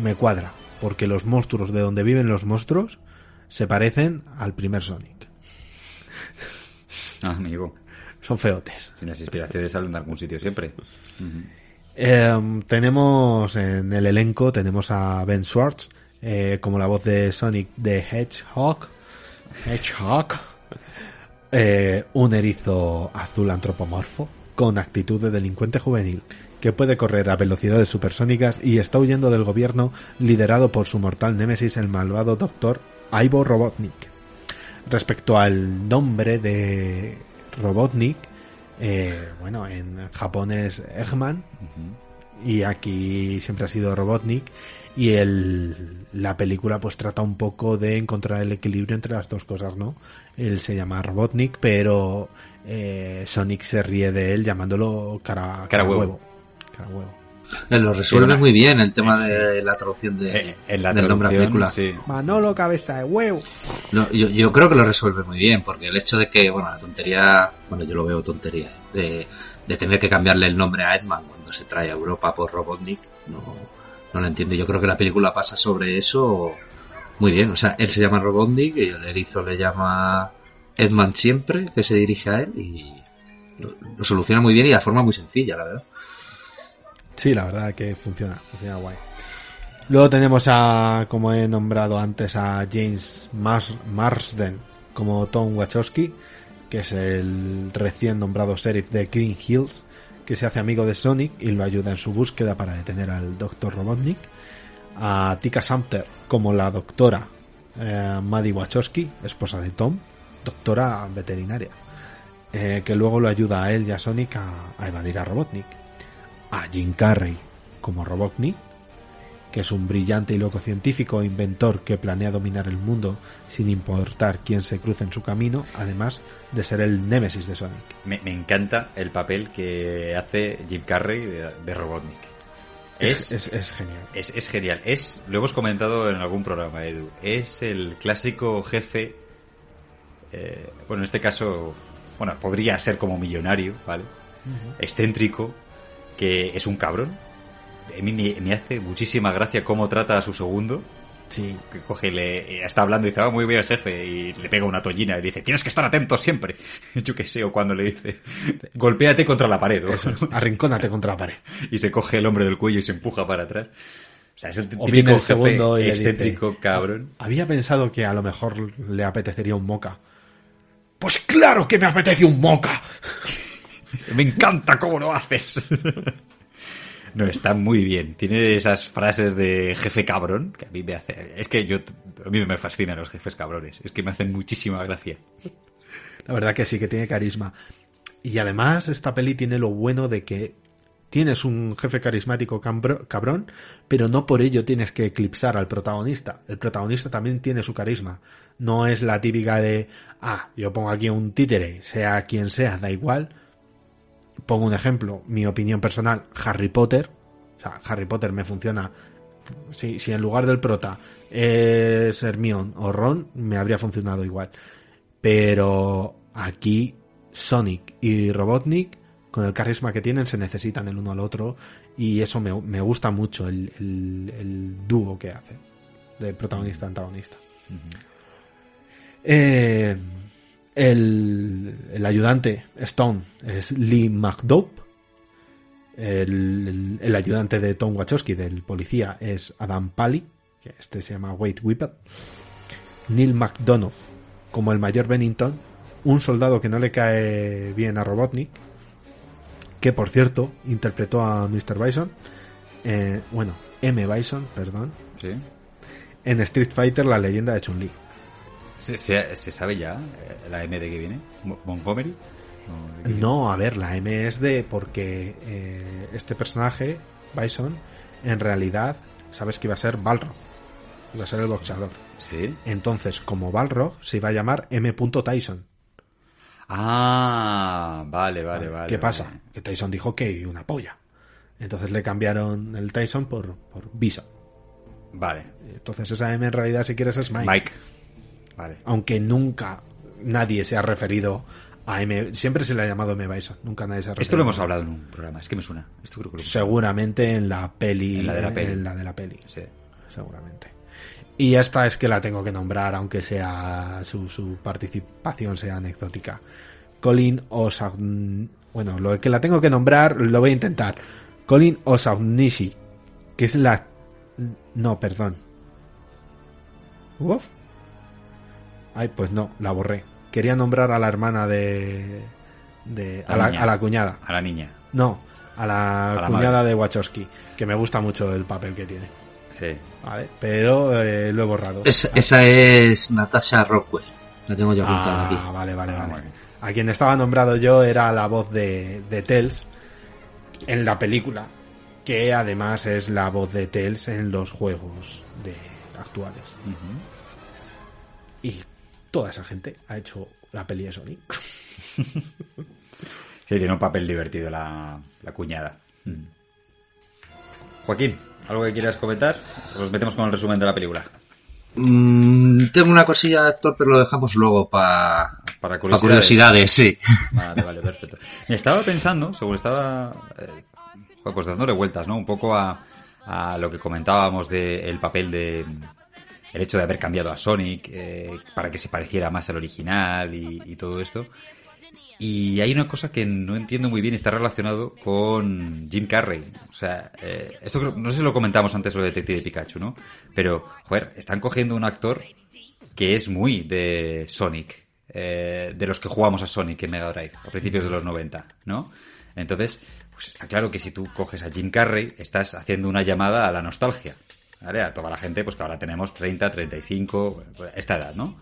me cuadra, porque los monstruos de donde viven los monstruos se parecen al primer Sonic. Ah, amigo. Son feotes. Si las inspiraciones salen de algún sitio siempre. Em, tenemos en el elenco, tenemos a Ben Schwartz eh, como la voz de Sonic the Hedgehog. Hedgehog. Eh, un erizo azul antropomorfo con actitud de delincuente juvenil que puede correr a velocidades supersónicas y está huyendo del gobierno liderado por su mortal némesis el malvado doctor Ivo Robotnik. Respecto al nombre de Robotnik, eh, bueno, en Japón es Eggman y aquí siempre ha sido Robotnik y el, la película pues trata un poco de encontrar el equilibrio entre las dos cosas, ¿no? Él se llama Robotnik, pero eh, Sonic se ríe de él llamándolo cara, Cara huevo. Cara huevo. Eh, Lo resuelve muy bien el tema de la traducción de, Eh, en la del nombre de la película. sí. Manolo cabeza de huevo. No, yo, yo creo que lo resuelve muy bien, porque el hecho de que, bueno, la tontería, bueno, yo lo veo tontería, de, de tener que cambiarle el nombre a Edman cuando se trae a Europa por Robotnik, no, no lo entiendo. Yo creo que la película pasa sobre eso muy bien. O sea, él se llama Robotnik y el erizo le llama Edman siempre, que se dirige a él, y lo, lo soluciona muy bien y de forma muy sencilla, la verdad. Sí, la verdad que funciona, funciona guay. Luego tenemos a, como he nombrado antes, a James Mars Marsden como Tom Wachowski, que es el recién nombrado sheriff de Green Hills, que se hace amigo de Sonic y lo ayuda en su búsqueda para detener al Dr. Robotnik. A Tika Sumpter como la doctora eh, Maddie Wachowski, esposa de Tom, doctora veterinaria, eh, que luego lo ayuda a él y a Sonic a, a evadir a Robotnik a Jim Carrey como Robotnik, que es un brillante y loco científico e inventor que planea dominar el mundo sin importar quién se cruce en su camino, además de ser el némesis de Sonic. Me, me encanta el papel que hace Jim Carrey de, de Robotnik. Es, es, es genial. Es, es genial. Es, lo hemos comentado en algún programa, Edu. Es el clásico jefe. eh, bueno, en este caso, bueno, podría ser como millonario, ¿vale? Excéntrico, que es un cabrón. A mí me, me hace muchísima gracia cómo trata a su segundo. Sí. Que coge, y le está hablando y dice, ah, muy bien, jefe, y le pega una tollina y le dice, tienes que estar atento siempre. Yo qué sé, o cuando le dice, golpéate contra la pared. Eso es, arrincónate contra la pared. y se coge el hombre del cuello y se empuja para atrás. O sea, es el típico el jefe segundo le excéntrico dice, cabrón. Había pensado que a lo mejor le apetecería un moca. Pues claro que me apetece un moca. Me encanta cómo lo haces. No, está muy bien. Tiene esas frases de jefe cabrón que a mí me hace. Es que yo. A mí me fascinan los jefes cabrones. Es que me hacen muchísima gracia. La verdad que sí, que tiene carisma. Y además esta peli tiene lo bueno de que tienes un jefe carismático cabrón, pero no por ello tienes que eclipsar al protagonista. El protagonista también tiene su carisma. No es la típica de, ah, yo pongo aquí un títere, sea quien sea, da igual. Pongo un ejemplo, mi opinión personal, Harry Potter. O sea, Harry Potter me funciona. Si, si en lugar del prota es Hermione o Ron, me habría funcionado igual. Pero aquí Sonic y Robotnik, con el carisma que tienen, se necesitan el uno al otro. Y eso me, me gusta mucho, el, el- el dúo que hace, de protagonista-antagonista. Eh, el, el ayudante Stone es Lee McDope. El, el- el ayudante de Tom Wachowski, del policía, es Adam Pally, que este se llama Wade Whipple. Neil McDonough, como el mayor Bennington, un soldado que no le cae bien a Robotnik, que por cierto interpretó a Mr. Bison, eh, bueno, M. Bison, perdón, Sí. en Street Fighter, la leyenda de Chun-Li. ¿Se, se, se sabe ya eh, la M de que viene? Mo- ¿Montgomery? No, a ver, la M es de porque eh, este personaje, Bison, en realidad, sabes que iba a ser Balrog. Iba a ser el boxeador. Sí. Entonces, como Balrog, se iba a llamar M. Tyson. Ah, vale, vale, vale. ¿Qué vale. pasa? Que Tyson dijo que una polla. Entonces le cambiaron el Tyson por, por Bison. Vale. Entonces esa M en realidad, si quieres, es Mike. Mike. Vale. Aunque nunca nadie se ha referido a M. Siempre se le ha llamado M. Bison. Nunca nadie se ha referido. Esto lo hemos hablado en un programa, es que me suena. Esto creo que lo hemos Seguramente en la peli. En la de la peli. en la de la peli. Sí. Seguramente. Y esta es que la tengo que nombrar, aunque sea su, su participación sea anecdótica. Colin Osag... Bueno, lo que la tengo que nombrar lo voy a intentar. Colin Osaunishi, que es la... No, perdón. Uf. Ay, pues no, la borré. Quería nombrar a la hermana de... de a, La a la cuñada. A la niña. No, a la, A la cuñada madre. de Wachowski, que me gusta mucho el papel que tiene. Sí. Vale, pero eh, lo he borrado. Es- esa es Natasha Rockwell. La tengo yo apuntada Ah, aquí. vale, vale, vale. A quien estaba nombrado yo era la voz de, de Tells en la película, que además es la voz de Tells en los juegos de actuales. Y toda esa gente ha hecho la peli de Sonic. Sí, tiene un papel divertido la, la cuñada. Mm. Joaquín, ¿algo que quieras comentar? ¿O Nos metemos con el resumen de la película. Mm, tengo una cosilla de actor, pero lo dejamos luego para Para curiosidades. sí. Vale, vale, perfecto. Me estaba pensando, según estaba eh, pues dándole vueltas, ¿no? Un poco a, a lo que comentábamos del papel de el hecho de haber cambiado a Sonic eh, para que se pareciera más al original y, todo esto. Y hay una cosa que no entiendo muy bien está relacionado con Jim Carrey. O sea, eh, esto creo- no sé si lo comentamos antes de Detective Pikachu, ¿no? Pero, joder, están cogiendo un actor que es muy de Sonic, eh, de los que jugamos a Sonic en Mega Drive a principios de los 90, ¿no? Entonces, pues está claro que si tú coges a Jim Carrey, estás haciendo una llamada a la nostalgia, A toda la gente, pues que ahora tenemos 30, 35, esta edad, ¿no?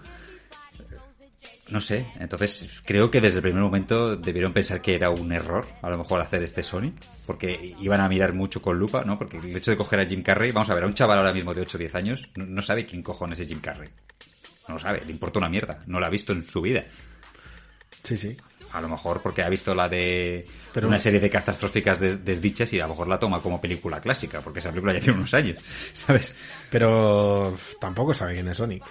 No sé, entonces creo que desde el primer momento debieron pensar que era un error, a lo mejor hacer este Sonic, porque iban a mirar mucho con lupa, ¿no? Porque el hecho de coger a Jim Carrey, vamos a ver, a un chaval ahora mismo de 8 o 10 años, no, no sabe quién cojones es Jim Carrey. No lo sabe, le importa una mierda, no lo ha visto en su vida. Sí, sí. A lo mejor porque ha visto la de Pero- una serie de catastróficas des- desdichas y a lo mejor la toma como película clásica, porque esa película ya tiene unos años, ¿sabes? Pero tampoco sabe quién es Sonic.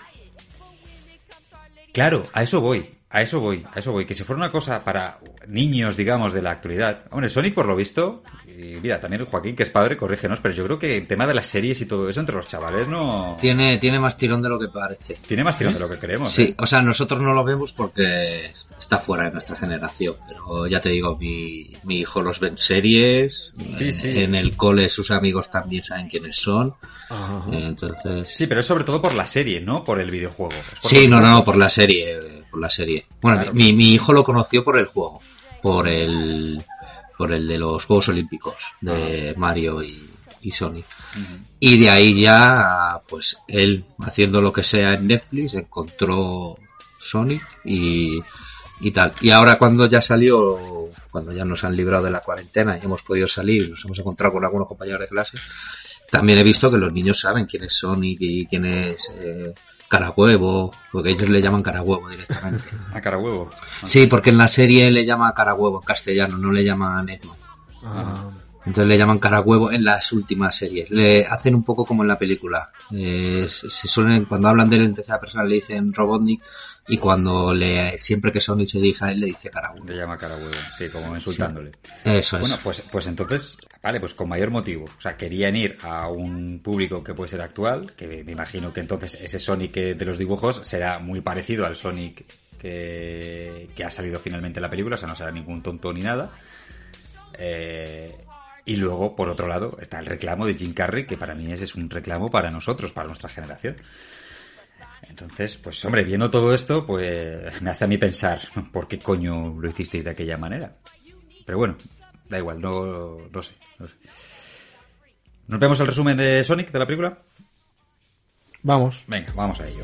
Claro, a eso voy, a eso voy, a eso voy. Que si fuera una cosa para niños, digamos, de la actualidad. Hombre, Sonic, por lo visto, y mira, también Joaquín, que es padre, corrígenos, pero yo creo que el tema de las series y todo eso entre los chavales no. Tiene, tiene más tirón de lo que parece. Tiene más tirón de lo que creemos. Sí, ¿eh? o sea, nosotros no lo vemos porque está fuera de nuestra generación, pero ya te digo, mi, mi hijo los ve en series, Sí, en, sí. en el cole sus amigos también saben quiénes son, Ajá. eh, entonces... Sí, pero es sobre todo por la serie, no por el videojuego. Por Sí, no, no, por la serie, eh, por la serie. Bueno, Claro. mi, mi hijo lo conoció por el juego, por el, por el de los Juegos Olímpicos de Mario y, y Sonic. Y de ahí ya, pues él haciendo lo que sea en Netflix encontró Sonic y, y tal. Y ahora cuando ya salió, cuando ya nos han librado de la cuarentena y hemos podido salir, nos hemos encontrado con algunos compañeros de clase, también he visto que los niños saben quién es Sonic y quién es eh, Carahuevo, porque ellos le llaman Carahuevo directamente. A cara huevo. Sí, porque en la serie le llama Carahuevo en castellano, no le llaman Edmond. Ah, Entonces le llaman Carahuevo en las últimas series. Le hacen un poco como en la película. Eh, se se suelen, cuando hablan de él en tercera persona le dicen Robotnik y cuando le, siempre que Sonic se dirige a él le dice Carahuevo. Le llama cara huevo, sí, como insultándole. Eso es. Bueno, pues, pues entonces, vale, pues con mayor motivo. O sea, querían ir a un público que puede ser actual, que me imagino que entonces ese Sonic de los dibujos será muy parecido al Sonic que, que ha salido finalmente en la película, o sea, no será ningún tonto ni nada. Eh, y luego, por otro lado, está el reclamo de Jim Carrey, que para mí ese es un reclamo para nosotros, para nuestra generación. Entonces, pues hombre, viendo todo esto, pues me hace a mí pensar, ¿por qué coño lo hicisteis de aquella manera? Pero bueno, da igual, no, no sé, no sé. ¿Nos vemos el resumen de Sonic, de la película? Vamos. Venga, vamos a ello.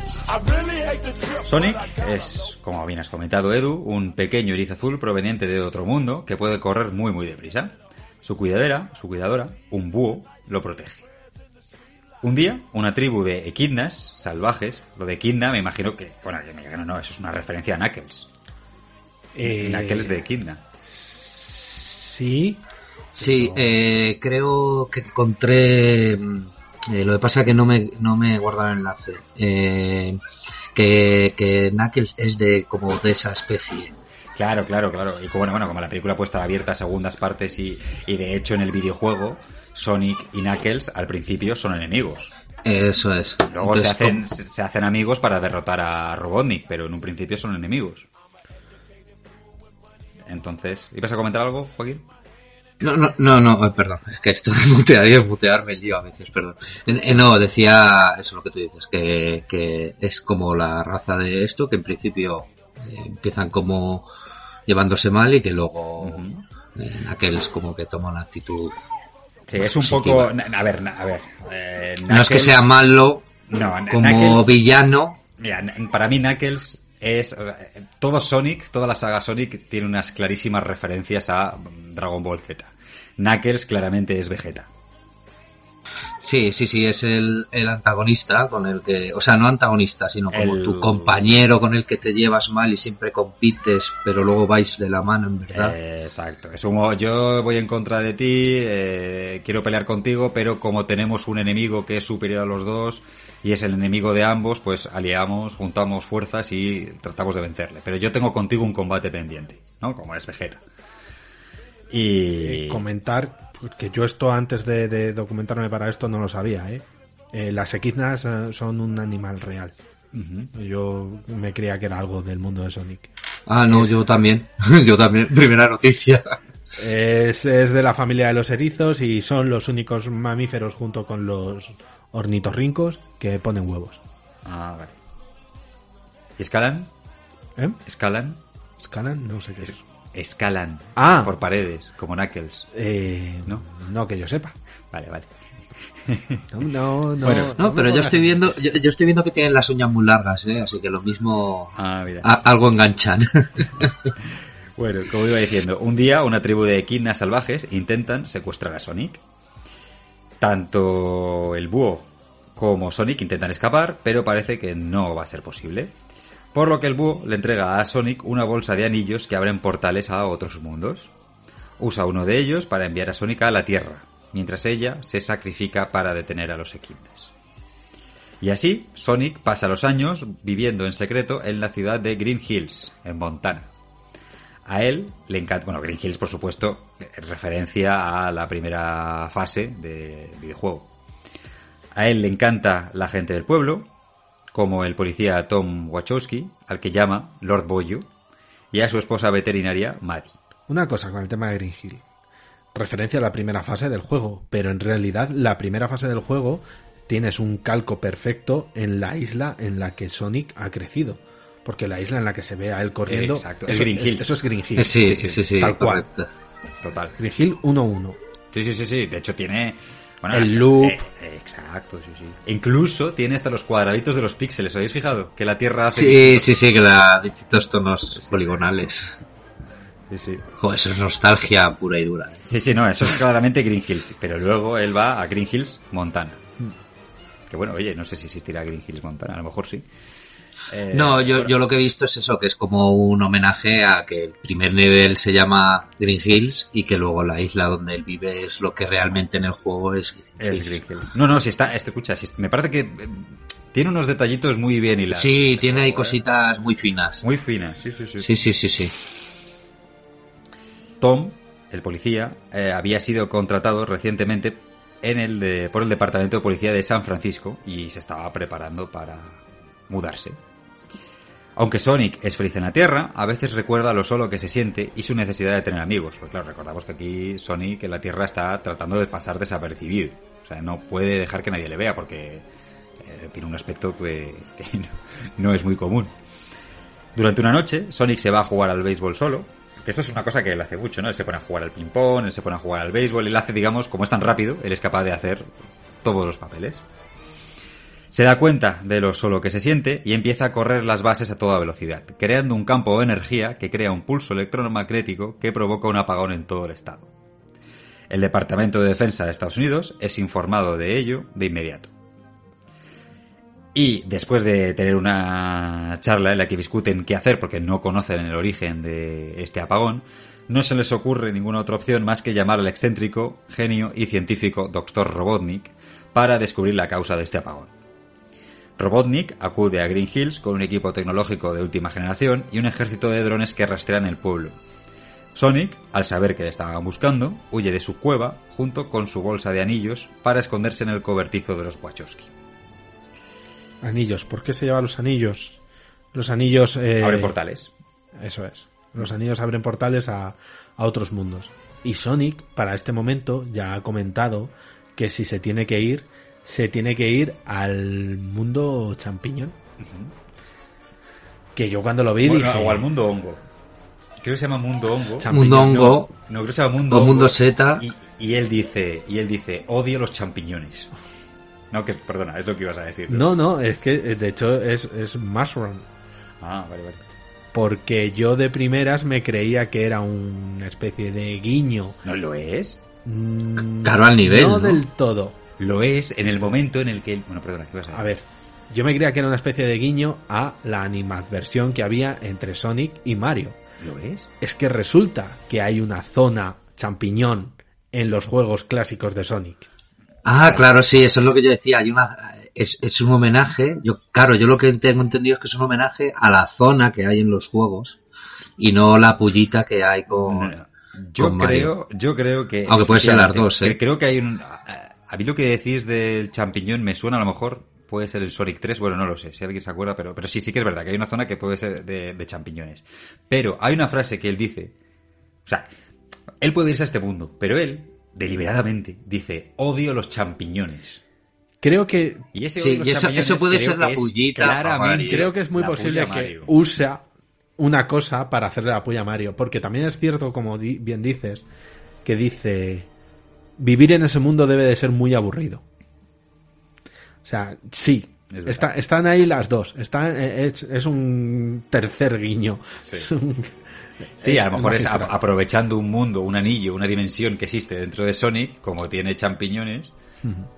Sonic es, como bien has comentado Edu, un pequeño erizo azul proveniente de otro mundo que puede correr muy muy deprisa. Su cuidadera, su cuidadora, un búho, lo protege. Un día, una tribu de equidnas salvajes, lo de equidna me imagino que, bueno, que me digan, no, no, eso es una referencia a Knuckles. Eh, Knuckles de Kidna. Sí. Sí, eh, creo que encontré. Eh, lo que pasa que no me, no me he guardado el enlace. Eh, que, que Knuckles es de como de esa especie. Claro, claro, claro. Y como, bueno, bueno, como la película puede estar abierta a segundas partes y, y de hecho en el videojuego Sonic y Knuckles al principio son enemigos. Eso es. Luego Entonces, se, hacen, se hacen amigos para derrotar a Robotnik, pero en un principio son enemigos. Entonces, ¿ibas a comentar algo, Joaquín? No, no, no, no, perdón, es que esto de mutear y de mutear me lío a veces, perdón. Eh, eh, no, decía eso lo que tú dices, que, que es como la raza de esto, que en principio eh, empiezan como llevándose mal y que luego eh, aquellos como que toma una actitud. Sí, es un positiva. poco... A ver, na- a ver. eh, No es que sea malo No, como Knuckles- villano, Mira, para mí Knuckles es... eh, Todo Sonic, toda la saga Sonic tiene unas clarísimas referencias a Dragon Ball Z. Knuckles claramente es Vegeta. Sí, sí, sí, es el, el antagonista con el que, o sea, no antagonista, sino como El- tu compañero con el que te llevas mal y siempre compites, pero luego vais de la mano, en verdad. Eh, exacto. Es como yo voy en contra de ti, eh, quiero pelear contigo, pero como tenemos un enemigo que es superior a los dos y es el enemigo de ambos, pues aliamos, juntamos fuerzas y tratamos de vencerle. Pero yo tengo contigo un combate pendiente, ¿no? Como es Vegeta. Y... Eh, comentar, porque yo esto antes de, de documentarme para esto no lo sabía, ¿eh? Eh, las equidnas eh, son un animal real. Yo me creía que era algo del mundo de Sonic. Ah, no, yo también, yo también, primera noticia. Es, es de la familia de los erizos y son los únicos mamíferos junto con los ornitorrincos que ponen huevos. Ah, vale. ¿Y escalan? ¿Eh? ¿Escalan? ¿Escalan? No sé qué es. Escalan. Ah. Por paredes, como Knuckles. Eh, ¿No? No que yo sepa. Vale, vale. No, no, no. Bueno, no, pero yo estoy viendo, yo, yo estoy viendo que tienen las uñas muy largas, ¿eh? así que lo mismo, Ah, mira. a- algo enganchan. Bueno, como iba diciendo, un día una tribu de equinas salvajes intentan secuestrar a Sonic. Tanto el búho como Sonic intentan escapar, pero parece que no va a ser posible. Por lo que el búho le entrega a Sonic una bolsa de anillos que abren portales a otros mundos. Usa uno de ellos para enviar a Sonic a la Tierra, mientras ella se sacrifica para detener a los equines. Y así, Sonic pasa los años viviendo en secreto en la ciudad de Green Hills, en Montana. A él le encanta, bueno, Green Hills por supuesto, es referencia a la primera fase del videojuego. A él le encanta la gente del pueblo, como el policía Tom Wachowski, al que llama Lord Boyo, y a su esposa veterinaria Maddie. Una cosa con el tema de Green Hill. Referencia a la primera fase del juego, pero en realidad la primera fase del juego tienes un calco perfecto en la isla en la que Sonic ha crecido. Porque la isla en la que se ve a él corriendo. Exacto, es eso, Green Hills. Eso es Green Hill. Sí, sí, sí, sí, Tal cual. correcto. Total. Green Hill 1-1. Sí, sí, sí, sí. De hecho tiene... bueno, El hasta- loop. eh, eh, exacto, sí, sí. Incluso tiene hasta los cuadraditos de los píxeles. ¿Os habéis fijado? Que la Tierra hace... Sí, sí, sí, que da distintos tonos poligonales. Sí, sí. Joder, eso es nostalgia pura y dura. ¿eh? Sí, sí, no, eso es claramente Green Hills. Pero luego él va a Green Hills, Montana. Que bueno, oye, no sé si existirá Green Hills, Montana. A lo mejor sí. Eh, No, yo, yo lo que he visto es eso, que es como un homenaje a que el primer nivel se llama Green Hills y que luego la isla donde él vive es lo que realmente en el juego es Green Es Hills. Green Hills. No, no, si está, este, escucha, si- me parece que eh, tiene unos detallitos muy bien hilados. Sí, tiene ahí cositas muy finas. Muy finas, sí, sí, sí. Sí, sí, sí, sí. Tom, el policía, eh, había sido contratado recientemente en el de- por el Departamento de Policía de San Francisco y se estaba preparando para mudarse. Aunque Sonic es feliz en la Tierra, a veces recuerda lo solo que se siente y su necesidad de tener amigos. Pues claro, recordamos que aquí Sonic en la Tierra está tratando de pasar desapercibido. O sea, no puede dejar que nadie le vea porque eh, tiene un aspecto que, no, no es muy común. Durante una noche, Sonic se va a jugar al béisbol solo. Que esto es una cosa que él hace mucho, ¿no? Él se pone a jugar al ping-pong, él se pone a jugar al béisbol, él hace, digamos, como es tan rápido, él es capaz de hacer todos los papeles. Se da cuenta de lo solo que se siente y empieza a correr las bases a toda velocidad, creando un campo de energía que crea un pulso electromagnético que provoca un apagón en todo el estado. El Departamento de Defensa de Estados Unidos es informado de ello de inmediato. Y después de tener una charla en la que discuten qué hacer porque no conocen el origen de este apagón, no se les ocurre ninguna otra opción más que llamar al excéntrico, genio y científico Dr. Robotnik para descubrir la causa de este apagón. Robotnik acude a Green Hills con un equipo tecnológico de última generación y un ejército de drones que rastrean el pueblo. Sonic, al saber que le estaban buscando, huye de su cueva junto con su bolsa de anillos para esconderse en el cobertizo de los Wachowski. Anillos, ¿por qué se lleva los anillos? Los anillos... Eh, Abren portales. Eso es. Los anillos abren portales a, a otros mundos. Y Sonic, para este momento, ya ha comentado que si se tiene que ir, se tiene que ir al mundo champiñón. Que yo cuando lo vi Bueno, dije... o al mundo hongo. Creo que se llama mundo hongo. Mundo hongo. No, no, creo que se llama mundo O hongo. mundo seta. Y, y él dice, y él dice, odio los champiñones. No, que perdona, es lo que ibas a decir. No, no, es que eh, de hecho es, es Mushroom. Ah, vale, vale. Porque yo de primeras me creía que era una especie de guiño. ¿No lo es? Mm, Claro, al nivel, No, ¿no? del todo. Lo es en el momento en el que... Bueno, perdona, ¿qué ibas a decir? A ver, yo me creía que era una especie de guiño a la animadversión que había entre Sonic y Mario. ¿Lo es? Es que resulta que hay una zona champiñón en los juegos clásicos de Sonic. Ah, claro, sí, eso es lo que yo decía. Hay una, es, es un homenaje. Yo, claro, yo lo que tengo entendido es que es un homenaje a la zona que hay en los juegos y no la pullita que hay con. Yo con Mario. creo, yo creo que... Aunque puede ser las dos, ¿eh? que Creo que hay un... A mí lo que decís del champiñón me suena a lo mejor... Puede ser el Sonic 3, bueno, no lo sé, si alguien se acuerda, pero, pero sí, sí que es verdad que hay una zona que puede ser de, de champiñones. Pero hay una frase que él dice, o sea, él puede irse a este mundo, pero él, deliberadamente, dice, odio los champiñones. Creo que Y ese Sí, y eso- puede ser la pullita claramente Mario. creo que es muy posible que usa una cosa para hacerle la puya a Mario. Porque también es cierto, como di- bien dices, que dice, vivir en ese mundo debe de ser muy aburrido. O sea, sí. Es verdad. Está- están ahí las dos. Está, eh, es, es un tercer guiño. Sí. A lo mejor es aprovechando un mundo, un anillo, una dimensión que existe dentro de Sonic, como tiene champiñones,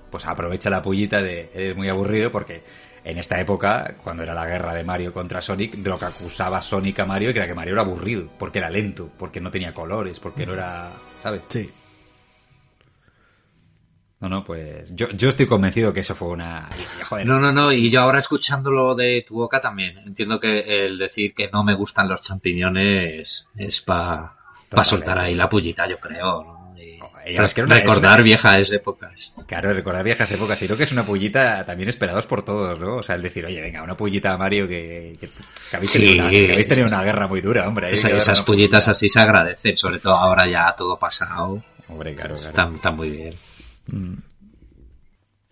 pues aprovecha la pullita de eres muy aburrido porque en esta época, cuando era la guerra de Mario contra Sonic, de lo que acusaba Sonic a Mario era que Mario era aburrido, porque era lento, porque no tenía colores, porque no era, ¿sabes? Sí. No, no, pues yo, yo estoy convencido que eso fue una... joder, No, no, no, y yo ahora escuchándolo de tu boca también. Entiendo que el decir que no me gustan los champiñones es para Totalmente. soltar ahí la pullita, yo creo. ¿no? Es que una- recordar es una- viejas épocas. Claro, recordar viejas épocas. Y creo que es una pullita también esperados por todos, ¿no? O sea, el decir, oye, venga, una pullita a Mario que, que, que habéis Sí, tenido, una, que habéis tenido una guerra muy dura, hombre. Esa- que esas pullitas pullita. así se agradecen, sobre todo ahora ya todo pasado. Hombre, claro, claro. Están, están muy bien.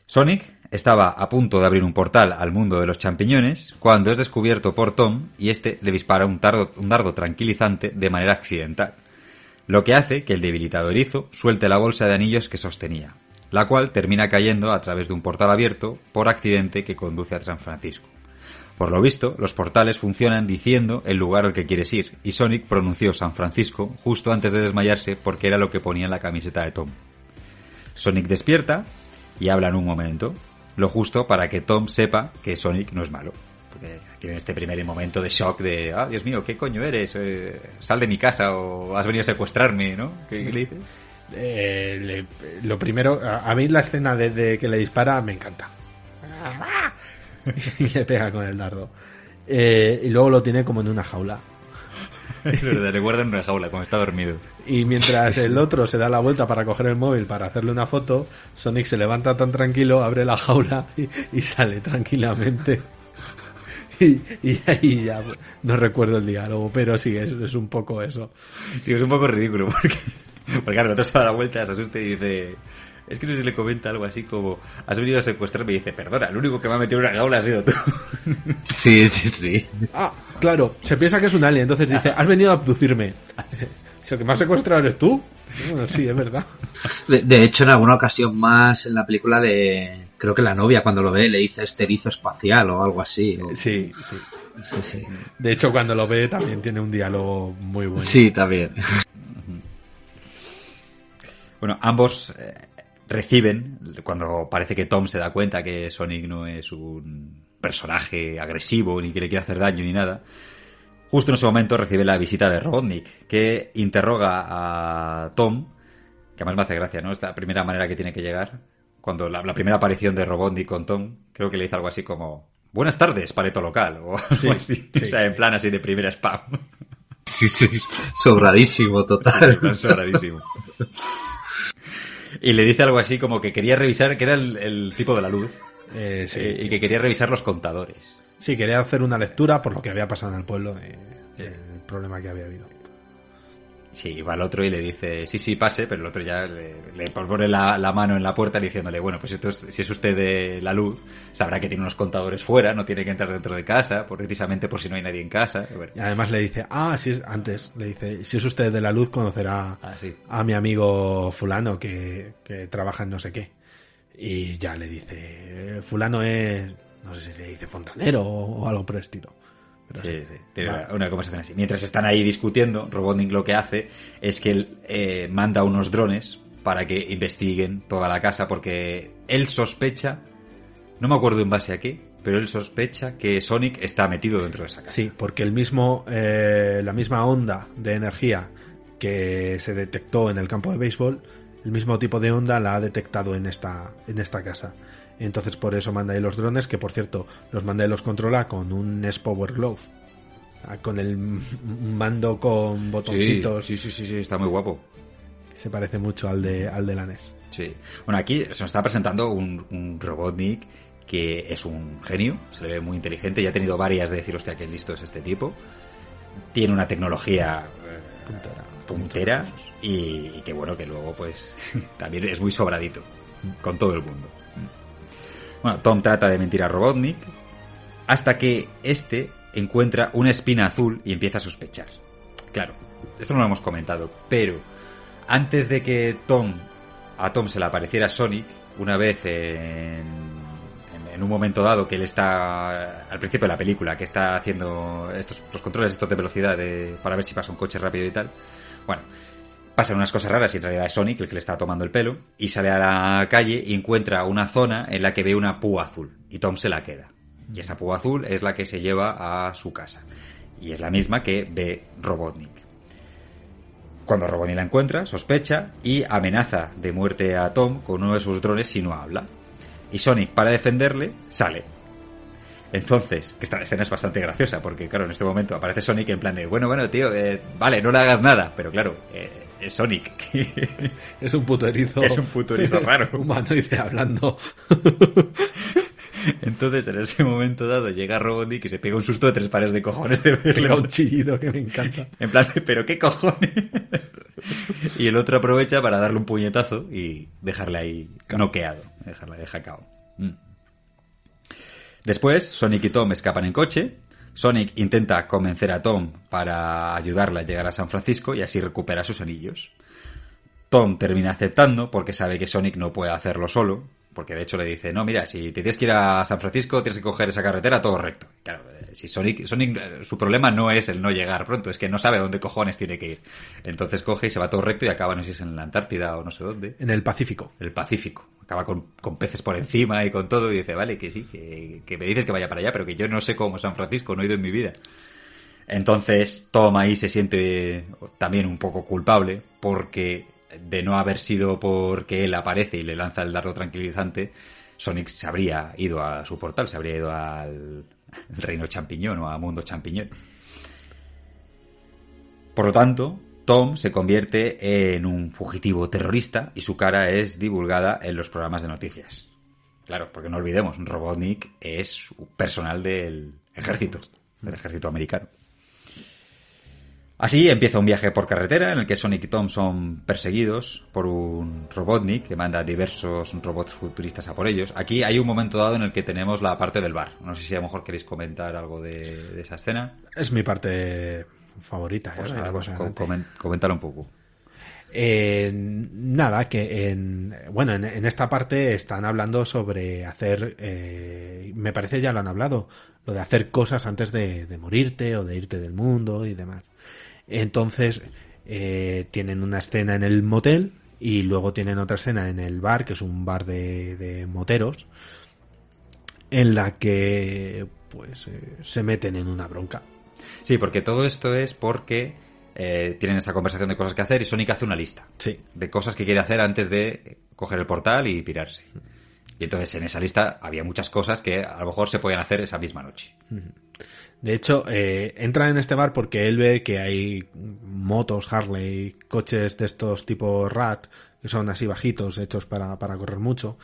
Sonic estaba a punto de abrir un portal al mundo de los champiñones cuando es descubierto por Tom y este le dispara un, tardo- dardo tranquilizante de manera accidental, lo que hace que el debilitado erizo suelte la bolsa de anillos que sostenía, la cual termina cayendo a través de un portal abierto por accidente que conduce a San Francisco. Por lo visto, los portales funcionan diciendo el lugar al que quieres ir, y Sonic pronunció San Francisco justo antes de desmayarse porque era lo que ponía en la camiseta de Tom. Sonic despierta y habla en un momento, lo justo para que Tom sepa que Sonic no es malo. Porque tiene este primer momento de shock de, ah, Dios mío, ¿qué coño eres? Eh, sal de mi casa o has venido a secuestrarme, ¿no? ¿Qué, qué le dices? Eh, le- lo primero, a, a mí la escena de, de que le dispara me encanta. y le pega con el dardo. Eh, y luego lo tiene como en una jaula. Es verdad, le guardan en una jaula cuando está dormido. Y mientras el otro se da la vuelta para coger el móvil para hacerle una foto, Sonic se levanta tan tranquilo, abre la jaula y, y sale tranquilamente. Y, y ahí ya no recuerdo el diálogo, pero sí, es, es un poco eso. Sí, es un poco ridículo porque, porque claro, el otro se da la vuelta, se asusta y dice... Es que no sé si le comenta algo así como, has venido a secuestrarme y dice, perdona, el único que me ha metido en una jaula ha sido tú. Sí, sí, sí. Ah, claro, se piensa que es un alien, entonces dice, has venido a abducirme. Si el que me ha secuestrado eres tú. Bueno, sí, es verdad. De, de hecho, en alguna ocasión más en la película le... Creo que la novia cuando lo ve le dice esterizo espacial o algo así. o- Sí, sí. sí, sí. De hecho, cuando lo ve también tiene un diálogo muy bueno. Sí, también. Bueno, ambos eh, reciben, cuando parece que Tom se da cuenta que Sonic no es un, personaje agresivo, ni que le quiera hacer daño, ni nada. Justo en ese momento recibe la visita de Robotnik, que interroga a Tom, que además me hace gracia, ¿no? Esta primera manera que tiene que llegar, cuando la, la primera aparición de Robotnik con Tom, creo que le dice algo así como, buenas tardes, paleto local, o algo así, sí, o sea, en plan así de primera spam. Sí, sí, sobradísimo, total. Sobradísimo. Y le dice algo así como que quería revisar, que era el, el tipo de la luz, Eh, sí. eh, y que quería revisar los contadores. Sí, quería hacer una lectura por lo que había pasado en el pueblo, de- el problema que había habido. Sí, va al otro y le dice, sí, sí, pase, pero el otro ya le, le pone la, la mano en la puerta diciéndole, bueno, pues esto es- si es usted de la luz, sabrá que tiene unos contadores fuera, no tiene que entrar dentro de casa, precisamente por si no hay nadie en casa. Y bueno, Y además le dice, ah, si es, antes, le dice, si es usted de la luz, conocerá Ah, sí. a mi amigo fulano que, que trabaja en no sé qué. Y ya le dice, fulano es, no sé si le dice fontanero o, o algo por el estilo. Pero Sí, sí, tiene Vale. una, conversación así. Mientras están ahí discutiendo, Robotnik lo que hace es que él eh, manda unos drones para que investiguen toda la casa porque él sospecha, no me acuerdo en base a qué, pero él sospecha que Sonic está metido dentro de esa casa. Sí, porque el mismo, eh, la misma onda de energía que se detectó en el campo de béisbol, el mismo tipo de onda la ha detectado en esta, en esta casa. Entonces por eso manda ahí los drones, que por cierto, los manda y los controla con un NES Power Glove. Ah, Con el mando con botoncitos. sí, sí, sí, sí, está muy guapo. Se parece mucho al de, al de la NES. Sí. Bueno, aquí se nos está presentando un, un Robotnik que es un genio, se le ve muy inteligente, ya ha tenido varias de decir, hostia, qué listo es este tipo. Tiene una tecnología eh, Puntera. puntera y, y que bueno, que luego pues también es muy sobradito con todo el mundo. Bueno, Tom trata de mentir a Robotnik hasta que este encuentra una espina azul y empieza a sospechar. Claro, esto no lo hemos comentado, pero antes de que Tom a Tom se le apareciera Sonic, una vez en, en- un momento dado que él está al principio de la película, que está haciendo estos los controles estos de velocidad de- para ver si pasa un coche rápido y tal. Bueno, pasan unas cosas raras y en realidad es Sonic el que le está tomando el pelo y sale a la calle y encuentra una zona en la que ve una púa azul y Tom se la queda. Y esa púa azul es la que se lleva a su casa. Y es la misma que ve Robotnik. Cuando Robotnik la encuentra, sospecha y amenaza de muerte a Tom con uno de sus drones si no habla. Y Sonic, para defenderle, sale. Entonces, que esta escena es bastante graciosa, porque claro, en este momento aparece Sonic en plan de, bueno, bueno, tío, eh, vale, no le hagas nada, pero claro, eh, es Sonic. Es un puto erizo. Es un puto erizo raro. Humanoide hablando. Entonces, en ese momento dado, llega Robotnik y se pega un susto de tres pares de cojones de verle. Pega un chillido que me encanta. En plan, pero qué cojones. y el otro aprovecha para darle un puñetazo y dejarle ahí noqueado, dejarle de jacao. Mm. Después, Sonic y Tom escapan en coche. Sonic intenta convencer a Tom para ayudarle a llegar a San Francisco y así recupera sus anillos. Tom termina aceptando porque sabe que Sonic no puede hacerlo solo, porque de hecho le dice, no, mira, si te tienes que ir a San Francisco, tienes que coger esa carretera todo recto. Claro, eh, si Sonic, Sonic, eh, su problema no es el no llegar pronto, es que no sabe a dónde cojones tiene que ir. Entonces coge y se va todo recto y acaba, no sé si es en la Antártida o no sé dónde. En el Pacífico. El Pacífico. Acaba con, con peces por encima y con todo y dice, vale, que sí, que, que me dices que vaya para allá, pero que yo no sé cómo San Francisco, no he ido en mi vida. Entonces Tom ahí se siente también un poco culpable porque de no haber sido porque él aparece y le lanza el dardo tranquilizante, Sonic se habría ido a su portal, se habría ido al reino champiñón o a mundo champiñón. Por lo tanto, Tom se convierte en un fugitivo terrorista y su cara es divulgada en los programas de noticias. Claro, porque no olvidemos, Robotnik es personal del ejército, del ejército americano. Así empieza un viaje por carretera en el que Sonic y Tom son perseguidos por un Robotnik que manda diversos robots futuristas a por ellos. Aquí hay un momento dado en el que tenemos la parte del bar. No sé si a lo mejor queréis comentar algo de, de esa escena. Es mi parte favorita. Pues ¿eh? pues cosa co- adelante. comen- coméntalo un poco. Eh, nada, que en, bueno, en, en esta parte están hablando sobre hacer, eh, me parece ya lo han hablado, lo de hacer cosas antes de, de morirte o de irte del mundo y demás. Entonces, eh, tienen una escena en el motel y luego tienen otra escena en el bar, que es un bar de, de moteros. en la que pues eh, se meten en una bronca. Sí, porque todo esto es porque eh, tienen esta conversación de cosas que hacer y Sonic hace una lista Sí. de cosas que quiere hacer antes de coger el portal y pirarse. Y entonces en esa lista había muchas cosas que a lo mejor se podían hacer esa misma noche. De hecho, eh, entra en este bar porque él ve que hay motos, Harley, coches de estos tipo Rat, que son así bajitos, hechos para, para correr mucho.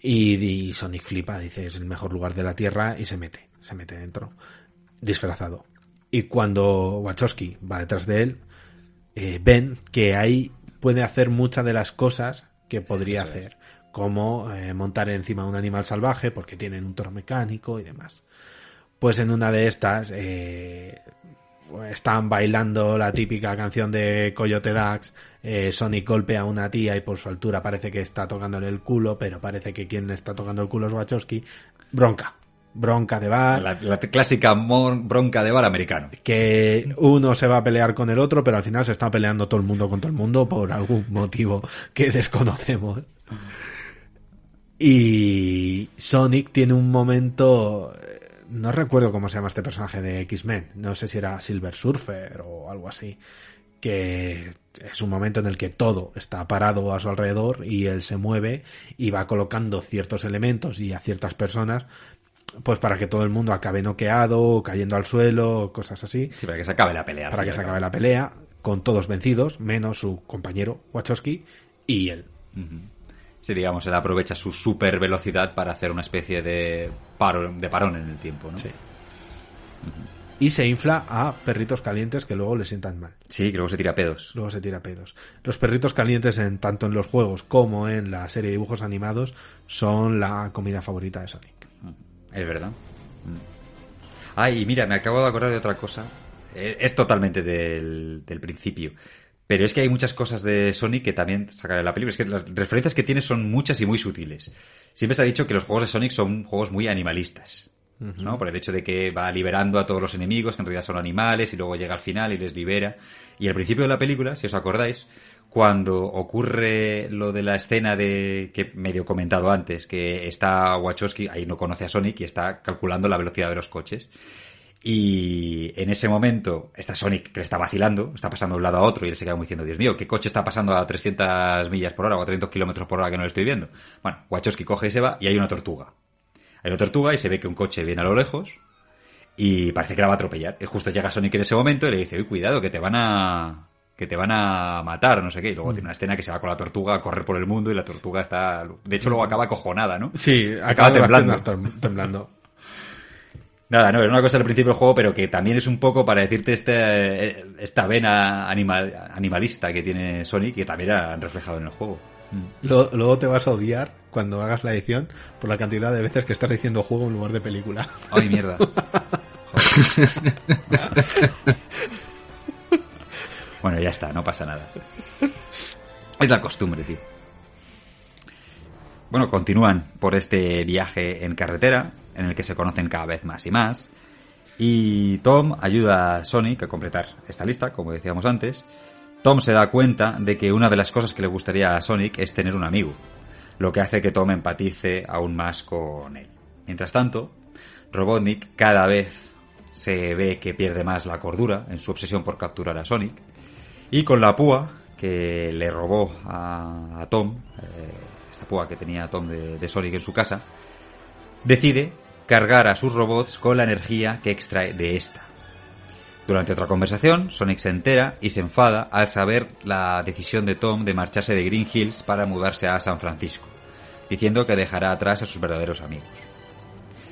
Y, y Sonic flipa, dice, es el mejor lugar de la Tierra y se mete, se mete dentro, disfrazado. Y cuando Wachowski va detrás de él, eh, ven que ahí puede hacer muchas de las cosas que podría hacer, como eh, montar encima un animal salvaje porque tienen un toro mecánico y demás. Pues en una de estas eh, están bailando la típica canción de Coyote Dax. eh, Sonic golpea a una tía y por su altura parece que está tocándole el culo, pero parece que quien está tocando el culo es Wachowski. Bronca. Bronca de bar. La, la clásica bronca de bar americano. Que uno se va a pelear con el otro, pero al final se está peleando todo el mundo con todo el mundo por algún motivo que desconocemos. Y Sonic tiene un momento. No recuerdo cómo se llama este personaje de X-Men. No sé si era Silver Surfer o algo así. Que es un momento en el que todo está parado a su alrededor y él se mueve y va colocando ciertos elementos y a ciertas personas. Pues para que todo el mundo acabe noqueado, cayendo al suelo, cosas así. Sí, para que se acabe la pelea. Para que se acabe la pelea, con todos vencidos, menos su compañero Wachowski y él. Sí, digamos, él aprovecha su super velocidad para hacer una especie de, paro, de parón en el tiempo, ¿no? Sí. Y se infla a perritos calientes que luego le sientan mal. Sí, que luego se tira pedos. Luego se tira pedos. Los perritos calientes, en, tanto en los juegos como en la serie de dibujos animados, son la comida favorita de Sonic. Es verdad. Mm. Ay, y mira, me acabo de acordar de otra cosa. Eh, Es totalmente del, del principio. Pero es que hay muchas cosas de Sonic que también sacan en la película. Es que las referencias que tiene son muchas y muy sutiles. Siempre se ha dicho que los juegos de Sonic son juegos muy animalistas. ¿no? Por el hecho de que va liberando a todos los enemigos, que en realidad son animales, y luego llega al final y les libera. Y al principio de la película, si os acordáis, cuando ocurre lo de la escena de que medio comentado antes, que está Wachowski, ahí no conoce a Sonic y está calculando la velocidad de los coches. Y en ese momento está Sonic que le está vacilando, está pasando de un lado a otro y él se queda como diciendo, Dios mío, ¿qué coche está pasando a 300 millas por hora o a 300 kilómetros por hora que no lo estoy viendo? Bueno, Wachowski coge y se va y hay una tortuga. Hay una tortuga y se ve que un coche viene a lo lejos y parece que la va a atropellar. Y justo llega Sonic en ese momento y le dice, uy, cuidado, que te van a que te van a matar, no sé qué. Y luego tiene una escena que se va con la tortuga a correr por el mundo y la tortuga está... De hecho, luego acaba acojonada, ¿no? Sí, acaba acaba temblando. temblando. Nada, no, es una cosa al principio del juego, pero que también es un poco para decirte este, esta vena animal, animalista que tiene Sonic, que también han reflejado en el juego. Luego te vas a odiar cuando hagas la edición por la cantidad de veces que estás diciendo juego en lugar de película. Ay, mierda. Bueno, ya está, no pasa nada. Es la costumbre, tío. Bueno, continúan por este viaje en carretera, en el que se conocen cada vez más y más. Y Tom ayuda a Sonic a completar esta lista, como decíamos antes. Tom se da cuenta de que una de las cosas que le gustaría a Sonic es tener un amigo, lo que hace que Tom empatice aún más con él. Mientras tanto, Robotnik cada vez se ve que pierde más la cordura en su obsesión por capturar a Sonic. Y con la púa que le robó a, Tom, eh, que tenía Tom de, de Sonic en su casa, decide cargar a sus robots con la energía que extrae de esta. Durante otra conversación, Sonic se entera y se enfada al saber la decisión de Tom de marcharse de Green Hills para mudarse a San Francisco, diciendo que dejará atrás a sus verdaderos amigos.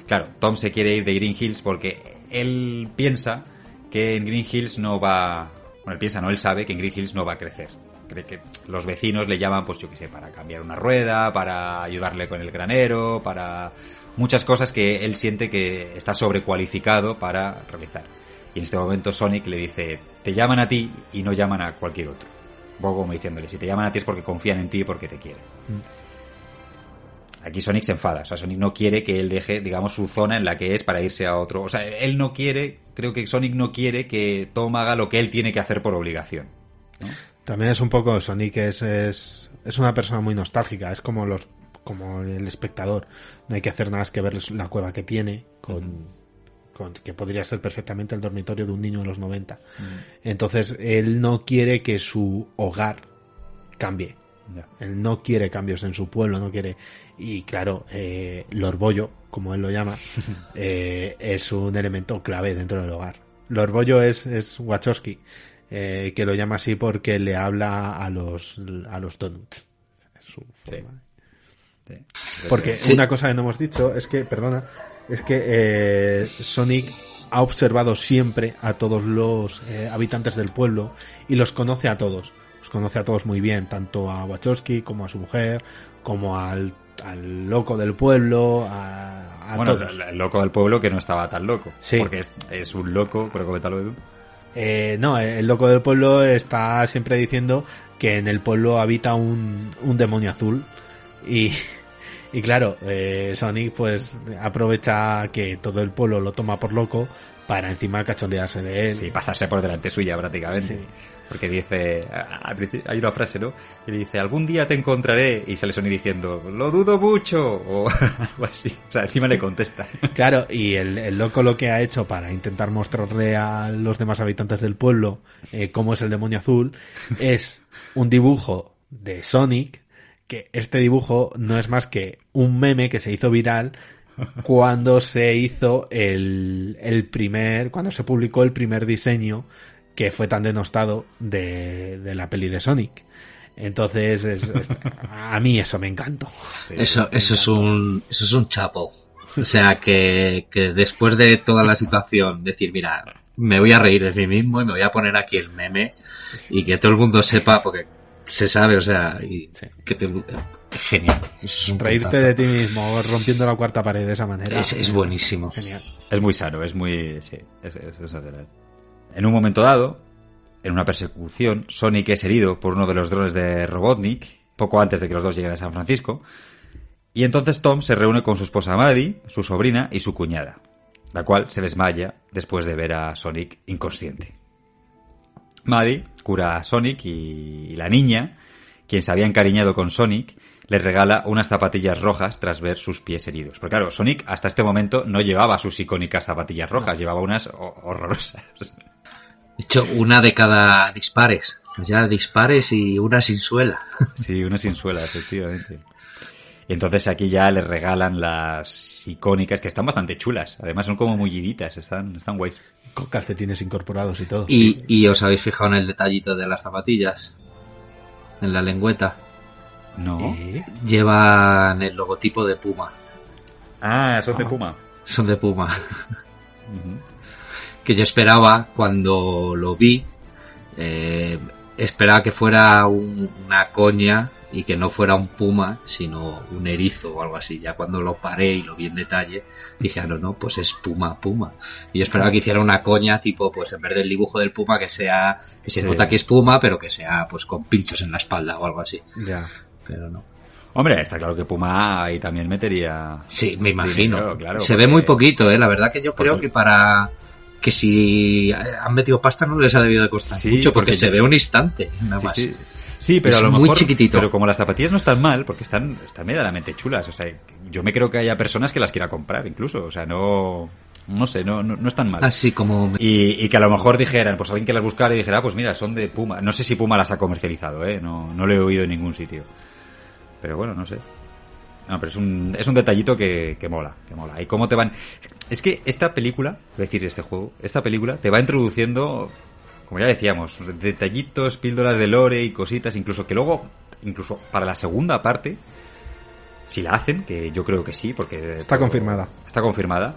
Claro, Tom se quiere ir de Green Hills porque él piensa que en Green Hills no va... Bueno, él piensa, no, él sabe que en Green Hills no va a crecer. Cree que los vecinos le llaman, pues yo qué sé, para cambiar una rueda, para ayudarle con el granero, para muchas cosas que él siente que está sobrecualificado para realizar. Y en este momento Sonic le dice, te llaman a ti y no llaman a cualquier otro. Poco como diciéndole, si te llaman a ti es porque confían en ti y porque te quieren. Aquí Sonic se enfada, o sea, Sonic no quiere que él deje, digamos, su zona en la que es para irse a otro. O sea, él no quiere, creo que Sonic no quiere que Tom haga lo que él tiene que hacer por obligación. También es un poco, Sonic es, es, es una persona muy nostálgica, es como los como el espectador. No hay que hacer nada más que ver la cueva que tiene, con, con- que podría ser perfectamente el dormitorio de un niño de los 90. Entonces, él no quiere que su hogar cambie. Él no quiere cambios en su pueblo, no quiere. Y claro, eh, Lord Bollo, como él lo llama, eh, es un elemento clave dentro del hogar. Lord Bollo es, es Wachowski, eh, que lo llama así porque le habla a los, a los donuts. Es su forma. Porque Sí. una cosa que no hemos dicho es que, perdona, es que eh, Sonic ha observado siempre a todos los eh, habitantes del pueblo y los conoce a todos. Los conoce a todos muy bien, tanto a Wachowski como a su mujer, como al, al loco del pueblo, a, a bueno, todos. el- el loco del pueblo que no estaba tan loco. Sí. Porque es, es un loco, pero coméntalo Edu. Eh, no, el loco del pueblo está siempre diciendo que en el pueblo habita un, un demonio azul y, y claro, eh, Sonic pues aprovecha que todo el pueblo lo toma por loco para encima cachondearse de él. Sí, pasarse por delante suya prácticamente. Sí. Porque dice, hay una frase, ¿no? Que le dice, algún día te encontraré, y sale Sony diciendo, lo dudo mucho, o algo así. O sea, encima le contesta. Claro, y el, el loco lo que ha hecho para intentar mostrarle a los demás habitantes del pueblo eh, cómo es el demonio azul es un dibujo de Sonic, que este dibujo no es más que un meme que se hizo viral cuando se hizo el, el primer, cuando se publicó el primer diseño que fue tan denostado de, de la peli de Sonic. Entonces, es- es- a mí eso me encantó. Eso, eso es un, eso es un chapo. O sea, que, que después de toda la situación, decir, mira, me voy a reír de mí mismo y me voy a poner aquí el meme y que todo el mundo sepa, porque se sabe, o sea, y que te, genial. Eso es un Reírte puntazo. de ti mismo, rompiendo la cuarta pared de esa manera. Es, es buenísimo. Genial. Es muy sano, es muy... Sí, es, es sensacional. En un momento dado, en una persecución, Sonic es herido por uno de los drones de Robotnik, poco antes de que los dos lleguen a San Francisco, y entonces Tom se reúne con su esposa Maddie, su sobrina y su cuñada, la cual se desmaya después de ver a Sonic inconsciente. Maddie cura a Sonic y, la niña, quien se había encariñado con Sonic, le regala unas zapatillas rojas tras ver sus pies heridos. Porque claro, Sonic hasta este momento no llevaba sus icónicas zapatillas rojas, llevaba unas ho- horrorosas. De hecho, una de cada dispares. Ya dispares y una sin suela. Sí, una sin suela, efectivamente. Y entonces aquí ya le regalan las icónicas, que están bastante chulas. Además son como mulliditas, están, están guays. Con calcetines incorporados y todo. Y, y os habéis fijado en el detallito de las zapatillas. En la lengüeta. No. Llevan el logotipo de Puma. Ah, son de Puma. Son de Puma. Que yo esperaba cuando lo vi. eh, esperaba que fuera un- una coña y que no fuera un puma, sino un erizo o algo así. Ya cuando lo paré y lo vi en detalle, dije, ah, no, no, pues es puma, puma. Y yo esperaba que hiciera una coña, tipo, pues en vez del dibujo del puma, que sea, que se Sí. nota que es puma, pero que sea, pues con pinchos en la espalda o algo así. Ya. Pero no. Hombre, está claro que Puma ahí también metería... Sí, me imagino. dinero, claro, se porque- ve muy poquito, ¿eh? La verdad que yo creo que para que si han metido pasta no les ha debido de costar Sí, mucho porque, porque se ve un instante nada más. sí. Sí, pero Es a lo muy mejor, chiquitito. Pero como las zapatillas no están mal, porque están, están medianamente chulas. O sea, yo me creo que haya personas que las quiera comprar incluso. O sea, no... No sé, no, no, no están mal. Así como Y, y que a lo mejor dijeran, pues alguien que las buscara y dijera, ah, pues mira, son de Puma. No sé si Puma las ha comercializado, ¿eh? No, no lo he oído en ningún sitio. Pero bueno, no sé. No, pero es un, es un detallito que, que mola, que mola. Y cómo te van... Es que esta película, a decir este juego, esta película te va introduciendo, como ya decíamos, detallitos, píldoras de lore y cositas, incluso que luego, incluso para la segunda parte, si la hacen, que yo creo que sí, porque... Está confirmada. Está confirmada,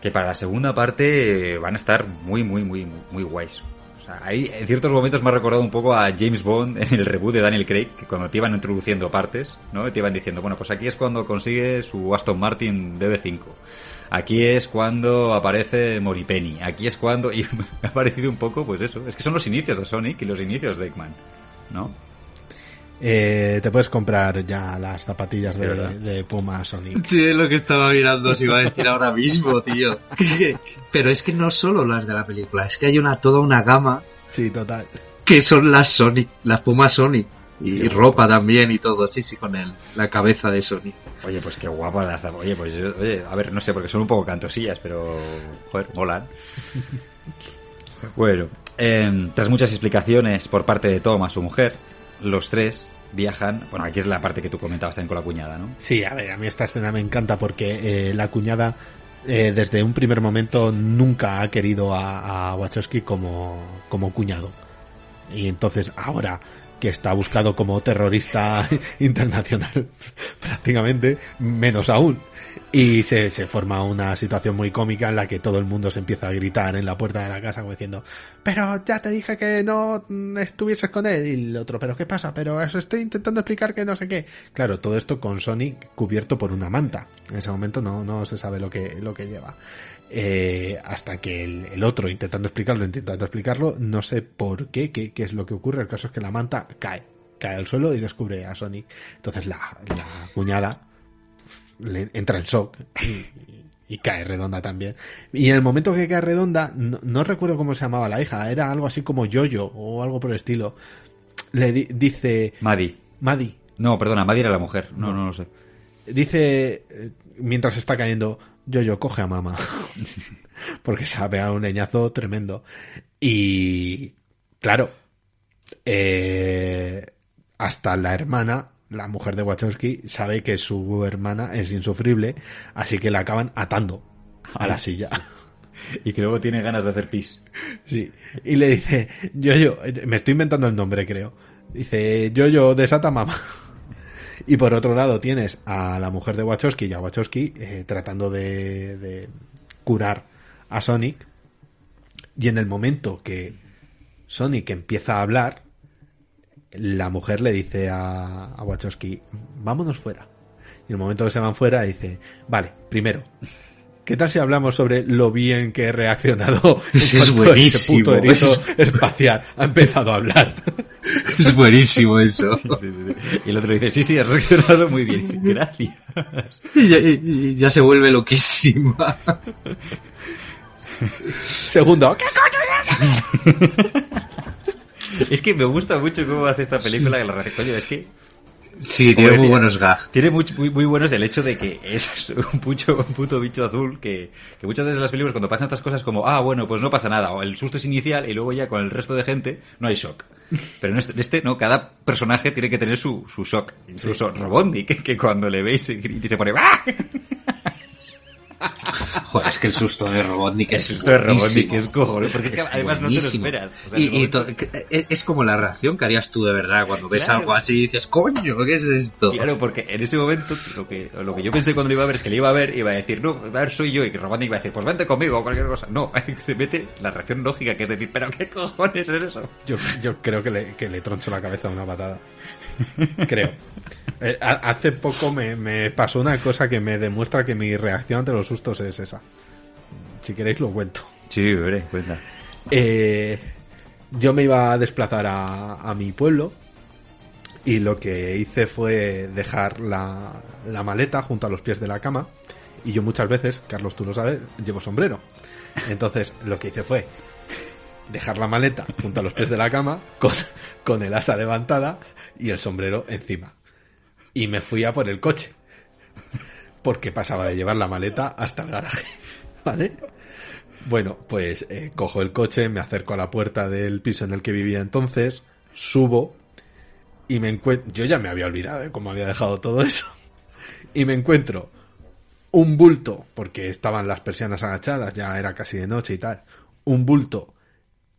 que para la segunda parte van a estar muy, muy, muy, muy, muy guays. O sea, ahí en ciertos momentos me ha recordado un poco a James Bond en el reboot de Daniel Craig, que cuando te iban introduciendo partes, ¿no? Te iban diciendo, bueno, pues aquí es cuando consigue su Aston Martin DB5. Aquí es cuando aparece Moripenny. Aquí es cuando... Y me ha parecido un poco, pues eso. Es que son los inicios de Sonic y los inicios de Eggman, ¿no? Eh, te puedes comprar ya las zapatillas de, de Puma Sonic. Sí, es lo que estaba mirando, os iba a decir ahora mismo, tío. Pero es que no solo las de la película, es que hay una toda una gama Sí, total. que son las Sonic, las Puma Sonic. Y, Sí. ropa también y todo, sí, sí, con el, la cabeza de Sony. Oye, pues qué guapa las Oye, pues oye, a ver, no sé, porque son un poco cantosillas, pero joder, molan. bueno, eh, tras muchas explicaciones por parte de Tom a su mujer, los tres viajan. Bueno, aquí es la parte que tú comentabas también con la cuñada, ¿no? Sí, a ver, a mí esta escena me encanta porque eh, la cuñada eh, desde un primer momento nunca ha querido a, a Wachowski como, como cuñado. Y entonces ahora que está buscado como terrorista internacional prácticamente, menos aún. Y se, se forma una situación muy cómica en la que todo el mundo se empieza a gritar en la puerta de la casa como diciendo, pero ya te dije que no estuvieses con él. Y el otro, pero ¿qué pasa? Pero eso estoy intentando explicar que no sé qué. Claro, todo esto con Sonic cubierto por una manta. En ese momento no, no se sabe lo que, lo que lleva. Eh, hasta que el, el otro, intentando explicarlo, intentando explicarlo, no sé por qué, qué, qué es lo que ocurre. El caso es que la manta cae, cae al suelo y descubre a Sonic. Entonces la, la cuñada le entra en shock y, y cae redonda también. Y en el momento que cae redonda, no, no recuerdo cómo se llamaba la hija, era algo así como Yoyo o algo por el estilo. Le di- dice Maddie. Maddie. No, perdona, Maddie era la mujer. No, no, lo sé. Dice, eh, mientras está cayendo, Yoyo, coge a mamá. Porque se ha pegado un leñazo tremendo. Y, claro, eh, hasta la hermana, la mujer de Wachowski, sabe que su hermana es insufrible, así que la acaban atando a la silla. Y que luego tiene ganas de hacer pis. Sí. Y le dice, Yoyo, me estoy inventando el nombre, creo. Dice, Yoyo, desata mamá. Y por otro lado tienes a la mujer de Wachowski y a Wachowski eh, tratando de, de curar a Sonic. Y en el momento que Sonic empieza a hablar, la mujer le dice a, a Wachowski, vámonos fuera. Y en el momento que se van fuera dice, vale, primero, ¿qué tal si hablamos sobre lo bien que he reaccionado? Ese es ese buenísimo, puto erizo es- espacial ha empezado a hablar. Es buenísimo eso. Sí, sí, sí. Y el otro dice, sí, sí, has reaccionado muy bien. Gracias. Y ya, y- ya se vuelve loquísima. Segundo, ¿qué Es que me gusta mucho cómo hace esta película. Que la coño, es que Sí, tiene muy buenos gags. Tiene muy, muy, muy buenos el hecho de que es un, pucho, un puto bicho azul que, que muchas veces en las películas cuando pasan estas cosas como, ah, bueno, pues no pasa nada, o el susto es inicial y luego ya con el resto de gente no hay shock. Pero en este, en este no, cada personaje tiene que tener su, su shock. Incluso Robotnik, que, que cuando le veis y se pone, ¡ah! Joder, es que el susto de Robotnik es El susto de Robotnik es cojonudo, porque es que además no te lo esperas. O sea, y, to- e- es como la reacción que harías tú de verdad cuando ves Claro. algo así y dices, coño, ¿qué es esto? Claro, porque en ese momento lo que, lo que yo pensé cuando lo iba a ver es que le iba a ver y iba a decir, no, a ver, soy yo, y que Robotnik iba a decir, pues vente conmigo o cualquier cosa. No, se mete la reacción lógica, que es decir, pero ¿qué cojones es eso? Yo, yo creo que le, que le troncho la cabeza de una patada. Creo. Eh, ha- hace poco me, me pasó una cosa que me demuestra que mi reacción ante los sustos es esa. Si queréis lo cuento. Sí, veré, cuenta. Eh, yo me iba a desplazar a, a mi pueblo y lo que hice fue dejar la, la maleta junto a los pies de la cama y yo muchas veces, Carlos tú lo sabes, llevo sombrero. Entonces lo que hice fue dejar la maleta junto a los pies de la cama con, con el asa levantada y el sombrero encima. Y me fui a por el coche. Porque pasaba de llevar la maleta hasta el garaje. ¿Vale? Bueno, pues eh, cojo el coche, me acerco a la puerta del piso en el que vivía entonces, subo y me encuentro... Yo ya me había olvidado, ¿eh? Cómo había dejado todo eso. Y me encuentro un bulto, porque estaban las persianas agachadas, ya era casi de noche y tal. Un bulto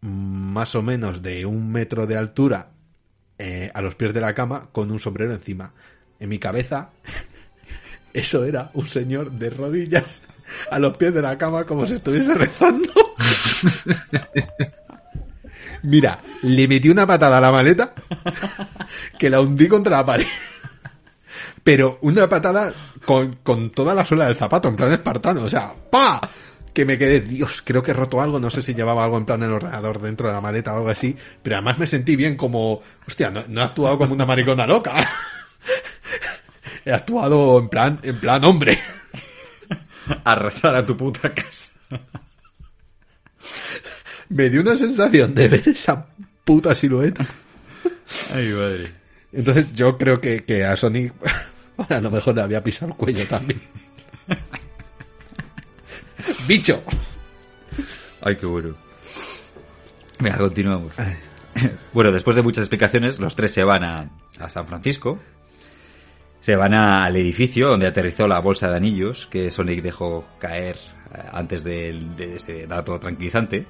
más o menos de un metro de altura eh, a los pies de la cama con un sombrero encima. En mi cabeza, eso era un señor de rodillas a los pies de la cama como si estuviese rezando. Mira, le metí una patada a la maleta que la hundí contra la pared. Pero una patada con, con toda la suela del zapato, en plan espartano. O sea, ¡pa! Que me quedé, Dios, creo que he roto algo. No sé si llevaba algo en plan el ordenador dentro de la maleta o algo así. Pero además me sentí bien como, hostia, no, no he actuado como una maricona loca. He actuado en plan, en plan hombre. A rezar a tu puta casa. Me dio una sensación de ver esa puta silueta. Ay, madre. Entonces yo creo que, que a Sonic a lo mejor le había pisado el cuello también. ¡Bicho! Ay, qué bueno. Venga, continuamos. Bueno, después de muchas explicaciones, los tres se van a, a San Francisco. Se van a- al edificio donde aterrizó la bolsa de anillos que Sonic dejó caer eh, antes del- de, ese dato tranquilizante.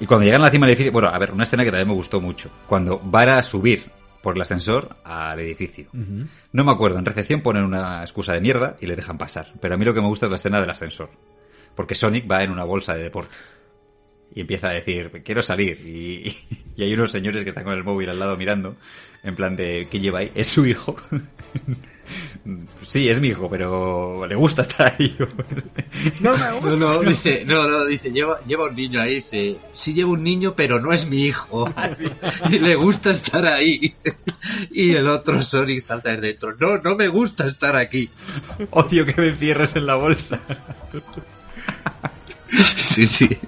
Y cuando llegan a la cima del edificio, bueno, a ver, una escena que también me gustó mucho. Cuando van a subir por el ascensor al edificio. No me acuerdo, en recepción ponen una excusa de mierda y le dejan pasar. Pero a mí lo que me gusta es la escena del ascensor. Porque Sonic va en una bolsa de deporte. Y empieza a decir, quiero salir. Y, y hay unos señores que están con el móvil al lado mirando. En plan de, ¿qué lleva ahí? ¿Es su hijo? sí, es mi hijo, pero le gusta estar ahí. No me No, no, dice, no, no, dice, lleva, lleva un niño ahí, dice, sí lleva un niño, pero no es mi hijo. Y le gusta estar ahí. Y el otro Sonic salta de dentro, no, no me gusta estar aquí. Odio que me encierres en la bolsa. Sí, sí.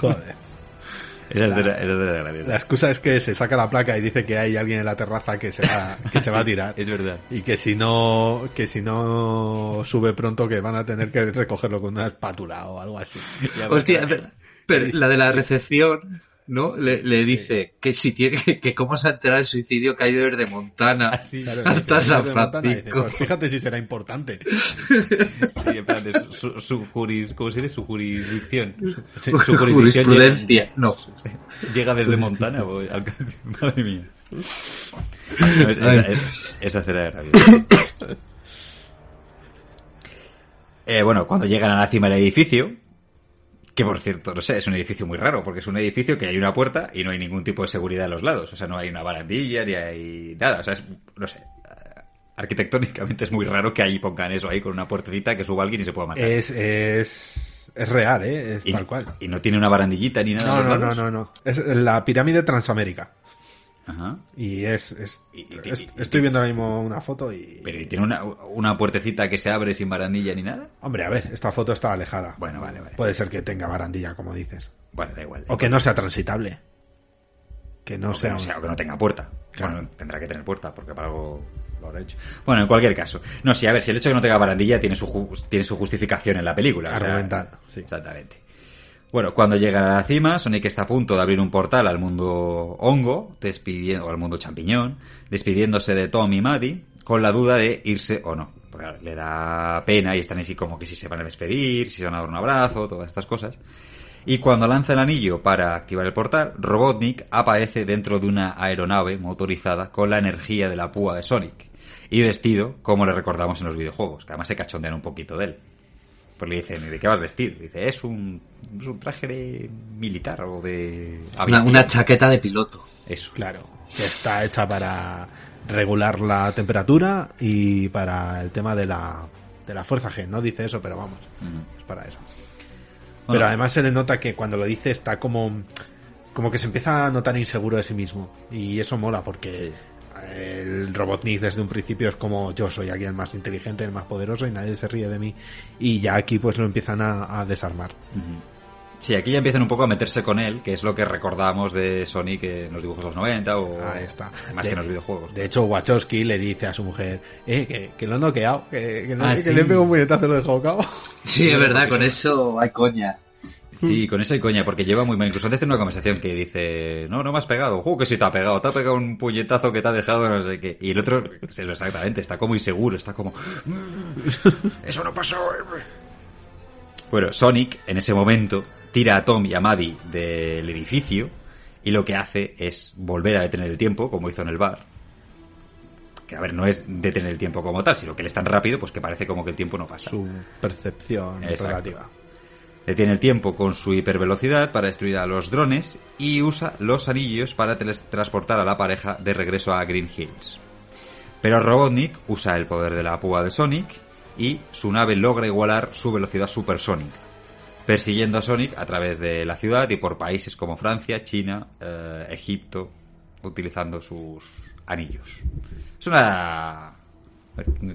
Joder. De la, de la graciosa. La excusa es que se saca la placa y dice que hay alguien en la terraza que se va, que se va a tirar. Es verdad. Y que si no, que si no sube pronto que van a tener que recogerlo con una espátula o algo así. Hostia, es verdad. pero la de la recepción, ¿no? Le, le dice que si tiene, que, que cómo se ha enterado el suicidio que hay de desde Montana Claro, hasta dice, San "De Montana", dice, Francisco. pues fíjate si será importante. Sí, en plan de su, su, su juris- ¿cómo se dice? Su jurisdicción. Sí, Su Ju- jurisdicción jurisprudencia, llega- no. Llega desde Montana. voy al- Madre mía. No, esa, es- esa era bien. Eh, bueno, cuando llegan a la cima del edificio, que por cierto, no sé, es un edificio muy raro, porque es un edificio que hay una puerta y no hay ningún tipo de seguridad a los lados. O sea, no hay una barandilla ni hay nada. O sea, es, no sé, arquitectónicamente es muy raro que ahí pongan eso ahí con una puertecita que suba alguien y se pueda matar. Es, es, es real, ¿eh? Es y, tal cual. y no tiene una barandillita ni nada. No, no, no, no, no. Es la pirámide Transamérica. Ajá. Y es, es- Y- y- es- y- estoy viendo ahora mismo una foto y... Pero ¿y tiene una, una puertecita que se abre sin barandilla ni nada? Hombre, a ver, esta foto está alejada. Bueno, vale, vale. Puede ser que tenga barandilla, como dices. Bueno, da igual. O que no sea transitable. Que no O que sea... no sea- o que no tenga puerta. Claro. Bueno, tendrá que tener puerta, porque para algo lo habrá hecho. Bueno, en cualquier caso. No, sí, a ver, si el hecho de que no tenga barandilla tiene su, tiene su justificación en la película. o sea, Argumental, sí. Exactamente. Bueno, cuando llegan a la cima, Sonic está a punto de abrir un portal al mundo hongo, despidiendo, o al mundo champiñón, despidiéndose de Tom y Maddie, con la duda de irse o no. Porque le da pena y están así como que si se van a despedir, si se van a dar un abrazo, todas estas cosas. Y cuando lanza el anillo para activar el portal, Robotnik aparece dentro de una aeronave motorizada con la energía de la púa de Sonic. Y vestido como le recordamos en los videojuegos, que además se cachondean un poquito de él. Pues le dicen, ¿y de qué vas vestido? Dice, es un, es un traje de militar o de... Una, aviación". una chaqueta de piloto. Eso. Claro, que está hecha para regular la temperatura y para el tema de la, de la fuerza G. No dice eso, pero vamos, es para eso. Bueno. Pero además se le nota que cuando lo dice está como, como que se empieza a notar inseguro de sí mismo. Y eso mola porque el Robotnik desde un principio es como yo soy aquí el más inteligente, el más poderoso y nadie se ríe de mí. Y ya aquí pues lo empiezan a, a desarmar. Sí, aquí ya empiezan un poco a meterse con él, que es lo que recordamos de Sonic en los dibujos de los 90 o Ahí está. más De- que en los videojuegos. De hecho, Wachowski le dice a su mujer, eh, que, que lo han noqueado, que, que, no- Ah, que sí. le pego un puñetazo y lo he dejado cao. Sí, es verdad, con eso hay coña. Sí, con eso hay coña, porque lleva muy mal. Incluso antes tiene una conversación que dice, no, no me has pegado. ¡Uh, que sí te ha pegado! Te ha pegado un puñetazo que te ha dejado no sé qué. Y el otro, pues exactamente, está como inseguro, está como... Eso no pasó. Bueno, Sonic, en ese momento, tira a Tom y a Maddie del edificio y lo que hace es volver a detener el tiempo, como hizo en el bar. Que, a ver, no es detener el tiempo como tal, sino que él es tan rápido, pues que parece como que el tiempo no pasa. Su percepción Exacto. relativa. Detiene el tiempo con su hipervelocidad para destruir a los drones y usa los anillos para teletransportar a la pareja de regreso a Green Hills. Pero Robotnik usa el poder de la púa de Sonic y su nave logra igualar su velocidad supersónica, persiguiendo a Sonic a través de la ciudad y por países como Francia, China, eh, Egipto, utilizando sus anillos. Es una...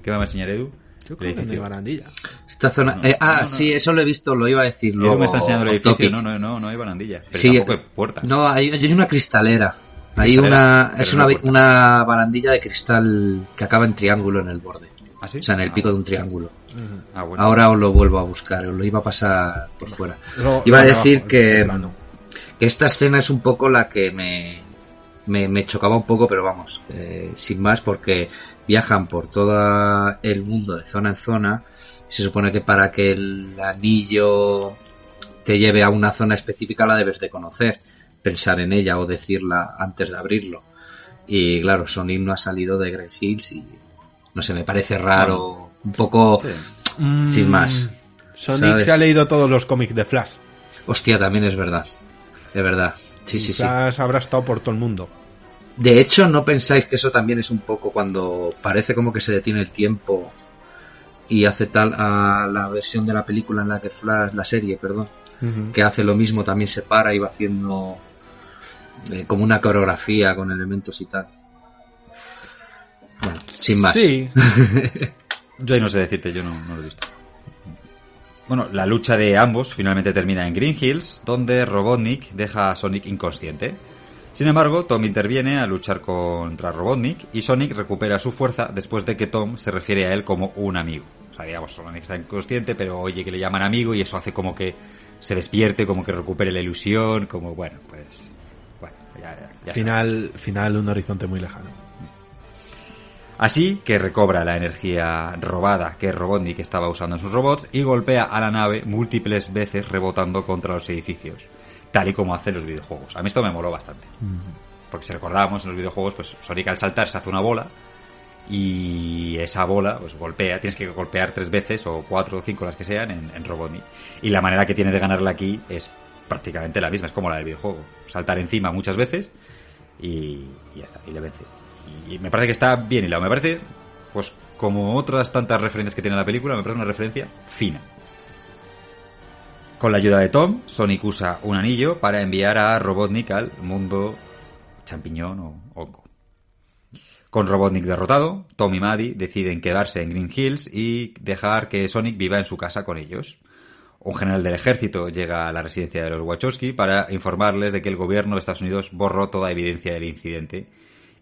¿Qué va a enseñar Edu? Yo creo que no hay edificio. barandilla. Esta zona. No, eh, ah, no, no. sí, eso lo he visto, lo iba a decir luego. me está enseñando el edificio, topic. no, no, no, no hay barandilla. Pero Sí, tampoco hay puerta. No, hay, hay una cristalera. Hay una, es una, una barandilla de cristal que acaba en triángulo en el borde. ¿Ah, sí? O sea, en el Ah, pico de un triángulo. Ah, bueno. Ahora os lo vuelvo a buscar, os lo iba a pasar por fuera. Iba a decir abajo, que, que esta escena es un poco la que me, me, me chocaba un poco, pero vamos, eh, sin más, porque viajan por todo el mundo de zona en zona. Se supone que para que el anillo te lleve a una zona específica la debes de conocer, pensar en ella o decirla antes de abrirlo. Y claro, Sonic no ha salido de Green Hills y no sé, me parece raro, un poco sin más. Mm, Sonic ¿sabes? se ha leído todos los cómics de Flash. Hostia, también es verdad. Es verdad. Sí, sí, sí. Habrá estado por todo el mundo. De hecho, ¿no pensáis que eso también es un poco cuando parece como que se detiene el tiempo y hace tal a la versión de la película en la que Flash, la serie, perdón, que hace lo mismo, también se para y va haciendo eh, como una coreografía con elementos y tal. Bueno, sin más. Sí. Yo ahí no sé decirte, yo no, no lo he visto. Bueno, la lucha de ambos finalmente termina en Green Hills, donde Robotnik deja a Sonic inconsciente. Sin embargo, Tom interviene a luchar contra Robotnik y Sonic recupera su fuerza después de que Tom se refiere a él como un amigo. O sea, digamos, Sonic está inconsciente, pero oye que le llaman amigo y eso hace como que se despierte, como que recupere la ilusión, como bueno, pues... Bueno, ya, ya, ya Final, final un horizonte muy lejano. Así que recobra la energía robada que Robotnik estaba usando en sus robots y golpea a la nave múltiples veces rebotando contra los edificios, tal y como hacen los videojuegos. A mí esto me moló bastante. Porque si recordábamos en los videojuegos, pues Sonic al saltar se hace una bola y esa bola pues golpea, tienes que golpear tres veces o cuatro o cinco las que sean en, en Robotnik. Y la manera que tiene de ganarla aquí es prácticamente la misma, es como la del videojuego. Saltar encima muchas veces y, y ya está, y le vence. Y, y me parece que está bien hilado, me parece, pues como otras tantas referencias que tiene la película, me parece una referencia fina. Con la ayuda de Tom, Sonic usa un anillo para enviar a Robotnik al mundo champiñón o hongo. Con Robotnik derrotado, Tom y Maddie deciden quedarse en Green Hills y dejar que Sonic viva en su casa con ellos. Un general del ejército llega a la residencia de los Wachowski para informarles de que el gobierno de Estados Unidos borró toda evidencia del incidente,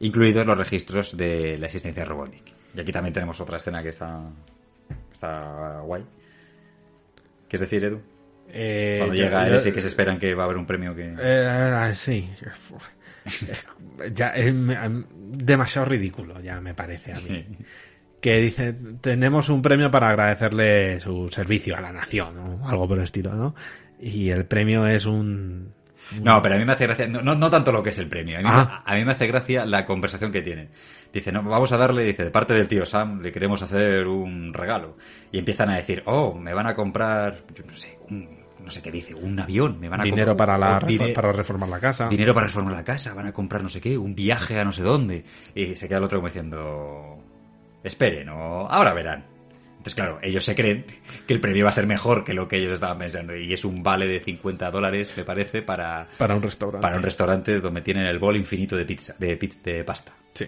incluidos los registros de la existencia de Robotnik. Y aquí también tenemos otra escena que está, está guay. ¿Qué es decir, Edu? Eh, Cuando llega yo- ese que se esperan que va a haber un premio que... Eh, sí. ya es demasiado ridículo, ya me parece a mí. Que dice, tenemos un premio para agradecerle su servicio a la nación, o algo por el estilo, ¿no? Y el premio es un... No, pero a mí me hace gracia, no, no, no tanto lo que es el premio, a mí, Ah. a mí me hace gracia la conversación que tienen. Dice, no, vamos a darle, dice, de parte del tío Sam, le queremos hacer un regalo. Y empiezan a decir, oh, me van a comprar, yo no sé, un, no sé qué dice, un avión, me van a dinero comprar para, la, un dine- para reformar la casa. dinero para reformar la casa, van a comprar no sé qué, un viaje a no sé dónde. Y se queda el otro como diciendo, esperen, o ahora verán. Entonces, claro, ellos se creen que el premio va a ser mejor que lo que ellos estaban pensando. Y es un vale de 50 dólares, me parece, para, Para un restaurante. para un restaurante donde tienen el bol infinito de pizza, de, pizza, de pasta. Sí.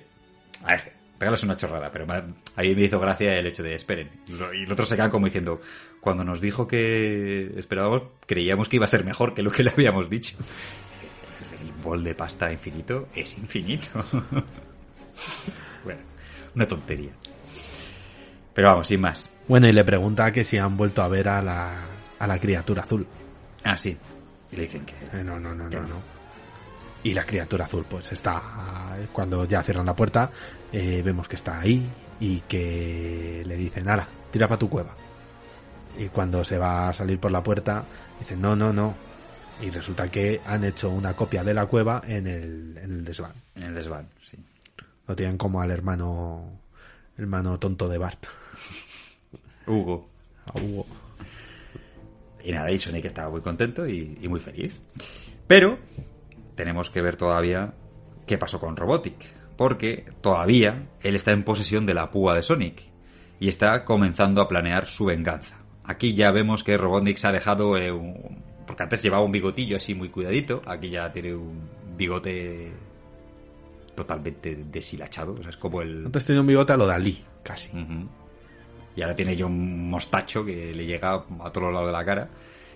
A ver, regalo es una chorrada, pero me- a mí me hizo gracia el hecho de esperen. Y los otros se quedan como diciendo, cuando nos dijo que esperábamos, creíamos que iba a ser mejor que lo que le habíamos dicho. El bol de pasta infinito es infinito. bueno, una tontería. Pero vamos, sin más. Bueno, y le pregunta que si han vuelto a ver a la, a la criatura azul. Ah, sí. Y le dicen que... Eh, no, no, no, no, no. Y la criatura azul, pues está. Cuando ya cierran la puerta, eh, vemos que está ahí y que le dicen, Ara, tira para tu cueva. Y cuando se va a salir por la puerta, dicen, no, no, no. Y resulta que han hecho una copia de la cueva en el, en el desván. En el desván, sí. Lo tienen como al hermano, hermano tonto de Bart. Hugo. A Hugo. Y nada, y Sonic estaba muy contento y, y muy feliz. Pero tenemos que ver todavía qué pasó con Robotic. Porque todavía él está en posesión de la púa de Sonic. Y está comenzando a planear su venganza. Aquí ya vemos que Robotnik se ha dejado eh, un- Porque antes llevaba un bigotillo así muy cuidadito. Aquí ya tiene un bigote totalmente deshilachado. O sea, es como el... Antes tenía un bigote a lo Dalí, casi. Y ahora tiene ya un mostacho que le llega a todos los lados de la cara.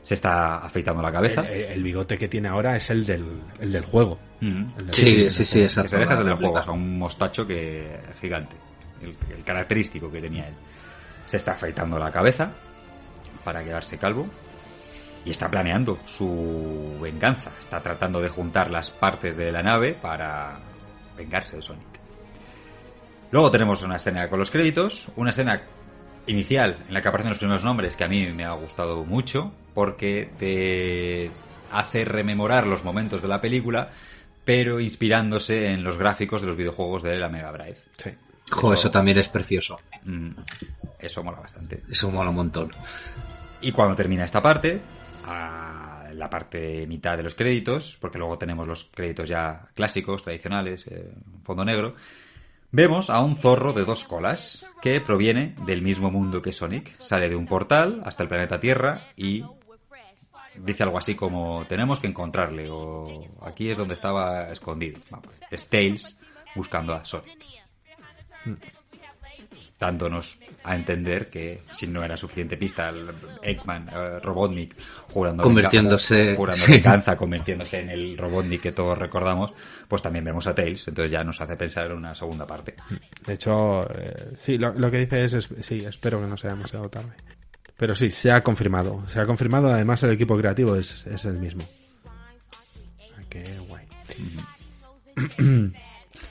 Se está afeitando la cabeza. El, el bigote que tiene ahora es el del, el del juego. Mm. El del- Sí, sí, sí, Que exacto. se deja es el del juego, o sea, un mostacho que gigante. El, el característico que tenía él. Se está afeitando la cabeza para quedarse calvo. Y está planeando su venganza. Está tratando de juntar las partes de la nave para vengarse de Sonic. Luego tenemos una escena con los créditos, una escena inicial en la que aparecen los primeros nombres que a mí me ha gustado mucho porque te hace rememorar los momentos de la película pero inspirándose en los gráficos de los videojuegos de la Mega Drive. Sí. Jo, eso también es precioso. Mm, eso mola bastante. Eso mola un montón. Y cuando termina esta parte, a la parte mitad de los créditos, porque luego tenemos los créditos ya clásicos, tradicionales, eh, fondo negro, vemos a un zorro de dos colas que proviene del mismo mundo que Sonic. Sale de un portal hasta el planeta Tierra y dice algo así como tenemos que encontrarle o aquí es donde estaba escondido. Vamos, es Tails buscando a Sonic. Dándonos a entender que si no era suficiente pista, el Eggman, eh, Robotnik, jurando Convirtiéndose- jurando sí. venganza, convirtiéndose en el Robotnik que todos recordamos, pues también vemos a Tails, entonces ya nos hace pensar en una segunda parte. De hecho, eh, sí, lo, lo que dice es, es- sí, espero que no sea demasiado tarde. Pero sí, se ha confirmado. Se ha confirmado, además el equipo creativo es, es el mismo. Ah, Qué guay.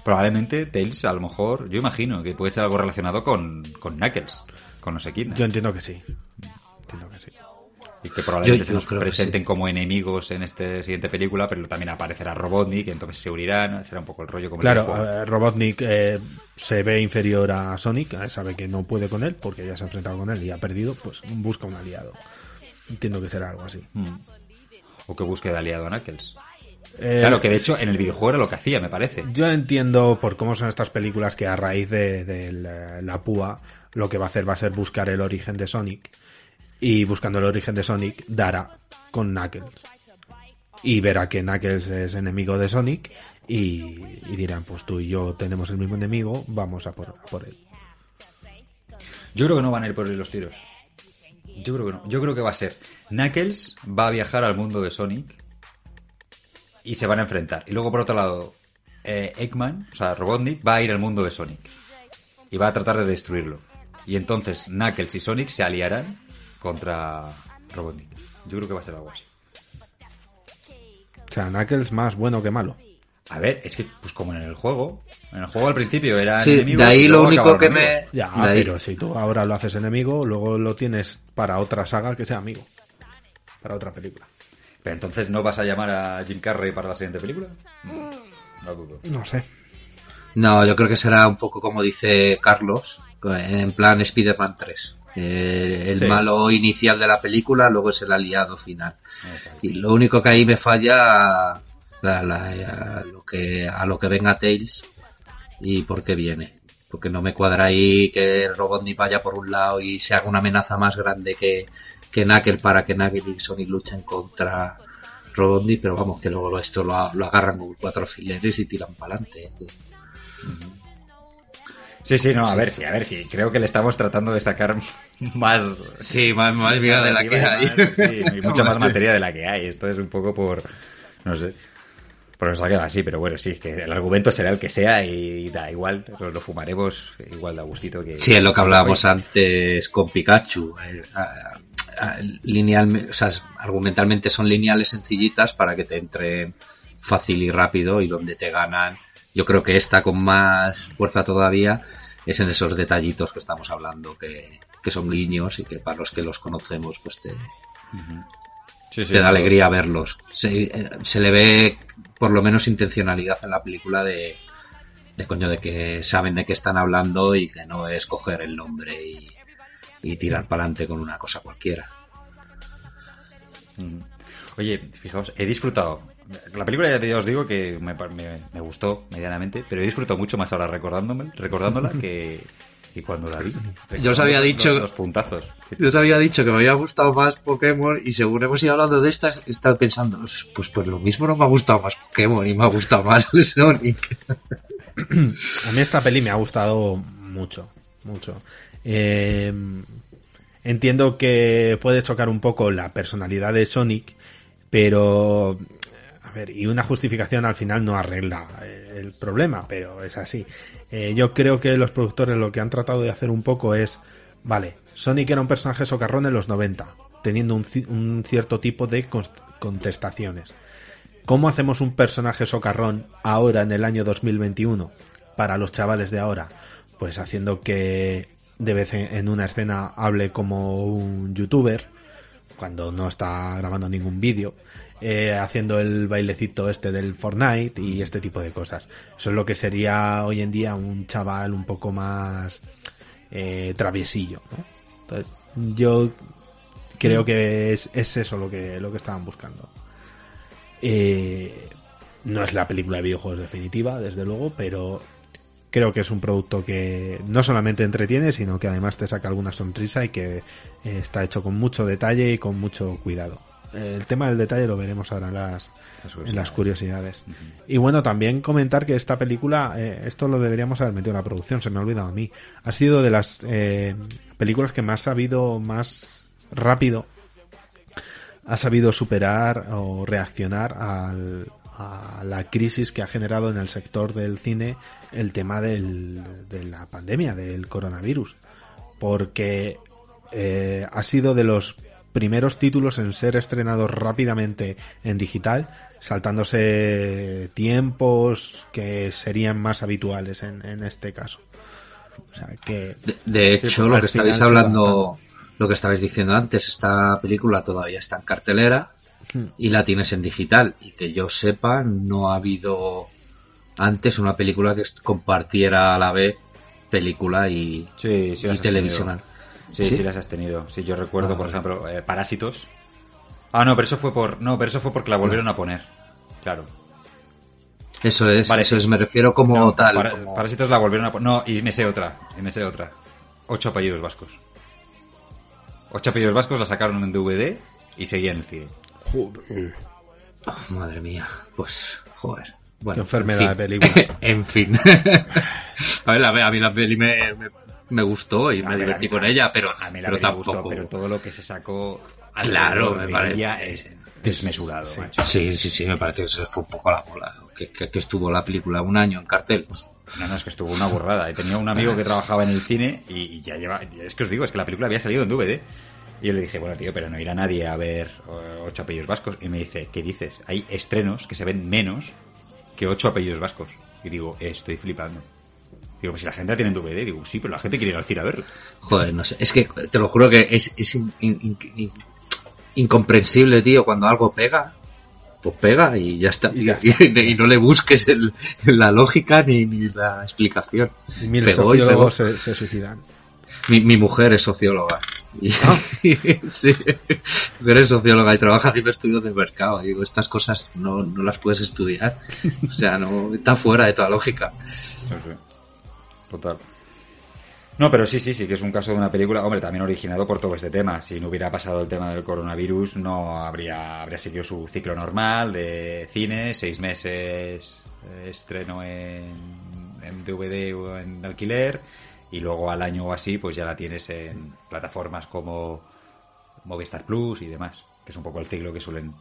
Probablemente Tails, a lo mejor, yo imagino que puede ser algo relacionado con, con Knuckles, con los Equidna. Yo entiendo que sí. Entiendo que sí. Y que probablemente Yo- se yo nos creo que presenten como enemigos en esta siguiente película, pero también aparecerá Robotnik, y entonces se unirán, será un poco el rollo como el Claro, eh, Robotnik eh, se ve inferior a Sonic, eh, sabe que no puede con él porque ya se ha enfrentado con él y ha perdido, pues busca un aliado. Entiendo que será algo así. Mm. O que busque de aliado a Knuckles. Eh, claro, que de hecho en el videojuego era lo que hacía, me parece. Yo entiendo por cómo son estas películas que a raíz de, de la, la púa lo que va a hacer va a ser buscar el origen de Sonic y buscando el origen de Sonic dará con Knuckles y verá que Knuckles es enemigo de Sonic y, y dirán pues tú y yo tenemos el mismo enemigo vamos a por, él Yo creo que no van a ir por los tiros. Yo creo que no. Yo creo que va a ser Knuckles va a viajar al mundo de Sonic y se van a enfrentar. Y luego por otro lado, eh, Eggman, o sea, Robotnik, va a ir al mundo de Sonic y va a tratar de destruirlo. Y entonces Knuckles y Sonic se aliarán contra Robotnik. Yo creo que va a ser algo así. o sea Knuckles más bueno que malo A ver, es que, pues como en el juego, en el juego al principio era Sí, enemigos de ahí lo único que me- ya pero si tú ahora lo haces enemigo luego lo tienes para otra saga que sea amigo para otra película Pero entonces no vas a llamar a Jim Carrey para la siguiente película? No dudo. no sé No, yo creo que será un poco como dice Carlos, en plan Spider-Man 3. Eh, el Sí. malo inicial de la película, luego es el aliado final. Exacto. Y lo único que ahí me falla la- la- a, lo que, a lo que venga Tails y por qué viene. Porque no me cuadra ahí que Robotnik vaya por un lado y se haga una amenaza más grande que, que Knuckles para que Knuckles y Sonic luchen contra Robotnik, pero vamos, que luego esto lo, lo agarran con cuatro alfileres y tiran para adelante. Sí, sí, no, a ver, sí, a ver, sí. Creo que le estamos tratando de sacar más. Sí, más, más vida de la que hay. Más, sí, y mucha más materia de la que hay. Esto es un poco por. No sé. Por nos ha quedado así, pero bueno, sí, que el argumento será el que sea y da igual, nos lo fumaremos igual da gustito que. Sí, es lo que hablábamos antes con Pikachu. eh, a- a- linealme- o sea, argumentalmente son lineales sencillitas para que te entren fácil y rápido y donde te ganan. Yo creo que esta con más fuerza todavía es en esos detallitos que estamos hablando, que, que son guiños y que para los que los conocemos, pues te, Sí, sí, te da alegría verlos. Se, eh, se le ve por lo menos intencionalidad en la película de, de coño, de que saben de qué están hablando y que no es coger el nombre y, y tirar para adelante con una cosa cualquiera. Oye, fijaos, he disfrutado. La película ya, te- ya os digo que me, me- me gustó medianamente, pero he disfrutado mucho más ahora recordándome, recordándola que, que cuando la vi. Yo os había dicho- dos puntazos. Yo os había dicho que me había gustado más Pokémon y según hemos ido hablando de estas, he estado pensando, pues, pues lo mismo no me ha gustado más Pokémon y me ha gustado más el Sonic. A mí esta peli me ha gustado mucho, mucho. Eh, Entiendo que puede chocar un poco la personalidad de Sonic, pero y una justificación al final no arregla eh, el problema, pero es así. Eh, yo creo que los productores lo que han tratado de hacer un poco es, vale, Sonic era un personaje socarrón en los 90, teniendo un, un cierto tipo de contestaciones. ¿Cómo hacemos un personaje socarrón ahora en el año 2021 para los chavales de ahora? Pues haciendo que de vez en una escena hable como un youtuber cuando no está grabando ningún vídeo, eh, haciendo el bailecito este del Fortnite y este tipo de cosas. Eso es lo que sería hoy en día un chaval un poco más eh, traviesillo. ¿no? Entonces, yo creo que es, es eso lo que, lo que estaban buscando. Eh, no es la película de videojuegos definitiva, desde luego, pero creo que es un producto que no solamente entretiene, sino que además te saca alguna sonrisa y que eh, está hecho con mucho detalle y con mucho cuidado. El tema del detalle lo veremos ahora en las, en las curiosidades. Y bueno, también comentar que esta película, eh, esto lo deberíamos haber metido en la producción, se me ha olvidado a mí. Ha sido de las eh, películas que más ha habido más rápido ha sabido superar o reaccionar al- a la crisis que ha generado en el sector del cine el tema del- de la pandemia, del coronavirus. Porque eh, ha sido de los primeros títulos en ser estrenados rápidamente en digital, saltándose tiempos que serían más habituales en, en este caso. O sea que De, hecho, lo que estabais hablando, lo que estabais diciendo antes, esta película todavía está en cartelera Hmm. y la tienes en digital. Y que yo sepa, no ha habido antes una película que compartiera a la vez película y, Sí, sí y las Sí, sí, las has tenido. Sí, yo recuerdo, Ah, por ejemplo, eh, Parásitos. Ah, no, pero eso fue por no, pero eso fue porque la volvieron a poner. Claro. Eso es, Vale, eso sí. es, me refiero como No, tal. Para- como- Parásitos la volvieron a poner. No, y me sé otra, y me sé otra. Ocho apellidos vascos. Ocho apellidos vascos la sacaron en DVD y seguía en el cine. Oh, madre mía, pues, joder. Bueno, Qué enfermedad en de fin. película. en fin. a ver, la- a mí la peli me, me, me gustó y me divertí con ella, pero, A mí la pero me gustó, tampoco. pero todo lo que se sacó Claro, me de parece. ella es desmesurado, macho. Sí, sí, sí, me parece que se fue un poco a la bola. Que, que, que estuvo la película un año en cartel. No, no, es que estuvo una burrada. Y tenía un amigo que trabajaba en el cine y, y ya lleva. Es que os digo, es que la película había salido en DVD. Y yo le dije, bueno, tío, pero no irá nadie a ver eh, ocho apellidos vascos. Y me dice, ¿qué dices? Hay estrenos que se ven menos que ocho apellidos vascos. Y digo, estoy flipando. Digo, pues si la gente la tiene en DVD, digo, sí, pero la gente quiere ir al cine a verlo. joder, no sé. Es que te lo juro que es, es in- in- in- in- incomprensible, tío, cuando algo pega. Pues pega y ya está. tío. Y, y no le busques el- la lógica ni, ni la explicación. y mil Pegó y pegó. sociólogos se, se suicidan. Mi, mi mujer es socióloga. Y, sí, mi mujer es socióloga y trabaja haciendo estudios de mercado. Digo, estas cosas no, no las puedes estudiar. O sea, no está fuera de toda lógica. No sé. Total. No, pero sí, sí, sí, que es un caso de una película, hombre, también originado por todo este tema. Si no hubiera pasado el tema del coronavirus, no habría, habría seguido su ciclo normal de cine, seis meses eh, estreno en, en DVD o en alquiler, y luego al año o así, pues ya la tienes en plataformas como Movistar Plus y demás, que es un poco el ciclo que suelen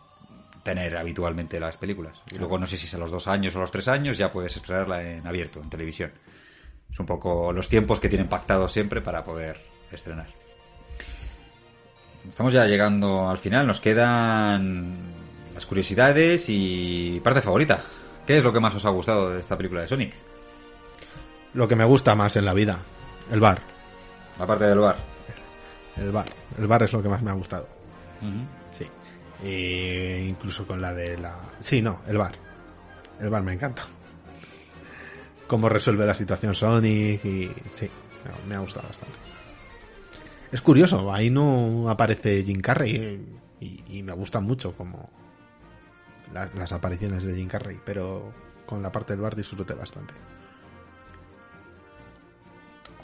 tener habitualmente las películas. Y luego no sé si es a los dos años o a los tres años, ya puedes estrenarla en abierto, en televisión. Es un poco los tiempos que tienen pactados siempre para poder estrenar. Estamos ya llegando al final, nos quedan las curiosidades y parte favorita. ¿Qué es lo que más os ha gustado de esta película de Sonic? Lo que me gusta más en la vida, el bar. Aparte del bar. El bar. El bar es lo que más me ha gustado. Sí. E incluso con la de la... Sí, no, el bar. El bar me encanta. Cómo resuelve la situación Sonic y... Sí, me ha gustado bastante. Es curioso, ahí no aparece Jim Carrey y, y me gusta mucho como la- las apariciones de Jim Carrey, pero con la parte del bar disfruté bastante.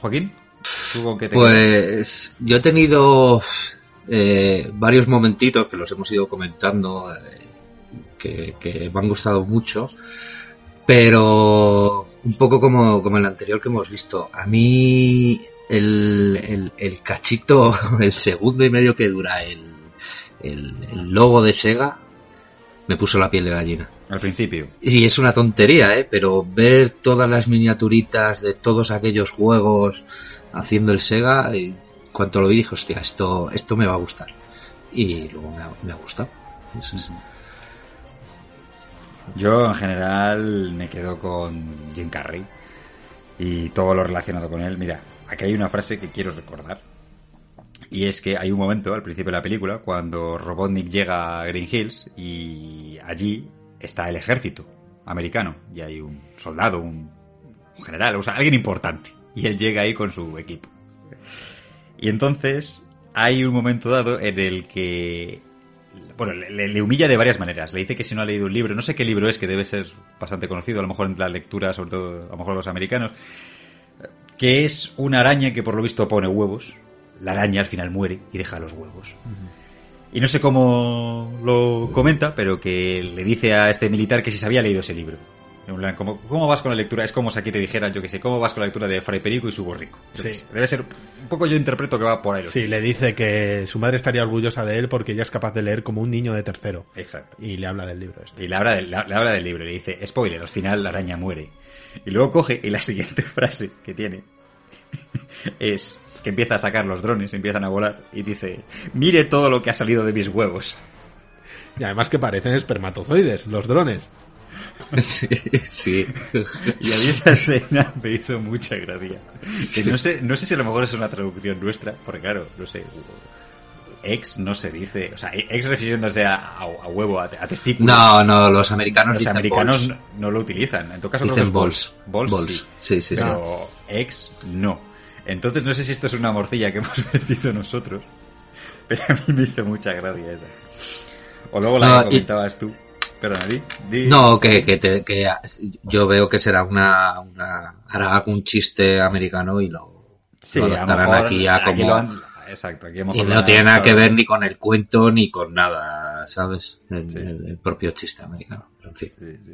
Joaquín, ¿tú con qué te quedas? Pues yo he tenido eh, varios momentitos que los hemos ido comentando eh, que, que me han gustado mucho, pero un poco como, como el anterior que hemos visto. A mí el, el, el cachito, el segundo y medio que dura el, el, el logo de Sega, me puso la piel de gallina. Al principio. Y es una tontería, ¿eh? Pero ver todas las miniaturitas de todos aquellos juegos haciendo el Sega, y cuanto lo vi dije, hostia, esto, esto me va a gustar. Y luego me ha, me ha gustado. Eso es. Yo en general me quedo con Jim Carrey y todo lo relacionado con él. Mira, aquí hay una frase que quiero recordar. Y es que hay un momento al principio de la película cuando Robotnik llega a Green Hills y allí está el ejército americano y hay un soldado, un, general, o sea, alguien importante. Y él llega ahí con su equipo. Y entonces hay un momento dado en el que bueno, le, le, humilla de varias maneras. Le dice que si no ha leído un libro, no sé qué libro es, que debe ser bastante conocido, a lo mejor en la lectura, sobre todo, a lo mejor los americanos, que es una araña que por lo visto pone huevos. La araña al final muere y deja los huevos. Uh -huh. Y no sé cómo lo comenta, pero que le dice a este militar que si se había leído ese libro. ¿Cómo, ¿Cómo vas con la lectura? Es como si aquí te dijeran, yo que sé, ¿cómo vas con la lectura de Fray Perico y su borrico? Sí. Debe ser un poco yo interpreto que va por ahí. Sí, le dice que su madre estaría orgullosa de él porque ella es capaz de leer como un niño de tercero. Exacto. Y le habla del libro. Este. Y le habla, del, le habla del libro, le dice, spoiler, al final la araña muere. Y luego coge y la siguiente frase que tiene es que empieza a sacar los drones, empiezan a volar y dice, mire todo lo que ha salido de mis huevos. Y además que parecen espermatozoides, los drones. Sí, sí. Y a mí esa escena me hizo mucha gracia. Que no sé, no sé si a lo mejor es una traducción nuestra, porque claro, no sé. Ex no se dice, o sea, ex refiriéndose a, a, a huevo, a, a, testículos. No, no, los americanos los americanos no, no, lo utilizan. En todo caso, dicen balls. Balls, balls. Sí, sí, sí. Pero sí. ex no. Entonces no sé si esto es una morcilla que hemos metido nosotros, pero a mí me hizo mucha gracia esa. O luego la no, que comentabas y... tú. Perdona, di, di. No, que, que, te, que, yo veo que será una, una hará algún chiste americano y lo, sí, lo adaptarán aquí ya como... Aquí lo han, exacto, aquí hemos y no tiene nada que ver ni con el cuento ni con nada, ¿sabes? El, sí. el, el propio chiste americano. En fin. Sí.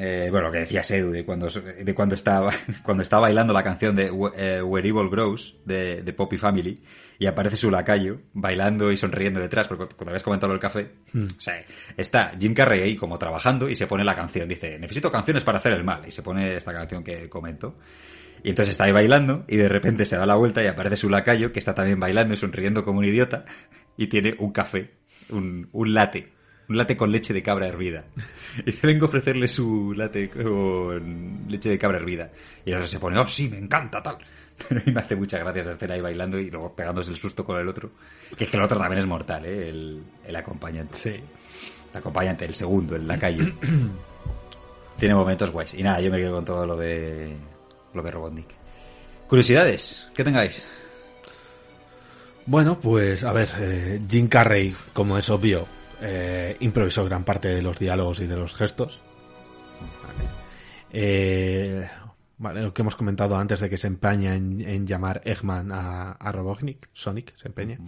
Eh, bueno, lo que decías Edu, de cuando, de cuando estaba cuando está bailando la canción de eh, Where Evil Grows de, de, Poppy Family y aparece su lacayo bailando y sonriendo detrás, porque cuando habías comentado el café, Hmm. mm. o sea, está Jim Carrey ahí como trabajando y se pone la canción, dice, necesito canciones para hacer el mal, y se pone esta canción que comento. Y entonces está ahí bailando y de repente se da la vuelta y aparece su lacayo que está también bailando y sonriendo como un idiota y tiene un café, un, un latte un latte con leche de cabra hervida. Y dice, vengo a ofrecerle su latte con leche de cabra hervida. Y el otro se pone, oh, sí, me encanta, tal. Pero a mí me hace mucha gracia esa escena ahí bailando y luego pegándose el susto con el otro. Que es que el otro también es mortal, ¿eh? El, el acompañante. Sí. El acompañante, el segundo, el lacayo. Tiene momentos guays. Y nada, yo me quedo con todo lo de lo de Robotnik. Curiosidades, ¿qué tengáis? Bueno, pues a ver, eh, Jim Carrey, como es obvio, eh, improvisó gran parte de los diálogos y de los gestos. Vale. Eh, vale, lo que hemos comentado antes de que se empeña en, en llamar Eggman a, a, Robotnik, Sonic se empeña.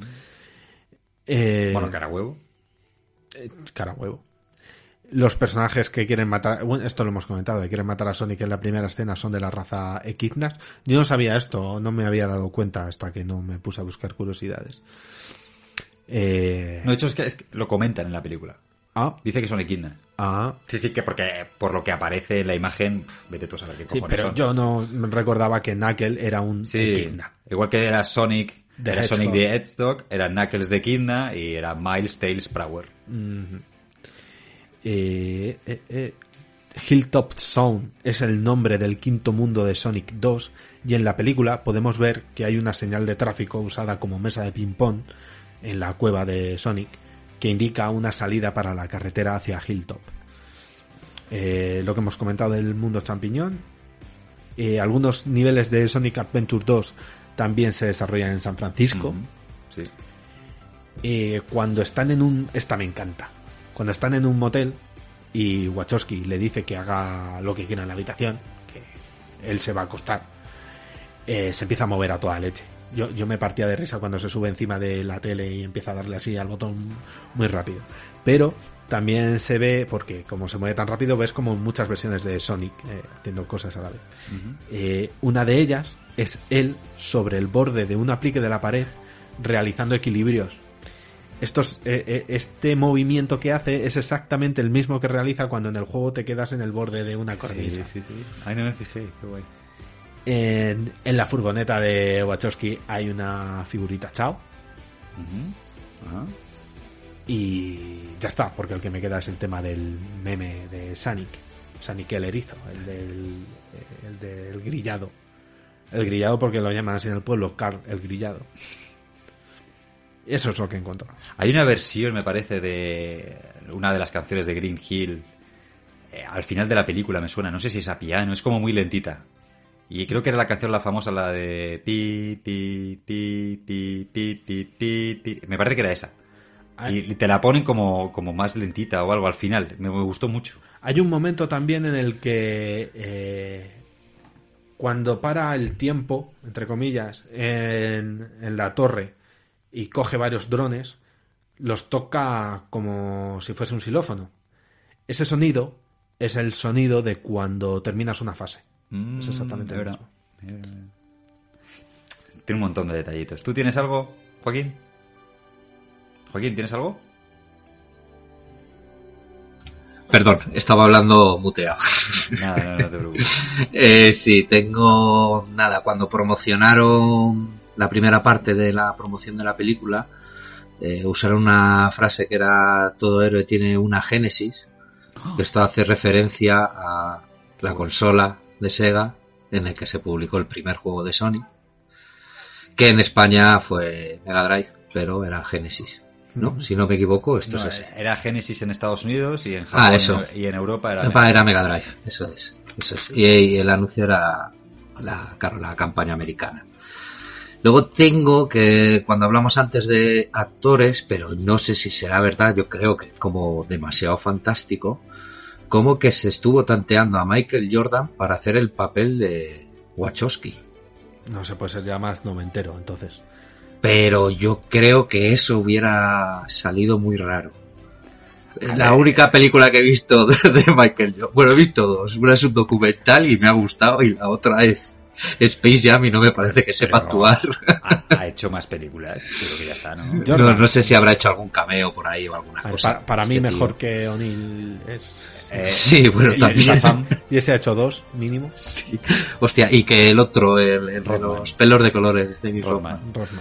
Eh, bueno, cara huevo. cara huevo. Los personajes que quieren matar, bueno, esto lo hemos comentado, que quieren matar a Sonic en la primera escena son de la raza Equidnas. Yo no sabía esto, no me había dado cuenta hasta que no me puse a buscar curiosidades. Eh... No, de hecho es que, es que, lo comentan en la película. Ah. Dice que son equidnas. Ah. Es decir, que porque por lo que aparece en la imagen, vete tú a saber qué cojones sí, pero son. yo no recordaba que Knuckle era un sí. Igual que era Sonic, de era Sonic de Hedgehog, era Knuckles de Equidna y era Miles Tails Prower. Eh, eh, eh. Hilltop Zone es el nombre del quinto mundo de Sonic 2 y en la película podemos ver que hay una señal de tráfico usada como mesa de ping-pong en la cueva de Sonic que indica una salida para la carretera hacia Hilltop. Eh, lo que hemos comentado del mundo champiñón. Eh, algunos niveles de Sonic Adventure 2 también se desarrollan en San Francisco. Mm -hmm. sí. eh, cuando están en un... Esta me encanta. Cuando están en un motel y Wachowski le dice que haga lo que quiera en la habitación, que él se va a acostar, se empieza a mover a toda leche yo, yo me partía de risa cuando se sube encima de la tele y empieza a darle así al botón muy rápido. Pero también se ve, porque como se mueve tan rápido, ves como muchas versiones de Sonic eh, haciendo cosas a la vez. Uh -huh. eh, una de ellas es él sobre el borde de un aplique de la pared realizando equilibrios. Estos, eh, eh, este movimiento que hace es exactamente el mismo que realiza cuando en el juego te quedas en el borde de una cornisa. Sí, sí, sí. Ahí no me fijé, qué guay. En, en la furgoneta de Wachowski hay una figurita Chao. Y ya está, porque el que me queda es el tema del meme de Sonic. Sonic el erizo, el del, el del grillado. El grillado porque lo llaman así en el pueblo, Carl el grillado. Eso es lo que encuentro. Hay una versión, me parece, de una de las canciones de Green Hill. eh, al final de la película me suena, no sé si es a piano, es como muy lentita. Y creo que era la canción la famosa, la de pi, pi, pi, pi, pi, pi, pi, pi. Me parece que era esa. Y te la ponen como, como más lentita o algo al final. Me, me gustó mucho. Hay un momento también en el que eh, cuando para el tiempo, entre comillas, en, en la torre y coge varios drones, los toca como si fuese un xilófono. Ese sonido es el sonido de cuando terminas una fase. Es exactamente verdad. mismo. Tiene un montón de detallitos. ¿Tú tienes algo, Joaquín? Joaquín, ¿tienes algo? Perdón, estaba hablando muteado. Nada, no, no te preocupes. Eh, sí, tengo nada. Cuando promocionaron la primera parte de la promoción de la película, eh, usaron una frase que era todo héroe tiene una génesis. Que esto hace referencia a la consola de Sega en el que se publicó el primer juego de Sony, que en España fue Mega Drive, pero era Genesis. ¿no? Si no me equivoco, esto No, es así. Era Genesis en Estados Unidos y en Japón Ah, eso. y en Europa era. Mega Drive, eso es. Eso es. Y, y el anuncio era la, la campaña americana. Luego tengo que, cuando hablamos antes de actores, pero no sé si será verdad, yo creo que como demasiado fantástico, como que se estuvo tanteando a Michael Jordan para hacer el papel de Wachowski. No se puede ser ya más noventero, entonces. Pero yo creo que eso hubiera salido muy raro. La única película que he visto de, de Michael Jordan, bueno, he visto dos. Una es un documental y me ha gustado y la otra es Space Jam y no me parece que sepa actuar. Ha, ha hecho más películas, creo que ya está, ¿no? No, no sé si habrá hecho algún cameo por ahí o alguna cosa. para, para mí Este mejor tío. que O'Neill es. Eh, Sí, bueno, y- también. Y ese ha hecho dos, mínimo. Hostia, y que el otro, el, el de los pelos de colores, David Rodman. Rodman,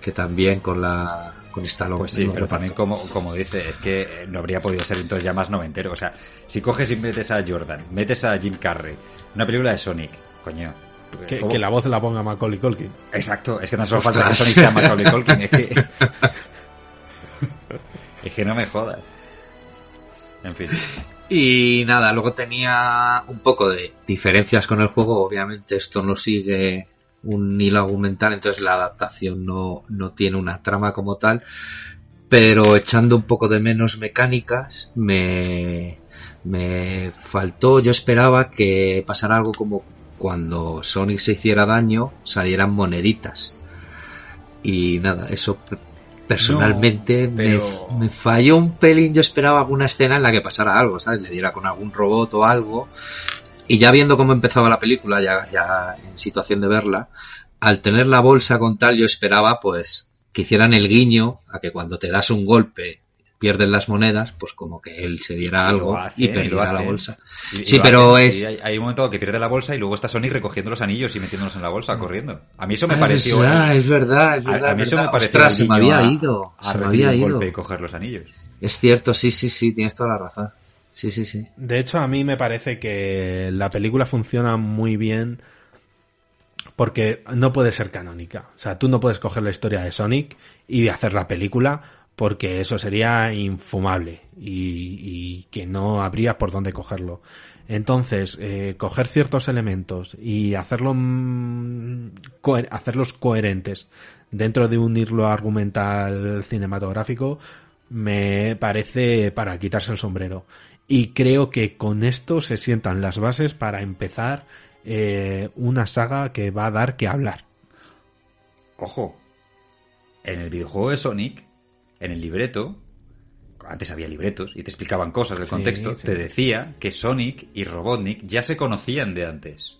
que también con la con Stallone. Pues sí, pero también como, como dice, es que eh, no habría podido ser entonces ya más noventero. O sea, si coges y metes a Jordan, metes a Jim Carrey, una película de Sonic, coño. Que, la voz la ponga Macaulay Culkin. Exacto, es que no solo falta que. Sonic sea Macaulay Culkin, es que... es que no me jodas. En fin. Y nada, luego tenía un poco de diferencias con el juego. Obviamente esto no sigue un hilo argumental, entonces la adaptación no, no tiene una trama como tal. Pero echando un poco de menos mecánicas, me, me faltó, yo esperaba que pasara algo como cuando Sonic se hiciera daño, salieran moneditas. Y nada, eso personalmente No, me- me, falló un pelín. Yo esperaba alguna escena en la que pasara algo, ¿sabes? Le diera con algún robot o algo. Y ya viendo cómo empezaba la película, ya, ya en situación de verla, al tener la bolsa con tal, yo esperaba pues que hicieran el guiño a que cuando te das un golpe pierden las monedas, pues como que él se diera Y algo y perdiera la bolsa. Y- sí, pero hacen, es... y hay, hay un momento que pierde la bolsa y luego está Sonic recogiendo los anillos y metiéndolos en la bolsa, corriendo. A mí eso me Ah, pareció... es verdad, el- es verdad, es a- verdad, A, mí es eso me pareció Ostras, se me había a- ido, a se me había un ido. golpe y coger los anillos. Es cierto, sí, sí, sí, tienes toda la razón. Sí, sí, sí. De hecho, a mí me parece que la película funciona muy bien porque no puede ser canónica. O sea, tú no puedes coger la historia de Sonic y hacer la película porque eso sería infumable y, y que no habría por dónde cogerlo. Entonces, eh, coger ciertos elementos y hacerlo, mm, hacerlos coherentes dentro de un hilo argumental cinematográfico me parece para quitarse el sombrero. Y creo que con esto se sientan las bases para empezar eh, una saga que va a dar que hablar. Ojo, en el videojuego de Sonic, en el libreto, antes había libretos y te explicaban cosas del Sí, contexto, sí. te decía que Sonic y Robotnik ya se conocían de antes.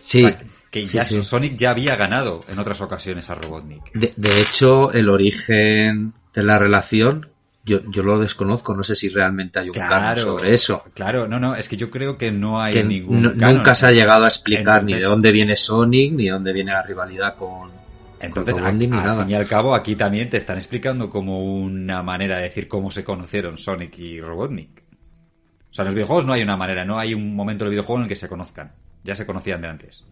Sí, O sea, que ya sí. Sonic ya había ganado en otras ocasiones a Robotnik. De, de hecho, el origen de la relación, yo, yo lo desconozco, no sé si realmente hay un canon sobre eso. Claro, no, no, es que yo creo que no hay Que ningún no- canon. nunca se ha llegado a explicar ni de dónde viene Sonic, ni de dónde viene la rivalidad con, Entonces, a- ni al nada. fin y al cabo, aquí también te están explicando como una manera de decir cómo se conocieron Sonic y Robotnik. O sea, en los videojuegos no hay una manera, no hay un momento del videojuego en el que se conozcan. Ya se conocían de antes.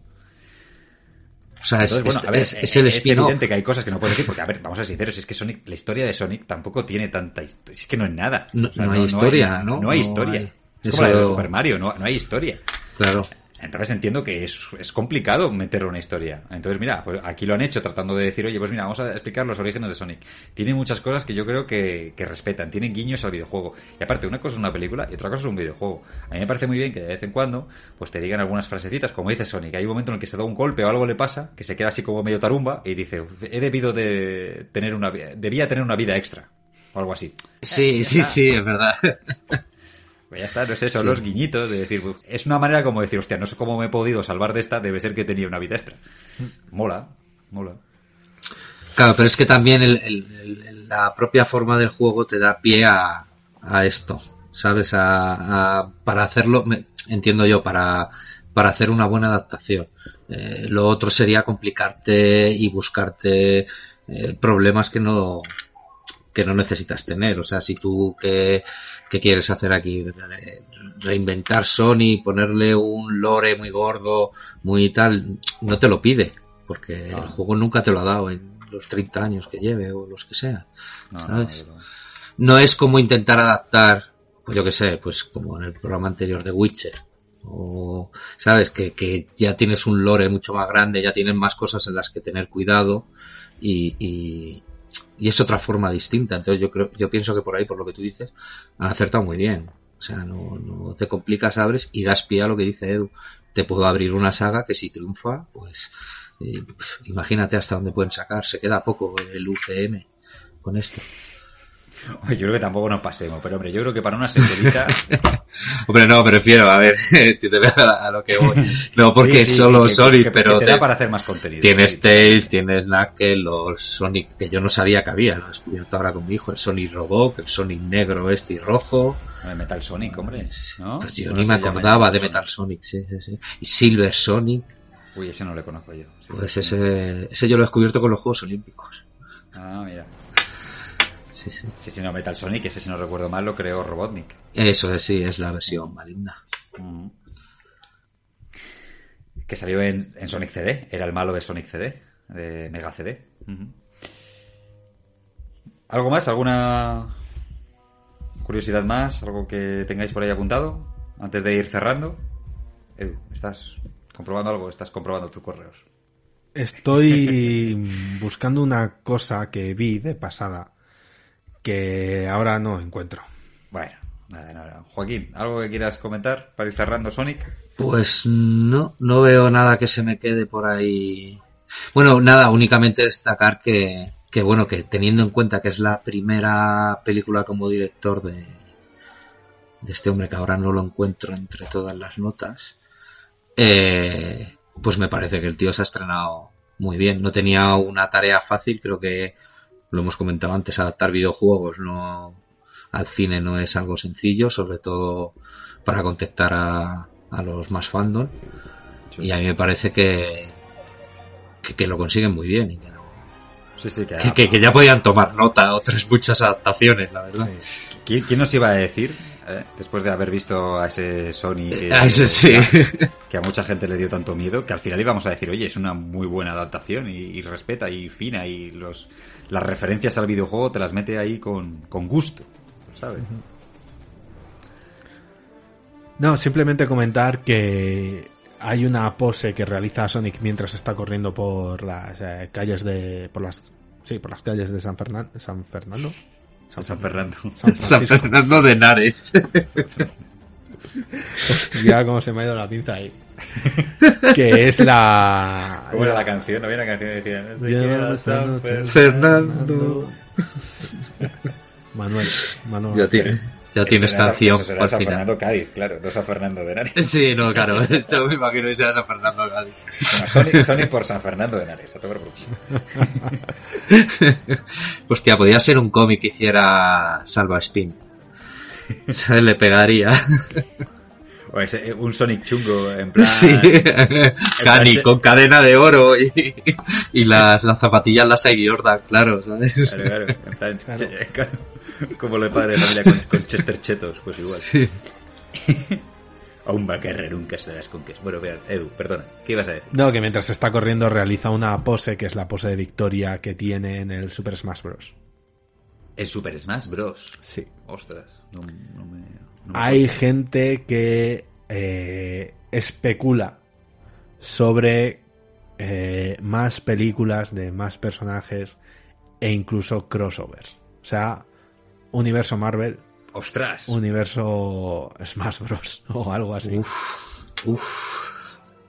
O sea, es, bueno, a ver, es- es el es evidente que hay cosas que no puedes decir, porque, a ver, vamos a ser sinceros, es que Sonic, la historia de Sonic tampoco tiene tanta historia. Es que no es nada. No- O sea, no hay historia, ¿no? No hay No historia. hay. Es como la de Super Mario, no, no hay historia. Claro. Entonces entiendo que es, es complicado meterle una historia. Entonces, mira, pues aquí lo han hecho tratando de decir, oye, pues mira, vamos a explicar los orígenes de Sonic. Tiene muchas cosas que yo creo que, que respetan, tienen guiños al videojuego. Y aparte, una cosa es una película y otra cosa es un videojuego. A mí me parece muy bien que de vez en cuando, pues te digan algunas frasecitas, como dice Sonic. Hay un momento en el que se da un golpe o algo le pasa, que se queda así como medio tarumba y dice, he debido de tener una, debía tener una vida extra. O algo así. Sí, Ya sí, sí, es verdad. Pues ya está, no sé, son Sí. los guiñitos de decir, "Uf", es una manera como decir, hostia, no sé cómo me he podido salvar de esta, debe ser que tenía una vida extra. Mola, mola. Claro, pero es que también el- el- el- la propia forma del juego te da pie a, a esto, ¿sabes? A, a- para hacerlo, me- entiendo yo, para, para hacer una buena adaptación. Eh, lo otro sería complicarte y buscarte eh, problemas que no que no necesitas tener. O sea, si tú que, que quieres hacer aquí Re- reinventar Sony, ponerle un lore muy gordo, muy tal, no te lo pide, porque el juego nunca te lo ha dado en los 30 años que lleve o los que sea. No, no, ¿sabes? no, no. No es como intentar adaptar, pues yo que sé, pues como en el programa anterior de Witcher. O, sabes, que, que ya tienes un lore mucho más grande, ya tienes más cosas en las que tener cuidado y, y, y es otra forma distinta. Entonces yo creo, yo pienso que por ahí, por lo que tú dices, han acertado muy bien. O sea, no, no te complicas, abres y das pie a lo que dice Edu. Te puedo abrir una saga que si triunfa, pues eh, imagínate hasta dónde pueden sacar. Se queda poco el UCM con esto. Yo creo que tampoco nos pasemos, pero hombre, yo creo que para una secuelita... Hombre, no, prefiero, a ver, a lo que voy. No, porque Sí, solo sí, Sonic, que- pero que te da para hacer más contenido. Tienes. Tails, tienes Knuckles, los Sonic que yo no sabía que había, lo he descubierto ahora con mi hijo, el Sonic Robot, el Sonic negro este y rojo. Metal Sonic, hombre. ¿no? Pues yo No ni me acordaba de Metal Sonic, sí, sí, sí. Y Silver Sonic, Uy, ese no le conozco yo. Pues ese, ese yo lo he descubierto con los Juegos Olímpicos. Ah, mira. Sí, sí. Sí, sí, no, Metal Sonic, ese si no recuerdo mal lo creó Robotnik. Eso es, sí, es la versión maligna. Mm. Que salió en, en Sonic CD, era el malo de Sonic CD, de Mega CD. ¿Algo más? ¿Alguna curiosidad más? ¿Algo que tengáis por ahí apuntado? Antes de ir cerrando. Edu, ¿estás comprobando algo? ¿Estás comprobando tus correos? Estoy buscando una cosa que vi de pasada que ahora no encuentro. Bueno, nada, nada. Joaquín, ¿algo que quieras comentar para ir cerrando Sonic? Pues no, no veo nada que se me quede por ahí. Bueno, nada, únicamente destacar que, que bueno, que teniendo en cuenta que es la primera película como director de, de este hombre que ahora no lo encuentro entre todas las notas, eh, pues me parece que el tío se ha estrenado muy bien. No tenía una tarea fácil, creo que lo hemos comentado antes, adaptar videojuegos no al cine no es algo sencillo, sobre todo para contactar a, a los más fandom. Y a mí me parece que, que, que lo consiguen muy bien y que, no- Sí, sí, que, ya podían tomar nota otras muchas adaptaciones, la verdad. ¿Quién, quién nos iba a decir, eh, después de haber visto a ese Sony que, A ese sí. que a mucha gente le dio tanto miedo, que al final íbamos a decir, oye, es una muy buena adaptación y, y respeta y fina y los las referencias al videojuego te las mete ahí con, con gusto, ¿sabes? No, simplemente comentar que hay una pose que realiza Sonic mientras está corriendo por las eh, calles de por las sí, por las calles de San Fernando, San Fernando. San Fernando. San. Fernando de Henares. Hostia, cómo se me ha ido la pinza ahí. que es la ¿Cómo era la canción? Había una canción que decía, no San. Fernando. Fernando. Manuel, Manuel. Ya tiene. Ya tienes canción eso será al San. Fernando Cádiz, claro, no San Fernando de Henares. Sí, no, claro. Yo me imagino que sea San Fernando Cádiz. Sonic por San Fernando de Henares, a tomar. Hostia, podría ser un cómic que hiciera Salva Spin. Se le pegaría. O ese, un Sonic chungo, en plan... Sí. Cani con cadena de oro y, y las, las zapatillas las Air Jordan, claro, ¿sabes? Claro, claro, en plan, che- claro, como lo de padre de familia con, con Chester Chetos, pues igual. Sí. A un vaquerre nunca se das con que es. Bueno, vean, Edu, perdona, ¿qué ibas a decir? No, que mientras está corriendo realiza una pose que es la pose de victoria que tiene en el Super Smash Bros. El Super Smash Bros. Sí. Ostras, no, no me... Hay gente que eh, especula sobre eh, más películas de más personajes e incluso crossovers. O sea, universo Marvel, Ostras. universo Smash Bros. o algo así.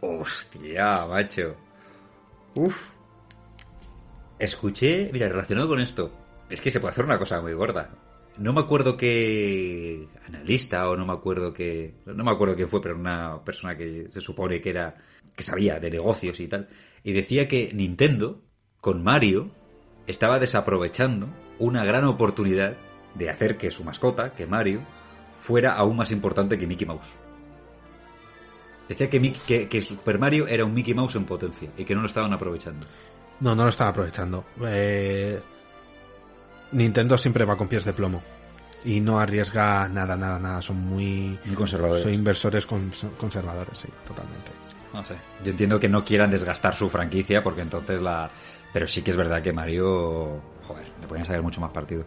Hostia, macho. Uf. Escuché, mira, relacionado con esto, es que se puede hacer una cosa muy gorda. No me acuerdo qué analista o no me acuerdo qué, no me acuerdo quién fue, pero una persona que se supone que era que sabía de negocios y tal, y decía que Nintendo con Mario estaba desaprovechando una gran oportunidad de hacer que su mascota, que Mario, fuera aún más importante que Mickey Mouse. Decía que, Mickey- que, Super Mario era un Mickey Mouse en potencia y que no lo estaban aprovechando. No, no lo están aprovechando. Eh, Nintendo siempre va con pies de plomo. Y no arriesga nada, nada, nada. Son muy... Muy conservadores. Son inversores cons- conservadores, sí, totalmente. No sé. Yo entiendo que no quieran desgastar su franquicia porque entonces la... Pero sí que es verdad que Mario... Joder, le podían sacar mucho más partido.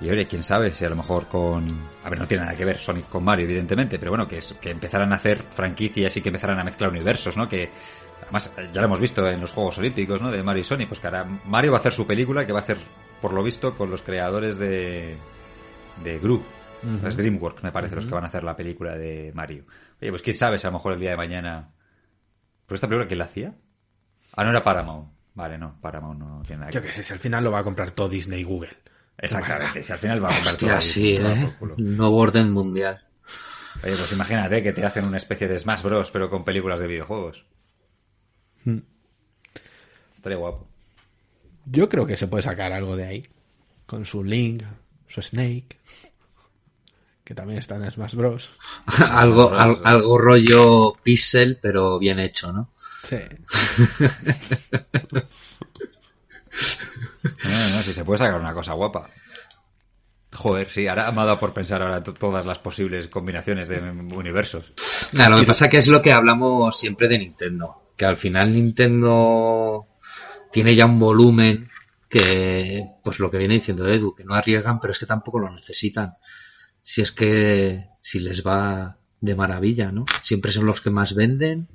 Y oye, quién sabe si a lo mejor con... A ver, no tiene nada que ver Sonic con Mario, evidentemente, pero bueno, que, es, que empezaran a hacer franquicias y que empezaran a mezclar universos, ¿no? Que... Además, ya lo hemos visto en los Juegos Olímpicos, ¿no? De Mario y Sonic, pues que ahora Mario va a hacer su película que va a ser, por lo visto, con los creadores de... De Gru. Es DreamWorks, me parece, los que van a hacer la película de Mario. Oye, pues quién sabe si a lo mejor el día de mañana ¿Pero esta película quién la hacía? Ah, no era Paramount. Vale, no, Paramount no tiene nada que Yo que sé, si al final lo va a comprar todo Disney y Google. Exactamente, si al final va a comprar todo. Hostia, sí, ¿eh? Nuevo orden mundial. Oye, pues imagínate que te hacen una especie de Smash Bros, pero con películas de videojuegos. Hmm. Estaría guapo. Yo creo que se puede sacar algo de ahí. Con su Link, su Snake. Que también está en Smash Bros. algo, al- algo rollo pixel, pero bien hecho, ¿no? Sí. No, no, no, si se puede sacar una cosa guapa. Joder, sí, ahora me ha dado por pensar ahora to- todas las posibles combinaciones de universos. Nah, lo que pasa que es lo que hablamos siempre de Nintendo. Que al final Nintendo tiene ya un volumen que, pues lo que viene diciendo Edu, que no arriesgan, pero es que tampoco lo necesitan. Si es que, si les va de maravilla, ¿no? Siempre son los que más venden.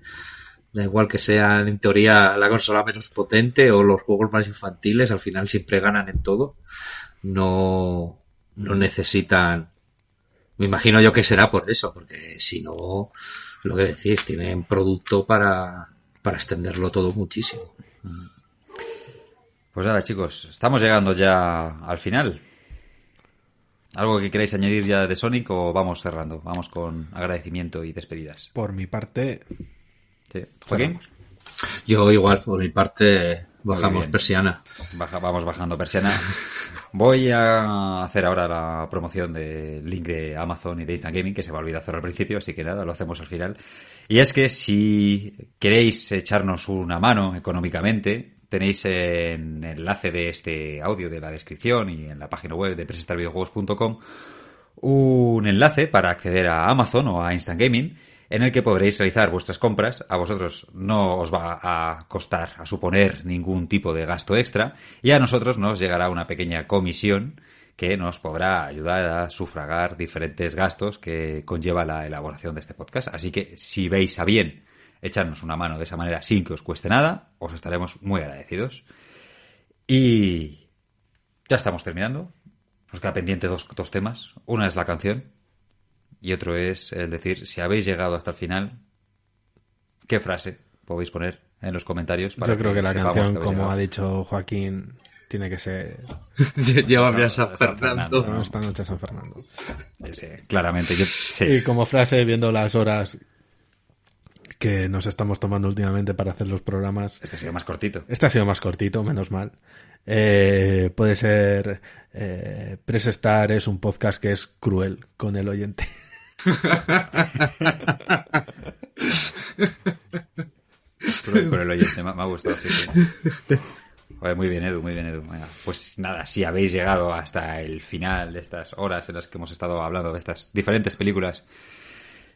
Da igual que sean en teoría la consola menos potente o los juegos más infantiles, al final siempre ganan en todo. No, no necesitan. Me imagino yo que será por eso, porque si no, lo que decís, tienen producto para, para extenderlo todo muchísimo. Pues nada, chicos, estamos llegando ya al final. ¿Algo que queráis añadir ya de Sonic o vamos cerrando? Vamos con agradecimiento y despedidas. Por mi parte, Sí. ¿Joaquín? Yo igual, por mi parte, bajamos persiana. Baja- vamos bajando persiana. Voy a hacer ahora la promoción del link de Amazon y de Instant Gaming, que se me olvidó hacer al principio, así que nada, lo hacemos al final. Y es que si queréis echarnos una mano económicamente, tenéis en el enlace de este audio de la descripción y en la página web de presestarvideojuegos.com un enlace para acceder a Amazon o a Instant Gaming en el que podréis realizar vuestras compras. A vosotros no os va a costar, a suponer ningún tipo de gasto extra y a nosotros nos llegará una pequeña comisión que nos podrá ayudar a sufragar diferentes gastos que conlleva la elaboración de este podcast. Así que si veis a bien echarnos una mano de esa manera sin que os cueste nada, os estaremos muy agradecidos. Y ya estamos terminando. Nos queda pendiente dos, dos temas. Una es la canción y otro es el decir, si habéis llegado hasta el final, ¿qué frase podéis poner en los comentarios? para yo creo que la sepamos canción, que como llegado? ha dicho Joaquín, tiene que ser. Llévame a San Fernando. No, esta noche a San Fernando. Sí, claramente. Yo, sí. Y como frase, viendo las horas que nos estamos tomando últimamente para hacer los programas. Este ha sido más cortito. Este ha sido más cortito, menos mal. Eh, puede ser. Eh, Press Star es un podcast que es cruel con el oyente. Cruel con el oyente, me, me ha gustado. Sí, sí. Joder, muy bien, Edu, muy bien, Edu. Pues nada, si habéis llegado hasta el final de estas horas en las que hemos estado hablando de estas diferentes películas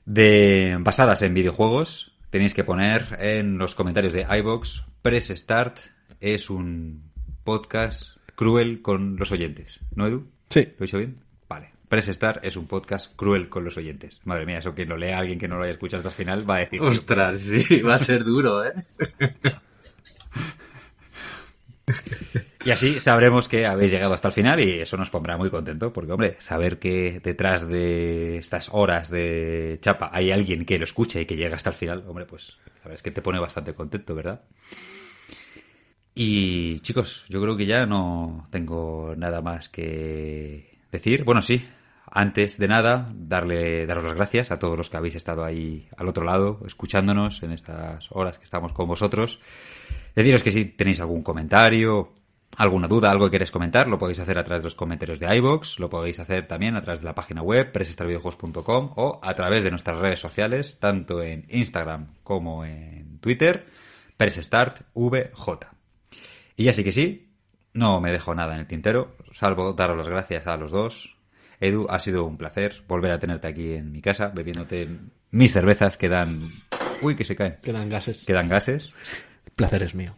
de basadas en videojuegos, tenéis que poner en los comentarios de iBox Press Start es un podcast cruel con los oyentes, ¿no, Edu? Sí. ¿Lo he dicho bien? Vale. Press Start es un podcast cruel con los oyentes. Madre mía, eso que lo lea alguien que no lo haya escuchado hasta el final va a decir. Ostras, sí, va a ser duro, ¿eh? Y así sabremos que habéis llegado hasta el final y eso nos pondrá muy contento, porque hombre, saber que detrás de estas horas de chapa hay alguien que lo escucha y que llega hasta el final, hombre, pues la verdad es que te pone bastante contento, ¿verdad? Y chicos, yo creo que ya no tengo nada más que decir. Bueno, sí, antes de nada, darle, daros las gracias a todos los que habéis estado ahí al otro lado, escuchándonos en estas horas que estamos con vosotros. Deciros que si tenéis algún comentario, alguna duda, algo que queréis comentar, lo podéis hacer a través de los comentarios de iVoox, lo podéis hacer también a través de la página web presestarvideojuegos.com o a través de nuestras redes sociales, tanto en Instagram como en Twitter, presestartvj. Y ya sí que sí, no me dejo nada en el tintero, salvo daros las gracias a los dos. Edu, ha sido un placer volver a tenerte aquí en mi casa, bebiéndote mis cervezas que dan... Uy, que se caen. Quedan gases. Que dan gases. El placer es mío.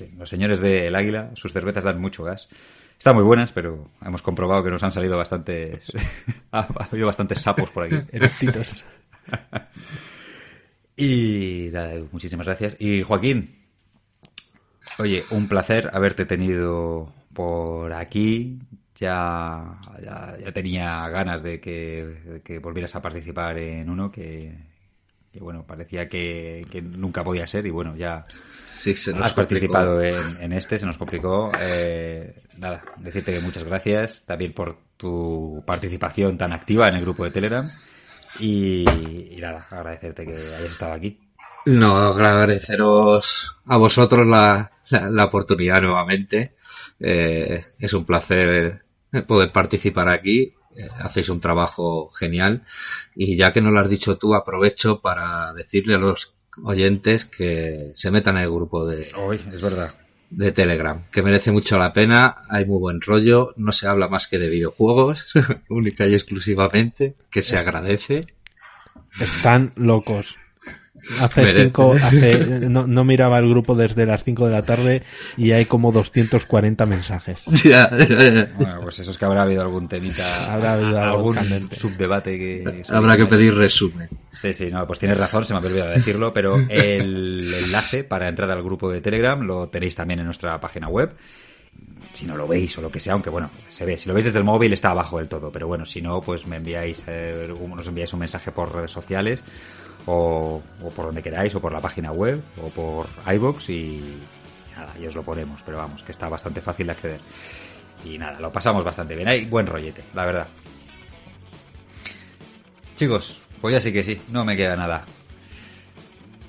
Sí, los señores del Águila, sus cervezas dan mucho gas. Están muy buenas, pero hemos comprobado que nos han salido bastantes... ha habido bastantes sapos por aquí. Erectitos. y nada, muchísimas gracias. Y Joaquín, oye, un placer haberte tenido por aquí. Ya, ya, ya tenía ganas de que, de que volvieras a participar en uno que, que bueno, parecía que, que, nunca podía ser y bueno, ya sí, se nos has participado en, en, este, se nos complicó. Eh, nada, decirte que muchas gracias también por tu participación tan activa en el grupo de Telegram y, y nada, agradecerte que hayas estado aquí. No, agradeceros a vosotros la, la, la oportunidad nuevamente. Eh, es un placer poder participar aquí hacéis un trabajo genial. Y ya que no lo has dicho tú aprovecho para decirle a los oyentes que se metan en el grupo de hoy es verdad. de Telegram que merece mucho la pena hay muy buen rollo no se habla más que de videojuegos única y exclusivamente que se agradece. Están locos Hace cinco, hace, no, no, miraba el grupo desde las 5 de la tarde y hay como 240 mensajes. Bueno, pues eso es que habrá habido algún temita, habrá habido algún subdebate que... Habrá que pedir resumen. Sí, sí, no, pues tienes razón, se me ha olvidado decirlo, pero el enlace para entrar al grupo de Telegram lo tenéis también en nuestra página web si no lo veis o lo que sea, aunque bueno, se ve. Si lo veis desde el móvil está abajo del todo, pero bueno, si no, pues me enviáis, eh, nos enviáis un mensaje por redes sociales o, o, por donde queráis, o por la página web, o por iBox y nada, y os lo ponemos, pero vamos, que está bastante fácil de acceder. Y nada, lo pasamos bastante bien. Hay buen rollete, la verdad. Chicos, pues ya sí que sí, no me queda nada.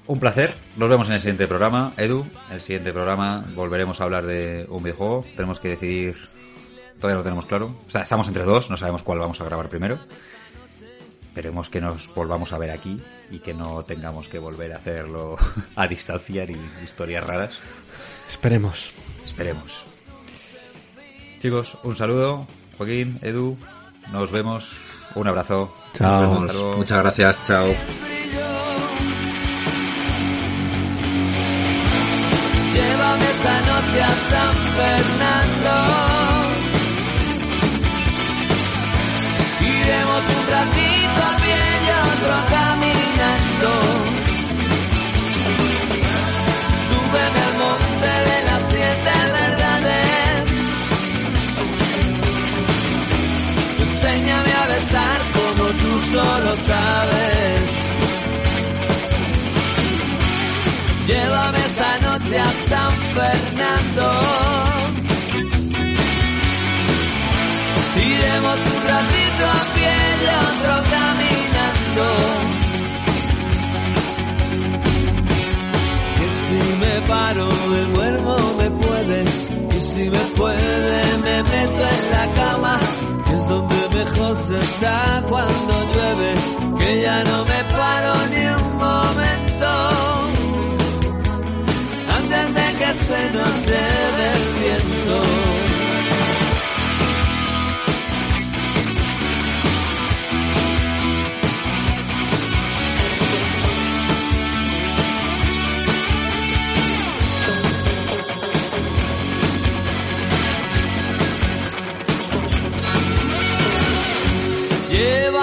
Un placer, nos vemos en el siguiente programa. Edu, en el siguiente programa volveremos a hablar de un videojuego. Tenemos que decidir, todavía lo tenemos claro. O sea, estamos entre dos, no sabemos cuál vamos a grabar primero. Esperemos que nos volvamos a ver aquí y que no tengamos que volver a hacerlo a distancia ni historias raras. Esperemos. Esperemos. Chicos, un saludo. Joaquín, Edu, nos vemos. Un abrazo. Chao. Muchas gracias. Chao. Llévame esta noche a San Fernando. Iremos un ratito a pie caminando. Súbeme al monte de las siete verdades. Enséñame a besar como tú solo sabes. Llévame esta noche a San Fernando. Iremos un ratito a pie y otro Que si me paro me duermo me puede. Y si me puede me meto en la cama que es donde mejor se está cuando llueve. Que ya no me paro ni un momento. Antes de que se nos lleve el viento.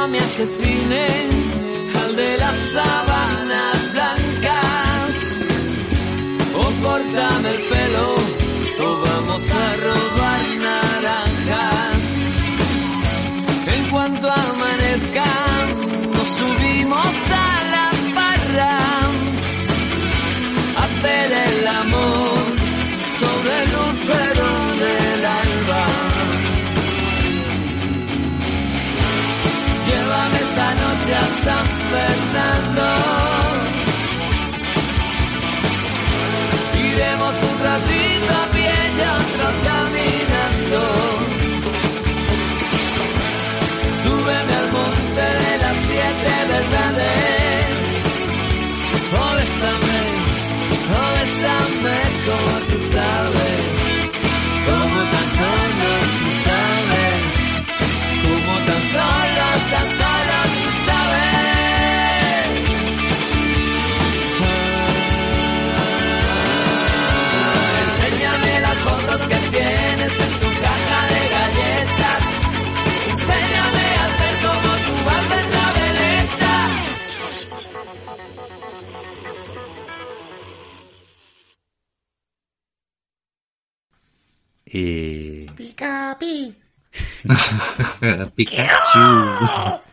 Llévame a ese cine, al de las sábanas blancas. O córtame el pelo, o vamos a robar Iremos un Y Pica, pi. Pikachu.